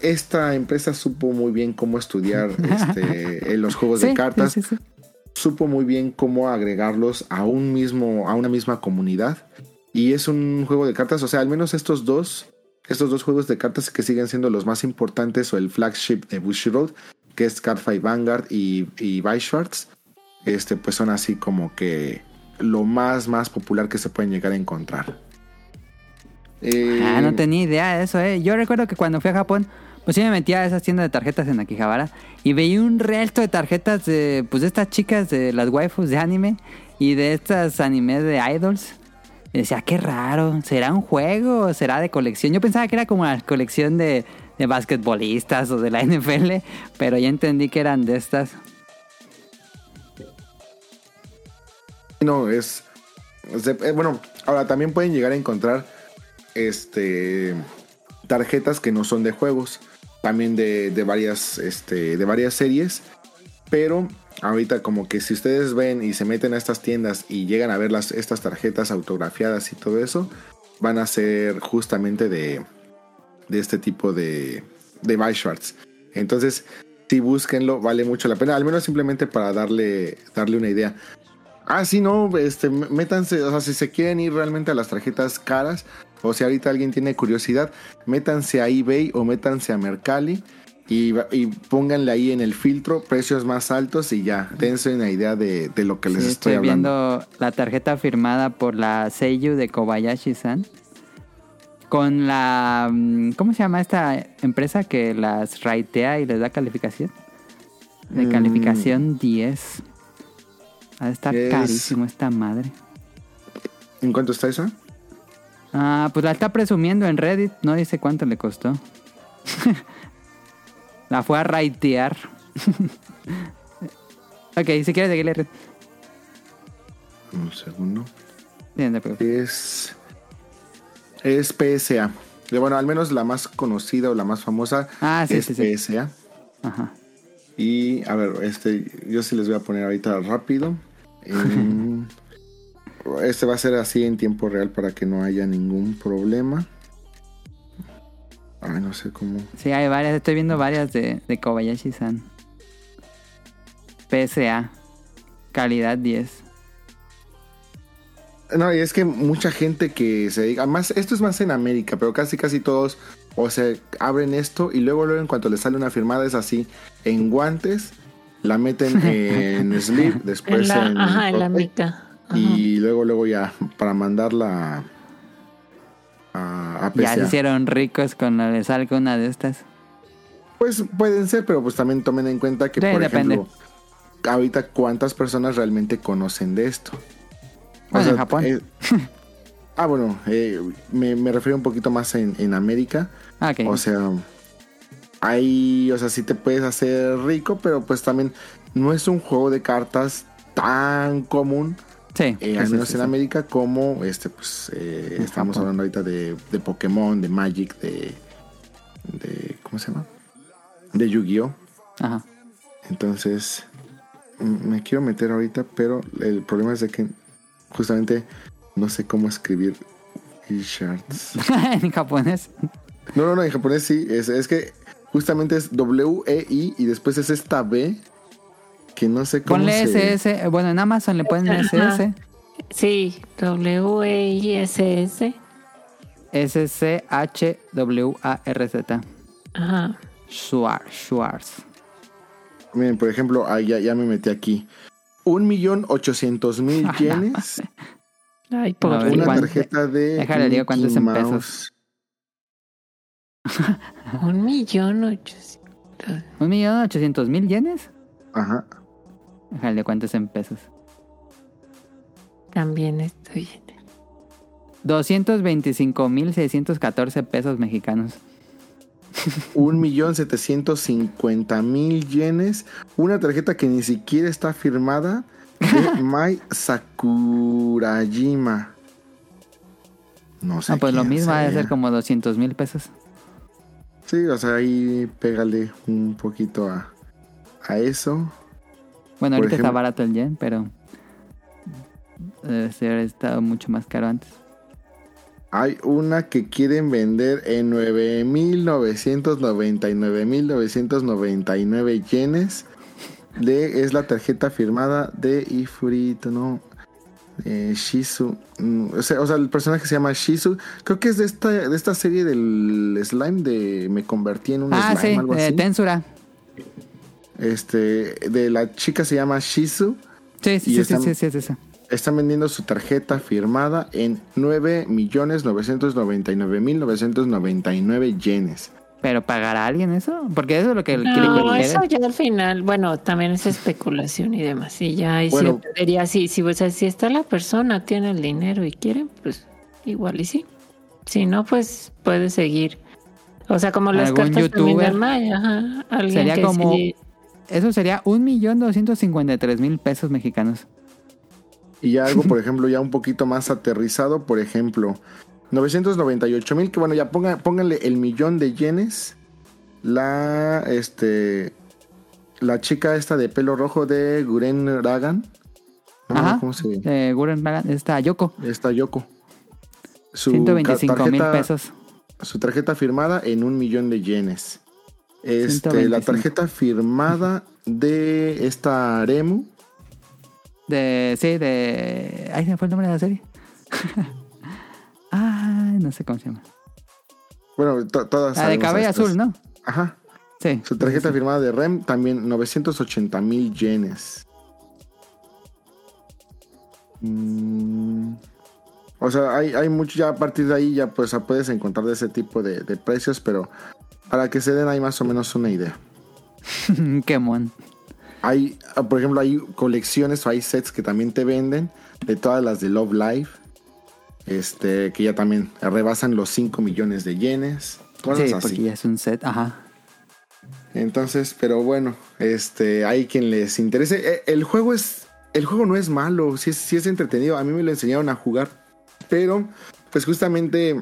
C: Esta empresa supo muy bien cómo estudiar este, en los juegos
A: Sí,
C: de cartas
A: sí, sí, sí.
C: supo muy bien cómo agregarlos a un mismo, a una misma comunidad. Y es un juego de cartas, o sea, al menos estos dos, estos dos juegos de cartas que siguen siendo los más importantes, o el flagship de Bushiroad, que es Cardfight Vanguard y, y Schwartz, este, pues son así como que lo más, más popular que se pueden llegar a encontrar. Eh,
A: Ah, no tenía idea de eso, eh. Yo recuerdo que cuando fui a Japón, pues sí me metía a esas tiendas de tarjetas en Akihabara y veía un resto de tarjetas de, pues de estas chicas de las waifus de anime y de estas animes de idols. Y decía, qué raro, ¿será un juego o será de colección? Yo pensaba que era como la colección de, de basquetbolistas o de la NFL, pero ya entendí que eran de estas.
C: No, es. eh, bueno, ahora también pueden llegar a encontrar este tarjetas que no son de juegos. También de, de varias. Este. De varias series. Pero ahorita como que si ustedes ven y se meten a estas tiendas y llegan a ver las, estas tarjetas autografiadas y todo eso, van a ser justamente de, de este tipo de, de Schwartz. Entonces, si búsquenlo, vale mucho la pena, al menos simplemente para darle, darle una idea. Ah, sí, no, este, métanse, o sea, si se quieren ir realmente a las tarjetas caras, o si ahorita alguien tiene curiosidad, métanse a eBay o métanse a Mercalli y, y pónganle ahí en el filtro precios más altos y ya, dense una idea de, de lo que les
A: Sí,
C: estoy,
A: estoy
C: hablando.
A: viendo la tarjeta firmada por la Seiyu de Kobayashi-san. con la... mm, ¿Cómo se llama esta empresa que las ratea y les da calificación? De
C: Mm.
A: calificación 10. Ha de estar
C: Es-
A: carísimo esta madre.
C: ¿En cuánto está esa?
A: Ah, pues la está presumiendo en Reddit. No dice cuánto le costó. la fue a raitear. ok, si quieres seguirle.
C: Un segundo.
A: Preocupes.
C: Es. Es PSA. Bueno, al menos la más conocida o la más famosa
A: Ah, sí,
C: es
A: sí, sí.
C: PSA.
A: Ajá.
C: Y a ver, este, yo sí les voy a poner ahorita rápido. Em, este va a ser así en tiempo real para que no haya ningún problema. Ay, no sé cómo.
A: Sí, hay varias. Estoy viendo varias de, de Kobayashi-san. PSA. Calidad 10.
C: No, y es que mucha gente que se dedica, más, esto es más en América, pero casi casi todos, o sea, abren esto y luego luego en cuanto les sale una firmada es así, en guantes, la meten en sleeve,
B: En
C: después
B: la,
C: en
B: ajá, en la mica. Ajá.
C: y luego luego ya para mandarla a, a
A: Ya se hicieron ricos cuando les salga una de estas.
C: Pues pueden ser, pero pues también tomen en cuenta que,
A: Sí,
C: por
A: depende.
C: ejemplo, ahorita cuántas personas realmente conocen de esto. O
A: Bueno,
C: sea,
A: en Japón.
C: eh, ah, bueno, eh, me, me refiero un poquito más en, en América.
A: Ah, ok.
C: O sea, hay, o sea, sí te puedes hacer rico, pero pues también no es un juego de cartas tan común,
A: sí.
C: eh, al menos
A: sí,
C: en. América, como este, pues, eh, estamos hablando ahorita de, de Pokémon, de Magic, de, de, ¿cómo se llama? De Yu-Gi-Oh!
A: Ajá.
C: Entonces, me quiero meter ahorita, pero el problema es de que justamente no sé cómo escribir e-shards.
A: en japonés.
C: No, no, no, en japonés sí. Es, es que justamente es W-E-I y después es esta B que no sé cómo
A: Ponle
C: se...
A: SS. Bueno, en Amazon le ponen
B: Ajá.
A: SS.
B: Sí, W-E-I-S-S.
A: S-C-H-W-A-R-Z.
B: Ajá.
A: Schwarz. Schwarz.
C: Miren, por ejemplo, ah, ya, ya me metí aquí. Un millón ochocientos mil yenes.
B: Ay, por
C: una tarjeta de
A: Déjale, digo cuánto es en pesos.
B: Un millón ochocientos.
A: ¿Un millón ochocientos mil yenes?
C: Ajá.
A: Déjale, ¿cuántos en pesos?
B: También estoy en
A: 225 mil 614 pesos mexicanos.
C: Un millón setecientos cincuenta mil yenes. Una tarjeta que ni siquiera está firmada de Mai Sakurajima. No sé.
A: Ah, pues lo mismo ha de ser como 200 mil pesos.
C: Sí, o sea, ahí pégale un poquito a, a eso.
A: Bueno,
C: Por
A: ahorita está barato el yen, pero debe ser estado mucho más caro antes.
C: Hay una que quieren vender en 9.999.999 yenes. De, es la tarjeta firmada de Ifurito, ¿no? Eh, Shizu. Mm, O sea, o sea, el personaje se llama Shizu. Creo que es de esta, de esta serie del slime de Me convertí en un
A: Ah,
C: slime,
A: sí,
C: algo
A: eh,
C: así.
A: Tensura.
C: Este, de la chica se llama Shizu.
A: Sí, sí, sí, sí,
C: están-
A: sí, sí, es esa.
C: Están vendiendo su tarjeta firmada en 9.999.999 yenes.
A: ¿Pero pagará alguien eso? Porque eso es lo que quiere
B: No, eso ya al final, bueno, también es especulación y demás. Y ya ahí
C: Bueno.
B: si, si, o sea, si está la persona, tiene el dinero y quiere, pues igual y sí. Si no, pues puede seguir. O sea, como las
A: ¿Algún
B: cartas también
A: youtuber?
B: Maya, ajá. Alguien
A: Sería
B: que
A: como- Eso sería 1.253.000 pesos mexicanos.
C: Y ya algo, por ejemplo, ya un poquito más aterrizado, por ejemplo, 998 mil, que bueno, ya ponga, pónganle el millón de yenes. La, este, la chica esta de pelo rojo de Guren Ragan. No
A: Ajá.
C: ¿Cómo se
A: Eh, Gurren Lagann, está Yoko.
C: Esta Yoko. Su
A: 125 mil pesos.
C: Su tarjeta firmada en un millón de yenes. Este,
A: 125.
C: la tarjeta firmada de esta Remu.
A: De, sí, de... Ay, se me fue el nombre de la serie. No sé cómo se llama.
C: Bueno, to- todas.
A: La de cabello azul, ¿no?
C: Ajá.
A: Sí.
C: Su tarjeta firmada de REM también 980 mil yenes. Mm, O sea, hay, hay mucho ya a partir de ahí ya pues puedes encontrar de ese tipo de, de precios, pero para que se den ahí más o menos una idea.
A: Qué mon.
C: Hay, ah, por ejemplo, hay colecciones o hay sets que también te venden de todas las de Love Live. Este, que ya también rebasan los 5 millones de yenes. Cosas
A: Sí,
C: así.
A: porque ya es un set, ajá.
C: Entonces, pero bueno, este, hay quien les interese. Eh, El juego es, el juego no es malo, sí es, sí es entretenido. A mí me lo enseñaron a jugar, pero pues justamente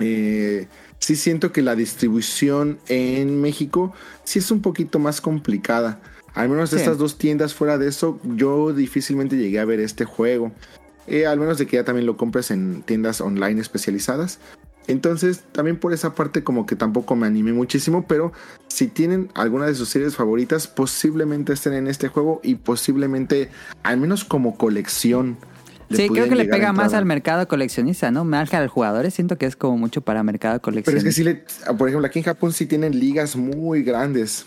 C: eh, sí siento que la distribución en México sí es un poquito más complicada. Al menos de
A: Sí.
C: estas dos tiendas fuera de eso, yo difícilmente llegué a ver este juego. Eh, al menos de que ya también lo compres en tiendas online especializadas. Entonces, también por esa parte como que tampoco me animé muchísimo, pero si tienen alguna de sus series favoritas, posiblemente estén en este juego y posiblemente, al menos como colección.
A: Sí, creo que le pega más al mercado coleccionista, ¿no? Más que a los jugadores, siento que es como mucho para mercado
C: Pero es
A: coleccionista.
C: que sí, le, por ejemplo, aquí en Japón sí tienen ligas muy grandes.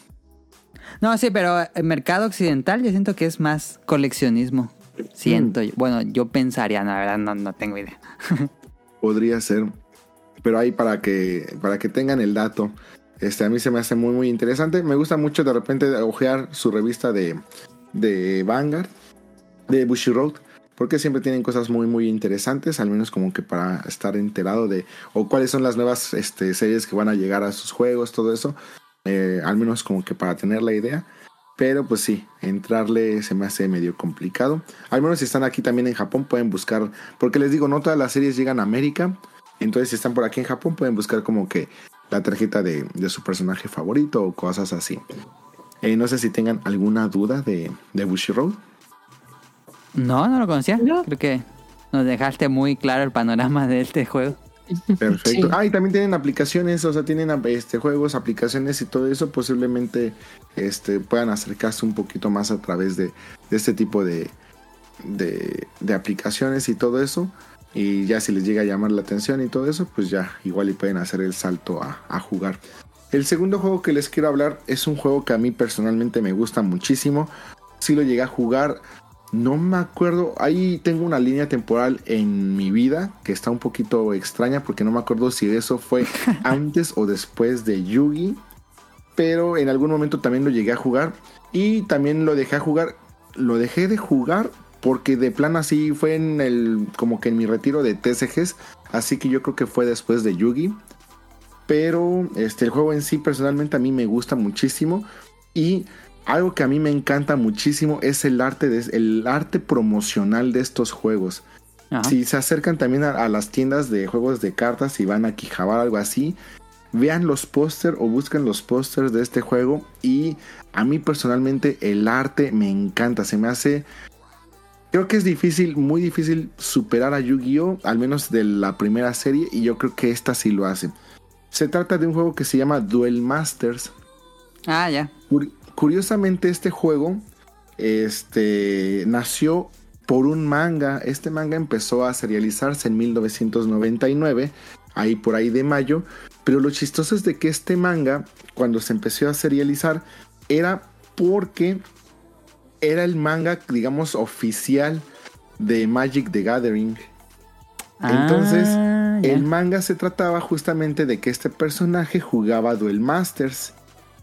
A: No, sí, pero el mercado occidental yo siento que es más coleccionismo. Siento, yo. bueno, yo pensaría, la verdad no, no tengo idea.
C: Podría ser. Pero ahí para que, para que tengan el dato. Este, a mí se me hace muy, muy interesante. Me gusta mucho de repente ojear su revista de, de Vanguard, de Bushiroad. Porque siempre tienen cosas muy, muy interesantes. Al menos como que para estar enterado de. O cuáles son las nuevas este, series que van a llegar a sus juegos, todo eso. Eh, al menos como que para tener la idea. Pero pues sí, entrarle se me hace medio complicado. Al menos si están aquí también en Japón pueden buscar, porque les digo, no todas las series llegan a América. Entonces si están por aquí en Japón pueden buscar como que la tarjeta de, de su personaje favorito o cosas así. Eh, no sé si tengan alguna duda de, de Bushiroad.
A: No, no lo conocía.
B: No.
A: Creo que nos dejaste muy claro el panorama de este juego.
C: Perfecto.
B: Sí.
C: Ah, y también tienen aplicaciones, o sea, tienen este, juegos, aplicaciones y todo eso. Posiblemente este, puedan acercarse un poquito más a través de, de este tipo de, de, de aplicaciones y todo eso. Y ya si les llega a llamar la atención y todo eso, pues ya igual y pueden hacer el salto a, a jugar. El segundo juego que les quiero hablar es un juego que a mí personalmente me gusta muchísimo. Si lo llegué a jugar, no me acuerdo. Ahí tengo una línea temporal en mi vida que está un poquito extraña porque no me acuerdo si eso fue antes o después de Yugi. Pero en algún momento también lo llegué a jugar. Y también lo dejé a jugar. Lo dejé de jugar porque de plan así fue en el. como que en mi retiro de TCGs. Así que yo creo que fue después de Yugi. Pero este, el juego en sí personalmente a mí me gusta muchísimo. Y algo que a mí me encanta muchísimo es el arte, de, el arte promocional de estos juegos.
A: Ajá.
C: Si se acercan también a, a las tiendas de juegos de cartas y van a Quijabar algo así, vean los póster o busquen los pósters de este juego. Y a mí personalmente el arte me encanta, se me hace... Creo que es difícil, muy difícil superar a Yu-Gi-Oh! Al menos de la primera serie y yo creo que esta sí lo hace. Se trata de un juego que se llama Duel Masters.
A: Ah, ya.
C: Curiosamente este juego este, nació por un manga. Este manga empezó a serializarse en 1999, ahí por ahí de mayo. Pero lo chistoso es de que este manga, cuando se empezó a serializar, era porque era el manga, digamos, oficial de Magic the Gathering. Entonces,
A: Ah, ya.
C: el manga se trataba justamente de que este personaje jugaba Duel Masters.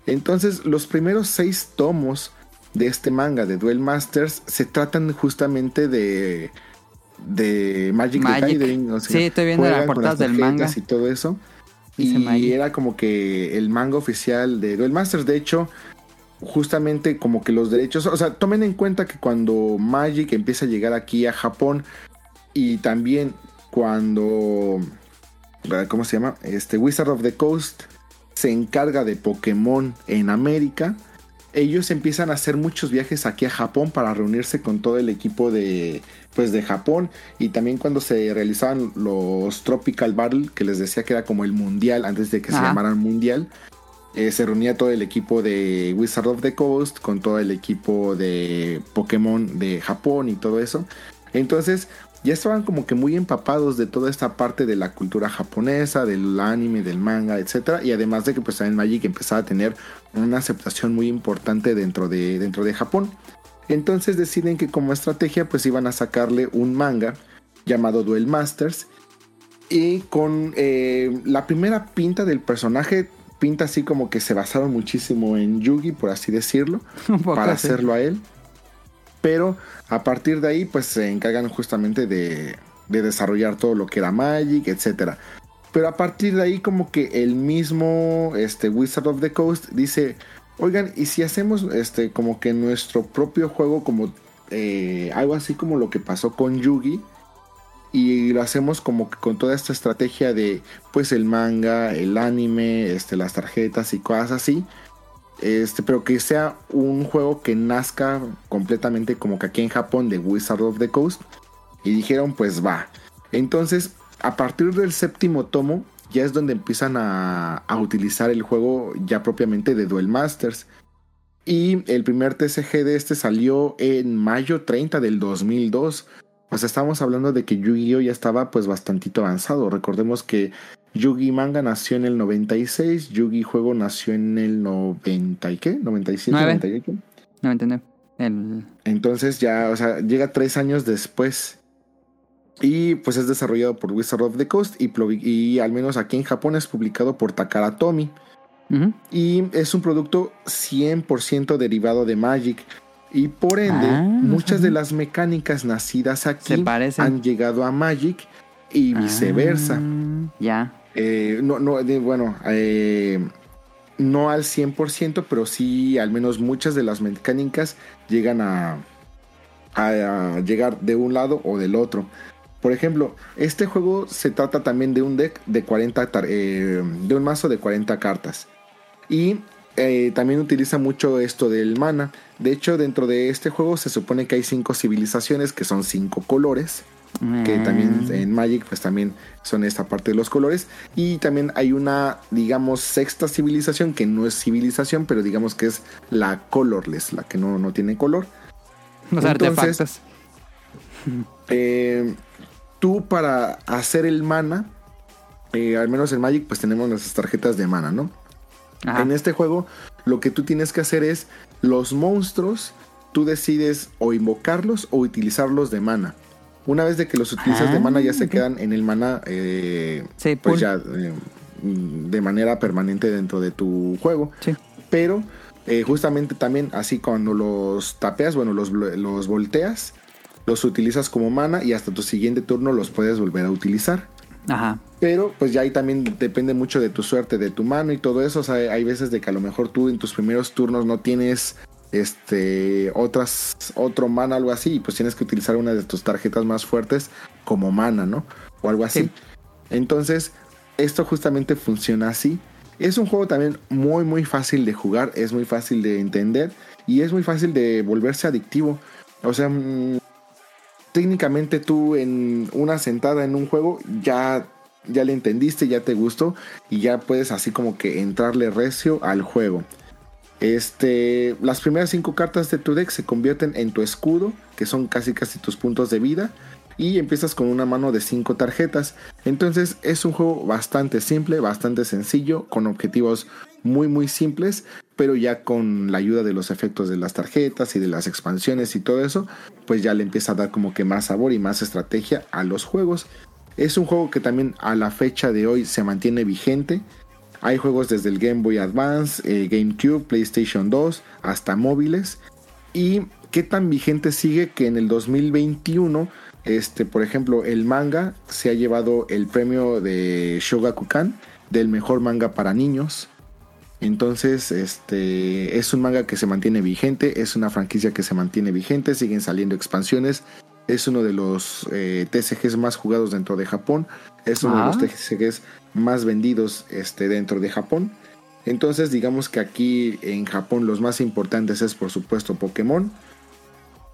C: Entonces, los primeros seis tomos de este manga de Duel Masters se tratan justamente de de Magic, the
A: Magic.
C: Gathering. o sea,
A: Sí, estoy viendo las portadas del manga.
C: y todo eso.
A: Dice
C: y
A: Magic.
C: era como que el manga oficial de Duel Masters. De hecho, justamente como que los derechos, o sea, tomen en cuenta que cuando Magic empieza a llegar aquí a Japón y también cuando ¿cómo se llama? Este Wizard of the Coast se encarga de Pokémon en América. Ellos empiezan a hacer muchos viajes aquí a Japón para reunirse con todo el equipo de pues de Japón y también cuando se realizaban los Tropical Battle que les decía que era como el mundial antes de que se llamaran mundial eh, se reunía todo el equipo de Wizard of the Coast con todo el equipo de Pokémon de Japón y todo eso. Entonces ya estaban como que muy empapados de toda esta parte de la cultura japonesa, del anime, del manga, etc. Y además de que pues también Magic empezaba a tener una aceptación muy importante dentro de, dentro de Japón. Entonces deciden que como estrategia pues iban a sacarle un manga llamado Duel Masters. Y con eh, la primera pinta del personaje, pinta así como que se basaron muchísimo en Yugi, por así decirlo, para
A: así.
C: hacerlo a él. Pero a partir de ahí, pues se encargan justamente de, de desarrollar todo lo que era Magic, etcétera. Pero a partir de ahí, como que el mismo este, Wizard of the Coast dice: Oigan, ¿y si hacemos este como que nuestro propio juego, como eh, algo así como lo que pasó con Yugi? Y lo hacemos como que con toda esta estrategia de pues el manga, el anime, este, las tarjetas y cosas así. Este, pero que sea un juego que nazca completamente como que aquí en Japón de Wizard of the Coast. Y dijeron, pues va. Entonces, a partir del séptimo tomo, ya es donde empiezan a, a utilizar el juego ya propiamente de Duel Masters. Y el primer TCG de este salió en mayo 30 del 2002. O sea, estamos hablando de que Yu-Gi-Oh ya estaba pues bastantito avanzado. Recordemos que Yugi Manga nació en el 96, Yugi Juego nació en el 90 y qué, 97,
A: Nueve.
C: 98.
A: No entendé. El...
C: Entonces ya, o sea, llega tres años después. Y pues es desarrollado por Wizard of the Coast y, al menos aquí en Japón es publicado por Takara Tomy. Y es un producto 100% derivado de Magic. Y por ende,
A: Ah,
C: muchas de las mecánicas nacidas aquí han llegado a Magic y viceversa.
A: Ah, ya.
C: Eh, no, no, bueno, eh, no al 100%, pero sí al menos muchas de las mecánicas llegan a, llegar de un lado o del otro. Por ejemplo, este juego se trata también de un deck de 40, tar- eh, de un mazo de 40 cartas. Y también utiliza mucho esto del mana. De hecho, dentro de este juego se supone que hay cinco civilizaciones que son cinco colores que también en Magic pues también son esta parte de los colores. Y también hay una digamos sexta civilización que no es civilización pero digamos que es la colorless la que no, no tiene color.
A: Los
C: Entonces,
A: artefactos.
C: Eh, tú para hacer el mana eh, al menos en Magic pues tenemos nuestras tarjetas de mana no
A: Ajá.
C: en este juego lo que tú tienes que hacer es los monstruos tú decides o invocarlos o utilizarlos de mana una vez de que los utilizas de
A: Ah,
C: mana ya se
A: ok.
C: quedan en el mana eh,
A: Sí,
C: pues ya eh, de manera permanente dentro de tu juego
A: Sí.
C: pero eh, justamente también así cuando los tapeas bueno los, los volteas los utilizas como mana y hasta tu siguiente turno los puedes volver a utilizar
A: Ajá.
C: pero pues ya ahí también depende mucho de tu suerte, de tu mano y todo eso. O sea, hay veces de que a lo mejor tú en tus primeros turnos no tienes este otras otro mana algo así y pues tienes que utilizar una de tus tarjetas más fuertes como mana, ¿no? O algo así.
A: Sí.
C: Entonces, esto justamente funciona así. Es un juego también muy muy fácil de jugar, es muy fácil de entender y es muy fácil de volverse adictivo. O sea, mm, técnicamente tú en una sentada en un juego ya ya le entendiste, ya te gustó y ya puedes así como que entrarle recio al juego. Este, las primeras cinco cartas de tu deck se convierten en tu escudo, que son casi casi tus puntos de vida, y empiezas con una mano de cinco tarjetas. Entonces es un juego bastante simple, bastante sencillo, con objetivos muy muy simples, pero ya con la ayuda de los efectos de las tarjetas y de las expansiones y todo eso, pues ya le empieza a dar como que más sabor y más estrategia a los juegos. Es un juego que también a la fecha de hoy se mantiene vigente. Hay juegos desde el Game Boy Advance, eh, GameCube, PlayStation 2, hasta móviles. Y qué tan vigente sigue que en el 2021, este, por ejemplo, el manga se ha llevado el premio de Shogakukan del mejor manga para niños. Entonces, este es un manga que se mantiene vigente, es una franquicia que se mantiene vigente, siguen saliendo expansiones. Es uno de los eh, TCGs más jugados dentro de Japón. Es uno
A: Ah.
C: de los TCGs más vendidos este, dentro de Japón. Entonces, digamos que aquí en Japón los más importantes es, por supuesto, Pokémon,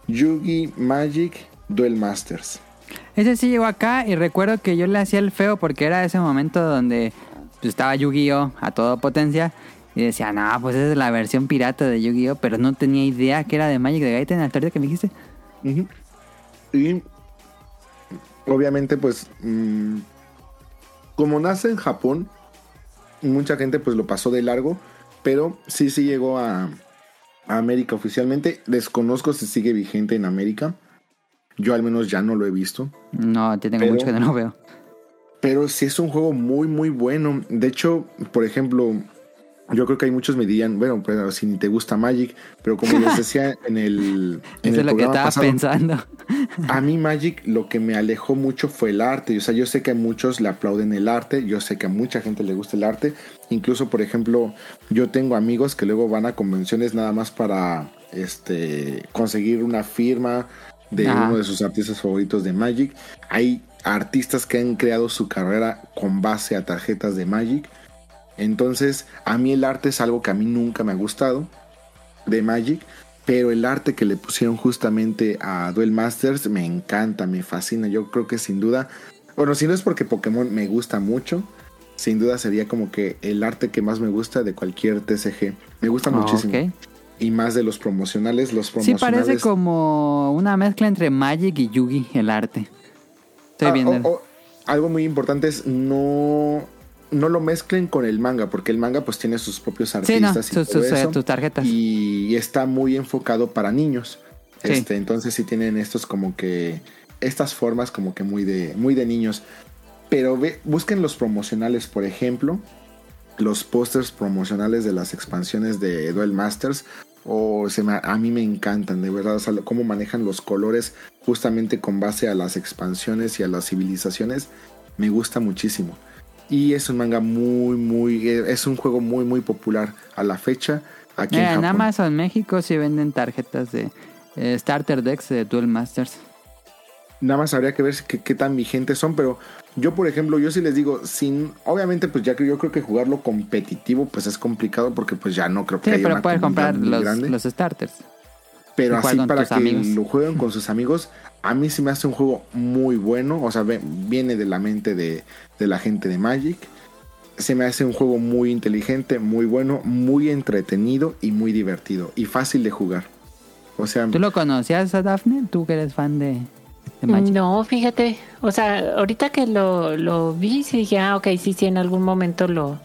C: Yugi, Magic, Duel Masters.
A: Ese sí llegó acá y recuerdo que yo le hacía el feo porque era ese momento donde pues, estaba Yu-Gi-Oh a toda potencia y decía, no, pues esa es la versión pirata de Yu-Gi-Oh, pero no tenía idea que era de Magic de Gaiten hasta ahorita que me dijiste.
C: Y obviamente, pues, mm, como nace en Japón, mucha gente pues lo pasó de largo, pero sí, sí llegó a, a América oficialmente. Desconozco si sigue vigente en América. Yo al menos ya no lo he visto.
A: No, te tengo
C: Pero-
A: mucho que no veo.
C: Pero sí es un juego muy, muy bueno. De hecho, por ejemplo, yo creo que hay muchos me dirían, bueno, pero si ni te gusta Magic, pero como les decía en el, en
A: Eso
C: el
A: es lo que estaba
C: pasado,
A: pensando.
C: a mí Magic lo que me alejó mucho fue el arte. O sea, yo sé que a muchos le aplauden el arte, yo sé que a mucha gente le gusta el arte. Incluso, por ejemplo, yo tengo amigos que luego van a convenciones nada más para este conseguir una firma de
A: Ajá.
C: uno de sus artistas favoritos de Magic. Hay artistas que han creado su carrera con base a tarjetas de Magic. Entonces, a mí el arte es algo que a mí nunca me ha gustado de Magic, pero el arte que le pusieron justamente a Duel Masters me encanta, me fascina. Yo creo que sin duda, bueno, si no es porque Pokémon me gusta mucho, sin duda sería como que el arte que más me gusta de cualquier TCG. Me gusta muchísimo.
A: Ok.
C: Y más de los promocionales, los
A: Sí,
C: promocionales.
A: parece como una mezcla entre Magic y Yugi, el arte. Estoy
C: Ah,
A: viendo.
C: o- o- algo muy importante es no, no lo mezclen con el manga, porque el manga pues tiene sus propios
A: sí, no,
C: artistas y
A: sus,
C: todo
A: sus, eh,
C: eso, y está muy enfocado para niños.
A: Sí.
C: Este, entonces sí tienen estos como que estas formas como que muy de muy de niños. Pero ve, busquen los promocionales, por ejemplo, los pósters promocionales de las expansiones de Duel Masters. O se me- a mí me encantan, de verdad, o sea, cómo manejan los colores justamente con base a las expansiones y a las civilizaciones. Me gusta muchísimo. Y es un manga muy, muy, eh, es un juego muy, muy popular a la fecha aquí
A: Eh,
C: en
A: en
C: Japón.
A: Amazon México sí venden tarjetas de eh, Starter Decks de Duel Masters.
C: Nada más habría que ver qué, tan vigentes son, pero yo, por ejemplo, yo sí les digo, sin, obviamente, pues ya que yo creo que jugarlo competitivo, pues es complicado porque pues ya no creo que
A: Sí,
C: haya
A: pero
C: una
A: puedes comprar los, los starters.
C: Pero así para que
A: amigos.
C: lo jueguen con sus amigos, a mí sí me hace un juego muy bueno, o sea, ve- viene de la mente de, de la gente de Magic. Se me hace un juego muy inteligente, muy bueno, muy entretenido y muy divertido y fácil de jugar. O sea,
A: ¿Tú lo conocías a Daphne? ¿Tú que eres fan de, de Magic?
B: No, fíjate. O sea, ahorita que lo, lo vi, sí dije, ah, ok, sí, sí, en algún momento lo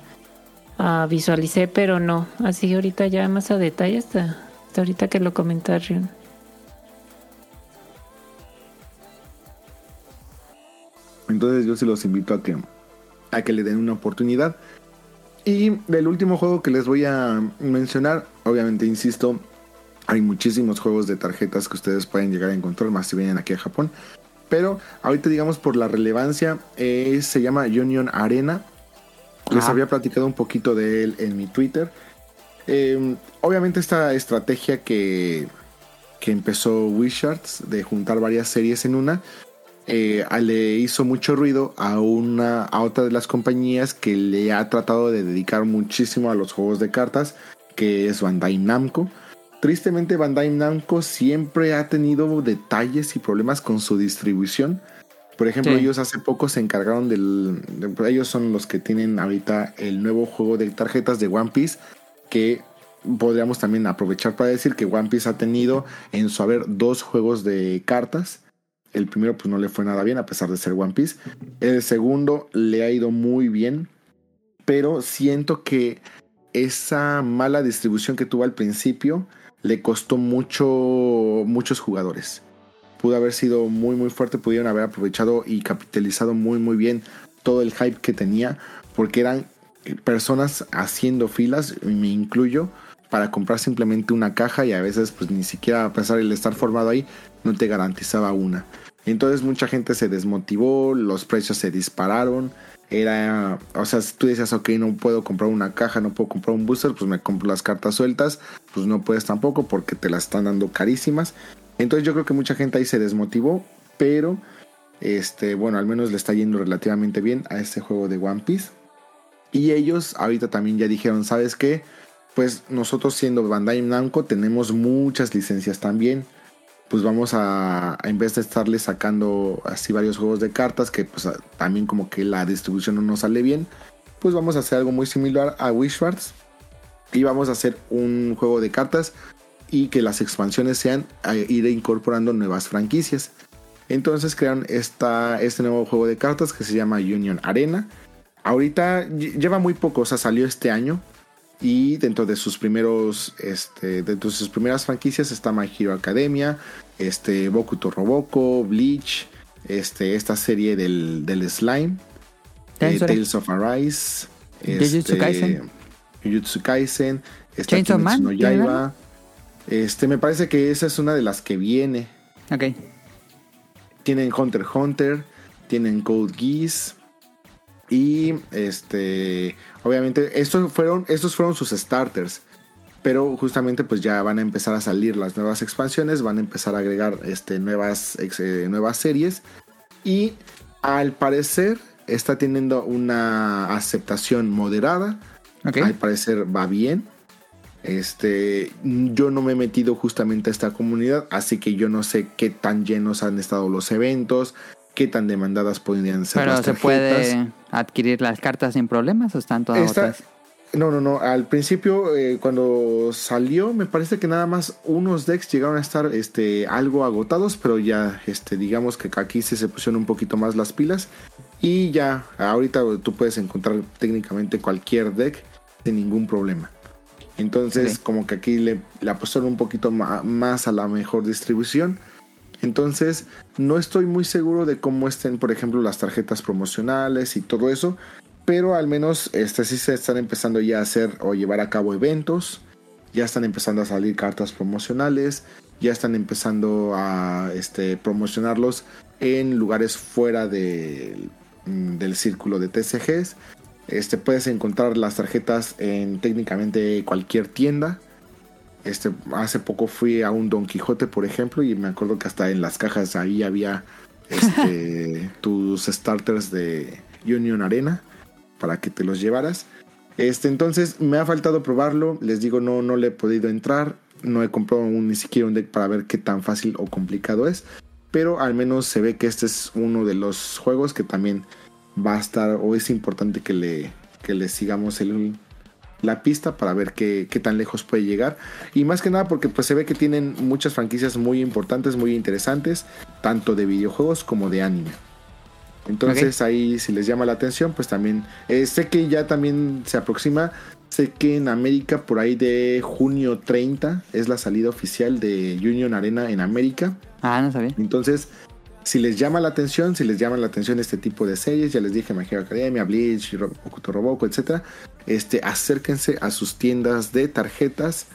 B: ah, visualicé, pero no. Así ahorita ya más a detalle hasta, hasta ahorita que lo comentaron.
C: Entonces yo sí los invito a que, a que le den una oportunidad. Y del último juego que les voy a mencionar, obviamente insisto, hay muchísimos juegos de tarjetas que ustedes pueden llegar a encontrar, más si vienen aquí a Japón. Pero ahorita digamos por la relevancia, eh, se llama Union Arena. Les había platicado un poquito de él en mi Twitter. Eh, obviamente esta estrategia que, que empezó Wizards de juntar varias series en una, eh, le hizo mucho ruido a una a otra de las compañías que le ha tratado de dedicar muchísimo a los juegos de cartas, que es Bandai Namco. Tristemente Bandai Namco siempre ha tenido detalles y problemas con su distribución. Por ejemplo,
A: Sí.
C: ellos hace poco se encargaron del... de- ellos son los que tienen ahorita el nuevo juego de tarjetas de One Piece, que podríamos también aprovechar para decir que One Piece ha tenido en su haber dos juegos de cartas. El primero pues no le fue nada bien a pesar de ser One Piece. El segundo le ha ido muy bien, pero siento que esa mala distribución que tuvo al principio le costó mucho muchos jugadores. Pudo haber sido muy muy fuerte, pudieron haber aprovechado y capitalizado muy muy bien todo el hype que tenía, porque eran personas haciendo filas, me incluyo, para comprar simplemente una caja y a veces pues ni siquiera a pesar de estar formado ahí no te garantizaba una. Entonces mucha gente se desmotivó, los precios se dispararon, era, o sea, si tú decías, ok, no puedo comprar una caja, no puedo comprar un booster, pues me compro las cartas sueltas, pues no puedes tampoco porque te las están dando carísimas. Entonces yo creo que mucha gente ahí se desmotivó, pero este, bueno, al menos le está yendo relativamente bien a este juego de One Piece. Y ellos ahorita también ya dijeron, ¿sabes qué? Pues nosotros siendo Bandai Namco tenemos muchas licencias también. Pues vamos a, en vez de estarle sacando así varios juegos de cartas, que pues también como que la distribución no nos sale bien, pues vamos a hacer algo muy similar a Wishwards. Y vamos a hacer un juego de cartas y que las expansiones sean ir incorporando nuevas franquicias. Entonces crearon esta, este nuevo juego de cartas que se llama Union Arena. Ahorita lle- lleva muy poco, o sea, salió este año. Y dentro de sus primeros, este, dentro de sus primeras franquicias está My Hero Academia, este, Bokuto Roboko, Bleach, este, esta serie del, del slime, eh. Tales of Arise,
A: Jujutsu
C: este,
A: Kaisen.
C: Jujutsu Kaisen, está
A: Chainsaw Man,
C: no
A: ¿tiene
C: Yaiba. Este, me parece que esa es una de las que viene.
A: Ok.
C: Tienen Hunter x Hunter, tienen Code Geass y este, obviamente estos fueron estos fueron sus starters, pero justamente pues ya van a empezar a salir las nuevas expansiones, van a empezar a agregar este nuevas eh, nuevas series y al parecer está teniendo una aceptación moderada. Al parecer va bien. Este, yo no me he metido justamente a esta comunidad, así que yo no sé qué tan llenos han estado los eventos, qué tan demandadas podrían ser
A: Pero
C: las
A: se puede adquirir las cartas sin problemas o están todas
C: Esta- no, no, no. Al principio, eh, cuando salió, me parece que nada más unos decks llegaron a estar este, algo agotados, pero ya, este, digamos que aquí sí se pusieron un poquito más las pilas. Y ya, ahorita tú puedes encontrar técnicamente cualquier deck sin ningún problema. Entonces, como que aquí le, le apostaron un poquito más a la mejor distribución. Entonces, no estoy muy seguro de cómo estén, por ejemplo, las tarjetas promocionales y todo eso. Pero al menos este, sí se están empezando ya a hacer o llevar a cabo eventos. Ya están empezando a salir cartas promocionales. Ya están empezando a este, promocionarlos en lugares fuera mm, del círculo de TCGs. Este, puedes encontrar las tarjetas en técnicamente cualquier tienda. Este, hace poco fui a un Don Quijote, por ejemplo, y me acuerdo que hasta en las cajas ahí había este, tus starters de Union Arena para que te los llevaras. Este, entonces me ha faltado probarlo. Les digo, no, no le he podido entrar. No he comprado un- ni siquiera un deck para ver qué tan fácil o complicado es. Pero al menos se ve que este es uno de los juegos que también va a estar o es importante que le, que le sigamos el, la pista para ver qué, qué tan lejos puede llegar. Y más que nada porque pues se ve que tienen muchas franquicias muy importantes, muy interesantes, tanto de videojuegos como de anime. Entonces ahí si les llama la atención, pues también eh, sé que ya también se aproxima, sé que en América por ahí de junio 30 es la salida oficial de Union Arena en América.
A: Ah, no sabía.
C: Entonces, si les llama la atención, si les llama la atención este tipo de series, ya les dije My Hero Academia, Bleach, Ro- Bokuto Roboko, etcétera, este, acérquense a sus tiendas de tarjetas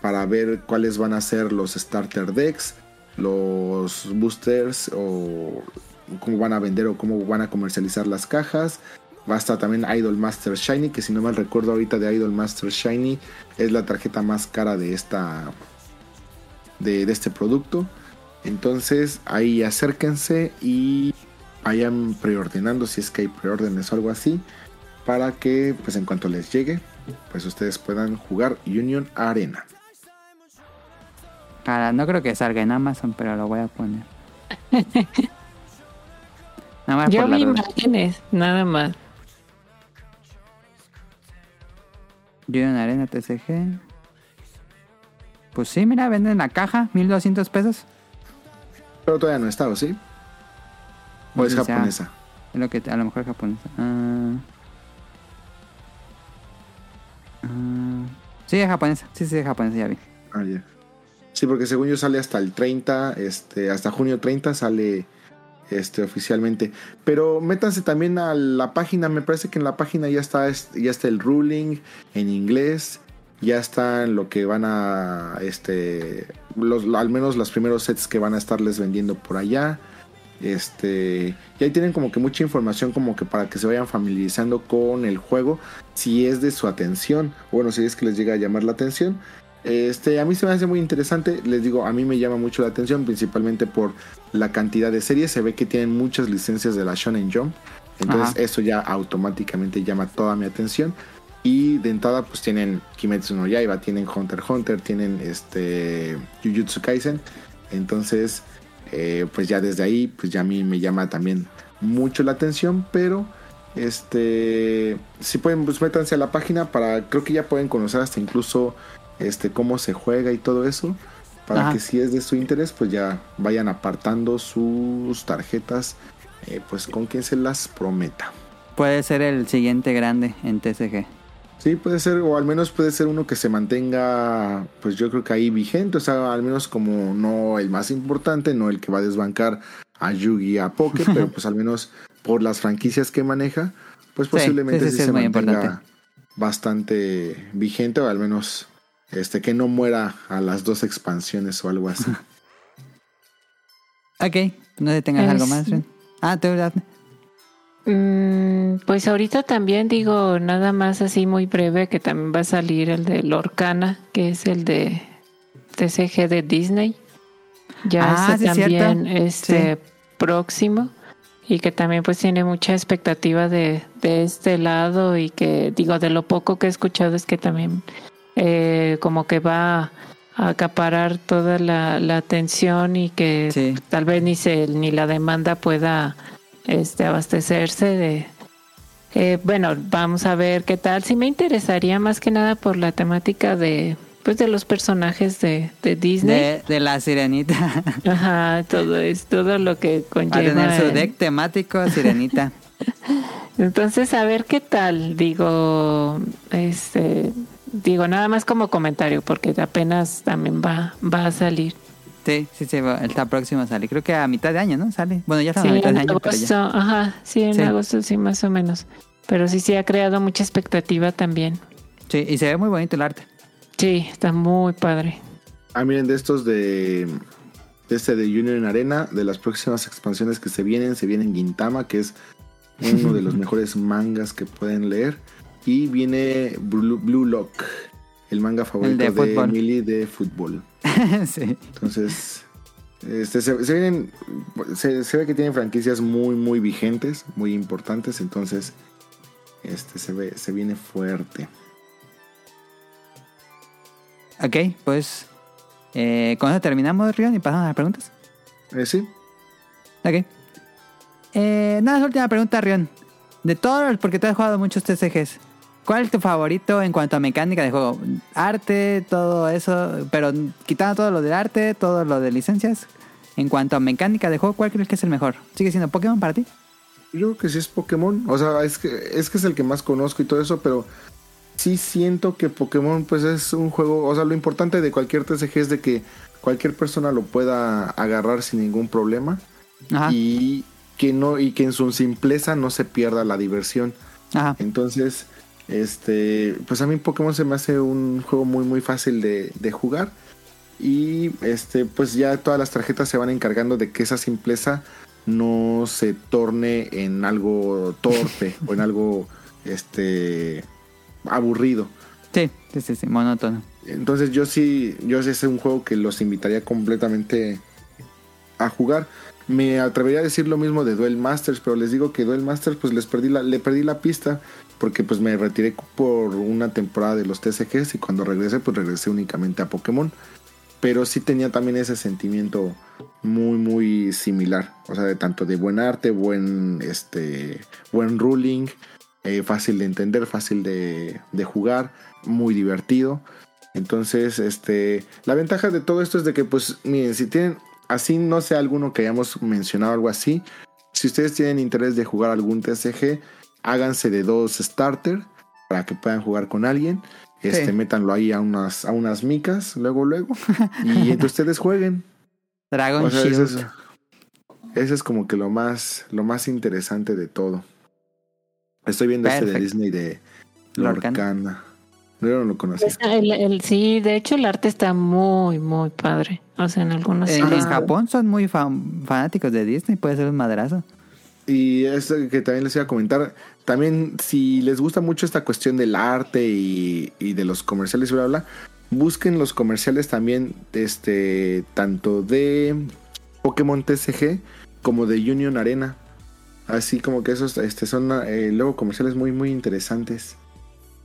C: para ver cuáles van a ser los starter decks, los boosters o cómo van a vender o cómo van a comercializar las cajas. Va a estar también Idol Master Shiny, que si no mal recuerdo ahorita de Idol Master Shiny es la tarjeta más cara de esta de este producto. Entonces ahí acérquense y vayan preordenando si es que hay preórdenes o algo así para que pues en cuanto les llegue pues ustedes puedan jugar Union Arena.
A: Cara, no creo que salga en Amazon, pero lo voy a poner. Nada más
B: Yo vi imágenes, nada más.
A: Union Arena TCG. Pues sí, mira, venden la caja, 1200 pesos.
C: Pero todavía no está, ¿o sí? ¿O es
A: sea,
C: japonesa?
A: Es lo que a lo mejor es japonesa. Ah. Ah. sí, es japonesa. Sí, sí, es japonesa, ya vi.
C: Ah, ya. Sí, porque según yo sale hasta el 30, este, hasta junio 30 sale este oficialmente. Pero métanse también a la página, me parece que en la página ya está, es- ya está el ruling en inglés, ya está lo que van a, este, los, al menos los primeros sets que van a estarles vendiendo por allá. Este, y ahí tienen como que mucha información como que para que se vayan familiarizando con el juego, si es de su atención, bueno, si es que les llega a llamar la atención. Este, a mí se me hace muy interesante, les digo, a mí me llama mucho la atención, principalmente por la cantidad de series, se ve que tienen muchas licencias de la Shonen Jump, entonces
A: Ajá.
C: eso ya automáticamente llama toda mi atención. Y de entrada pues tienen Kimetsu no Yaiba, tienen Hunter x Hunter, tienen este Jujutsu Kaisen, entonces eh, pues ya desde ahí pues ya a mí me llama también mucho la atención, pero este si pueden pues métanse a la página para creo que ya pueden conocer hasta incluso este cómo se juega y todo eso para
A: Ajá.
C: que si es de su interés pues ya vayan apartando sus tarjetas eh, pues con quien se las prometa.
A: Puede ser el siguiente grande en TCG.
C: Sí, puede ser, o al menos puede ser uno que se mantenga, pues yo creo que ahí vigente, o sea, al menos como no el más importante, no el que va a desbancar a Yugi a Poke, pero pues al menos por las franquicias que maneja, pues
A: Sí,
C: posiblemente
A: sí,
C: sí,
A: sí, es
C: se mantenga
A: importante.
C: bastante vigente, o al menos este que no muera a las dos expansiones o algo así.
A: Ok, no si tengas algo más. Ren. Ah, tú, Dafne.
B: Mm, pues ahorita también digo nada más así muy breve que también va a salir el de Lorcana, que es el de TCG de Disney. Ya
A: Ah,
B: está
A: sí, es cierto.
B: también este próximo y que también pues tiene mucha expectativa de, de este lado y que digo de lo poco que he escuchado es que también eh, como que va a acaparar toda la, la atención y que
A: Sí.
B: tal vez ni se ni la demanda pueda este abastecerse de eh, bueno vamos a ver qué tal sí me interesaría más que nada por la temática de pues de los personajes de, de Disney
A: De, de la sirenita.
B: ajá todo es todo lo que
A: Va a
B: conlleva
A: tener su deck temático sirenita.
B: entonces a ver qué tal digo este digo nada más como comentario porque apenas también va va a salir
A: Sí, sí, sí, va- está próximo a salir. Creo que a mitad de año, ¿no? Sale. Bueno, ya estamos
B: Sí,
A: a mitad
B: en
A: de año, pero
B: agosto,
A: ya.
B: ajá, sí, en
A: Sí.
B: agosto sí, más o menos. Pero sí, sí ha creado mucha expectativa también.
A: Sí, y se ve muy bonito el arte.
B: Sí, está muy padre.
C: Ah, miren, de estos de, de este de Union Arena, de las próximas expansiones que se vienen, se viene Gintama, que es uno de los mejores mangas que pueden leer. Y viene Blue, Blue Lock, el manga favorito
A: de
C: de. Emily de fútbol.
A: sí.
C: Entonces, este, se, se vienen, se, se ve que tienen franquicias muy, muy vigentes, muy importantes. Entonces, este se ve, se viene fuerte.
A: Ok, pues eh, con eso terminamos, Rion, y pasamos a las preguntas.
C: Eh, sí,
A: Ok. Eh, nada, la última pregunta, Rion. De todos, porque tú has jugado muchos TCGs, ¿cuál es tu favorito en cuanto a mecánica de juego? Arte, todo eso, pero quitando todo lo del arte, todo lo de licencias. En cuanto a mecánica de juego, ¿cuál crees que es el mejor? ¿Sigue siendo Pokémon para ti?
C: Yo creo que sí es Pokémon. O sea, es que, es que es el que más conozco y todo eso, pero sí siento que Pokémon pues es un juego, o sea, lo importante de cualquier TCG es de que cualquier persona lo pueda agarrar sin ningún problema
A: Ajá.
C: y que no y que en su simpleza no se pierda la diversión.
A: Ajá.
C: Entonces, este, pues a mí Pokémon se me hace un juego muy muy fácil de, de jugar y este, pues ya todas las tarjetas se van encargando de que esa simpleza no se torne en algo torpe o en algo este aburrido.
A: Sí, sí, sí, sí, monótono.
C: Entonces yo sí, yo sí es un juego que los invitaría completamente a jugar. Me atrevería a decir lo mismo de Duel Masters, pero les digo que Duel Masters pues les perdí la, le perdí la pista porque pues me retiré por una temporada de los TCGs y cuando regresé pues regresé únicamente a Pokémon. Pero sí tenía también ese sentimiento muy muy similar, o sea, de tanto de buen arte, buen este buen ruling, eh, fácil de entender, fácil de, de jugar, muy divertido. Entonces, este, la ventaja de todo esto es de que, pues, miren, si tienen, así no sea alguno que hayamos mencionado algo así, si ustedes tienen interés de jugar algún TCG, háganse de dos starter para que puedan jugar con alguien. Este,
A: Sí.
C: métanlo ahí a unas, a unas micas, luego, luego, y entre ustedes jueguen.
A: Dragon
C: O sea,
A: Shield.
C: eso es, eso es como que lo más, lo más interesante de todo. Estoy viendo este de. Disney de
A: Lorcan.
C: Lorcana. No lo conocía.
B: Pues, el- el- sí, de hecho el arte está muy, muy padre. O sea, en algunos
A: En, en. Japón son muy fan- fanáticos de Disney, puede ser un madrazo.
C: Y es que también les iba a comentar, también si les gusta mucho esta cuestión del arte y, de los comerciales bla, bla, busquen los comerciales también, este, tanto de Pokémon TCG como de Union Arena. Así como que esos este, son eh, luego comerciales muy, muy interesantes.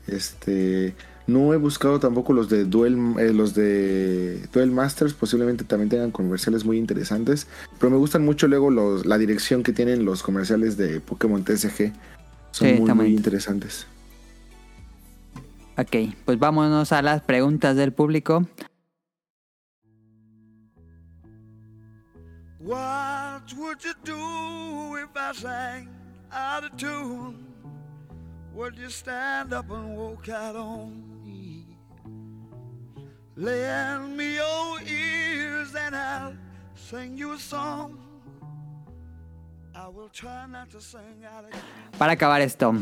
C: Este, no he buscado tampoco los de Duel, eh, los de Duel Masters, posiblemente también tengan comerciales muy interesantes, pero me gustan mucho luego los, la dirección que tienen los comerciales de Pokémon TCG. Son
A: Sí,
C: muy- interesantes.
A: Ok, pues vámonos a las preguntas del público.
I: What would you do if I sang out of tune? would you stand up and walk out on me? Lend me your ears and I'll sing you a song.
A: Para acabar esto,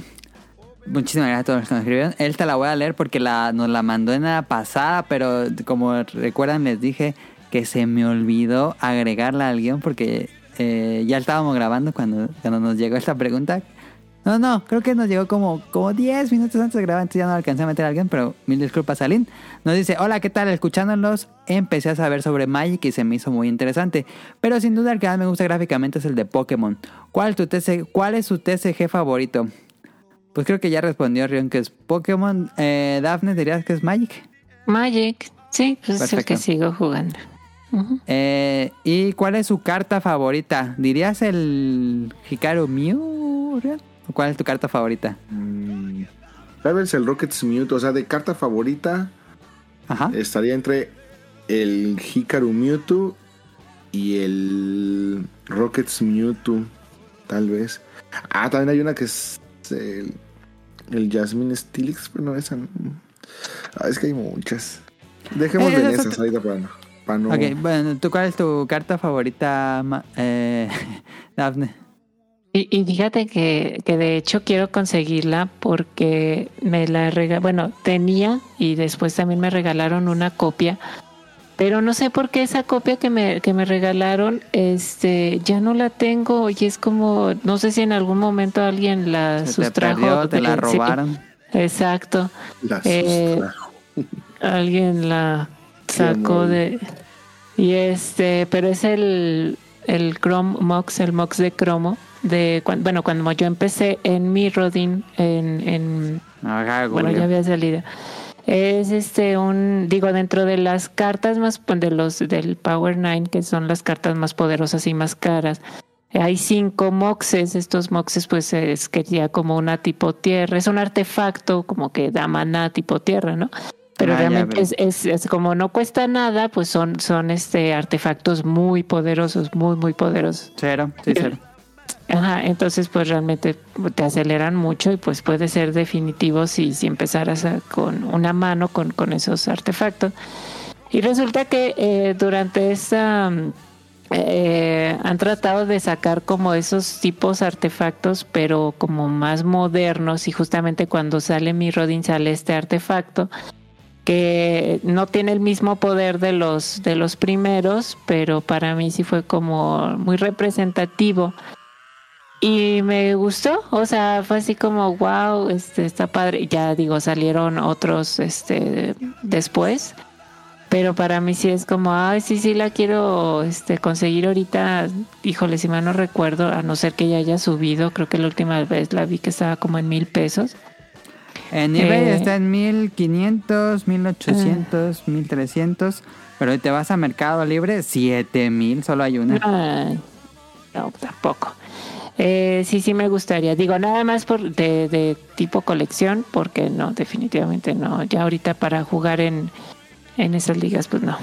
A: muchísimas gracias a todos los que nos escribieron. Esta la voy a leer porque nos la mandó en la pasada, pero como recuerdan les dije que se me olvidó agregarla al guion porque eh, ya estábamos grabando cuando, cuando nos llegó esta pregunta. No, no, creo que nos llegó como, como 10 minutos antes de grabar, entonces ya no alcancé a meter a alguien, pero mil disculpas, Aline. Nos dice, hola, ¿qué tal? Escuchándolos, empecé a saber sobre Magic y se me hizo muy interesante. Pero sin duda el que más me gusta gráficamente es el de Pokémon. ¿Cuál, es tu TC ¿Cuál es su TCG favorito? Pues creo que ya respondió Rion que es Pokémon. Eh, Daphne, ¿dirías que es Magic?
B: Magic, sí, pues es el que sigo jugando.
A: Eh, ¿Y cuál es su carta favorita? ¿Dirías el Hikaru Mew? Rion? ¿O cuál es tu carta favorita?
C: Mm, Tal vez el Rockets Mewtwo, o sea, de carta favorita
A: Ajá.
C: estaría entre el Hikaru Mewtwo y el Rockets Mewtwo, tal vez. Ah, también hay una que es el, el Jasmine Stilix, pero no esa. no. Ah, es que hay muchas. Dejemos
A: Eh,
C: de
A: esa
C: esas
A: otra-
C: ahorita para no. Para no
A: Ok, bueno, ¿tú cuál es tu carta favorita, eh, Daphne?
B: Y, y fíjate que, que de hecho quiero conseguirla porque me la regalaron, bueno, tenía y después también me regalaron una copia, pero no sé por qué esa copia que me, que me regalaron, este, ya no la tengo y es como, no sé si en algún momento alguien la
A: Se te
B: sustrajo.
A: perdió, te la
B: Sí,
A: robaron.
B: exacto,
C: la
B: eh,
C: sustrajo.
B: alguien la sacó de... Y este, pero es el, el Chrome Mox, el Mox de cromo. De, cuan- bueno, cuando yo empecé en mi Rodin, en, en
A: Ajá,
B: bueno, ya había salido. Es este un, digo, dentro de las cartas más, de los del Power 9, que son las cartas más poderosas y más caras, hay cinco moxes. Estos moxes, pues, es que ya como una tipo tierra, es un artefacto como que da maná tipo tierra, ¿no? Pero
A: Ah,
B: realmente es, es, es como no cuesta nada, pues son, son este artefactos muy poderosos, muy, muy poderosos.
A: Cero, sí, cero.
B: Ajá, entonces pues realmente te aceleran mucho y pues puede ser definitivo si, si empezaras con una mano con, con esos artefactos. Y resulta que eh, durante esta... eh, han tratado de sacar como esos tipos artefactos, pero como más modernos y justamente cuando sale mi Rodin sale este artefacto que no tiene el mismo poder de los de los primeros, pero para mí sí fue como muy representativo y me gustó, o sea, fue así como wow, este está padre. Ya digo, salieron otros este después, pero para mí sí es como, ay, sí, sí la quiero este conseguir ahorita. Híjole, si mal no recuerdo, a no ser que ya haya subido, creo que la última vez la vi que estaba como en mil pesos.
A: En eBay
B: Eh.
A: está en 1500, 1800, 1300. Pero te vas a Mercado Libre, 7000, solo hay una.
B: Ay, no, tampoco. Eh, sí, sí me gustaría. Digo, nada más por de, de tipo colección, porque no, definitivamente no. Ya ahorita para jugar en, en esas ligas, pues no.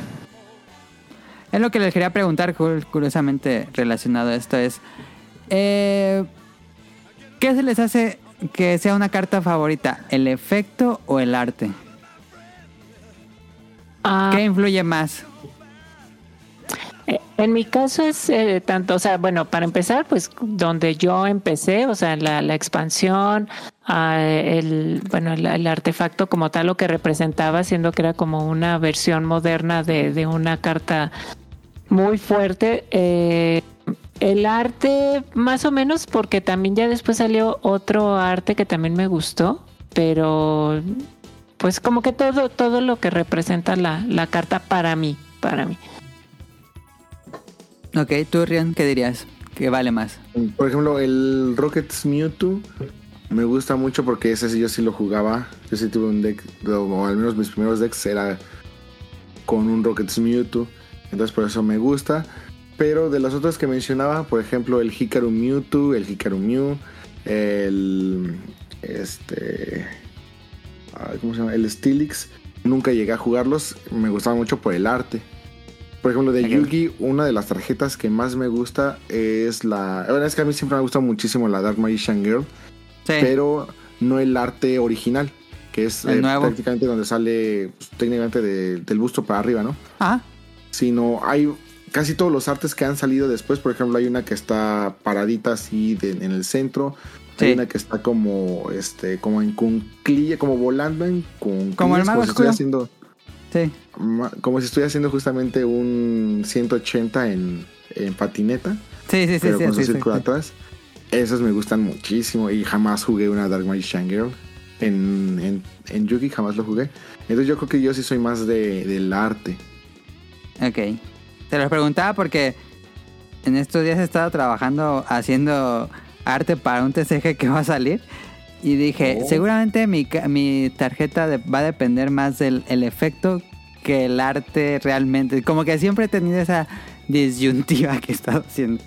A: Es lo que les quería preguntar, cu- curiosamente relacionado a esto, es... eh, ¿Qué se les hace que sea una carta favorita? ¿El efecto o el arte?
B: Ah,
A: ¿Qué influye más?
B: En mi caso es eh, tanto, o sea, bueno, para empezar, pues donde yo empecé, o sea, la, la expansión, ah, el, bueno, el, artefacto como tal, lo que representaba, siendo que era como una versión moderna de, de una carta muy fuerte. eh, el arte, más o menos, porque también ya después salió otro arte que también me gustó, pero pues como que todo, todo lo que representa la, la carta para mí, para mí.
A: Ok, tú, Rian, ¿qué dirías? ¿Qué vale más?
C: Por ejemplo, el Rockets Mewtwo me gusta mucho porque ese sí yo sí lo jugaba. Yo sí tuve un deck, o al menos mis primeros decks era con un Rockets Mewtwo. Entonces por eso me gusta. Pero de las otras que mencionaba, por ejemplo, el Hikaru Mewtwo, el Hikaru Mew, el. Este. ¿Cómo se llama? El Steelix. Nunca llegué a jugarlos. Me gustaba mucho por el arte. Por ejemplo, de. Yugi, una de las tarjetas que más me gusta es la. Bueno, es que a mí siempre me ha gustado muchísimo la Dark Magician Girl.
A: Sí.
C: Pero no el arte original, que es eh, prácticamente donde sale pues, técnicamente de- del busto para arriba, ¿no?
A: Ah,
C: Sino hay casi todos los artes que han salido después. Por ejemplo, hay una que está paradita así de- en el centro.
A: Sí.
C: Hay una que está como, este, como en cunclilla, como volando en cunclillas.
A: Como el mago oscuro.
C: haciendo,
A: sí.
C: como si estuviera haciendo justamente un 180 en, en patineta.
A: Sí, sí, sí,
C: pero
A: sí,
C: con su
A: sí, sí,
C: círculo atrás. Esos me gustan muchísimo y jamás jugué una Dark Magician Girl. En, en, en Yugi jamás lo jugué. Entonces yo creo que yo sí soy más de, del arte.
A: Ok. Te lo preguntaba porque en estos días he estado trabajando haciendo arte para un TCG que va a salir. Y dije,
C: Oh.
A: seguramente mi, ca- mi tarjeta de- va a depender más del el efecto que el arte realmente. Como que siempre he tenido esa disyuntiva que he estado haciendo.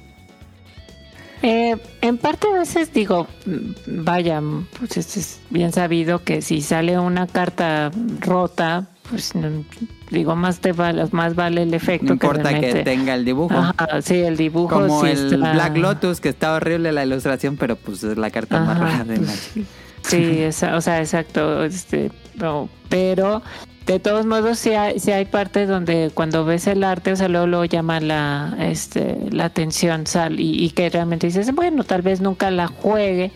B: Eh, en parte a veces digo, mm, vaya, pues es, es bien sabido que si sale una carta rota, pues no- digo, más te vale, más vale el efecto.
A: No importa que tenga el dibujo.
B: Ajá, sí, el dibujo.
A: Como
B: sí
A: el
B: está-
A: Black Lotus, que está horrible la ilustración, pero pues es la carta más rara de la...
B: Sí, esa- o sea, exacto. Este, no, pero de todos modos, sí hay, sí hay partes donde cuando ves el arte, o sea, luego, luego llama la, este, la atención sal, y, y que realmente dices, bueno, tal vez nunca la juegue,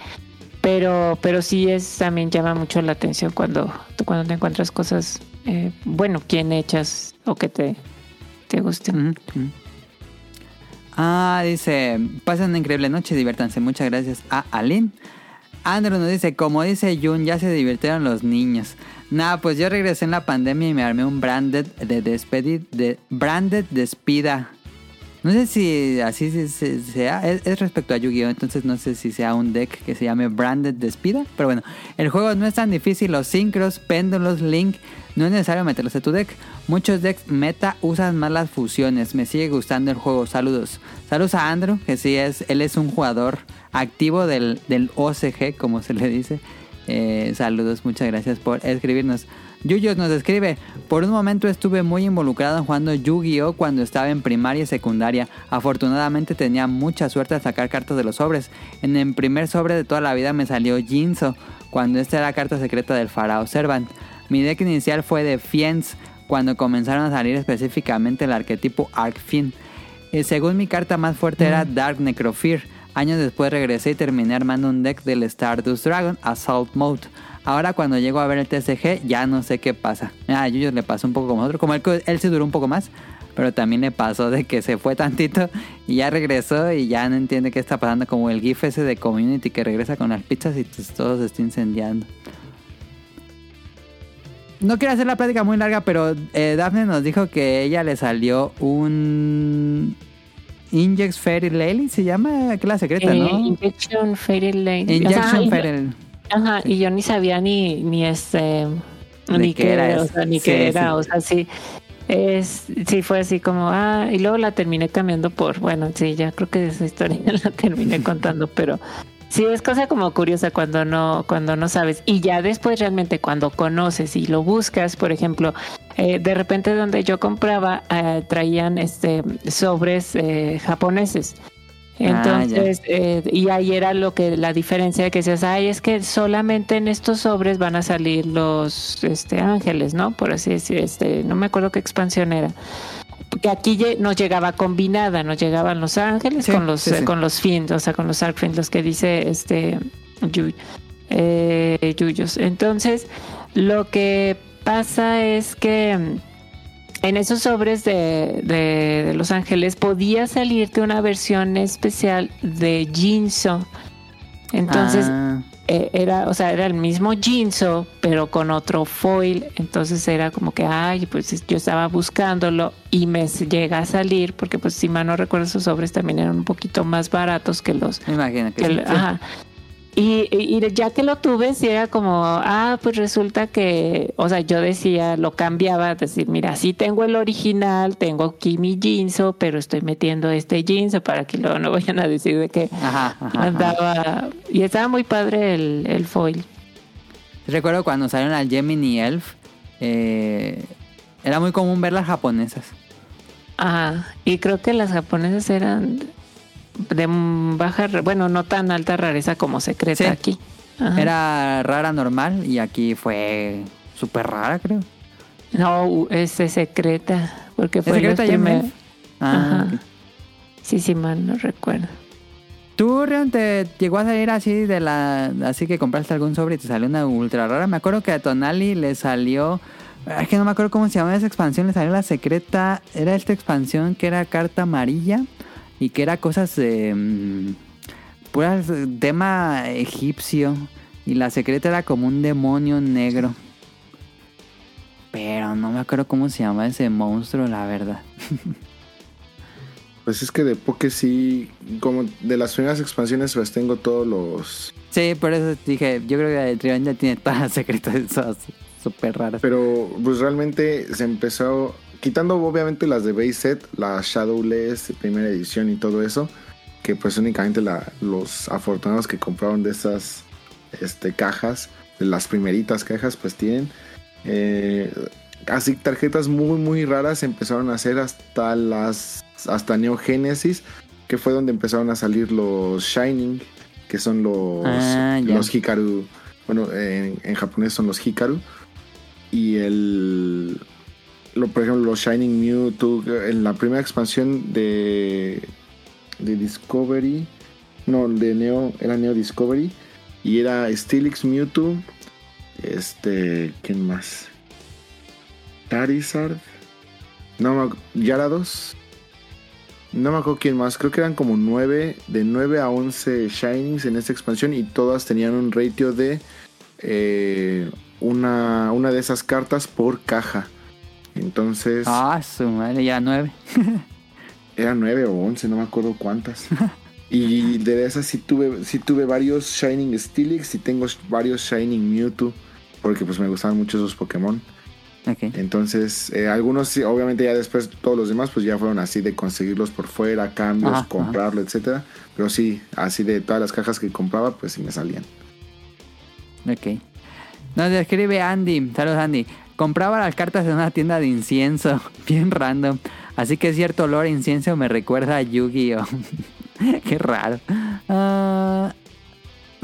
B: pero, pero sí es también llama mucho la atención cuando, cuando te encuentras cosas, eh, bueno, bien hechas o que te, te
A: ujú. Ah, dice, pasen una increíble noche, diviértanse. Muchas gracias a Alin. Andrew nos dice, como dice Jun, ya se divirtieron los niños. Nada, pues yo regresé en la pandemia y me armé un branded de despedid, de branded despida. No sé si así se- se- sea, es, es respecto a Yu-Gi-Oh! Entonces no sé si sea un deck que se llame Branded Despida. Pero bueno, el juego no es tan difícil. Los sincros, péndulos, link, no es necesario meterlos a tu deck. Muchos decks meta usan más las fusiones. Me sigue gustando el juego. Saludos. Saludos a Andrew, que sí es, él es un jugador activo del, del OCG, como se le dice. Eh, saludos, muchas gracias por escribirnos. Yuyos nos escribe, por un momento estuve muy involucrado en jugando Yu-Gi-Oh cuando estaba en primaria y secundaria. Afortunadamente tenía mucha suerte al sacar cartas de los sobres. En el primer sobre de toda la vida me salió Jinzo, cuando esta era la carta secreta del Farao Servant. Mi deck inicial fue de Fiends, cuando comenzaron a salir específicamente el arquetipo Arcfin. Eh, según mi carta más fuerte era Dark Necrofear. Años después regresé y terminé armando un deck del Stardust Dragon Assault Mode. Ahora cuando llego a ver el TCG ya no sé qué pasa. A Yuyos le pasó un poco como otro. Como él, él se duró un poco más. Pero también le pasó de que se fue tantito y ya regresó y ya no entiende qué está pasando. Como el GIF ese de Community que regresa con las pizzas y pues, todo se está incendiando. No quiero hacer la plática muy larga, pero eh, Daphne nos dijo que ella le salió un Injex Fairy Lily, se llama, que la secreta,
B: Eh,
A: ¿no?
B: Injection Fairy Lane.
A: Injection
B: y-
A: Fairy
B: Ajá, y yo ni sabía ni, ni este ni
A: qué era
B: era, o sea, ni
A: Sí,
B: qué era,
A: sí.
B: o sea, sí. Es, sí fue así como, ah, y luego la terminé cambiando por, bueno, sí, ya creo que esa historia la terminé contando, pero sí es cosa como curiosa cuando no, cuando no sabes. Y ya después realmente cuando conoces y lo buscas, por ejemplo, eh, de repente donde yo compraba eh, traían este sobres eh, japoneses.
A: Ah,
B: Entonces, eh, y ahí era lo que la diferencia de que decías, ay, es que solamente en estos sobres van a salir los este, ángeles, ¿no? Por así decir, este, no me acuerdo qué expansión era. Porque aquí nos llegaba combinada, nos llegaban los ángeles
A: Sí,
B: con los
A: sí,
B: eh, con los fins, o sea, con los arcfins, los que dice este eh, Yuyos. Entonces, lo que pasa es que en esos sobres de, de- de Los Ángeles podía salirte una versión especial de Jinzo. Entonces,
A: Ah,
B: eh, era, o sea, era el mismo Jinzo, pero con otro foil. Entonces era como que, ay, pues yo estaba buscándolo y me llega a salir, porque pues si mal no recuerdo, esos sobres también eran un poquito más baratos que los,
A: me imagino que
B: que
A: sí.
B: el- ajá. Y, y- ya que lo tuve, sí era como, ah, pues resulta que, o sea, yo decía, lo cambiaba, decir, mira, sí tengo el original, tengo aquí mi Jinzo, pero estoy metiendo este Jinzo para que luego no vayan a decir de que
A: Ajá, ajá, ajá.
B: andaba. Y estaba muy padre el, el foil.
A: Recuerdo cuando salieron al Gemini Elf, eh, era muy común ver las japonesas.
B: Ajá. Y creo que las japonesas eran de baja, bueno, no tan alta rareza como secreta
A: Sí.
B: aquí. Ajá.
A: Era rara normal y aquí fue súper rara, creo.
B: No, es secreta. Porque
A: ¿Es
B: fue
A: secreta
B: los primer-?
A: Ah.
B: Sí, sí, mal, no recuerdo.
A: ¿Tú, Rion, te llegó a salir así de la... Así que compraste algún sobre y te salió una ultra rara? Me acuerdo que a Tonali le salió... Es que no me acuerdo cómo se llamaba esa expansión. Le salió la secreta... Era esta expansión que era carta amarilla y que era cosas de... mm, puras tema egipcio. Y la secreta era como un demonio negro. Pero no me acuerdo cómo se llama ese monstruo, la verdad.
C: Pues es que de Poké sí, como de las primeras expansiones, pues tengo todos los.
A: Sí, por eso dije, yo creo que el Trion ya tiene todas las secretas esas súper raras.
C: Pero pues realmente se empezó, quitando obviamente las de base set, la Shadowless, primera edición y todo eso, que pues únicamente la- los afortunados que compraron de esas este, cajas, de las primeritas cajas, pues tienen. eh, así tarjetas muy muy raras empezaron a hacer hasta las hasta Neo Genesis que fue donde empezaron a salir los Shining que son los
A: Ah,
C: los Hikaru bueno en, en japonés son los Hikaru y el por ejemplo los Shining Mewtwo en la primera expansión de de Discovery no de Neo era Neo Discovery y era Steelix Mewtwo este quién más Charizard no Gyarados no me acuerdo quién más creo que eran como 9 de 9 a 11 Shinings en esta expansión y todas tenían un ratio de eh, una, una de esas cartas por caja entonces
A: Ah, su madre, ya nueve.
C: eran 9 o 11, no me acuerdo cuántas. y de esas sí tuve, sí tuve varios Shining Steelix y tengo varios Shining Mewtwo. Porque pues me gustaban mucho esos Pokémon.
A: Ok.
C: Entonces, eh, algunos sí, obviamente ya después todos los demás pues ya fueron así de conseguirlos por fuera, cambios,
A: Ajá,
C: comprarlo, etcétera. Pero sí, así de todas las cajas que compraba, pues sí me salían.
A: Ok. Nos escribe Andy. Saludos, Andy. Compraba las cartas en una tienda de incienso. Bien random. Así que cierto olor a incienso me recuerda a Yu-Gi-Oh! Qué raro. Ah,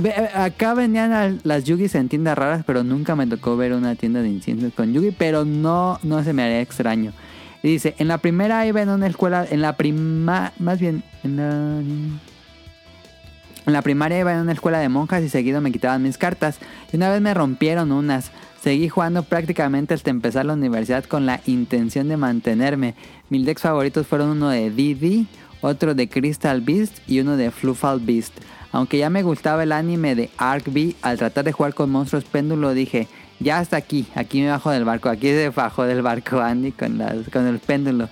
A: eh, acá vendían al- las Yugis en tiendas raras, pero nunca me tocó ver una tienda de incienso con Yugi, pero no, no se me haría extraño. Dice, en la primera iba en una escuela, en la prima, más bien, en la... En la primaria iba en una escuela de monjas y seguido me quitaban mis cartas. Y una vez me rompieron unas. Seguí jugando prácticamente hasta empezar la universidad con la intención de mantenerme. Mis decks favoritos fueron uno de Didi, otro de Crystal Beast y uno de Fluffal Beast. Aunque ya me gustaba el anime de Arc B, al tratar de jugar con monstruos péndulo dije, ya hasta aquí, aquí me bajo del barco, aquí se bajó del barco Andy con, con el péndulo.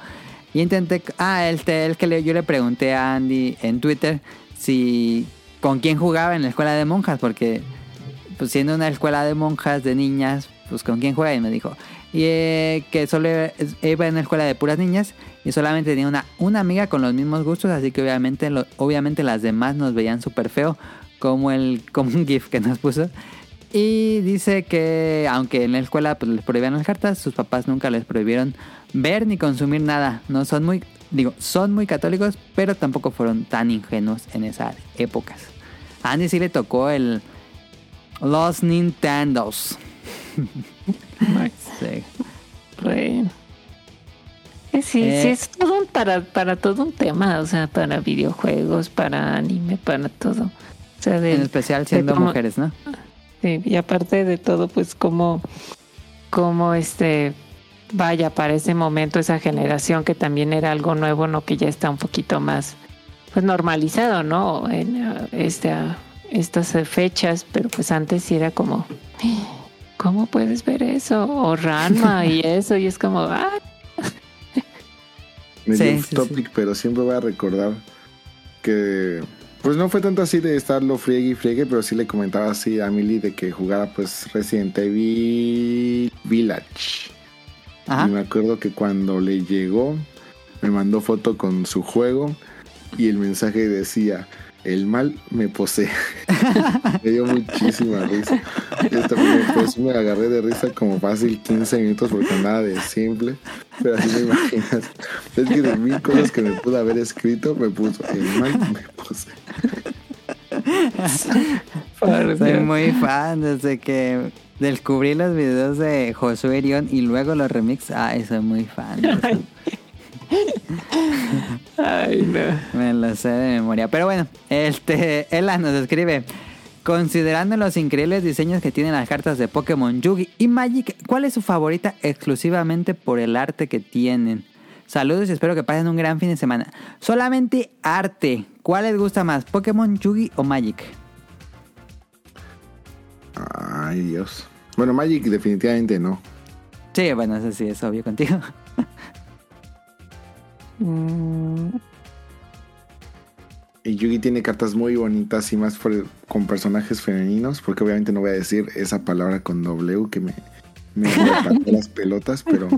A: Y intenté, ah, el, el que yo le pregunté a Andy en Twitter si con quién jugaba en la escuela de monjas, porque pues siendo una escuela de monjas de niñas, pues con quién juega y me dijo y eh, que solo es- iba en una escuela de puras niñas y solamente tenía una, una amiga con los mismos gustos, así que obviamente obviamente las demás nos veían súper feo, como el como un gif que nos puso. Y dice que aunque en la escuela pues, les prohibían las cartas, sus papás nunca les prohibieron ver ni consumir nada. No son muy, digo, son muy católicos, pero tampoco fueron tan ingenuos en esas épocas. A Andy sí le tocó el los Nintendos. Sí.
B: Bueno. Eh, Sí,
A: Eh.
B: sí, es todo un- para, para todo un tema, o sea, para videojuegos, para anime, para todo. O sea, de,
A: En especial siendo mujeres, ¿no?
B: Sí, y aparte de todo, pues como, como este, vaya, para ese momento, esa generación que también era algo nuevo, ¿no? Que ya está un poquito más, pues normalizado, ¿no? En ah, este, estas eh, fechas, pero pues antes sí era como, ¿cómo puedes ver eso? O Ranma y eso, y es como, ah,
C: medio
A: Sí,
C: topic, pero siempre voy a recordar que pues no fue tanto así de estarlo friegue y friegue, pero sí le comentaba así a Millie de que jugara pues Resident Evil Village.
A: Ajá.
C: Y me acuerdo que cuando le llegó, me mandó foto con su juego y el mensaje decía, el mal me posee. me dio muchísima risa. Yo también, pues me agarré de risa como fácil 15 minutos porque andaba de simple. Pero así me imaginas. Es que de mil cosas que me pude haber escrito, me puso, el mal me posee.
B: Por
A: Soy muy fan desde que descubrí los videos de Josué Erión y luego los remix. Ay, soy muy fan.
B: Ay, no.
A: Me lo sé de memoria. Pero bueno, este, Ella nos escribe. Considerando los increíbles diseños que tienen las cartas de Pokémon Yugi y Magic, ¿cuál es su favorita exclusivamente por el arte que tienen? Saludos y espero que pasen un gran fin de semana. Solamente arte. ¿Cuál les gusta más? ¿Pokémon Yugi o Magic?
C: Ay, Dios. Bueno, Magic definitivamente no.
A: Sí, bueno, eso sí es obvio contigo.
B: Mm,
C: Y Yugi tiene cartas muy bonitas y más por- con personajes femeninos, porque obviamente no voy a decir esa palabra con W que me, me las pelotas, pero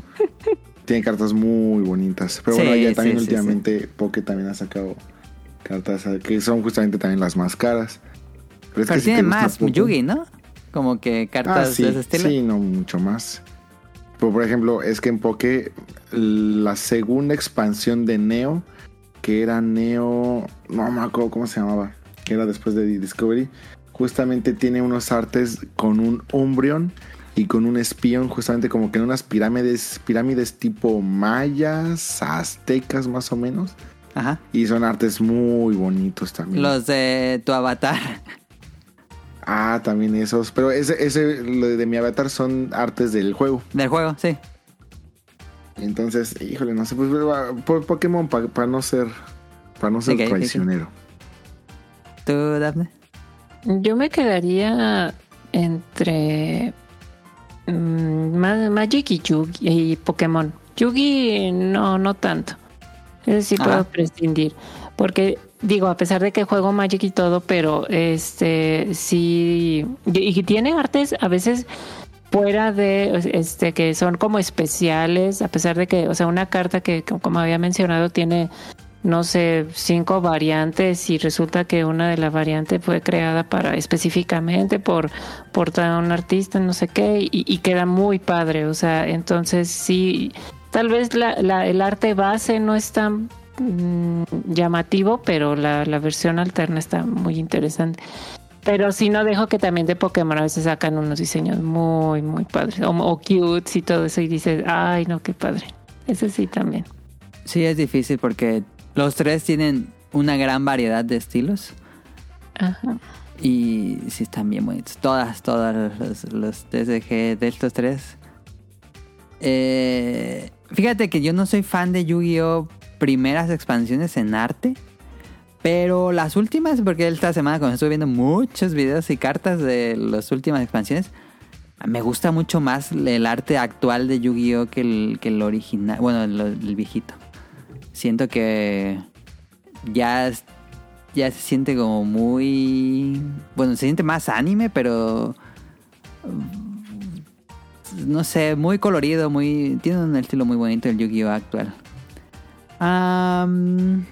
C: tiene cartas muy bonitas. Pero bueno, ya también
A: sí, sí,
C: últimamente Poké también ha sacado cartas eh, que son justamente también las más caras. Pero es
A: Pero
C: si te
A: tiene
C: gusta
A: más
C: Poké-
A: Yugi, ¿no? Como que cartas
C: Ah, sí,
A: de ese estilo.
C: sí, no mucho más. Por, por ejemplo, es que en Poké la segunda expansión de Neo, que era Neo, no me acuerdo cómo se llamaba, que era después de Discovery, justamente tiene unos artes con un Umbreon y con un espion, justamente como que en unas pirámides, pirámides tipo mayas, aztecas más o menos.
A: Ajá.
C: Y son artes muy bonitos también.
A: Los de tu avatar.
C: Ah, también esos. Pero ese, ese lo de mi avatar son artes del juego.
A: Del juego, sí.
C: Entonces, híjole, no sé, pues por Pokémon para no ser para no ser
A: Ok, ok, ok.
C: traicionero.
A: ¿Tú, Daphne?
B: Yo me quedaría entre mm, Ma- Magic y Yugi y Pokémon. Yugi no, no tanto. Ese sí
A: Ajá.
B: puedo prescindir. Porque digo, a pesar de que juego Magic y todo, pero este sí. Y y tiene artes a veces fuera de este que son como especiales, a pesar de que, o sea, una carta que como había mencionado tiene no sé, cinco variantes y resulta que una de las variantes fue creada para específicamente por, por un artista, no sé qué, y, y queda muy padre. O sea, entonces sí, tal vez la, la- el arte base no es tan mm, llamativo, pero la versión alterna está muy interesante. Pero sí no dejo que también de Pokémon a veces sacan unos diseños muy, muy padres. O, o cutes y todo eso y dices, ay no, qué padre. Ese sí también.
A: Sí, es difícil porque los tres tienen una gran variedad de estilos.
B: Ajá.
A: Y sí están bien bonitos. Todas, todas los, los TCG de estos tres. Eh, fíjate que yo no soy fan de Yu-Gi-Oh! primeras expansiones en arte. Pero las últimas, porque esta semana cuando estuve viendo muchos videos y cartas de las últimas expansiones, me gusta mucho más el arte actual de Yu-Gi-Oh! que el, que el original, bueno, el, viejito. Siento que ya, ya se siente como muy... Bueno, se siente más anime, pero... mm, No sé, muy colorido, muy... Tiene un estilo muy bonito el Yu-Gi-Oh! actual. Am,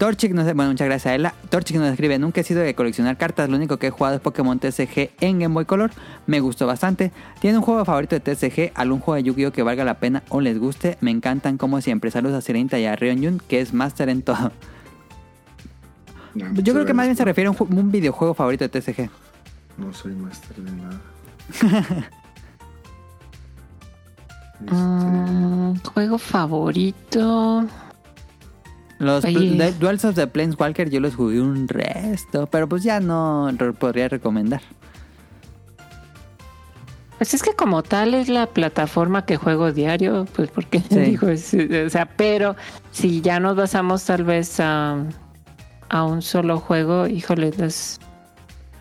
A: Torchic nos... Bueno, muchas gracias a ella. Torchic nos escribe, nunca he sido de coleccionar cartas, lo único que he jugado es Pokémon TCG en Game Boy Color. Me gustó bastante. ¿Tiene un juego favorito de TCG? ¿Algún juego de Yu-Gi-Oh! que valga la pena o les guste? Me encantan como siempre. Saludos a Sirenita y a Ryonjun, que es máster en todo.
C: No,
A: Yo creo que más bien se
C: por-
A: refiere a un, ju- un videojuego favorito de TCG.
C: No soy máster de nada. Este,
B: juego favorito.
A: Los
B: Oye.
A: de- Duels of the Planeswalker yo los jugué un resto, pero pues ya no re- podría recomendar.
B: Pues es que como tal es la plataforma que juego diario, pues porque
A: Sí.
B: digo, es- o sea, pero si ya nos basamos tal vez a, a un solo juego, híjole, pues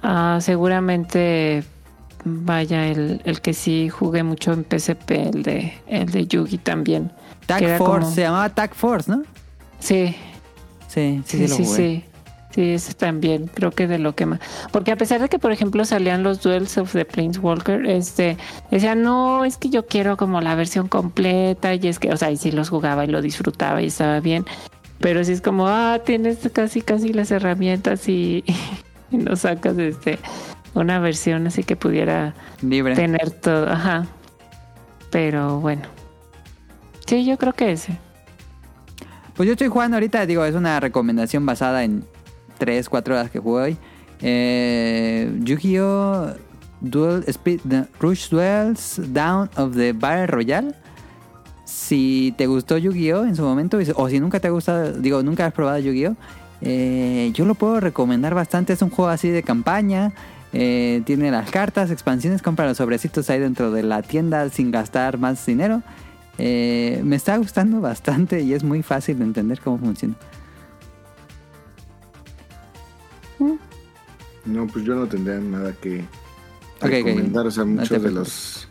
B: ah, seguramente vaya el, el que sí jugué mucho en PSP, el de el de Yugi también.
A: Tag Force,
B: como-
A: se llamaba Tag Force, ¿no?
B: Sí,
A: Sí, sí,
B: Sí,
A: sí, lo
B: sí,
A: jugué.
B: sí. También, creo que de lo que más. Porque a pesar de que, por ejemplo, salían los Duels of the Planeswalker, este, decían, no, es que yo quiero como la versión completa, y es que, o sea, y sí los jugaba y lo disfrutaba y estaba bien. Pero sí es como, ah, tienes casi, casi las herramientas y, y no sacas este una versión así que pudiera
A: Libre.
B: tener todo. Ajá. Pero bueno. Sí, yo creo que ese.
A: Pues yo estoy jugando ahorita, digo, es una recomendación basada en 3, 4 horas que jugué hoy. Eh, Yu-Gi-Oh! Duel Speed, Rush Duels Down of the Battle Royale. Si te gustó Yu-Gi-Oh! en su momento, o si nunca te ha gustado, digo, nunca has probado Yu-Gi-Oh! eh, yo lo puedo recomendar bastante. Es un juego así de campaña. eh, tiene las cartas, expansiones, compra los sobrecitos ahí dentro de la tienda sin gastar más dinero. Eh, me está gustando bastante y es muy fácil de entender cómo funciona.
C: No, pues yo no tendría nada que recomendar. O sea,
A: No
C: muchos de los.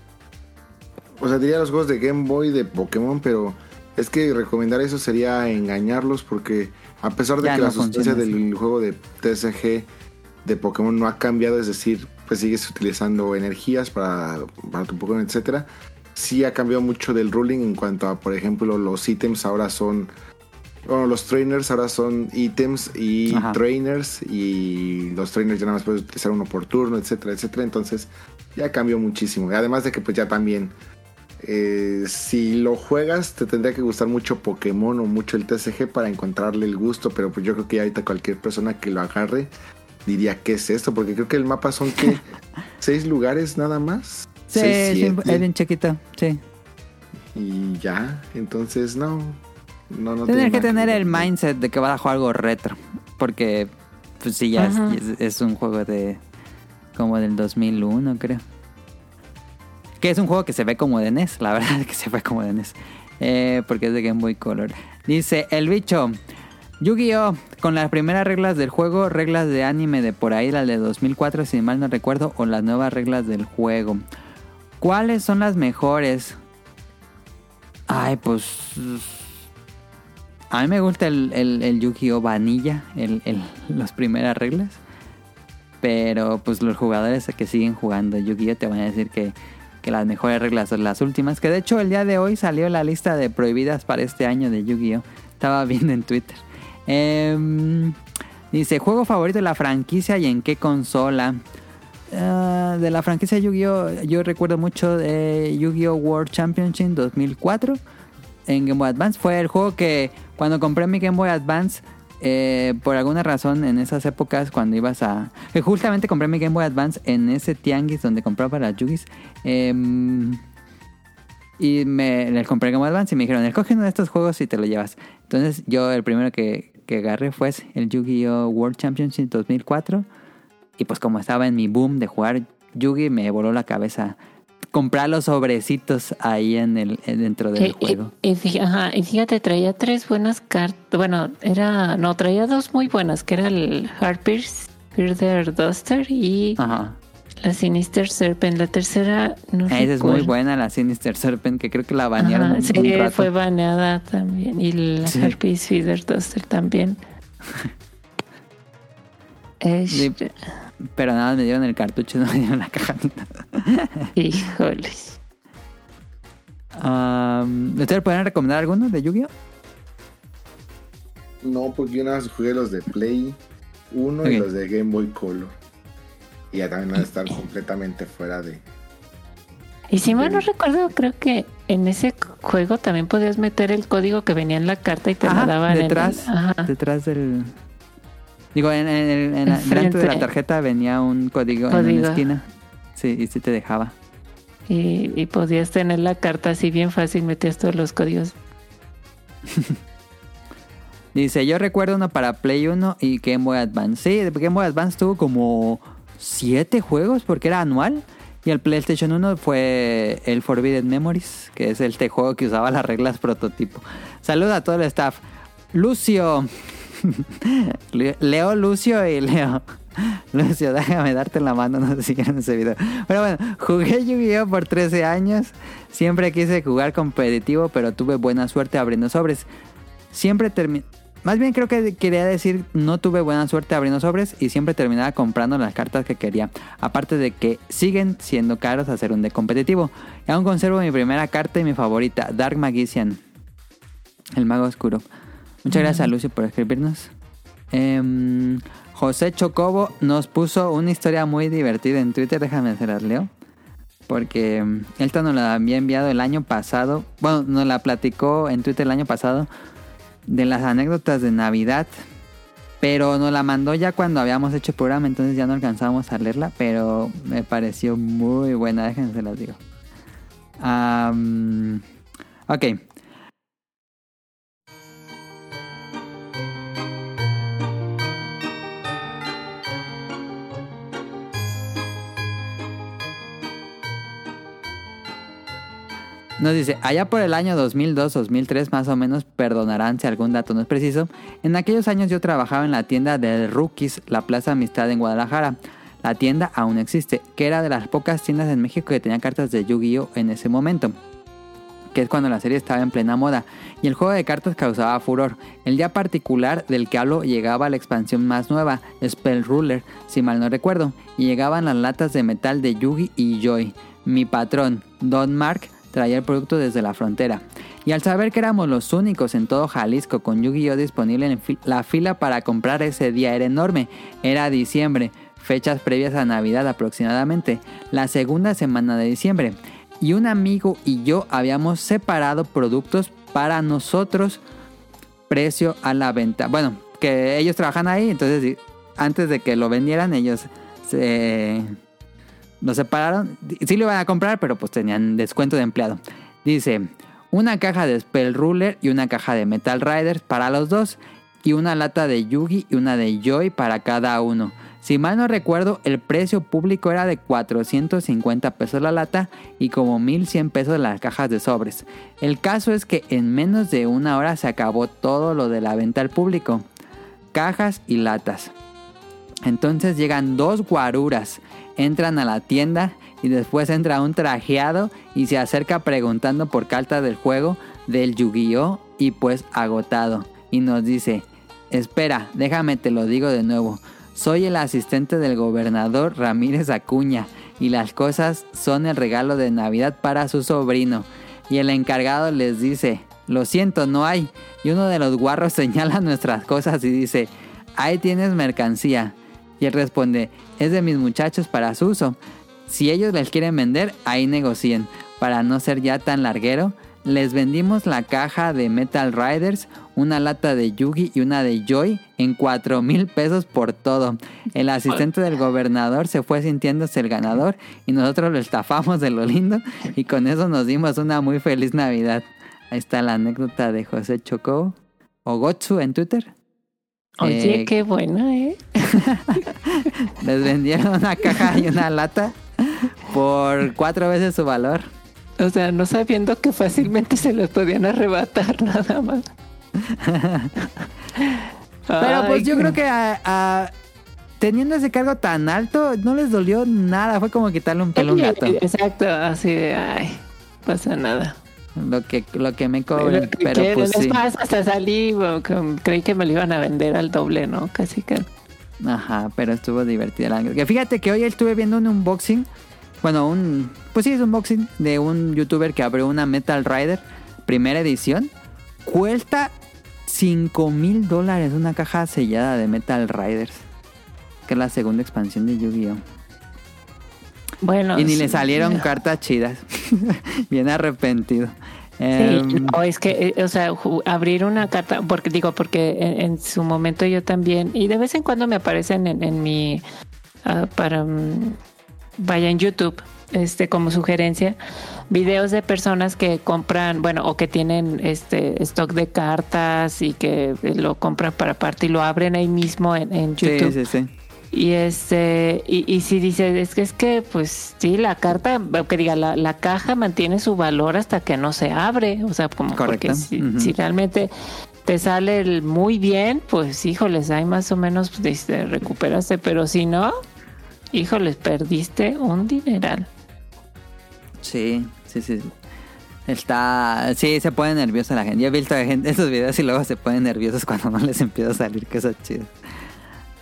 C: O sea, diría los juegos de Game Boy de Pokémon, pero es que recomendar eso sería engañarlos porque a pesar de
A: Ya
C: que
A: no
C: la sustancia
A: funciona
C: del juego de TSG de Pokémon no ha cambiado, es decir, pues sigues utilizando energías para, para tu Pokémon, etcétera. Sí ha cambiado mucho del ruling en cuanto a, por ejemplo, los ítems ahora son bueno, los trainers ahora son ítems y
A: Ajá.
C: trainers y los trainers ya nada más puedes utilizar uno por turno, etcétera, etcétera. Entonces ya cambió muchísimo. Y Además de que pues ya también eh, si lo juegas te tendría que gustar mucho Pokémon o mucho el TCG para encontrarle el gusto, pero pues yo creo que ahorita cualquier persona que lo agarre diría ¿qué es esto? Porque creo que el mapa son que seis lugares nada más.
A: Sí, es bien chiquito, sí.
C: y ya, entonces no. No, no
A: Tienes
C: tiene
A: que tener el mindset de que vas a jugar algo retro. Porque, pues sí, ya es,
B: Ajá.
A: es, es un juego de. como del 2001, creo. Que es un juego que se ve como de NES, la verdad que se ve como de NES. Eh, porque es de Game Boy Color. Dice: El bicho. Yu-Gi-Oh! Con las primeras reglas del juego, reglas de anime de por ahí, las de 2004, si mal no recuerdo, o las nuevas reglas del juego. ¿Cuáles son las mejores? Ay, pues. A mí me gusta el, Yu-Gi-Oh! Vanilla, el, las primeras reglas. Pero pues los jugadores que siguen jugando Yu-Gi-Oh! te van a decir que, que las mejores reglas son las últimas. Que de hecho el día de hoy salió la lista de prohibidas para este año de Yu-Gi-Oh! Estaba viendo en Twitter. Em, dice, juego favorito de la franquicia y en qué consola. Ah, de la franquicia Yu-Gi-Oh! Yo recuerdo mucho de Yu-Gi-Oh! World Championship 2004 en Game Boy Advance. Fue el juego que cuando compré mi Game Boy Advance, eh, por alguna razón en esas épocas cuando ibas a... que justamente compré mi Game Boy Advance en ese tianguis donde compraba las Yugis. em, y me les compré Game Boy Advance y me dijeron, escoge uno de estos juegos y te lo llevas. Entonces yo el primero que, que agarré fue el Yu-Gi-Oh! World Championship 2004. Y pues como estaba en mi boom de jugar Yugi, me voló la cabeza comprar los sobrecitos ahí en el en- dentro del
B: Eh,
A: juego.
B: eh, ajá, y fíjate, traía tres buenas cartas. Bueno, era. No, traía dos muy buenas, que era el Harper's Feather Duster y
A: Ajá.
B: la Sinister Serpent. La tercera, no
A: Esa es muy buena, la Sinister Serpent, que creo que la banearon
B: Ajá,
A: un,
B: sí,
A: un rato.
B: fue baneada también. Y la
A: Sí.
B: Harper's Feather Duster también. Este,
A: pero nada, me dieron el cartucho, no me dieron la caja.
B: híjoles.
A: Um, ¿Ustedes pueden recomendar alguno de Yu-Gi-Oh?
C: No, porque yo nada más jugué los de Play 1 y los de Game Boy Color. Y ya también van a estar completamente fuera de.
B: Y si mal no recuerdo, creo que en ese juego también podías meter el código que venía en la carta y te
A: Ajá,
B: lo daban en el-
A: detrás,
B: ajá.
A: detrás del... Digo, en, en el- en delante de la tarjeta venía un código, en una esquina. Sí, y sí te dejaba.
B: Y, y podías tener la carta así bien fácil, metías todos los códigos.
A: Dice, yo recuerdo uno para Play 1 y Game Boy Advance. Sí, Game Boy Advance tuvo como siete juegos porque era anual. Y el PlayStation 1 fue el Forbidden Memories, que es este juego que usaba las reglas prototipo. Saluda a todo el staff. Lucio. Le- Leo, Lucio y Leo. Lucio, déjame darte la mano, no sé si vieron ese video. Pero bueno, jugué Yu-Gi-Oh por 13 años. Siempre quise jugar competitivo, pero tuve buena suerte abriendo sobres. Siempre terminé... Más bien creo que quería decir no tuve buena suerte abriendo sobres y siempre terminaba comprando las cartas que quería. Aparte de que siguen siendo caros hacer un de competitivo. Y aún conservo mi primera carta y mi favorita, Dark Magician. El mago oscuro. Muchas gracias a Lucio por escribirnos. Em, José Chocobo nos puso una historia muy divertida en Twitter. Déjame hacer las leo. Porque em, él nos la había enviado el año pasado. Bueno, nos la platicó en Twitter el año pasado. De las anécdotas de Navidad. Pero nos la mandó ya cuando habíamos hecho el programa, entonces ya no alcanzamos a leerla, pero me pareció muy buena, déjenme se las digo. Am, ok. Nos dice, allá por el año 2002-2003 más o menos, perdonarán si algún dato no es preciso, en aquellos años yo trabajaba en la tienda de Rookies, la Plaza Amistad en Guadalajara. La tienda aún existe, que era de las pocas tiendas en México que tenía cartas de Yu-Gi-Oh en ese momento que es cuando la serie estaba en plena moda, y el juego de cartas causaba furor. El día particular del que hablo llegaba la expansión más nueva, Spell Ruler, si mal no recuerdo, y llegaban las latas de metal de Yugi y Joy. Mi patrón, Don Mark, traía el producto desde la frontera. Y al saber que éramos los únicos en todo Jalisco con Yu-Gi-Oh disponible en la fila para comprar ese día era enorme. Era diciembre, fechas previas a Navidad aproximadamente, la segunda semana de diciembre. Y un amigo y yo habíamos separado productos para nosotros, precio a la venta. Bueno, que ellos trabajan ahí, entonces antes de que lo vendieran ellos se lo separaron. Sí lo iban a comprar, pero pues tenían descuento de empleado. Dice, una caja de Spell Ruler y una caja de Metal Riders para los dos. Y una lata de Yugi y una de Joy para cada uno. Si mal no recuerdo, el precio público era de 450 pesos la lata y como 1100 pesos las cajas de sobres. El caso es que en menos de una hora se acabó todo lo de la venta al público. Cajas y latas. Entonces llegan dos guaruras, entran a la tienda y después entra un trajeado y se acerca preguntando por cartas del juego del Yu-Gi-Oh! y pues agotado. Y nos dice, espera, déjame te lo digo de nuevo. Soy el asistente del gobernador Ramírez Acuña y las cosas son el regalo de Navidad para su sobrino. Y el encargado les dice, lo siento, no hay. Y uno de los guarros señala nuestras cosas y dice, ahí tienes mercancía. Y él responde, es de mis muchachos para su uso. Si ellos les quieren vender, ahí negocien. Para no ser ya tan larguero, les vendimos la caja de Metal Riders, una lata de Yugi y una de Joy en 4 mil pesos por todo. El asistente del gobernador se fue sintiéndose el ganador y nosotros lo estafamos de lo lindo y con eso nos dimos una muy feliz Navidad. Ahí está la anécdota de José Chocó o Gotsu en Twitter.
B: Oye,
A: Eh,
B: qué buena, ¿eh?
A: Les vendieron una caja y una lata por cuatro veces su valor.
B: O sea, no sabiendo que fácilmente se los podían arrebatar nada más.
A: Pero pues
B: Ay,
A: yo creo que a- a- teniendo ese cargo tan alto no les dolió nada. Fue como quitarle un pelo a un gato.
B: Exacto, así de, ay, pasa nada.
A: Lo que, lo que me cobren.
B: Pero,
A: Pero pues
B: es
A: sí.
B: más, hasta salí, creí que me lo iban a vender al doble, ¿no? Casi que.
A: Ajá, pero estuvo divertida la que Fíjate que hoy estuve viendo un unboxing. Bueno, un. Pues sí, es un unboxing de un youtuber que abrió una Metal Rider, primera edición. Cuesta 5 mil dólares una caja sellada de Metal Riders. Que es la segunda expansión de Yu-Gi-Oh!
B: Bueno.
A: Y ni le salieron cartas chidas. Bien arrepentido.
B: Sí,
A: Em,
B: no, es que, eh, o sea, abrir una carta, porque digo, porque en, en su momento yo también, y de vez en cuando me aparecen en, en mi, ah, para, mm, vaya en YouTube, este, como sugerencia, videos de personas que compran, bueno, o que tienen este stock de cartas y que lo compran para parte y lo abren ahí mismo en, en YouTube.
A: sí, sí, sí.
B: Y este, y, y si dices, es que es que, pues sí, la carta, que diga, la, la caja mantiene su valor hasta que no se abre. O sea, como
A: Correcto.
B: porque si, realmente te sale el muy bien, pues híjoles, hay más o menos pues, dice, recuperaste, pero si no, híjoles, perdiste un dineral.
A: Sí, sí, sí. Está. Sí, se pone nerviosa la gente. Yo he visto a gente esos videos y luego se ponen nerviosos cuando no les empieza a salir cosas chidas.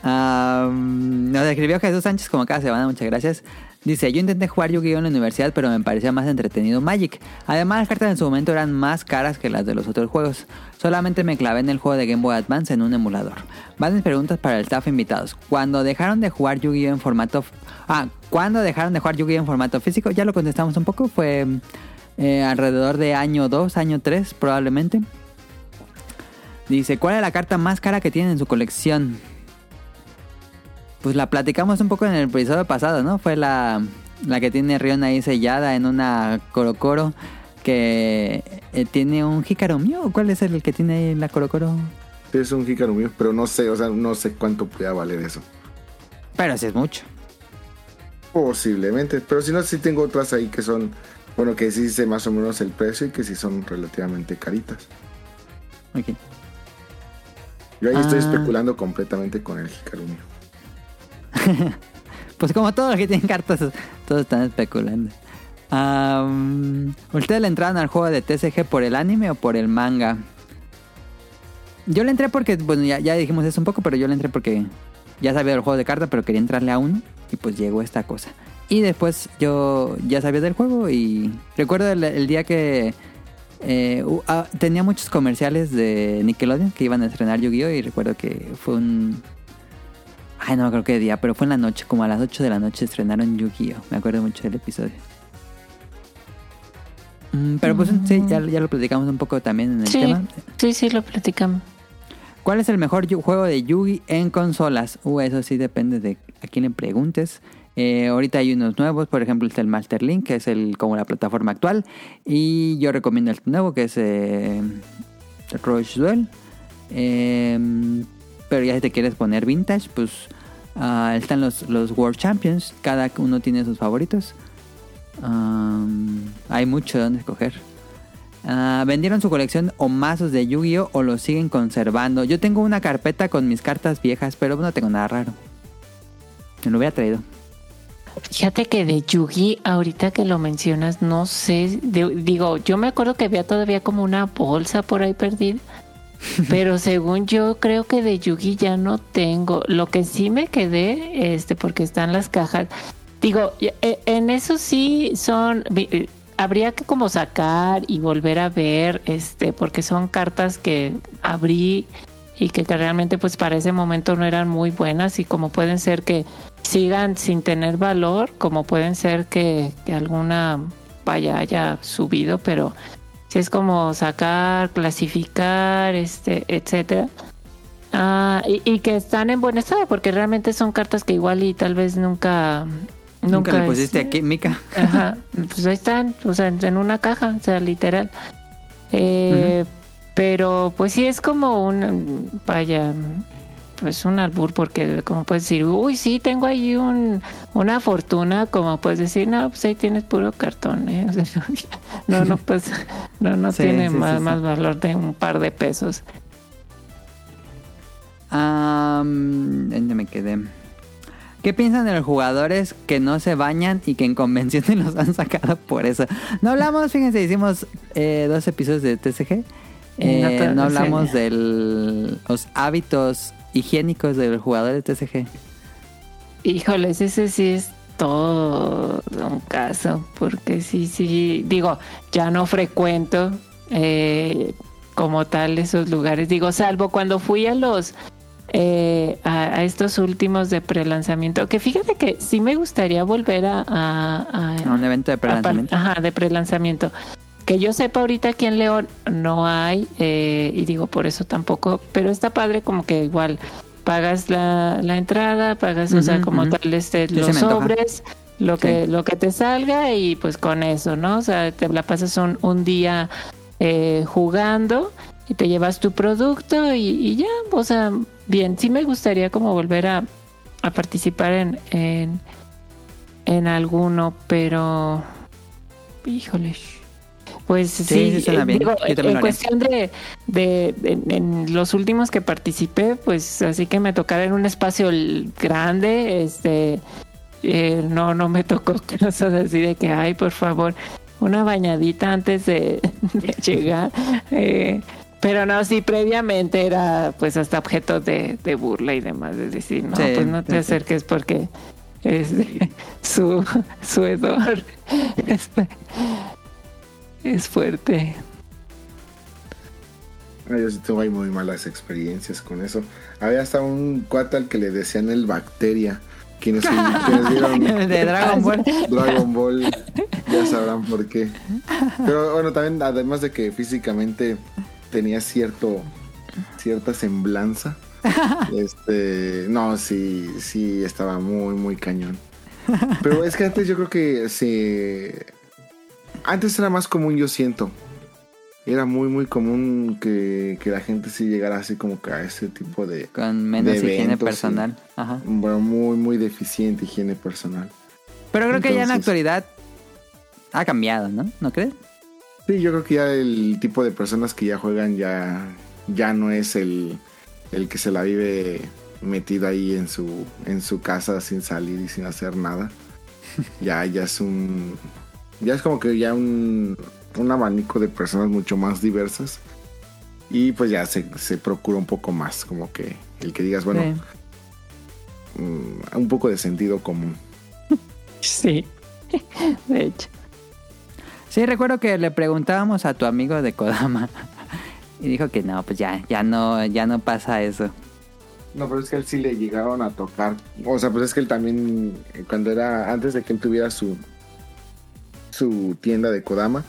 A: Am, nos escribió Jesús Sánchez como cada semana, muchas gracias. Dice, yo intenté jugar Yu-Gi-Oh en la universidad, pero me parecía más entretenido Magic. Además, las cartas en su momento eran más caras que las de los otros juegos. Solamente me clavé en el juego de Game Boy Advance en un emulador. Varias preguntas para el staff invitados. Cuando dejaron de jugar Yu-Gi-Oh en formato... Ah, ¿cuándo dejaron de jugar Yu-Gi-Oh en formato físico? Ya lo contestamos un poco. Fue eh, alrededor de año 2, año 3 probablemente. Dice, ¿cuál es la carta más cara que tienen en su colección? Pues la platicamos un poco en el episodio pasado, ¿no? Fue la, la que tiene Rion ahí sellada en una Corocoro que eh, tiene un Hikaru Mew. ¿Cuál es el que tiene ahí la Corocoro?
C: Es un Hikaru mío, pero no sé, o sea, no sé cuánto pueda valer eso.
A: Pero sí es mucho.
C: Posiblemente, pero si no, sí tengo otras ahí que son, bueno, que sí sé más o menos el precio y que sí son relativamente caritas.
A: Ok.
C: Yo ahí estoy
A: Ah.
C: especulando completamente con el Hikaru mío.
A: Pues como todos los que tienen cartas, todos están especulando. Am, ¿Ustedes le entraron al juego de TCG por el anime o por el manga? Yo le entré porque, bueno, ya, ya dijimos eso un poco, pero yo le entré porque ya sabía del juego de cartas, pero quería entrarle a uno y pues llegó esta cosa. Y después yo ya sabía del juego y recuerdo el, día que eh, ah, tenía muchos comerciales de Nickelodeon que iban a estrenar Yu-Gi-Oh! y recuerdo que fue un... Ay, no me acuerdo qué día, pero fue en la noche, como a las 8 de la noche estrenaron Yu-Gi-Oh! Me acuerdo mucho del episodio. Mm, pero pues sí, ya, ya lo platicamos un poco también en el
B: Sí,
A: tema.
B: sí, sí, lo platicamos.
A: ¿Cuál es el mejor juego de Yugi en consolas? Uh, eso sí depende de a quién le preguntes. Eh, ahorita hay unos nuevos, por ejemplo está el Master Link, que es el como la plataforma actual. Y yo recomiendo el nuevo, que es eh, Rush Duel. Eh, pero ya si te quieres poner vintage, pues ah, están los, los World Champions. Cada uno tiene sus favoritos. Hay mucho de dónde escoger. Ah, ¿Vendieron su colección o mazos de Yu-Gi-Oh o lo siguen conservando? Yo tengo una carpeta con mis cartas viejas, pero no tengo nada raro. Me lo hubiera traído.
B: Fíjate que de Yugi, ahorita que lo mencionas, no sé, digo, yo me acuerdo que había todavía como una bolsa por ahí perdida, pero según yo creo que de Yugi ya no tengo. Lo que sí me quedé, este, porque están las cajas, digo, e- en eso sí son, eh, habría que como sacar y volver a ver, este, porque son cartas que abrí y que, que realmente pues para ese momento no eran muy buenas y como pueden ser que sigan sin tener valor, como pueden ser que, que alguna vaya haya subido, pero si es como sacar, clasificar, este, etcétera. Ah, y, y que están en buen estado, porque realmente son cartas que igual y tal vez nunca
A: Nunca, le
B: es-
A: pusiste aquí, Mika.
B: Ajá, pues ahí están, o sea, en una caja, o sea, literal. Eh, Pero pues sí es como un, vaya, pues un albur, porque como puedes decir, uy, sí, tengo ahí un, una fortuna, como puedes decir, no, pues ahí tienes puro cartón, ¿eh? O sea, no, no, pues, no, no
A: Sí,
B: tiene
A: sí,
B: más,
A: sí, sí.
B: más valor de un par de pesos.
A: ¿Dónde me quedé? ¿Qué piensan de los jugadores que no se bañan y que en convenciones los han sacado por eso? No hablamos, fíjense, hicimos eh, dos episodios de TCG. Eh,
B: No te-
A: no hablamos de los hábitos higiénicos de los jugadores de TCG.
B: Híjoles, ese sí es todo un caso, porque sí, sí, digo, ya no frecuento eh, como tal esos lugares, digo, salvo cuando fui a los, eh, a, a estos últimos de prelanzamiento, que fíjate que sí me gustaría volver a... a- a-
A: A un evento de prelanzamiento.
B: Ajá, de prelanzamiento. Que yo sepa ahorita aquí en León no hay, eh, y digo por eso tampoco, pero está padre como que igual pagas la, la entrada, pagas, o sea, como tal este,
A: Sí,
B: los sobres, lo que,
A: Sí.
B: lo que te salga y pues con eso, ¿no? O sea, te la pasas un, un día eh, jugando y te llevas tu producto y, y ya, o sea, bien, sí me gustaría como volver a, a participar en, en, en alguno, pero híjole. Pues sí, eh,
A: bien.
B: digo,
A: Yo también lo
B: en cuestión de, de, de- en los últimos que participé, pues así que me tocara en un espacio grande, este, eh, no, no me tocó cosas así de que, ay, por favor, una bañadita antes de, de llegar. eh, pero no, sí, previamente era pues hasta objeto de, de burla y demás, de decir, no,
A: Sí,
B: pues no te acerques porque este, su, su hedor es, es fuerte.
C: Yo sí ahí muy malas experiencias con eso. Había hasta un cuate al que le decían el bacteria. Quienes, quienes vieron
A: de Dragon Ball.
C: Dragon Ball ya sabrán por qué. Pero bueno, también además de que físicamente tenía cierto cierta semblanza. este, no, sí, sí, estaba muy, muy cañón. Pero es que antes yo creo que sí. Antes era más común, yo siento. Era muy, muy común que, que la gente sí llegara así como que a ese tipo de.
A: Con menos
C: de
A: higiene
C: eventos,
A: personal. Ajá.
C: Bueno, muy, muy deficiente higiene personal.
A: Pero creo que ya en la actualidad ha cambiado, ¿no? ¿No crees?
C: Sí, yo creo que ya el tipo de personas que ya juegan ya, ya no es el, el que se la vive metido ahí en su, en su casa sin salir y sin hacer nada. Ya, ya es un. Ya es como que ya un, un abanico de personas mucho más diversas. Y pues ya se, se procura un poco más, como que el que digas, bueno,
A: Sí.
C: mm, un poco de sentido común.
B: Sí. De hecho.
A: Sí, recuerdo que le preguntábamos a tu amigo de Kodama y dijo que no, pues ya, ya no, ya no pasa eso.
C: No, pero es que a él sí le llegaron a tocar. O sea, pues es que él también, cuando era, antes de que él tuviera su, su tienda de Kodama,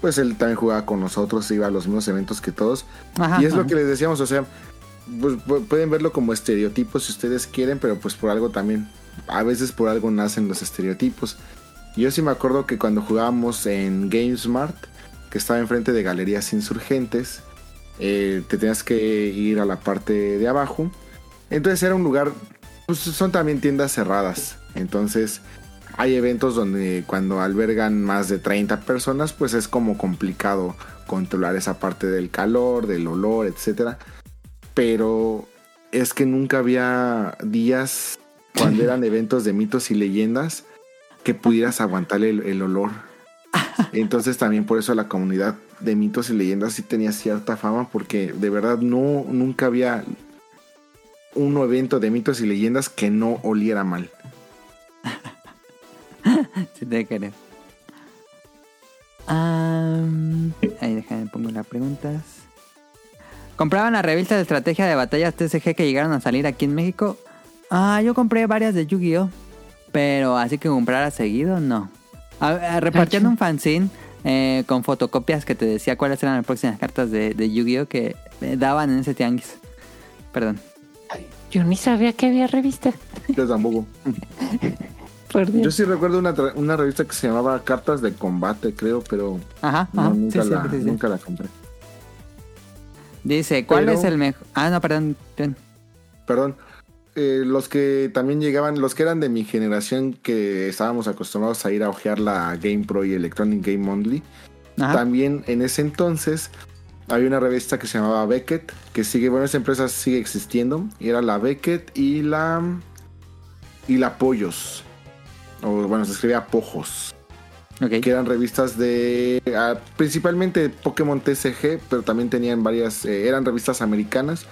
C: pues él también jugaba con nosotros, iba a los mismos eventos que todos.
A: Ajá,
C: y es lo que les decíamos, o sea, pues pu- pueden verlo como estereotipos si ustedes quieren, pero pues por algo también, a veces por algo nacen los estereotipos. Yo sí me acuerdo que cuando jugábamos en GameSmart, que estaba enfrente de Galerías Insurgentes, eh, te tenías que ir a la parte de abajo. Entonces era un lugar, pues son también tiendas cerradas. Entonces hay eventos donde cuando albergan más de 30 personas, pues es como complicado controlar esa parte del calor, del olor, etcétera. Pero es que nunca había días cuando eran eventos de mitos y leyendas que pudieras aguantar el, el olor. Entonces también por eso la comunidad de mitos y leyendas sí tenía cierta fama porque de verdad no nunca había un evento de mitos y leyendas que no oliera mal.
A: Si te querés. Am, ahí déjame pongo las preguntas. ¿Compraban las revistas de estrategia de batallas TCG que llegaron a salir aquí en México? Ah, yo compré varias de Yu-Gi-Oh! Pero así que comprara seguido, no. A- a- repartían un fanzine eh, con fotocopias que te decía cuáles eran las próximas cartas de, de Yu-Gi-Oh! que eh, daban en ese tianguis. Perdón.
B: Yo ni sabía que había revista.
C: Yo tampoco.
B: Por Dios.
C: Yo sí recuerdo una, una revista que se llamaba Cartas de Combate, creo, pero
A: Ajá,
C: no,
A: ajá.
C: nunca,
A: sí,
C: la,
A: sí, sí.
C: nunca la compré.
A: Dice, ¿cuál
C: Pero-
A: es el mejor? Ah, no, perdón. perdón.
C: Perdón. Eh, los que también llegaban, los que eran de mi generación que estábamos acostumbrados a ir a ojear la Game Pro y Electronic Game Monthly,
A: Ajá.
C: también en ese entonces había una revista que se llamaba Beckett, que sigue, bueno, esa empresa sigue existiendo, y era la Beckett y la y la Pollos. O bueno, se escribía Pojos.
A: Ok.
C: que eran revistas de ah, principalmente Pokémon TCG, pero también tenían varias, eh, eran revistas americanas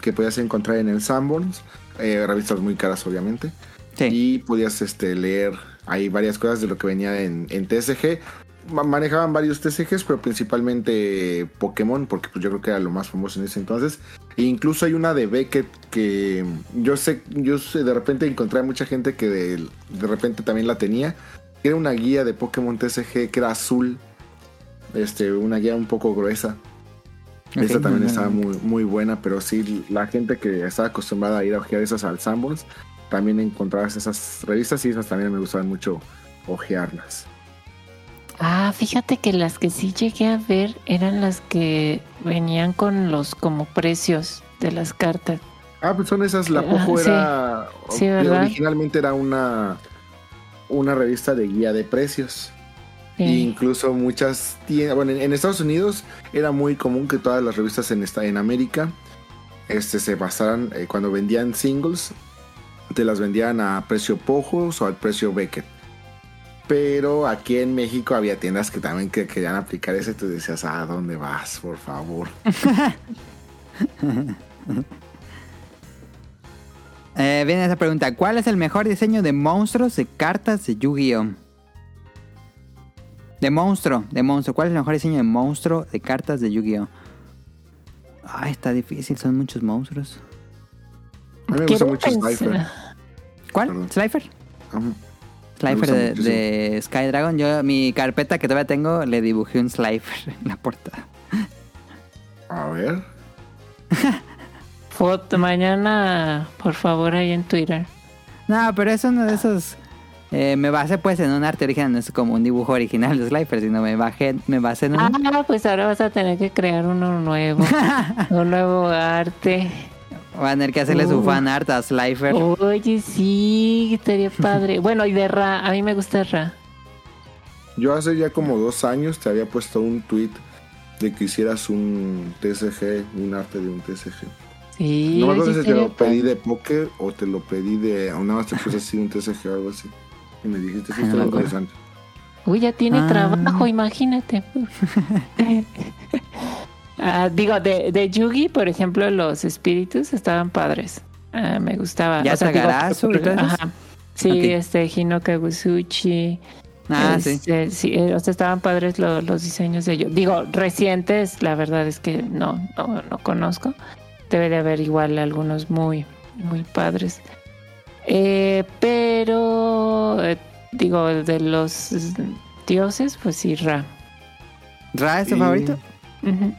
C: que podías encontrar en el Sanborns, eh, revistas muy caras obviamente,
A: Sí.
C: y podías este, leer ahí varias cosas de lo que venía en, en TCG. Ma- Manejaban varios TCGs, pero principalmente Pokémon, porque pues, yo creo que era lo más famoso en ese entonces. E incluso hay una de Beckett que yo sé, yo sé, de repente encontré a mucha gente que de, de repente también la tenía. Era una guía de Pokémon TCG que era azul. Este, una guía un poco gruesa.
A: Ok,
C: Esta también estaba muy, muy buena, pero sí, la gente que estaba acostumbrada a ir a ojear esas al Sanborns, también encontrabas esas revistas y esas también me gustaban mucho ojearlas.
B: Ah, fíjate que las que sí llegué a ver eran las que venían con los como precios de las cartas.
C: Ah, pues son esas, la
B: Ah,
C: Pojo era... Originalmente era una, una revista de guía de precios.
B: Sí.
C: E incluso muchas tiendas, bueno, en, en Estados Unidos era muy común que todas las revistas en, esta, en América este, se basaran, eh, cuando vendían singles, te las vendían a precio Pojos o al precio Beckett. Pero aquí en México había tiendas que también que querían aplicar ese, tú decías, ¿a dónde vas, por favor?
A: Eh, viene esa pregunta. ¿Cuál es el mejor diseño de monstruos de cartas de Yu-Gi-Oh? De monstruo, de monstruo. ¿Cuál es el mejor diseño de monstruo de cartas de Yu-Gi-Oh? Ay, está difícil, son muchos monstruos.
C: A mí me gusta mucho Slifer.
A: ¿Cuál?
C: Perdón.
A: ¿Slifer?
C: Ajá.
A: Slifer de Sky Dragon. Yo, mi carpeta que todavía tengo, le dibujé un Slifer en la portada.
C: A ver.
B: Foto mañana, por favor, ahí en Twitter.
A: No, pero es uno de esos. eh, me basé pues en un arte original, no es como un dibujo original de Slifer, sino me bajé, me basé en un.
B: Ah, pues ahora vas a tener que crear uno nuevo. un nuevo arte.
A: Van a tener que hacerle su
B: Uh.
A: fan art a Slifer.
B: Oye, sí, estaría padre. Bueno, y de Ra, a mí me gusta Ra.
C: Yo hace ya como dos años te había puesto un tweet de que hicieras un TSG, un arte de un TSG.
B: Sí,
C: no me acuerdo si te lo pedí de poker o te lo pedí de. O nada más te puse así un TSG o algo así. Y me dijiste, sí,
A: Ah, acuerdo.
C: interesante.
B: Uy, ya tiene
A: Ah.
B: trabajo, imagínate. Ah, digo, de, de Yugi, por ejemplo, los espíritus estaban padres. Ah, me gustaba.
A: ¿Ya
B: O sea, digo,
A: y
B: ajá. Sí,
A: Ok.
B: este Hino Kagusuchi.
A: Ah, sí.
B: este, sí, eh, o sea, estaban padres lo- los diseños de ellos. Digo, recientes, la verdad es que no, no, no conozco. Debe de haber igual algunos muy, muy padres. Eh, pero, eh, digo, de los dioses, pues sí, Ra.
A: ¿Ra es tu
C: Y-
A: favorito?
B: Ujú.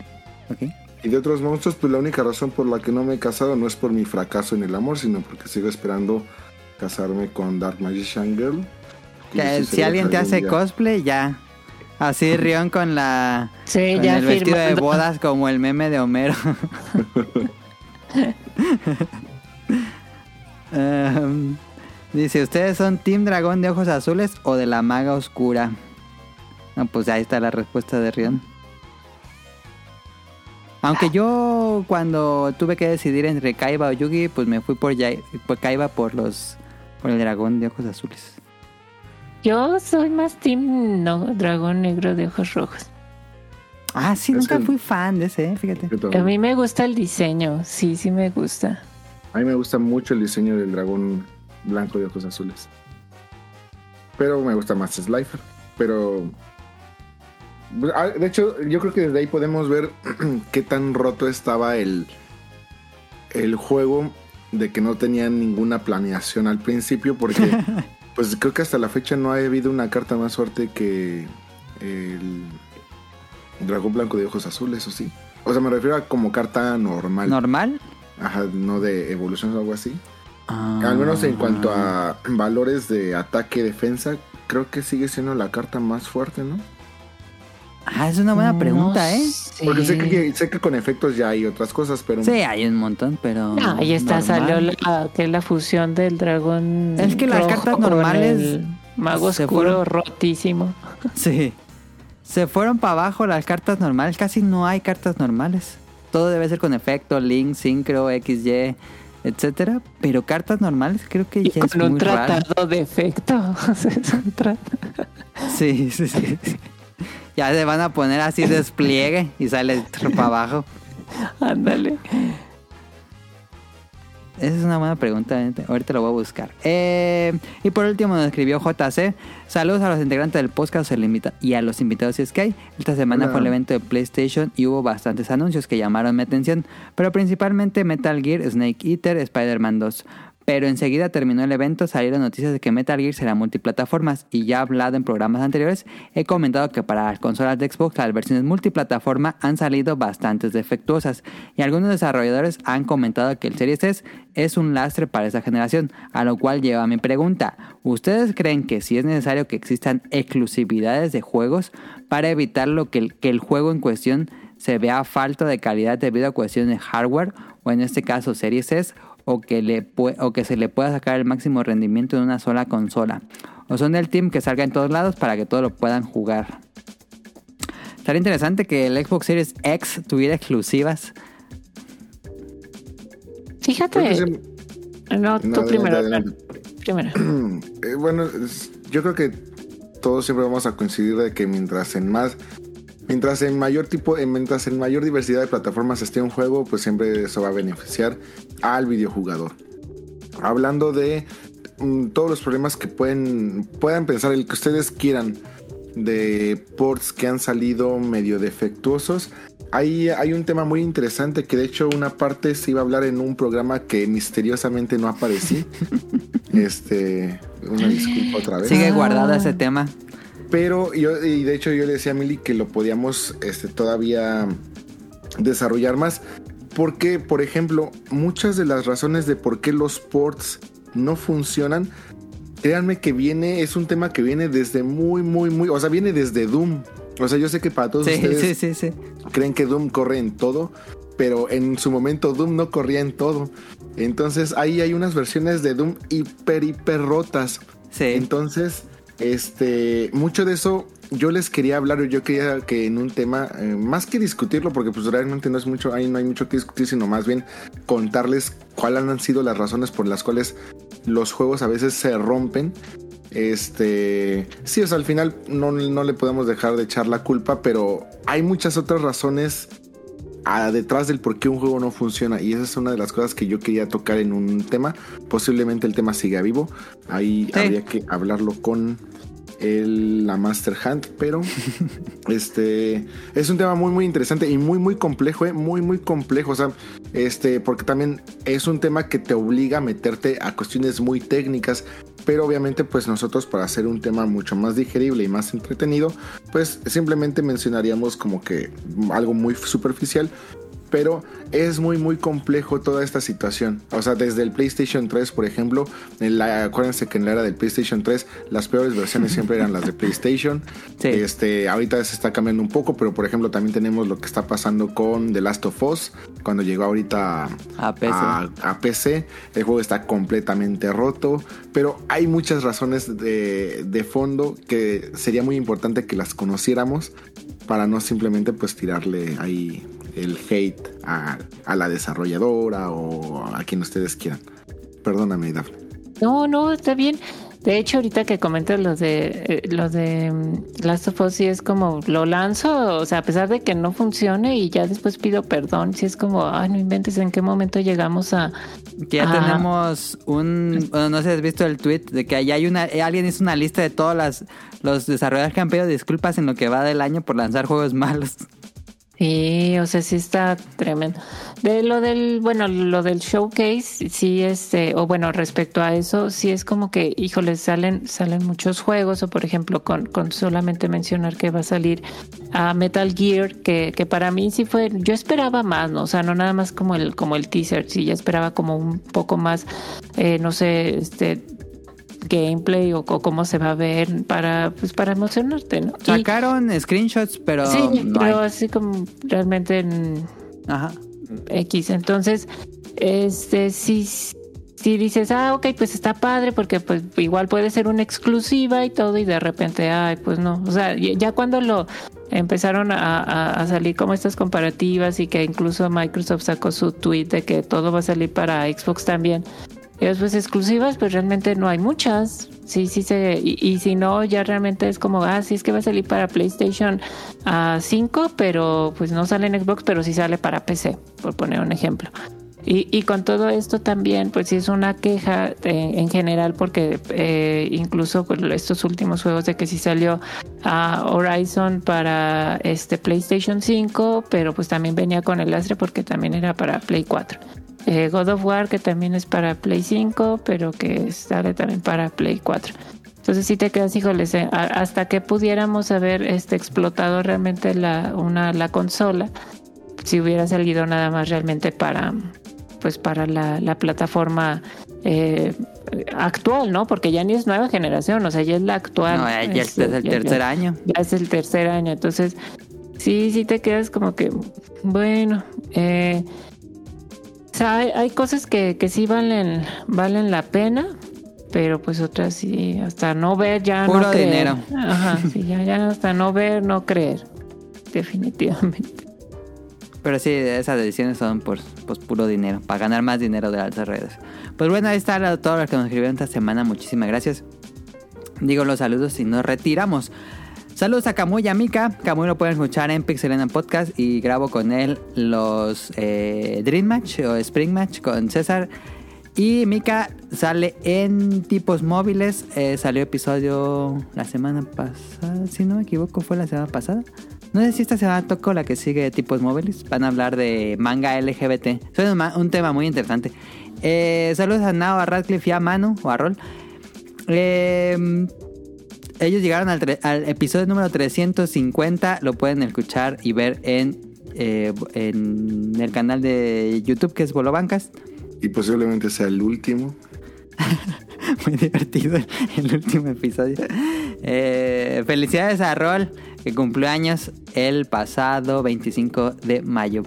C: Y de otros monstruos, pues la única razón por la que no me he casado no es por mi fracaso en el amor, sino porque sigo esperando casarme con Dark Magician Girl. que
A: Que
C: sí
A: si alguien te hace
C: día.
A: cosplay, ya. Así Rion con la
B: Sí,
A: con
B: ya
A: el vestido de bodas como el meme de Homero. Em, dice, ¿ustedes son Team Dragón de ojos azules o de la maga oscura? No, pues ahí está la respuesta de Rion. Aunque yo cuando tuve que decidir entre Kaiba o Yugi, pues me fui por, Yai- por Kaiba por los por el dragón de ojos azules.
B: Yo soy más team no, dragón negro de ojos rojos.
A: Ah, sí,
C: Es
A: nunca
C: que-
A: fui fan de ese, eh, fíjate.
B: A mí me gusta el diseño, sí, sí me gusta.
C: A mí me gusta mucho el diseño del dragón blanco de ojos azules. Pero me gusta más Slifer. Pero. Ah, De hecho, yo creo que desde ahí podemos ver qué tan roto estaba el, el juego de que no tenía ninguna planeación al principio. Porque, pues creo que hasta la fecha no ha habido una carta más fuerte que el dragón blanco de ojos azules, o sí. O sea, me refiero a como carta normal.
A: ¿Normal?
C: Ajá, no de evolución o algo así.
A: Ah.
C: Al menos en cuanto a valores de ataque y defensa, creo que sigue siendo la carta más fuerte, ¿no?
A: Ah, es una buena pregunta,
B: No
A: ¿eh?
B: sé.
C: Porque sé que, sé que con efectos ya hay otras cosas, pero
A: Sí, hay un montón, pero...
B: No, ahí está,
A: normal.
B: salió la, que es la fusión del dragón.
A: Es que las cartas normales
B: Mago
A: se
B: oscuro
A: fueron-
B: rotísimo.
A: Sí. Se fueron para abajo las cartas normales. Casi no hay cartas normales. Todo debe ser con efecto, link, sincro, XY, etcétera. Pero cartas normales creo que
B: Y
A: ya es
B: con un
A: muy raro.
B: tratado de efecto. Es tra-
A: Sí, sí, sí. Ya se van a poner así despliegue y sale para abajo.
B: Ándale.
A: Esa es una buena pregunta, ¿eh? ahorita lo voy a buscar. Eh, y por último nos escribió JC. Saludos a los integrantes del podcast y a los invitados si es que hay. Esta semana
C: Hola.
A: fue el evento de PlayStation y hubo bastantes anuncios que llamaron mi atención, pero principalmente Metal Gear, Snake Eater, Spider-Man 2. Pero enseguida terminó el evento, salieron noticias de que Metal Gear será multiplataformas y ya hablado en programas anteriores, he comentado que para las consolas de Xbox las versiones multiplataforma han salido bastantes defectuosas y algunos desarrolladores han comentado que el Series S es un lastre para esa generación, a lo cual lleva mi pregunta, ¿ustedes creen que si es necesario que existan exclusividades de juegos para evitar lo que el, que el juego en cuestión se vea falta de calidad debido a cuestiones de hardware o en este caso Series S o que, le o que se le pueda sacar el máximo rendimiento en una sola consola. O son del team que salga en todos lados para que todos lo puedan jugar. Estaría interesante que el Xbox Series X tuviera exclusivas.
B: Fíjate. No, tú
C: adelante,
B: primero.
C: adelante.
B: Primero.
C: Eh, bueno, yo creo que todos siempre vamos a coincidir de que mientras en más, mientras en mayor tipo, eh, mientras en mayor diversidad de plataformas esté un juego, pues siempre eso va a beneficiar al videojugador. Hablando de mm, todos los problemas que pueden, puedan pensar, el que ustedes quieran de ports que han salido medio defectuosos. Ahí hay un tema muy interesante que de hecho una parte se iba a hablar en un programa que misteriosamente no aparecí. este, una disculpa otra vez.
A: Sigue guardado ese tema.
C: Pero yo, y de hecho yo le decía a Mili que lo podíamos este, todavía desarrollar más. Porque, por ejemplo, muchas de las razones de por qué los ports no funcionan, créanme que viene, es un tema que viene desde muy, muy, muy, o sea, viene desde Doom. O sea, yo sé que para todos
A: Sí,
C: ustedes
A: sí, sí, sí.
C: creen que Doom corre en todo, pero en su momento Doom no corría en todo. Entonces ahí hay unas versiones de Doom hiper, hiper rotas.
A: Sí.
C: Entonces, este, mucho de eso yo les quería hablar, yo quería que en un tema, eh, más que discutirlo, porque pues realmente no es mucho, ahí no hay mucho que discutir, sino más bien contarles cuáles han sido las razones por las cuales los juegos a veces se rompen. Este, sí, o sea, al final no, no le podemos dejar de echar la culpa, pero hay muchas otras razones a- detrás del por qué un juego no funciona. Y esa es una de las cosas que yo quería tocar en un tema. Posiblemente el tema siga vivo. Ahí
A: Sí.
C: habría que hablarlo con el, la Master Hand. Pero este es un tema muy, muy interesante y muy, muy complejo, ¿eh? muy, muy complejo. O sea, este, porque también es un tema que te obliga a meterte a cuestiones muy técnicas. Pero obviamente, pues nosotros para hacer un tema mucho más digerible y más entretenido, pues simplemente mencionaríamos como que algo muy superficial. Pero es muy muy complejo toda esta situación. O sea, desde el PlayStation 3, por ejemplo, en la- acuérdense que en la era del PlayStation 3 las peores versiones siempre eran las de PlayStation.
A: Sí.
C: Este, ahorita se está cambiando un poco, pero por ejemplo también tenemos lo que está pasando con The Last of Us, cuando llegó ahorita
A: A PC.
C: a- a PC. El juego está completamente roto, pero hay muchas razones de, de fondo que sería muy importante que las conociéramos para no simplemente pues tirarle ahí el hate a, a la desarrolladora o a quien ustedes quieran. Perdóname, Dafne.
B: No, no, está bien. De hecho, ahorita que comentas los de eh, los de mm, Last of Us, sí es como lo lanzo, o sea, a pesar de que no funcione y ya después pido perdón, sí es como, ay, no inventes en qué momento llegamos a.
A: Que ya tenemos un. Bueno, no sé si has visto el tweet de que ya hay una. eh, Alguien hizo una lista de todas las. Los desarrolladores que han pedido disculpas en lo que va del año por lanzar juegos malos.
B: Sí, o sea, sí está tremendo. De lo del, bueno, lo del showcase, sí, este, o bueno, respecto a eso, sí es como que, híjole, salen, salen muchos juegos, o por ejemplo, con, con solamente mencionar que va a salir a Metal Gear, que, que para mí sí fue, yo esperaba más, ¿no? O sea, no nada más como el, como el teaser, sí, ya esperaba como un poco más, eh, no sé, este gameplay o, o cómo se va a ver para pues para emocionarte, ¿no? Y-
A: Sacaron screenshots, pero.
B: Sí,
A: no
B: pero
A: hay.
B: así como realmente en
A: Ajá.
B: X. Entonces, este, si, si dices, ah, ok, pues está padre, porque pues igual puede ser una exclusiva y todo, y de repente, ay, pues no. O sea, ya ya cuando lo empezaron a, a- a salir como estas comparativas y que incluso Microsoft sacó su tweet de que todo va a salir para Xbox también. Y después exclusivas, pues realmente no hay muchas. Sí, sí se. Y, si no, ya realmente es como, ah, sí es que va a salir para PlayStation ah, 5, pero pues no sale en Xbox, pero sí sale para PC, por poner un ejemplo. Y, y con todo esto también, pues sí es una queja eh, en general, porque eh, incluso con estos últimos juegos de que sí salió a Horizon para este PlayStation 5, pero pues también venía con el lastre porque también era para Play 4. Eh, God of War, que también es para Play 5, pero que sale también para Play 4. Entonces sí te quedas, híjoles, eh, hasta que pudiéramos haber este, explotado realmente la, una, la consola, si hubiera salido nada más realmente para pues para la, la plataforma eh, actual, ¿no? Porque ya ni es nueva generación, o sea, ya es la actual.
A: No, ya, ya es
B: Este,
A: el
B: ya-
A: tercer
B: ya-
A: año.
B: ya es el tercer año, entonces sí, sí te quedas como que, bueno, eh, o sea, hay, hay cosas que, que sí valen, valen la pena, pero pues otras sí, hasta no ver ya
A: Puro
B: no creer.
A: dinero.
B: Ajá, sí, ya, ya hasta no ver, no creer, definitivamente.
A: Pero sí, esas decisiones son por pues, puro dinero, para ganar más dinero de las redes. Pues bueno, ahí está todo lo que nos escribieron esta semana. Muchísimas gracias. Digo los saludos y nos retiramos. Saludos a Camuy y a Mika. Camuy lo pueden escuchar en Pixelena Podcast y grabo con él los eh, Dream Match o Spring Match con César. Y Mika sale en tipos móviles. Eh, salió episodio la semana pasada, si no me equivoco, fue la semana pasada. No sé si esta semana tocó la que sigue de tipos móviles. Van a hablar de manga LGBT. Ma- un tema muy interesante. Eh, saludos a Nao, a Radcliffe y a Manu o a Rol. Eh, ellos llegaron al, tre- al episodio número 350. Lo pueden escuchar y ver en eh, en el canal de YouTube que es Bolobancas.
C: Y posiblemente sea el último.
A: Muy divertido el, el último episodio. Eh, felicidades a Rol, que cumplió años el pasado 25 de mayo.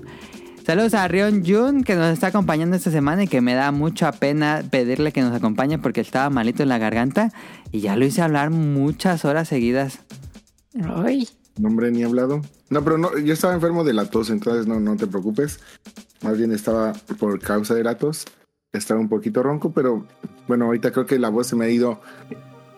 A: Saludos a Rion Jun, que nos está acompañando esta semana y que me da mucha pena pedirle que nos acompañe porque estaba malito en la garganta y ya lo hice hablar muchas horas seguidas.
B: Ay,
C: Nombre ni hablado. No, pero no, yo estaba enfermo de la tos, entonces no, no te preocupes. Más bien estaba por causa de la tos. Estaba un poquito ronco, pero bueno, ahorita creo que la voz se me ha ido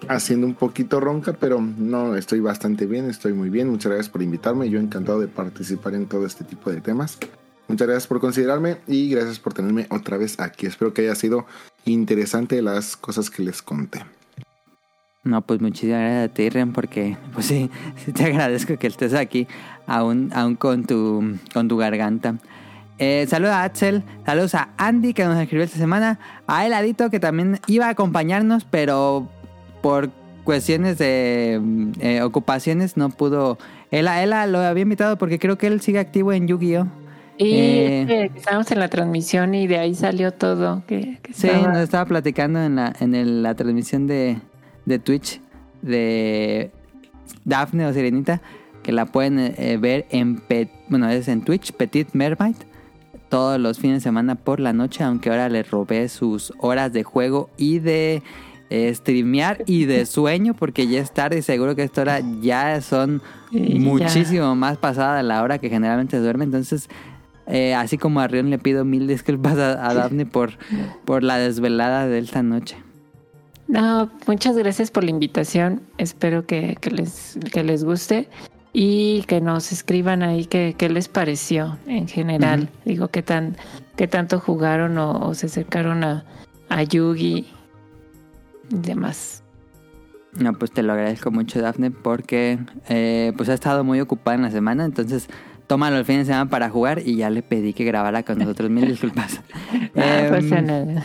C: haciendo un poquito ronca, pero no, estoy bastante bien, estoy muy bien. Muchas gracias por invitarme. Yo encantado de participar en todo este tipo de temas. Muchas gracias por considerarme y gracias por tenerme otra vez aquí. Espero que haya sido interesante las cosas que les conté.
A: No, pues muchísimas gracias a ti, Ren, porque pues sí, sí te agradezco que estés aquí, aún, aún con, tu, con tu garganta. Eh, saludos a Axel, saludos a Andy que nos escribió esta semana, a Heladito que también iba a acompañarnos, pero por cuestiones de eh, ocupaciones no pudo. Ela, Ela lo había invitado porque creo que él sigue activo en Yu-Gi-Oh!
B: Y
A: Eh.
B: eh, estábamos en la transmisión y de ahí salió todo. Que, que
A: Sí,
B: estaba-
A: nos estaba platicando en la, en el- la transmisión de, de Twitch de Daphne o Sirenita, que la pueden eh, ver en, Pe- bueno, es en Twitch, Petit Mermaid, todos los fines de semana por la noche, aunque ahora le robé sus horas de juego y de eh, streamear y de sueño, porque ya es tarde y seguro que esta hora ya son
B: ya.
A: muchísimo más pasada de la hora que generalmente duerme, entonces... eh, así como a Rion le pido mil disculpas a, a Daphne por, por la desvelada de esta noche.
B: No, muchas gracias por la invitación. Espero que, que les, que les guste y que nos escriban ahí qué, qué les pareció en general. Digo, qué tan, qué tanto jugaron o, o se acercaron a, a Yugi y demás.
A: No, pues te lo agradezco mucho, Daphne, porque eh, pues ha estado muy ocupada en la semana, entonces tómalo el fin de semana para jugar y ya le pedí que grabara con nosotros. Mil disculpas.
B: Nada.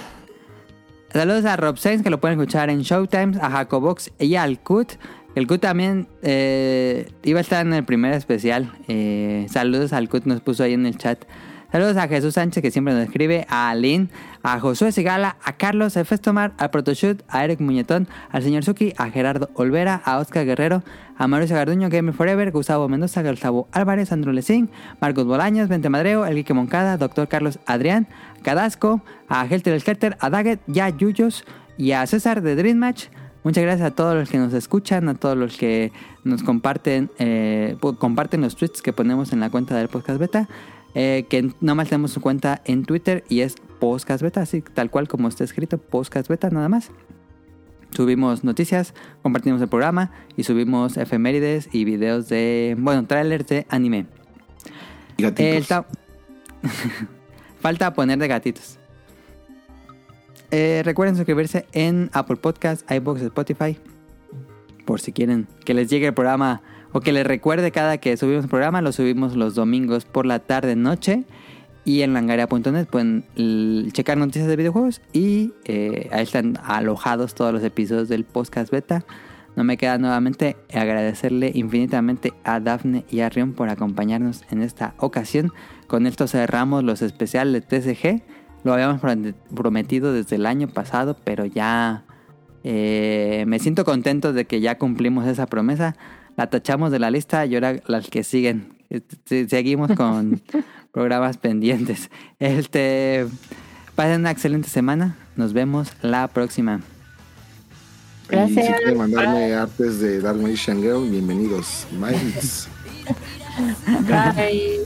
A: Saludos a Rob Sainz, que lo pueden escuchar en Showtimes, a Jacobox y al Cut. El Cut también eh, iba a estar en el primer especial. Eh, saludos al Cut, nos puso ahí en el chat. Saludos a Jesús Sánchez, que siempre nos escribe, a Aline, a Josué Sigala, a Carlos F. Tomar, a Protoshoot, a Eric Muñetón, al señor Suki, a Gerardo Olvera, a Oscar Guerrero, a Mauricio Garduño, Gamer Forever, Gustavo Mendoza, Gustavo Álvarez, Andrew Lecín, Marcos Bolaños, Vente Madreo, El Quique Moncada, Doctor Carlos Adrián, Cadasco, a Helter el Skelter, a Daggett, ya Yuyos y a César de Dream Match. Muchas gracias a todos los que nos escuchan, a todos los que nos comparten, eh, comparten los tweets que ponemos en la cuenta del podcast beta. eh, que nomás tenemos su cuenta en Twitter y es podcast beta, así tal cual como está escrito, podcast beta nada más. Subimos noticias, compartimos el programa y subimos efemérides y videos de, bueno, trailers de anime.
C: Y gatitos.
A: El Falta poner de gatitos. Eh, recuerden suscribirse en Apple Podcast, iBox, Spotify. Por si quieren que les llegue el programa o que les recuerde cada que subimos el programa. Lo subimos los domingos por la tarde noche. Y en langaria.net pueden checar noticias de videojuegos. Y eh, ahí están alojados todos los episodios del podcast beta. No me queda nuevamente agradecerle infinitamente a Dafne y a Rion por acompañarnos en esta ocasión. Con esto cerramos los especiales de TCG. Lo habíamos prom- prometido desde el año pasado, pero ya eh, me siento contento de que ya cumplimos esa promesa. La tachamos de la lista y ahora las que siguen. Este, Seguimos con programas pendientes. Este, pasen una excelente semana. Nos vemos la próxima.
C: Y si
B: Gracias.
C: quieren mandarme artes de Dark Magician Girl, bienvenidos. Miles.
B: Bye.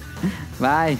A: Bye.